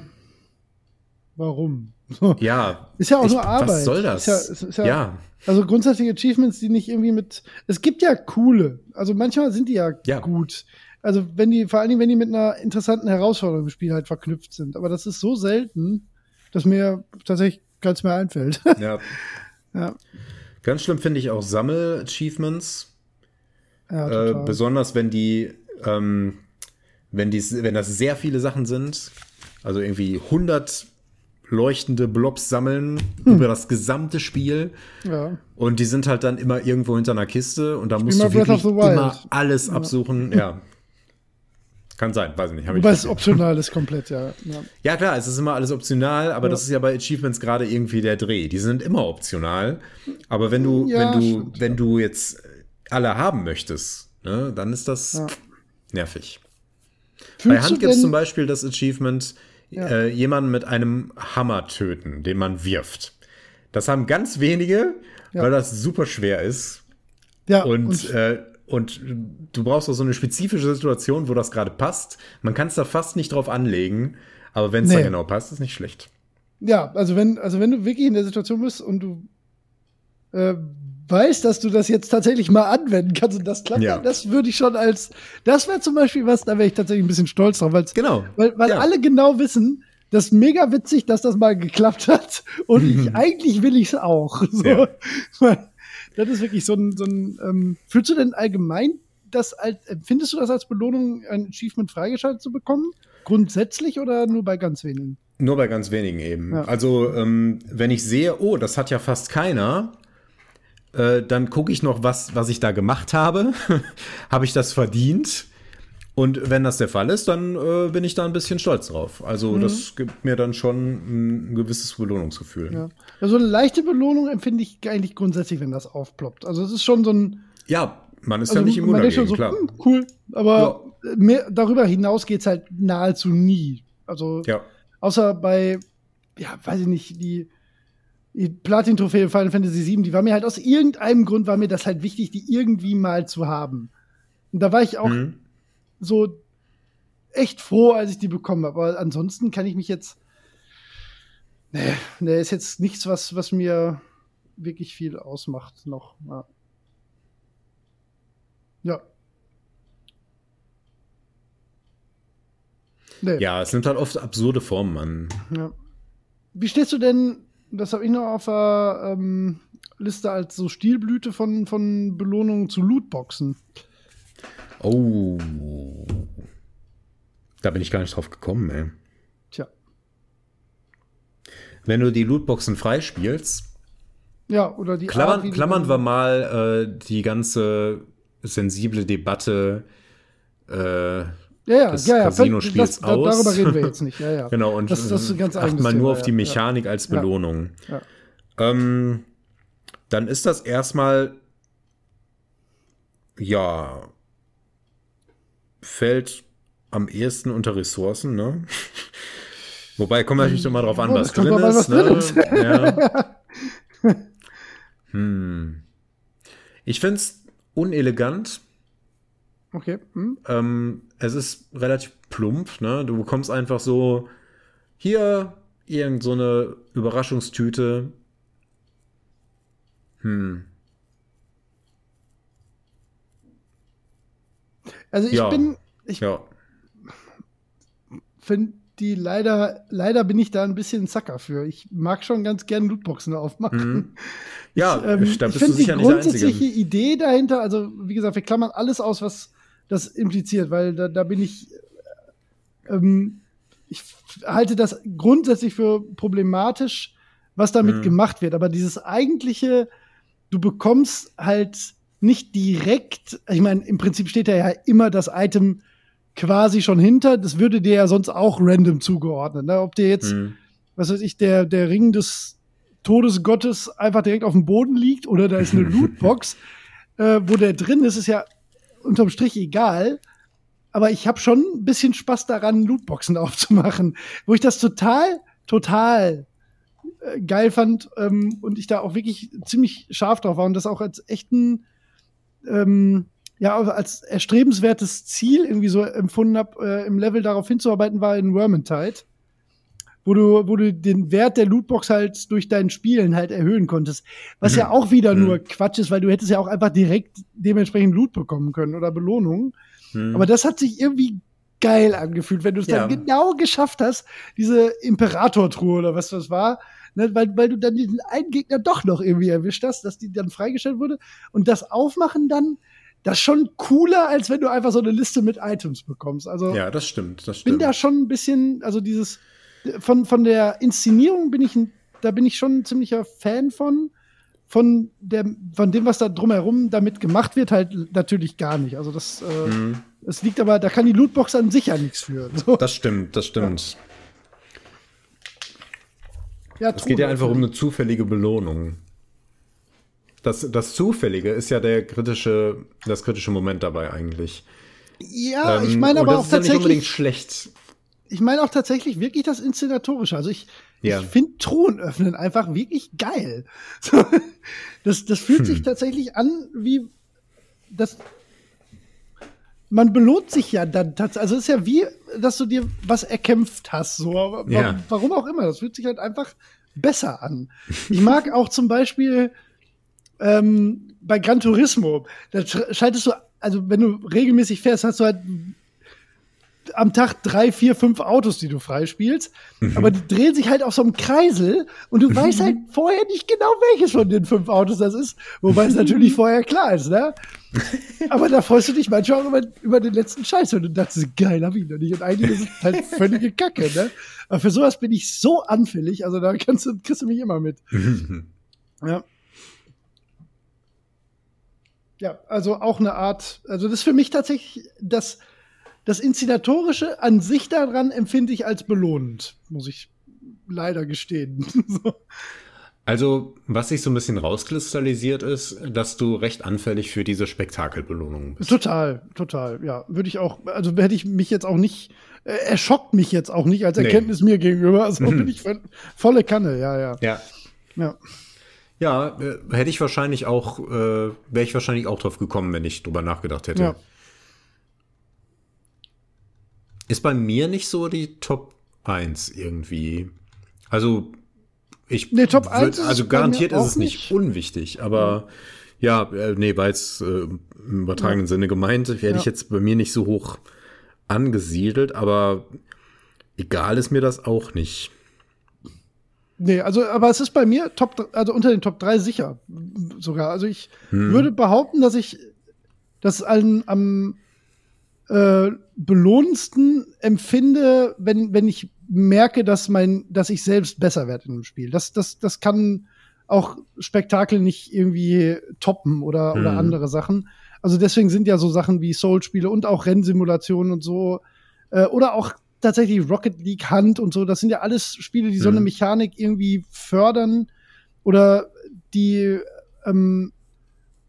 Warum? Ja. Ist ja auch ich, nur Arbeit. Was soll das? Ist ja, ist ja, ja, Also grundsätzlich Achievements, die nicht irgendwie mit. Es gibt ja coole. Also manchmal sind die ja, ja. gut. Also wenn die, vor allen Dingen, wenn die mit einer interessanten Herausforderung im Spiel halt verknüpft sind. Aber das ist so selten, dass mir tatsächlich keins mehr einfällt. Ja. ja. Ganz schlimm finde ich auch Sammel-Achievements. Ja, äh, besonders wenn die ähm, wenn, dies, wenn das sehr viele Sachen sind, also irgendwie 100 leuchtende Blobs sammeln hm. über das gesamte Spiel. Ja. Und die sind halt dann immer irgendwo hinter einer Kiste und da musst du wirklich immer alles ja. absuchen. Ja. Kann sein, weiß ich nicht. Wobei es optional ist komplett, ja. ja. ja. klar, es ist immer alles optional, aber ja. das ist ja bei Achievements gerade irgendwie der Dreh. Die sind immer optional. Aber wenn du, wenn du, stimmt, wenn du jetzt alle haben möchtest, ne, dann ist das nervig. Fühlst Bei Hand gibt es zum Beispiel das Achievement, ja. äh, jemanden mit einem Hammer töten, den man wirft. Das haben ganz wenige, ja. weil das super schwer ist. Ja. Und, und, äh, und du brauchst auch so eine spezifische Situation, wo das gerade passt. Man kann es da fast nicht drauf anlegen, aber wenn es nee. da genau passt, ist nicht schlecht. Ja, also wenn, also wenn du wirklich in der Situation bist und du äh, weißt, dass du das jetzt tatsächlich mal anwenden kannst und das klappt, ja. das würde ich schon als, das wäre zum Beispiel was, da wäre ich tatsächlich ein bisschen stolz drauf, genau. weil, weil ja. alle genau wissen, das ist mega witzig, dass das mal geklappt hat und ich, eigentlich will ich es auch. So. Ja. Das ist wirklich so ein, so ein ähm, fühlst du denn allgemein das als, empfindest du das als Belohnung, ein Achievement freigeschaltet zu bekommen? Grundsätzlich oder nur bei ganz wenigen? Nur bei ganz wenigen eben. Ja. Also, ähm, wenn ich sehe, oh, das hat ja fast keiner, Äh, dann gucke ich noch, was, was ich da gemacht habe. habe ich das verdient? Und wenn das der Fall ist, dann äh, bin ich da ein bisschen stolz drauf. Also mhm. das gibt mir dann schon ein gewisses Belohnungsgefühl. Ja. Also eine leichte Belohnung empfinde ich eigentlich grundsätzlich, wenn das aufploppt. Also es ist schon so ein. Ja, man ist also ja nicht immun dagegen, so, klar. Hm, cool, aber ja. mehr, darüber hinaus geht es halt nahezu nie. Also ja. außer bei, ja, weiß ich nicht, die, die Platin-Trophäe Final Fantasy VII, die war mir halt aus irgendeinem Grund, war mir das halt wichtig, die irgendwie mal zu haben. Und da war ich auch mhm. So echt froh, als ich die bekommen habe. Aber ansonsten kann ich mich jetzt. Nee, nee, ist jetzt nichts, was, was mir wirklich viel ausmacht noch. Ja. Ja. Nee. Ja, es nimmt halt oft absurde Formen an. Ja. Wie stehst du denn, das habe ich noch auf der ähm, Liste als so Stilblüte von, von Belohnungen zu Lootboxen? Oh. Da bin ich gar nicht drauf gekommen, ey. Tja. Wenn du die Lootboxen freispielst. Ja, oder die Klammern, Art, klammern wir mal äh, die ganze sensible Debatte äh, ja, ja, des ja, ja, Casino-Spiels das, aus. Darüber reden wir jetzt nicht. Ja, ja. genau, und das, das ist ganz acht man nur auf die Mechanik als Belohnung. Ähm, dann ist das erstmal, ja, fällt am ehesten unter Ressourcen, ne? Wobei, kommt natürlich immer drauf an, oh, was, drin ist, was ne? Ja. hm. Ich finde es unelegant. Okay. Hm. Ähm, es ist relativ plump, ne? Du bekommst einfach so hier irgend so eine Überraschungstüte. Hm. Also ich ja. bin, ich ja. finde die leider, leider bin ich da ein bisschen Zacker für. Ich mag schon ganz gerne Lootboxen aufmachen. Mhm. Ja, ich, ähm, ich finde die grundsätzliche Idee dahinter, also wie gesagt, wir klammern alles aus, was das impliziert, weil da, da bin ich, ähm, ich halte das grundsätzlich für problematisch, was damit mhm. gemacht wird. Aber dieses eigentliche, du bekommst halt nicht direkt, ich meine, im Prinzip steht da ja immer das Item quasi schon hinter. Das würde dir ja sonst auch random zugeordnet. Ne? Ob dir jetzt, mhm. was weiß ich, der, der Ring des Todesgottes einfach direkt auf dem Boden liegt oder da ist eine Lootbox, äh, wo der drin ist, ist ja unterm Strich egal. Aber ich habe schon ein bisschen Spaß daran, Lootboxen aufzumachen, wo ich das total, total äh, geil fand ähm, und ich da auch wirklich ziemlich scharf drauf war und das auch als echten ähm, ja als erstrebenswertes Ziel irgendwie so empfunden habe, äh, im Level darauf hinzuarbeiten, war in Vermintide, wo du, wo du den Wert der Lootbox halt durch dein Spielen halt erhöhen konntest. Was mhm. ja auch wieder mhm. nur Quatsch ist, weil du hättest ja auch einfach direkt dementsprechend Loot bekommen können oder Belohnung. Mhm. Aber das hat sich irgendwie geil angefühlt, wenn du es ja. dann genau geschafft hast, diese Imperator-Truhe oder was das war, ne, weil, weil du dann diesen einen Gegner doch noch irgendwie erwischt hast, dass die dann freigestellt wurde und das Aufmachen dann das ist schon cooler, als wenn du einfach so eine Liste mit Items bekommst. Also ja, das stimmt. Das stimmt. bin da schon ein bisschen, also dieses von von der Inszenierung bin ich, da bin ich schon ein ziemlicher Fan von. Von der, von dem, was da drumherum damit gemacht wird, halt natürlich gar nicht. Also das, äh, mhm. es liegt aber, da kann die Lootbox an sich ja nichts für. So. Das stimmt, das stimmt. Ja. Ja, es geht ja einfach um eine zufällige Belohnung. Das, das Zufällige ist ja der kritische, das kritische Moment dabei eigentlich. Ja, ähm, ich meine aber auch tatsächlich. Ja nicht unbedingt schlecht. Ich meine auch tatsächlich wirklich das Inszenatorische. Also ich, ja. ich finde Thron öffnen einfach wirklich geil. Das, das fühlt hm. sich tatsächlich an wie das. Man belohnt sich ja dann tatsächlich. Also es ist ja wie, dass du dir was erkämpft hast. So, ja. warum auch immer. Das fühlt sich halt einfach besser an. Ich mag auch zum Beispiel ähm, bei Gran Turismo, da schaltest du, also wenn du regelmäßig fährst, hast du halt am Tag drei, vier, fünf Autos, die du freispielst. Mhm. Aber die drehen sich halt auf so einem Kreisel und du weißt halt vorher nicht genau, welches von den fünf Autos das ist. Wobei es natürlich vorher klar ist, ne? Aber da freust du dich manchmal auch über, über den letzten Scheiß und du dachtest, geil, hab ich noch nicht. Und eigentlich ist es halt völlige Kacke, ne? Aber für sowas bin ich so anfällig, also da kannst du, kriegst du mich immer mit. ja. ja, also auch eine Art, also das ist für mich tatsächlich das, das Inszenatorische an sich daran empfinde ich als belohnend, muss ich leider gestehen. so. Also, was sich so ein bisschen rauskristallisiert ist, dass du recht anfällig für diese Spektakelbelohnungen bist. Total, total, ja. Würde ich auch, also hätte ich mich jetzt auch nicht, äh, er schockt mich jetzt auch nicht als Erkenntnis nee. mir gegenüber. Also bin ich volle Kanne, ja, ja. Ja. Ja. Ja, äh, hätte ich wahrscheinlich auch, äh, wäre ich wahrscheinlich auch drauf gekommen, wenn ich drüber nachgedacht hätte. Ja. Ist bei mir nicht so die Top 1 irgendwie. Also, ich. Nee, Top 1 würd, Also, garantiert ist es nicht, nicht unwichtig, aber ja, äh, nee, war jetzt äh, im übertragenen ja. Sinne gemeint, werde ja. ich jetzt bei mir nicht so hoch angesiedelt, aber egal ist mir das auch nicht. Nee, also, aber es ist bei mir Top, also unter den Top 3 sicher sogar. Also ich hm. würde behaupten, dass ich das an, am äh, belohnendsten empfinde, wenn, wenn ich merke, dass mein, dass ich selbst besser werde in dem Spiel. Das, das, das kann auch Spektakel nicht irgendwie toppen oder, hm. oder andere Sachen. Also deswegen sind ja so Sachen wie Soul-Spiele und auch Rennsimulationen und so, äh, oder auch tatsächlich Rocket League Hand und so, das sind ja alles Spiele, die so eine mhm. Mechanik irgendwie fördern oder die, ähm,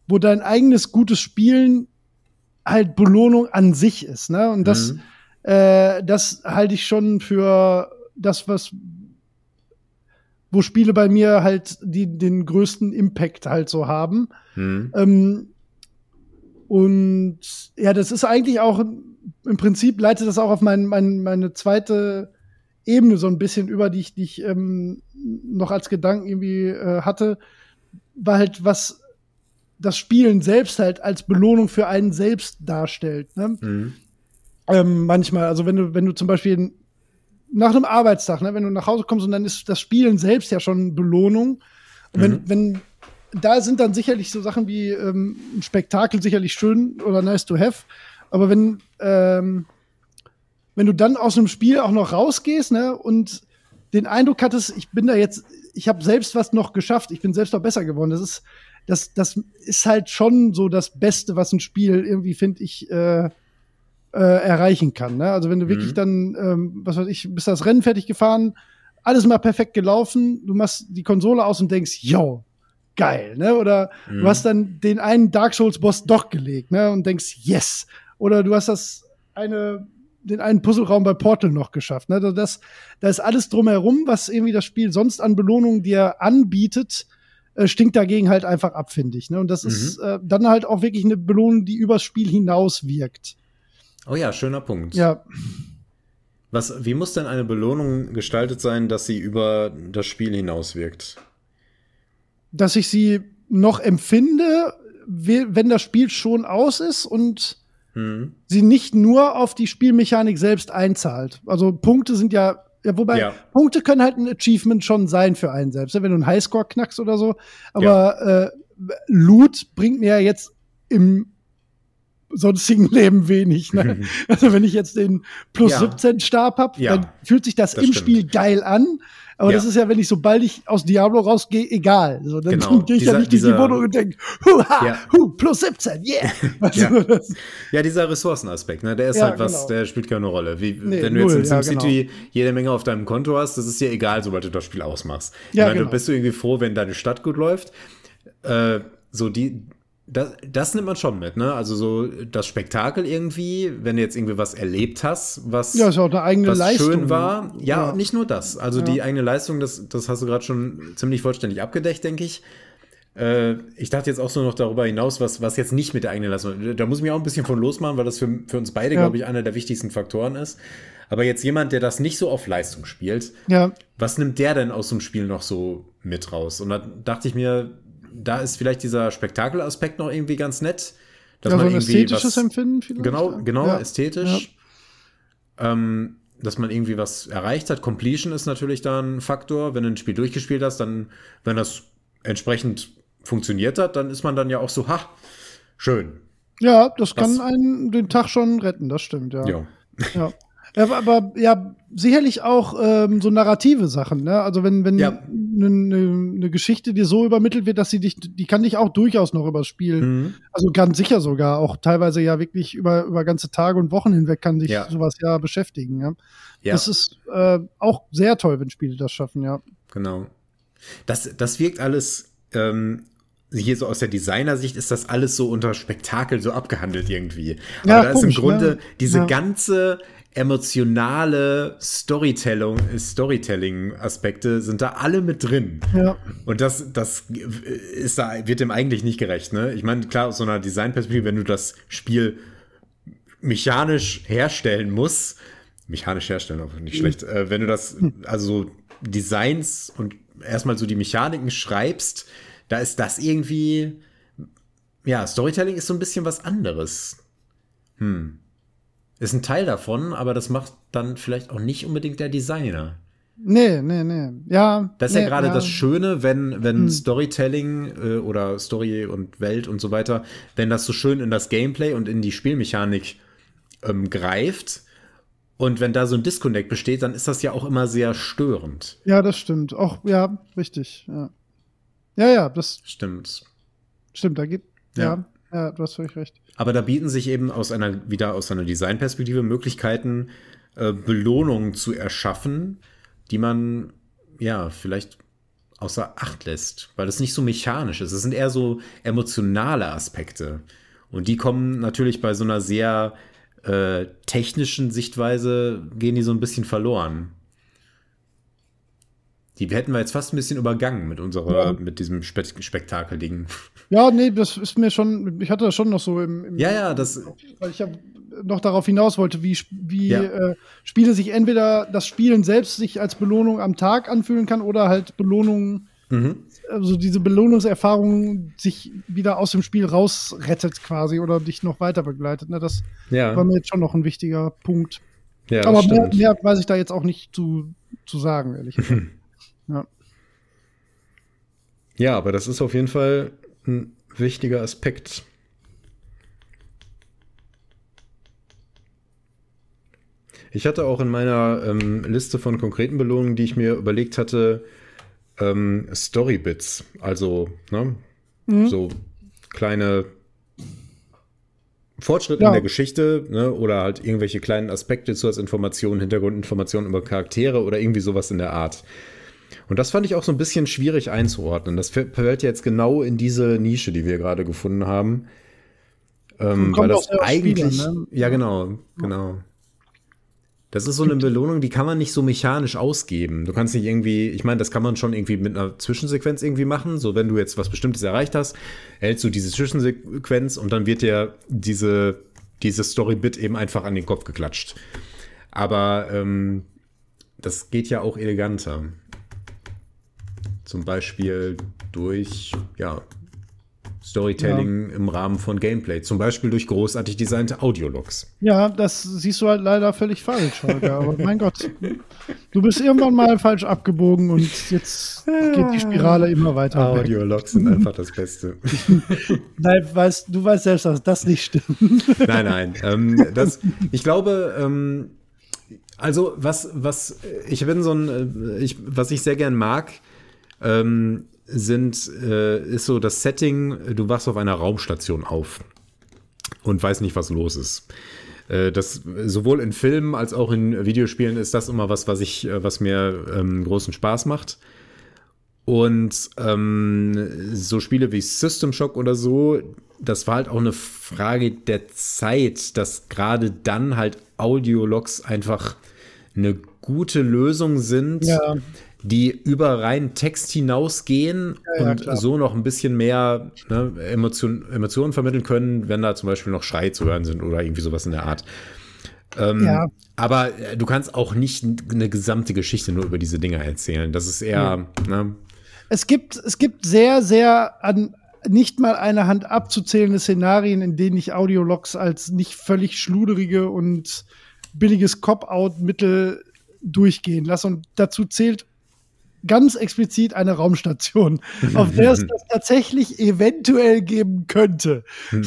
wo dein eigenes gutes Spielen halt Belohnung an sich ist, ne? Und das, mhm. äh, das halte ich schon für das, was wo Spiele bei mir halt die den größten Impact halt so haben. Mhm. Ähm, und ja, das ist eigentlich auch im Prinzip leitet das auch auf mein, mein, meine zweite Ebene so ein bisschen über, die ich, die ich ähm, noch als Gedanken irgendwie äh, hatte, war halt, was das Spielen selbst halt als Belohnung für einen selbst darstellt. Ne? Mhm. Ähm, manchmal, also wenn du, wenn du zum Beispiel nach einem Arbeitstag, ne, wenn du nach Hause kommst und dann ist das Spielen selbst ja schon Belohnung. Und wenn, mhm. wenn da sind dann sicherlich so Sachen wie ähm, ein Spektakel sicherlich schön oder nice to have. Aber wenn, ähm, wenn du dann aus einem Spiel auch noch rausgehst, ne, und den Eindruck hattest, ich bin da jetzt, ich habe selbst was noch geschafft, ich bin selbst noch besser geworden. Das ist, das, das ist halt schon so das Beste, was ein Spiel irgendwie, finde ich, äh, äh, erreichen kann. Ne? Also wenn du mhm. wirklich dann, ähm, was weiß ich, bist das Rennen fertig gefahren, alles mal perfekt gelaufen, du machst die Konsole aus und denkst, yo, geil, ne? Oder mhm. du hast dann den einen Dark Souls Boss doch gelegt, ne? Und denkst, yes. Oder du hast das eine den einen Puzzleraum bei Portal noch geschafft. Ne? Also das, da ist alles drumherum, was irgendwie das Spiel sonst an Belohnungen dir anbietet, äh, stinkt dagegen halt einfach ab, finde ich. Ne? Und das mhm. ist äh, dann halt auch wirklich eine Belohnung, die übers Spiel hinaus wirkt. Oh ja, schöner Punkt. Ja. Was, wie muss denn eine Belohnung gestaltet sein, dass sie über das Spiel hinaus wirkt? dass ich sie noch empfinde, wenn das Spiel schon aus ist und hm. sie nicht nur auf die Spielmechanik selbst einzahlt. Also Punkte sind ja, ja wobei ja. Punkte können halt ein Achievement schon sein für einen selbst, ne, wenn du einen Highscore knackst oder so. Aber ja. äh, Loot bringt mir ja jetzt im sonstigen Leben wenig. Ne? also wenn ich jetzt den plus ja. 17 Stab hab, dann fühlt sich das, das im stimmt. Spiel geil an. Aber ja. das ist ja, wenn ich, sobald ich aus Diablo rausgehe, egal. So, dann genau. gehe ich dieser, ja nicht dieser, in die Wohnung und denke, huha, ja. hu, plus 17, yeah. ja. ja, dieser Ressourcenaspekt, ne, der ist ja, halt was, genau. der spielt keine Rolle. Wie, nee, wenn du jetzt in SimCity genau. jede Menge auf deinem Konto hast, das ist dir egal, sobald du das Spiel ausmachst. Ja, meine, genau. Du bist du irgendwie froh, wenn deine Stadt gut läuft. Äh, so die, das, das nimmt man schon mit, ne? Also so das Spektakel irgendwie, wenn du jetzt irgendwie was erlebt hast, was, ja, ist auch eine eigene was Leistung. schön war. Ja, ja, nicht nur das. Also ja. die eigene Leistung, das, das hast du gerade schon ziemlich vollständig abgedeckt, denke ich. Äh, ich dachte jetzt auch so noch darüber hinaus, was, was jetzt nicht mit der eigenen Leistung. Da muss ich mich auch ein bisschen von losmachen, weil das für, für uns beide, ja. glaube ich, einer der wichtigsten Faktoren ist. Aber jetzt jemand, der das nicht so auf Leistung spielt, ja. was nimmt der denn aus dem Spiel noch so mit raus? Und da dachte ich mir, da ist vielleicht dieser Spektakelaspekt noch irgendwie ganz nett. Dass ja, man so ein ästhetisches was, Empfinden vielleicht. Genau, genau, ja. ästhetisch. Ja. Ähm, dass man irgendwie was erreicht hat. Completion ist natürlich da ein Faktor. Wenn du ein Spiel durchgespielt hast, dann, wenn das entsprechend funktioniert hat, dann ist man dann ja auch so, ha, schön. Ja, das was? kann einen den Tag schon retten, das stimmt, ja. Ja. ja. Ja, aber ja, sicherlich auch ähm, so narrative Sachen, ne? Also wenn, wenn Ja. eine ne, ne Geschichte dir so übermittelt wird, dass sie dich, die kann dich auch durchaus noch übers Spiel, Mhm. also ganz sicher sogar, auch teilweise ja wirklich über, über ganze Tage und Wochen hinweg kann dich Ja. sowas ja beschäftigen, ja. Ja. Das ist äh, auch sehr toll, wenn Spiele das schaffen, ja. Genau. Das, das wirkt alles, ähm, hier so aus der Designersicht ist das alles so unter Spektakel so abgehandelt irgendwie. Ja, Aber da ist im Grunde ne? diese Ja. ganze emotionale Storytelling, Storytelling-Aspekte sind da alle mit drin. Ja. Und das, das ist da, wird dem eigentlich nicht gerecht, ne? Ich meine, klar, aus so einer Designperspektive, wenn du das Spiel mechanisch herstellen musst, mechanisch herstellen, auch nicht schlecht, äh, wenn du das, also so Designs und erstmal so die Mechaniken schreibst, da ist das irgendwie, ja, Storytelling ist so ein bisschen was anderes. Hm. Ist ein Teil davon, aber das macht dann vielleicht auch nicht unbedingt der Designer. Nee, nee, nee. Ja. Das ist nee, ja gerade das Schöne, wenn, wenn Storytelling äh, oder Story und Welt und so weiter, wenn das so schön in das Gameplay und in die Spielmechanik ähm, greift und wenn da so ein Disconnect besteht, dann ist das ja auch immer sehr störend. Ja, das stimmt. Auch, ja, richtig. Ja, ja, ja das Stimmt. stimmt. Da geht, Ja. ja, ja, du hast völlig recht. Aber da bieten sich eben aus einer, wieder aus einer Designperspektive Möglichkeiten, äh, Belohnungen zu erschaffen, die man ja vielleicht außer Acht lässt, weil es nicht so mechanisch ist. Es sind eher so emotionale Aspekte. Und die kommen natürlich bei so einer sehr äh, technischen Sichtweise, gehen die so ein bisschen verloren. Die hätten wir jetzt fast ein bisschen übergangen mit unserer, Ja. mit diesem Spe Spektakel-Ding. Ja, nee, das ist mir schon, ich hatte das schon noch so im, im Ja, ja, das, weil ich ja noch darauf hinaus wollte, wie, wie Ja. äh, Spiele sich entweder das Spielen selbst sich als Belohnung am Tag anfühlen kann oder halt Belohnung, mhm. also diese Belohnungserfahrung sich wieder aus dem Spiel rausrettet quasi oder dich noch weiter begleitet. Ne? Das ja. war mir jetzt schon noch ein wichtiger Punkt. ja, Aber mehr, mehr weiß ich da jetzt auch nicht zu, zu sagen, ehrlich gesagt. ja. Ja, aber das ist auf jeden Fall ein wichtiger Aspekt. Ich hatte auch in meiner ähm, Liste von konkreten Belohnungen, die ich mir überlegt hatte, ähm, Storybits. Also, ne, so kleine Fortschritte Ja. in der Geschichte, ne, oder halt irgendwelche kleinen Aspekte zu als Informationen, Hintergrundinformationen über Charaktere oder irgendwie sowas in der Art. Und das fand ich auch so ein bisschen schwierig einzuordnen. Das fällt jetzt genau in diese Nische, die wir gerade gefunden haben. Ähm, weil das eigentlich. an, ne? Ja, genau, genau. Das ist so eine Belohnung, die kann man nicht so mechanisch ausgeben. Du kannst nicht irgendwie, ich meine, das kann man schon irgendwie mit einer Zwischensequenz irgendwie machen. So, wenn du jetzt was Bestimmtes erreicht hast, hältst du diese Zwischensequenz und dann wird dir diese, dieses Story-Bit eben einfach an den Kopf geklatscht. Aber ähm, das geht ja auch eleganter. Zum Beispiel durch, ja, Storytelling im Rahmen von Gameplay. Zum Beispiel durch großartig designte Audiologs. ja, das siehst du halt leider völlig falsch, Holger. Aber mein Gott, du bist irgendwann mal falsch abgebogen und jetzt geht die Spirale immer weiter. Audiologs sind einfach das Beste. Nein, weißt, du weißt selbst, dass das nicht stimmt. nein, nein. Ähm, das, ich glaube, ähm, also was, was ich bin so ein, äh, ich, was ich sehr gern mag, ähm, sind, äh, ist so das Setting, du wachst auf einer Raumstation auf und weißt nicht, was los ist. Äh, Das sowohl in Filmen als auch in Videospielen ist das immer was, was ich, äh, was mir ähm, großen Spaß macht. Und ähm, so Spiele wie System Shock oder so, das war halt auch eine Frage der Zeit, dass gerade dann halt Audiologs einfach eine gute Lösung sind, Ja. Die über rein Text hinausgehen Ja, ja, und klar. so noch ein bisschen mehr ne, Emotion, Emotionen vermitteln können, wenn da zum Beispiel noch Schreie zu hören sind oder irgendwie sowas in der Art. Ähm, Ja. Aber äh, du kannst auch nicht eine gesamte Geschichte nur über diese Dinger erzählen. Das ist eher, ne, Es gibt, es gibt sehr, sehr an nicht mal eine Hand abzuzählende Szenarien, in denen ich Audiologs als nicht völlig schluderige und billiges Cop-Out-Mittel durchgehen lasse. Und dazu zählt ganz explizit eine Raumstation, auf der es das tatsächlich eventuell geben könnte.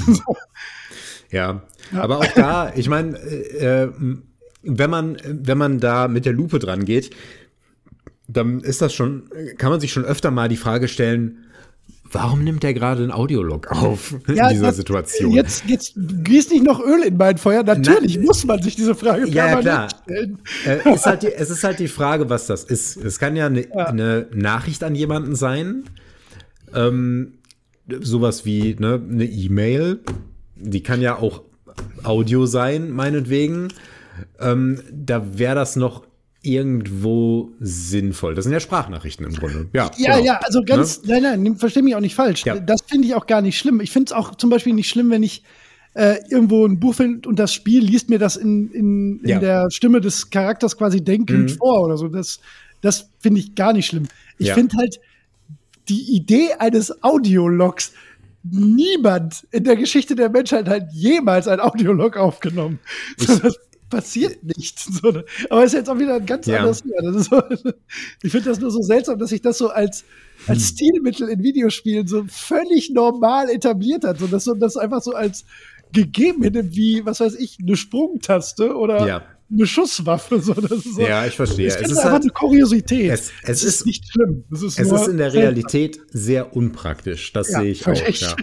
Ja, aber auch da, ich meine, äh, äh, wenn man, wenn man da mit der Lupe dran geht, dann ist das schon, kann man sich schon öfter mal die Frage stellen, warum nimmt er gerade ein Audiolog auf Ja, in dieser das- Situation? Jetzt, jetzt gießt nicht noch Öl in mein Feuer. Natürlich muss man sich diese Frage Ja, klar. stellen. äh, ist halt die, es ist halt die Frage, was das ist. Es kann ja eine, Ja. eine Nachricht an jemanden sein, ähm, sowas wie ne, eine E-Mail, die kann ja auch Audio sein, meinetwegen. Ähm, da wäre das noch irgendwo sinnvoll. Das sind ja Sprachnachrichten im Grunde. Ja, Ja, genau. ja, also ganz, nein, nein, versteh mich auch nicht falsch. Ja. Das finde ich auch gar nicht schlimm. Ich finde es auch zum Beispiel nicht schlimm, wenn ich äh, irgendwo ein Buch finde und das Spiel liest mir das in, in, in Ja. der Stimme des Charakters quasi denkend Mhm. vor oder so. Das, das finde ich gar nicht schlimm. Ich Ja. finde halt die Idee eines Audiologs, niemand in der Geschichte der Menschheit hat jemals ein Audiolog aufgenommen. Das passiert nicht. So, ne? aber ist jetzt auch wieder ein ganz Ja. anderes so, ich finde das nur so seltsam, dass sich das so als, als Hm. Stilmittel in Videospielen so völlig normal etabliert hat. So, dass so das einfach so als gegeben hätte, wie, was weiß ich, eine Sprungtaste oder Ja. Eine Schusswaffe. So, so, Ja, ich verstehe. Es Es ist einfach halt- eine Kuriosität. Es- es ist, ist- nicht schlimm. Es ist, Es ist in der seltsam. Realität sehr unpraktisch. Das Ja, sehe ich auch. Ja.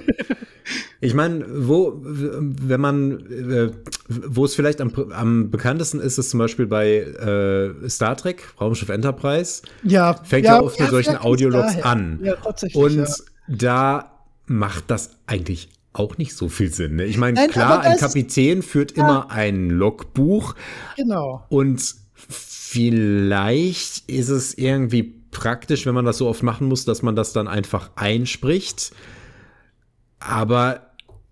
Ich meine, wo, wenn man, äh, wo es vielleicht am, am bekanntesten ist, ist zum Beispiel bei äh, Star Trek, Raumschiff Enterprise. Ja, Fängt ja, oft mit solchen Audiologs an. Ja, tatsächlich. Und ja. da macht das eigentlich auch nicht so viel Sinn. Ne? Ich meine, Nein, klar, ein Kapitän führt immer ein Logbuch Genau. und vielleicht ist es irgendwie praktisch, wenn man das so oft machen muss, dass man das dann einfach einspricht. Aber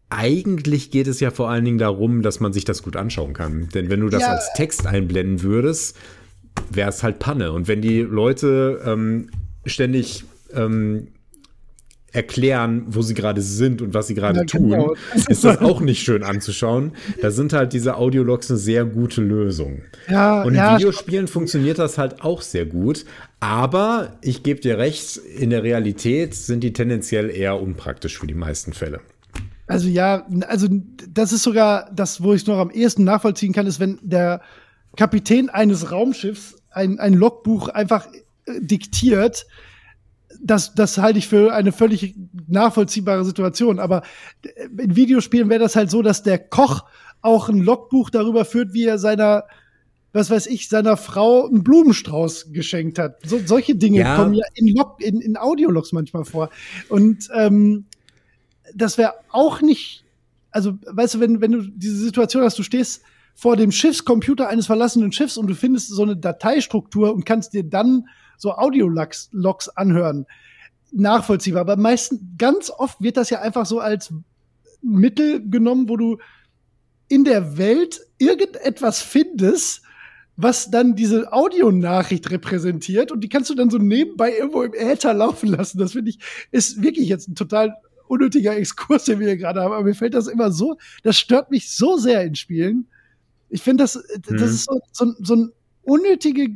eigentlich geht es ja vor allen Dingen darum, dass man sich das gut anschauen kann. Denn wenn du das Ja. als Text einblenden würdest, wäre es halt Panne. Und wenn die Leute ähm, ständig ähm, erklären, wo sie gerade sind und was sie gerade Ja, genau. tun, ist das auch nicht schön anzuschauen. Da sind halt diese Audiologs eine sehr gute Lösung. Ja, Und in ja, Videospielen funktioniert das halt auch sehr gut. Aber ich gebe dir recht, in der Realität sind die tendenziell eher unpraktisch für die meisten Fälle. Also ja, also das ist sogar das, wo ich es noch am ehesten nachvollziehen kann, ist, wenn der Kapitän eines Raumschiffs ein, ein Logbuch einfach äh, diktiert. Das, das halte ich für eine völlig nachvollziehbare Situation. Aber äh, in Videospielen wäre das halt so, dass der Koch auch ein Logbuch darüber führt, wie er seiner, was weiß ich, seiner Frau einen Blumenstrauß geschenkt hat. So, solche Dinge Ja. kommen ja in, Log, in, in Audiologs manchmal vor. Und ähm, das wäre auch nicht, also weißt du, wenn, wenn du diese Situation hast, du stehst vor dem Schiffscomputer eines verlassenen Schiffs und du findest so eine Dateistruktur und kannst dir dann so Audiologs Logs anhören. Nachvollziehbar. Aber meistens, ganz oft wird das ja einfach so als Mittel genommen, wo du in der Welt irgendetwas findest, was dann diese Audionachricht repräsentiert und die kannst du dann so nebenbei irgendwo im Äther laufen lassen. Das finde ich, ist wirklich jetzt ein total unnötiger Exkurs, den wir hier gerade haben, aber mir fällt das immer so, das stört mich so sehr in Spielen. Ich finde, das, das Mhm. ist so, so, so eine unnötige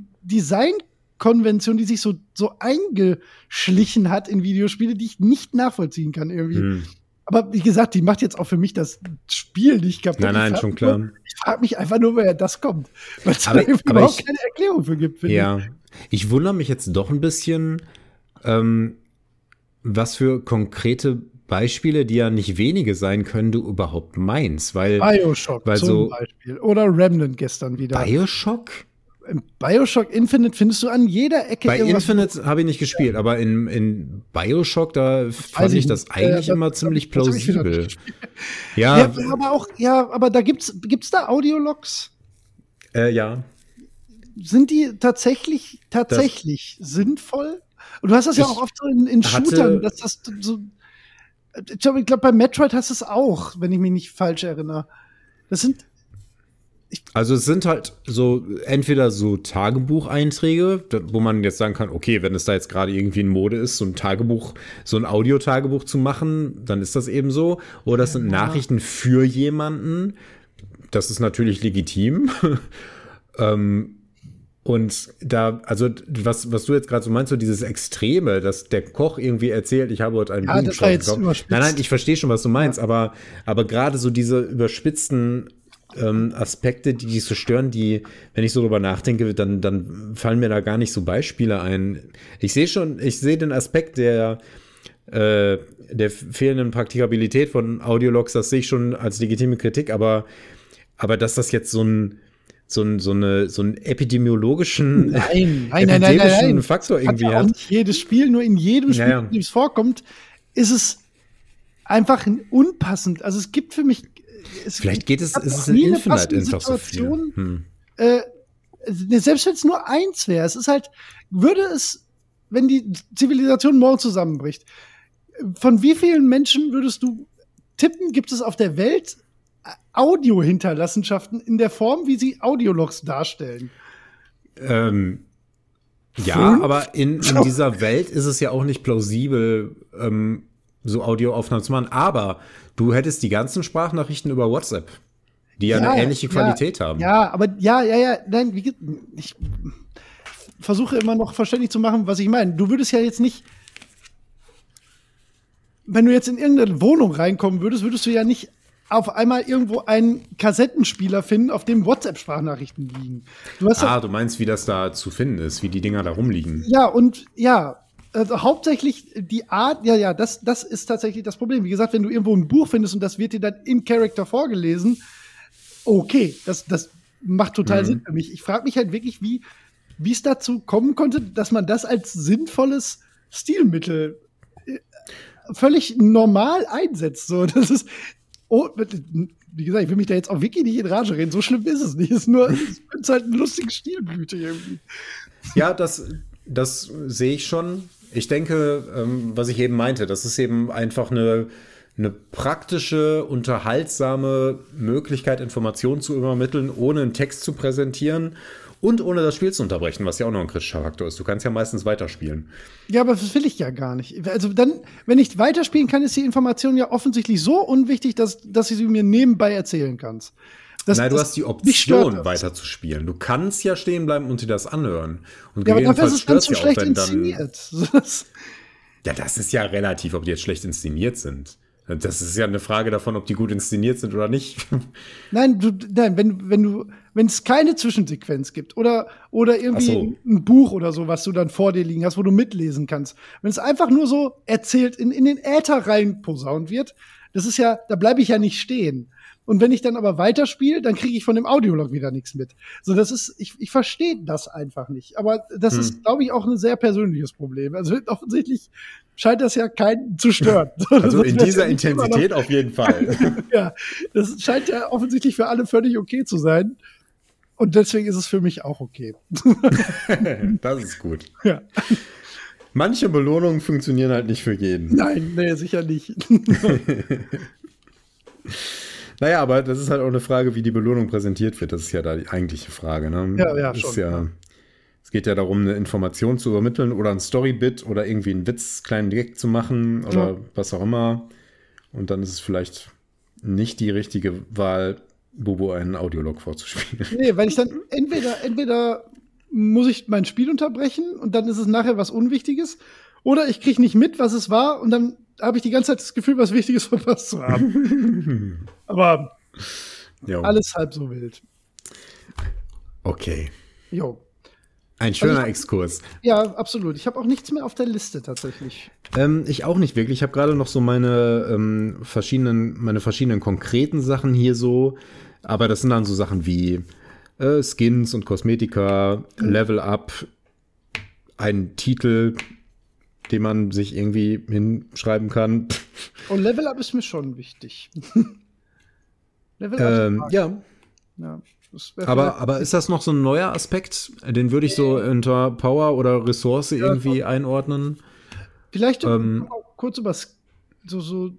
Designkonvention, die sich so, so eingeschlichen hat in Videospiele, die ich nicht nachvollziehen kann irgendwie. Hm. Aber wie gesagt, die macht jetzt auch für mich das Spiel nicht kaputt. Nein, nein, Ich schon klar. Nur, ich frage mich einfach nur, woher das kommt. Weil es da überhaupt ich- keine Erklärung für gibt, Ja, ich wundere mich jetzt doch ein bisschen, ähm, was für konkrete Beispiele, die ja nicht wenige sein können, du überhaupt meinst. Weil ich. Bioshock weil zum so- Beispiel. Oder Remnant gestern wieder. Bioshock? Bioshock Infinite findest du an jeder Ecke Bei. Infinite habe ich nicht gespielt, aber in, in Bioshock, da fand ich das nicht. eigentlich Äh, immer das- ziemlich das plausibel. Ja, Ja, aber auch, ja, aber da gibt's, gibt's da Audiologs? äh, ja. Sind die tatsächlich, tatsächlich sinnvoll? Und du hast das ja auch oft so in, in Shootern, dass das so. Ich glaube, glaub, bei Metroid hast du es auch, wenn ich mich nicht falsch erinnere. Das sind, Also es sind halt so entweder so Tagebucheinträge, wo man jetzt sagen kann, okay, wenn es da jetzt gerade irgendwie in Mode ist, so ein Tagebuch, so ein Audiotagebuch zu machen, dann ist das eben so. Oder es sind Nachrichten für jemanden. Das ist natürlich legitim. ähm, und da, also was, was du jetzt gerade so meinst, so dieses Extreme, dass der Koch irgendwie erzählt, ich habe heute einen Ja, Blumenstrauß gekauft. Nein, nein, ich verstehe schon, was du meinst, aber, aber gerade so diese überspitzten ähm, Aspekte, die dich so stören, die, wenn ich so drüber nachdenke, dann, dann fallen mir da gar nicht so Beispiele ein. Ich sehe schon, ich sehe den Aspekt der, äh, der fehlenden Praktikabilität von Audiologs, das sehe ich schon als legitime Kritik, aber, aber dass das jetzt so ein, so, ein, so, eine, so einen epidemiologischen nein, nein, nein, nein, nein, Faktor irgendwie hat. Ja nicht jedes Spiel, nur in jedem Spiel, ja, ja. in dem es vorkommt, ist es einfach unpassend. Also es gibt für mich. Es Vielleicht geht es, ist es in Infinite einfach so viel. Hm. Äh, selbst wenn es nur eins wäre, es ist halt, würde es, wenn die Zivilisation morgen zusammenbricht, von wie vielen Menschen würdest du tippen, gibt es auf der Welt Audio-Hinterlassenschaften in der Form, wie sie Audiologs darstellen? Ähm, ja, aber in, in dieser Welt ist es ja auch nicht plausibel, ähm, so Audioaufnahmen zu machen. Aber du hättest die ganzen Sprachnachrichten über WhatsApp, die ja, ja eine ähnliche Qualität ja, haben. Ja, aber ja, ja, ja, nein, wie, ich versuche immer noch verständlich zu machen, was ich meine. Du würdest ja jetzt nicht, wenn du jetzt in irgendeine Wohnung reinkommen würdest, würdest du ja nicht auf einmal irgendwo einen Kassettenspieler finden, auf dem WhatsApp-Sprachnachrichten liegen. Du ah, du meinst, wie das da zu finden ist, wie die Dinger da rumliegen. Ja, und ja, also hauptsächlich die Art, ja, ja, das, das ist tatsächlich das Problem. Wie gesagt, wenn du irgendwo ein Buch findest und das wird dir dann im Charakter vorgelesen, okay, das, das macht total mhm. Sinn für mich. Ich frage mich halt wirklich, wie, wie es dazu kommen konnte, dass man das als sinnvolles Stilmittel äh, völlig normal einsetzt. So, das ist, oh, wie gesagt, ich will mich da jetzt auch wirklich nicht in Rage reden. So schlimm ist es nicht. Es ist nur, es ist halt eine lustige Stilblüte irgendwie. Ja, das, das sehe ich schon ich denke, ähm, was ich eben meinte, das ist eben einfach eine, eine praktische, unterhaltsame Möglichkeit, Informationen zu übermitteln, ohne einen Text zu präsentieren und ohne das Spiel zu unterbrechen, was ja auch noch ein kritischer Faktor ist. Du kannst ja meistens weiterspielen. Ja, aber das will ich ja gar nicht. Also dann, wenn ich weiterspielen kann, ist die Information ja offensichtlich so unwichtig, dass, dass ich sie mir nebenbei erzählen kannst. Das, Nein, du hast die Option, weiterzuspielen. Du kannst ja stehen bleiben und dir das anhören. Und ja, aber dafür ist es dann zu ja schlecht auch, inszeniert. Ja, das ist ja relativ, ob die jetzt schlecht inszeniert sind. Das ist ja eine Frage davon, ob die gut inszeniert sind oder nicht. Nein, du, nein, wenn, wenn du, wenn es keine Zwischensequenz gibt oder, oder irgendwie so. ein Buch oder so, was du dann vor dir liegen hast, wo du mitlesen kannst. Wenn es einfach nur so erzählt, in, in den Äther rein posaunt wird, das ist ja, da bleibe ich ja nicht stehen. Und wenn ich dann aber weiterspiele, dann kriege ich von dem Audiolog wieder nichts mit. So, das ist, ich, ich verstehe das einfach nicht. Aber das hm. ist, glaube ich, auch ein sehr persönliches Problem. Also offensichtlich scheint das ja keinen zu stören. Also in dieser Intensität auf jeden Fall. ja, das scheint ja offensichtlich für alle völlig okay zu sein. Und deswegen ist es für mich auch okay. das ist gut. Ja. Manche Belohnungen funktionieren halt nicht für jeden. Nein, nee, sicher nicht. Naja, aber das ist halt auch eine Frage, wie die Belohnung präsentiert wird. Das ist ja da die eigentliche Frage. Ne? Ja, ja, schon. Ja, es geht ja darum, eine Information zu übermitteln oder ein Storybit oder irgendwie einen Witz, kleinen Gag zu machen oder ja. was auch immer. Und dann ist es vielleicht nicht die richtige Wahl, Bobo einen Audiolog vorzuspielen. Nee, weil ich dann entweder, entweder muss ich mein Spiel unterbrechen und dann ist es nachher was Unwichtiges. Oder ich kriege nicht mit, was es war und dann habe ich die ganze Zeit das Gefühl, was Wichtiges verpasst zu haben. Aber jo. alles halb so wild. Okay. Jo. Ein schöner also Exkurs. Ja, absolut. Ich habe auch nichts mehr auf der Liste tatsächlich. Ähm, ich auch nicht wirklich. Ich habe gerade noch so meine ähm, verschiedenen, meine verschiedenen konkreten Sachen hier so. Aber das sind dann so Sachen wie äh, Skins und Kosmetika, mhm. Level Up, ein Titel, den man sich irgendwie hinschreiben kann. Und Level Up ist mir schon wichtig. Level Up. Ähm, ja. ja aber, aber ist das noch so ein neuer Aspekt? Den würde ich so unter Power oder Ressource ja, irgendwie ja. einordnen. Vielleicht ähm, kurz über so, so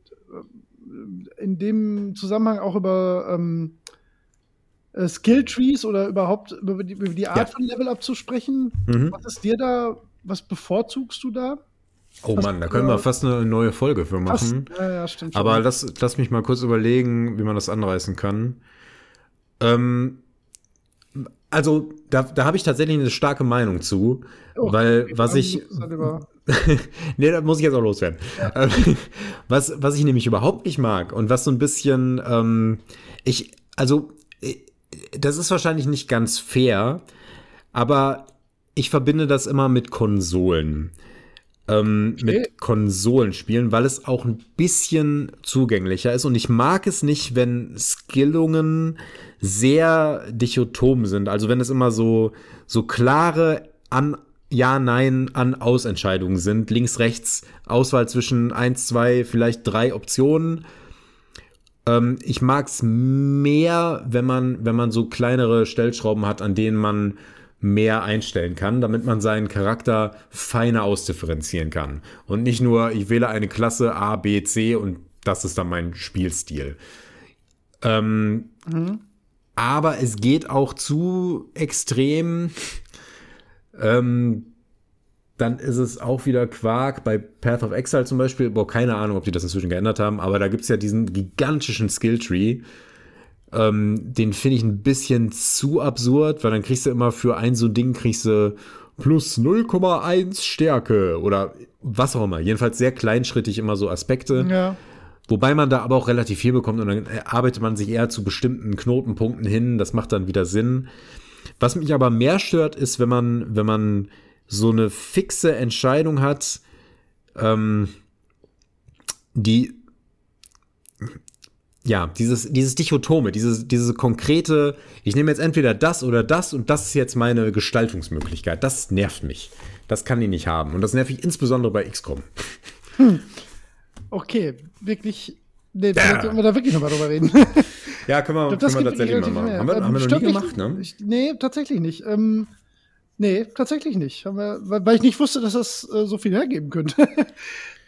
in dem Zusammenhang auch über ähm, äh, Skill Trees oder überhaupt über die, über die Art ja. von Level Up zu sprechen. Mhm. Was ist dir da, was bevorzugst du da? Oh Mann, da können wir fast eine neue Folge für machen. Ja, ja, stimmt. Aber lass, lass mich mal kurz überlegen, wie man das anreißen kann. Ähm, also, da, da habe ich tatsächlich eine starke Meinung zu, oh, weil was ich. nee, da muss ich jetzt auch loswerden. Ja. was, was ich nämlich überhaupt nicht mag und was so ein bisschen, ähm, ich, also das ist wahrscheinlich nicht ganz fair, aber ich verbinde das immer mit Konsolen. Ähm, okay. Mit Konsolenspielen, weil es auch ein bisschen zugänglicher ist. Und ich mag es nicht, wenn Skillungen sehr dichotom sind. Also wenn es immer so, so klare an ja, Nein, an Ausentscheidungen sind. Links, rechts, Auswahl zwischen eins, zwei, vielleicht drei Optionen. Ähm, ich mag es mehr, wenn man, wenn man so kleinere Stellschrauben hat, an denen man mehr einstellen kann, damit man seinen Charakter feiner ausdifferenzieren kann. Und nicht nur, ich wähle eine Klasse A, B, C und das ist dann mein Spielstil. Ähm, mhm. Aber es geht auch zu extrem. Ähm, dann ist es auch wieder Quark. Bei Path of Exile zum Beispiel, boah, keine Ahnung, ob die das inzwischen geändert haben, aber da gibt es ja diesen gigantischen Skilltree. Ähm, den finde ich ein bisschen zu absurd, weil dann kriegst du immer für ein so Ding kriegst du plus 0,1 Stärke oder was auch immer. Jedenfalls sehr kleinschrittig immer so Aspekte. Ja. Wobei man da aber auch relativ viel bekommt und dann arbeitet man sich eher zu bestimmten Knotenpunkten hin. Das macht dann wieder Sinn. Was mich aber mehr stört, ist, wenn man, wenn man so eine fixe Entscheidung hat, ähm, die ja, dieses, dieses Dichotome, dieses, diese konkrete, ich nehme jetzt entweder das oder das und das ist jetzt meine Gestaltungsmöglichkeit. Das nervt mich. Das kann die nicht haben. Und das nervt mich insbesondere bei XCOM. Hm. Okay, wirklich. Nee, ja. können wir da wirklich nochmal drüber reden. ja, können wir, glaub, können wir tatsächlich mal machen. Haben wir, haben wir noch nie gemacht, ne? Ich, nee, tatsächlich nicht. Ähm, nee, tatsächlich nicht. Weil, ich nicht wusste, dass das äh, so viel hergeben könnte. äh,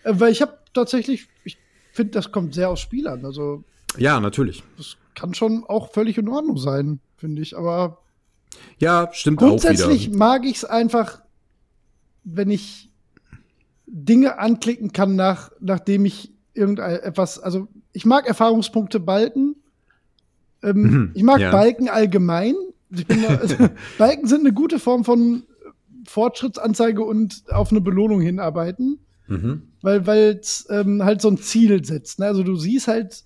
weil ich habe tatsächlich, ich finde, das kommt sehr aus Spielern. Also ja, natürlich. Das kann schon auch völlig in Ordnung sein, finde ich. Aber ja, stimmt. Grundsätzlich mag ich es einfach, wenn ich Dinge anklicken kann, nach, nachdem ich irgendetwas, also ich mag Erfahrungspunkte Balken. Ähm, mhm, ich mag ja. Balken allgemein. Da, also, Balken sind eine gute Form von Fortschrittsanzeige und auf eine Belohnung hinarbeiten. Mhm. Weil es ähm, halt so ein Ziel setzt. Ne? Also du siehst halt,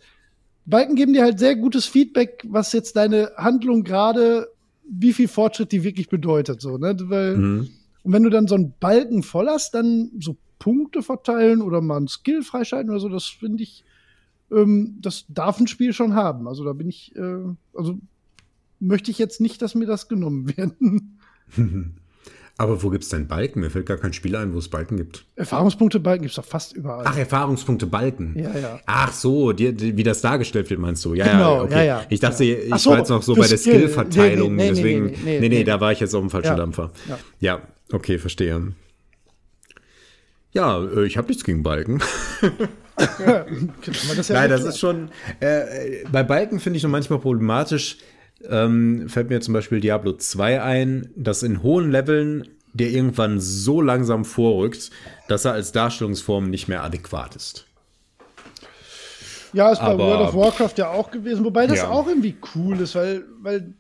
Balken geben dir halt sehr gutes Feedback, was jetzt deine Handlung gerade, wie viel Fortschritt die wirklich bedeutet, so, ne? Weil, mhm. und wenn du dann so einen Balken voll hast, dann so Punkte verteilen oder mal einen Skill freischalten oder so, das finde ich, ähm, das darf ein Spiel schon haben. Also da bin ich, äh, also möchte ich jetzt nicht, dass mir das genommen werden. Aber wo gibt es denn Balken? Mir fällt gar kein Spiel ein, wo es Balken gibt. Erfahrungspunkte Balken gibt es doch fast überall. Ach, Erfahrungspunkte Balken. Ja, ja. Ach so, die, die, wie das dargestellt wird, meinst du? Ja, genau, ja, okay. ja, ja. Ich dachte, ja. ich so, war jetzt noch so bei der Skill-Verteilung, nee, nee, nee, deswegen. Nee, nee, nee, nee, da war ich jetzt auf dem falschen ja. Dampfer. Ja. ja, okay, verstehe. Ja, äh, ich habe nichts gegen Balken. das ja Nein, das ist schon. Äh, bei Balken finde ich noch manchmal problematisch ähm, fällt mir zum Beispiel Diablo 2 ein, dass in hohen Leveln der irgendwann so langsam vorrückt, dass er als Darstellungsform nicht mehr adäquat ist. Ja, ist bei Aber, World of Warcraft ja auch gewesen, wobei das ja. auch irgendwie cool ist, weil, weil,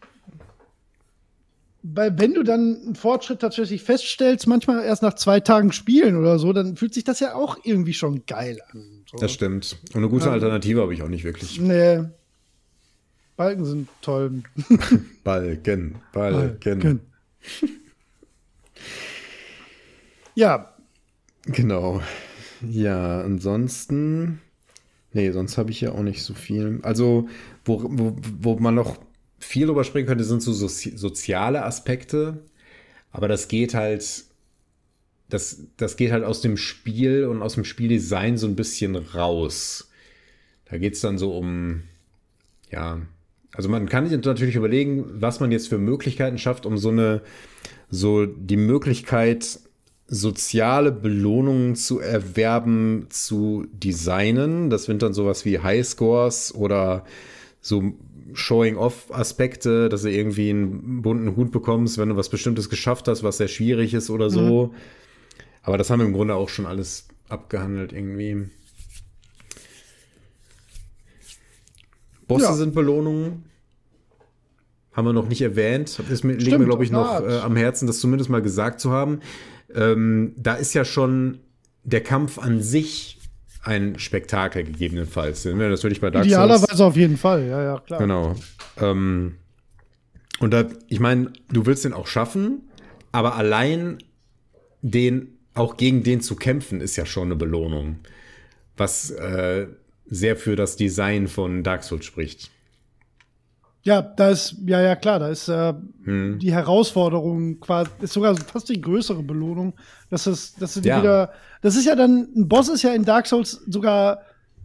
weil wenn du dann einen Fortschritt tatsächlich feststellst, manchmal erst nach zwei Tagen Spielen oder so, dann fühlt sich das ja auch irgendwie schon geil an. So. Das stimmt. Und eine gute Alternative habe ich auch nicht wirklich. Nee. Balken sind toll. Balken, Balken. Balken. ja. Genau. Ja, ansonsten. Nee, sonst habe ich ja auch nicht so viel. Also, wo, wo, wo man noch viel drüber sprechen könnte, sind so soziale Aspekte. Aber das geht halt. Das, das geht halt aus dem Spiel und aus dem Spieldesign so ein bisschen raus. Da geht es dann so um, ja, also man kann sich natürlich überlegen, was man jetzt für Möglichkeiten schafft, um so eine, so die Möglichkeit, soziale Belohnungen zu erwerben, zu designen. Das sind dann sowas wie Highscores oder so Showing-off-Aspekte, dass du irgendwie einen bunten Hut bekommst, wenn du was Bestimmtes geschafft hast, was sehr schwierig ist oder so. Mhm. Aber das haben wir im Grunde auch schon alles abgehandelt irgendwie. Bosse ja. sind Belohnungen. Haben wir noch nicht erwähnt. Das liegt mir, glaube ich, noch äh, am Herzen, das zumindest mal gesagt zu haben. Ähm, da ist ja schon der Kampf an sich ein Spektakel gegebenenfalls. Das würde ich bei Dark Idealerweise Souls. auf jeden Fall, ja, ja, klar. Genau. Ähm, und da, ich meine, du willst den auch schaffen, aber allein den, auch gegen den zu kämpfen, ist ja schon eine Belohnung. Was äh, sehr für das Design von Dark Souls spricht. Ja, da ist, ja, ja, klar, da ist äh, hm. die Herausforderung quasi, ist sogar fast die größere Belohnung, dass es, dass du ja. wieder, das ist ja dann, ein Boss ist ja in Dark Souls sogar,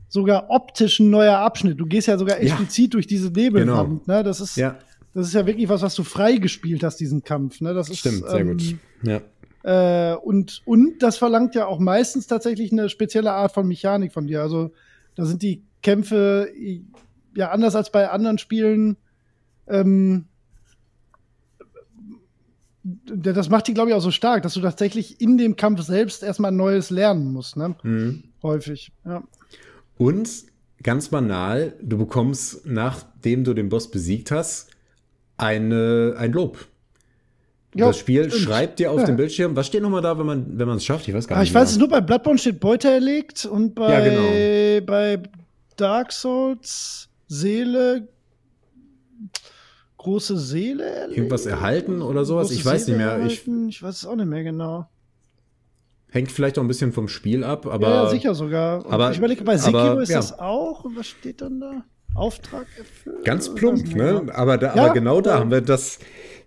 sogar optisch ein neuer Abschnitt. Du gehst ja sogar explizit ja. durch diese Nebelwand, genau. ne, das ist, ja. das ist ja wirklich was, was du freigespielt hast, diesen Kampf, ne, das ist, Stimmt, sehr ähm, gut, ja. Äh, und, und das verlangt ja auch meistens tatsächlich eine spezielle Art von Mechanik von dir, also da sind die Kämpfe, ja, anders als bei anderen Spielen, ähm, das macht die, glaube ich, auch so stark, dass du tatsächlich in dem Kampf selbst erstmal Neues lernen musst, ne? Mhm. Häufig, ja. Und ganz banal, du bekommst, nachdem du den Boss besiegt hast, eine, ein Lob. Jo, das Spiel stimmt. schreibt dir auf ja. dem Bildschirm, was steht nochmal da, wenn man wenn es schafft? Ich weiß gar ah, nicht. Ich mehr. weiß es nur, bei Bloodborne steht Beute erlegt und bei, ja, genau. bei Dark Souls Seele große Seele erleben? Irgendwas erhalten oder sowas? ich weiß Seele nicht mehr. Ich, ich, weiß es auch nicht mehr genau. Hängt vielleicht auch ein bisschen vom Spiel ab, aber. Ja, sicher sogar. Und aber, ich überlege, bei Sekiro aber, ist ja. das auch. Und was steht dann da? Auftrag erfüllt? Ganz plump, ne? Aber, da, ja, aber genau da haben wir das.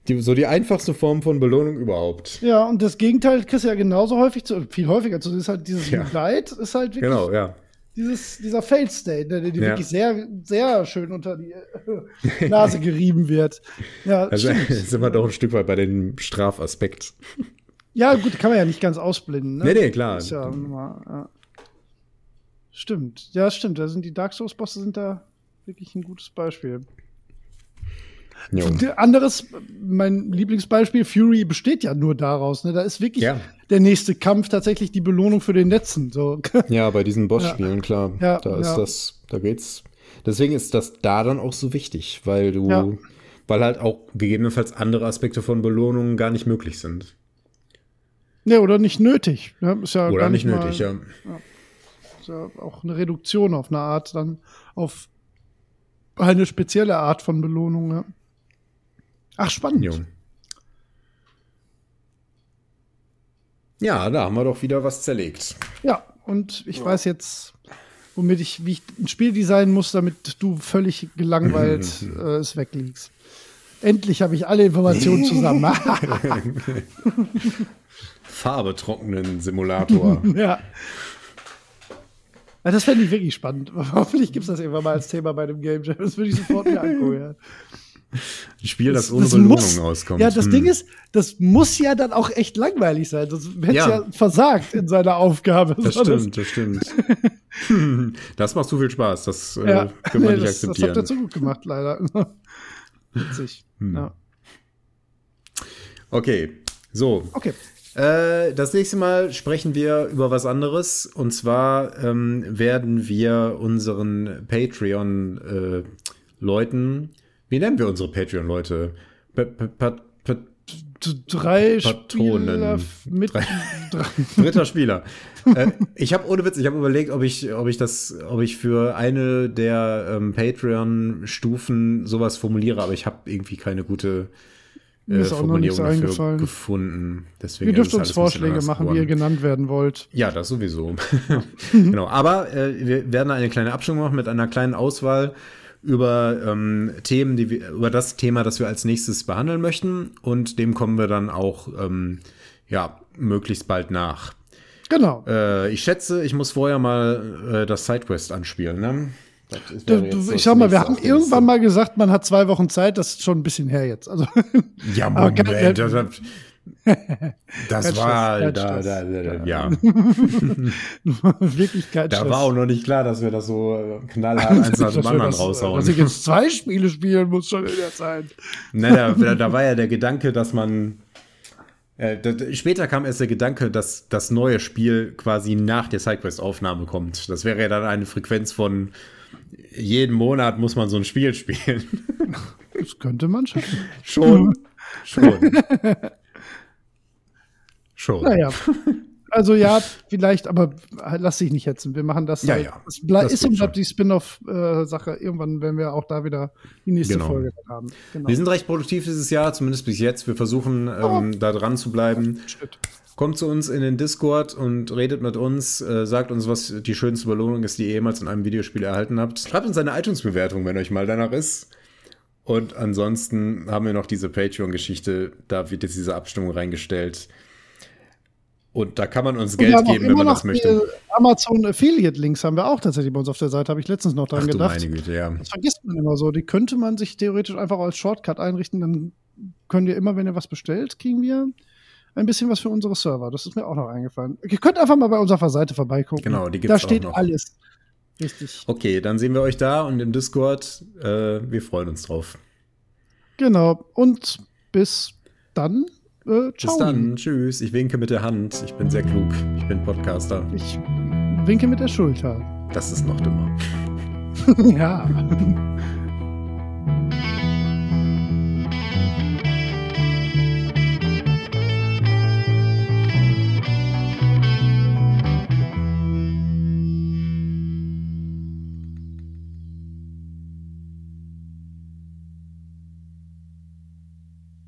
Die, so die einfachste Form von Belohnung überhaupt. Ja, und das Gegenteil kriegst du ja genauso häufig, zu, viel häufiger zu. Das ist halt dieses ja. Leid, ist halt wirklich. Genau, ja dieses, dieser Failed State, der, der ja. wirklich sehr, sehr schön unter die Nase gerieben wird. Ja, also sind wir doch ein Stück weit bei dem Strafaspekt. Ja, gut, kann man ja nicht ganz ausblenden. Ne? Nee, nee, klar. Ja, ja. Stimmt, ja, stimmt. Da sind die Dark Souls-Bosse sind da wirklich ein gutes Beispiel. Jo. Anderes, mein Lieblingsbeispiel, Fury besteht ja nur daraus. Ne? Da ist wirklich ja. der nächste Kampf tatsächlich die Belohnung für den Netzen. So. Ja, bei diesen Bossspielen, ja. klar. Ja, da ist das, da geht's. Deswegen ist das da dann auch so wichtig, weil du, weil halt auch gegebenenfalls andere Aspekte von Belohnungen gar nicht möglich sind. Ne, oder nicht nötig. Ne? Ist ja oder gar nicht, nicht nötig, mal, ja. Ist ja auch eine Reduktion auf eine Art, dann auf eine spezielle Art von Belohnung. Ja. Ach, spannend. Jo. Ja, da haben wir doch wieder was zerlegt. Ja, und ich ja. weiß jetzt, womit ich, wie ich ein Spiel designen muss, damit du völlig gelangweilt äh, es weglegst. Endlich habe ich alle Informationen zusammen. Farbe trockenen Simulator. ja. Das fände ich wirklich spannend. Hoffentlich gibt es das irgendwann mal als Thema bei dem Game Jam. Das würde ich sofort mir angucken. Ja. Ein Spiel, das, das ohne das Belohnung muss, auskommt. Ja, das hm. Ding ist, das muss ja dann auch echt langweilig sein. Das hätte ja. ja versagt in seiner Aufgabe. Das stimmt, das stimmt. das macht zu viel Spaß. Das äh, ja. äh, können wir nee, nicht das, akzeptieren. Das habt ihr zu gut gemacht, leider. Witzig. Hm. Ja. Okay, so. Okay. Äh, das nächste Mal sprechen wir über was anderes. Und zwar ähm, werden wir unseren Patreon-Leuten äh, wie nennen wir unsere Patreon-Leute? Drei. Spieler mit drei, dritter Spieler. äh, ich habe ohne Witz, ich habe überlegt, ob ich, ob ich das, ob ich für eine der ähm, Patreon-Stufen sowas formuliere, aber ich habe irgendwie keine gute äh, Formulierung dafür gefunden. Deswegen ihr dürft uns Vorschläge machen, geworden. wie ihr genannt werden wollt. Ja, das sowieso. genau. Aber äh, wir werden eine kleine Abstimmung machen mit einer kleinen Auswahl über ähm, Themen, die wir, über das Thema, das wir als nächstes behandeln möchten. Und dem kommen wir dann auch ähm, ja, möglichst bald nach. Genau. Äh, ich schätze, ich muss vorher mal äh, das Sidequest anspielen, ne? Du, du, ich sag mal, wir haben irgendwann mal gesagt, man hat zwei Wochen Zeit, das ist schon ein bisschen her jetzt. Also, ja, Moment, das, das war, da, da, da, ja. Wirklichkeit. Da war auch noch nicht klar, dass wir das so äh, knallhart eins nach dem anderen raushauen. Dass ich jetzt zwei Spiele spielen muss schon in der Zeit. Nein, da, da war ja der Gedanke, dass man äh, da, später kam erst der Gedanke, dass das neue Spiel quasi nach der Sidequest-Aufnahme kommt. Das wäre ja dann eine Frequenz von jeden Monat muss man so ein Spiel spielen. Das könnte man schaffen. Schon. Schon. Schon. Naja. Also ja, vielleicht, aber lass dich nicht hetzen. Wir machen das. Ja, halt. ja. Es Das ist und bleibt die Spin-off-Sache. Irgendwann werden wir auch da wieder die nächste Genau. Folge haben. Genau. Wir sind recht produktiv dieses Jahr, zumindest bis jetzt. Wir versuchen ähm, da dran zu bleiben. Schritt. Kommt zu uns in den Discord und redet mit uns. Äh, sagt uns, was die schönste Belohnung ist, die ihr jemals in einem Videospiel erhalten habt. Schreibt uns eine iTunes-Bewertung, wenn euch mal danach ist. Und ansonsten haben wir noch diese Patreon-Geschichte. Da wird jetzt diese Abstimmung reingestellt. Und da kann man uns Geld geben, wenn man das möchte. die Amazon Affiliate Links haben wir auch tatsächlich bei uns auf der Seite. Habe ich letztens noch dran Ach du gedacht. meine Güte, ja. Das vergisst man immer so. Die könnte man sich theoretisch einfach als Shortcut einrichten. Dann könnt ihr immer, wenn ihr was bestellt, kriegen wir ein bisschen was für unsere Server. Das ist mir auch noch eingefallen. Ihr könnt einfach mal bei unserer Seite vorbeigucken. Genau, die gibt's Da auch steht noch. alles. Richtig. Okay, dann sehen wir euch da und im Discord. Äh, wir freuen uns drauf. Genau. Und bis dann. Äh, Bis ciao. dann. Tschüss. Ich winke mit der Hand. Ich bin sehr klug. Ich bin Podcaster. Ich winke mit der Schulter. Das ist noch dümmer. ja.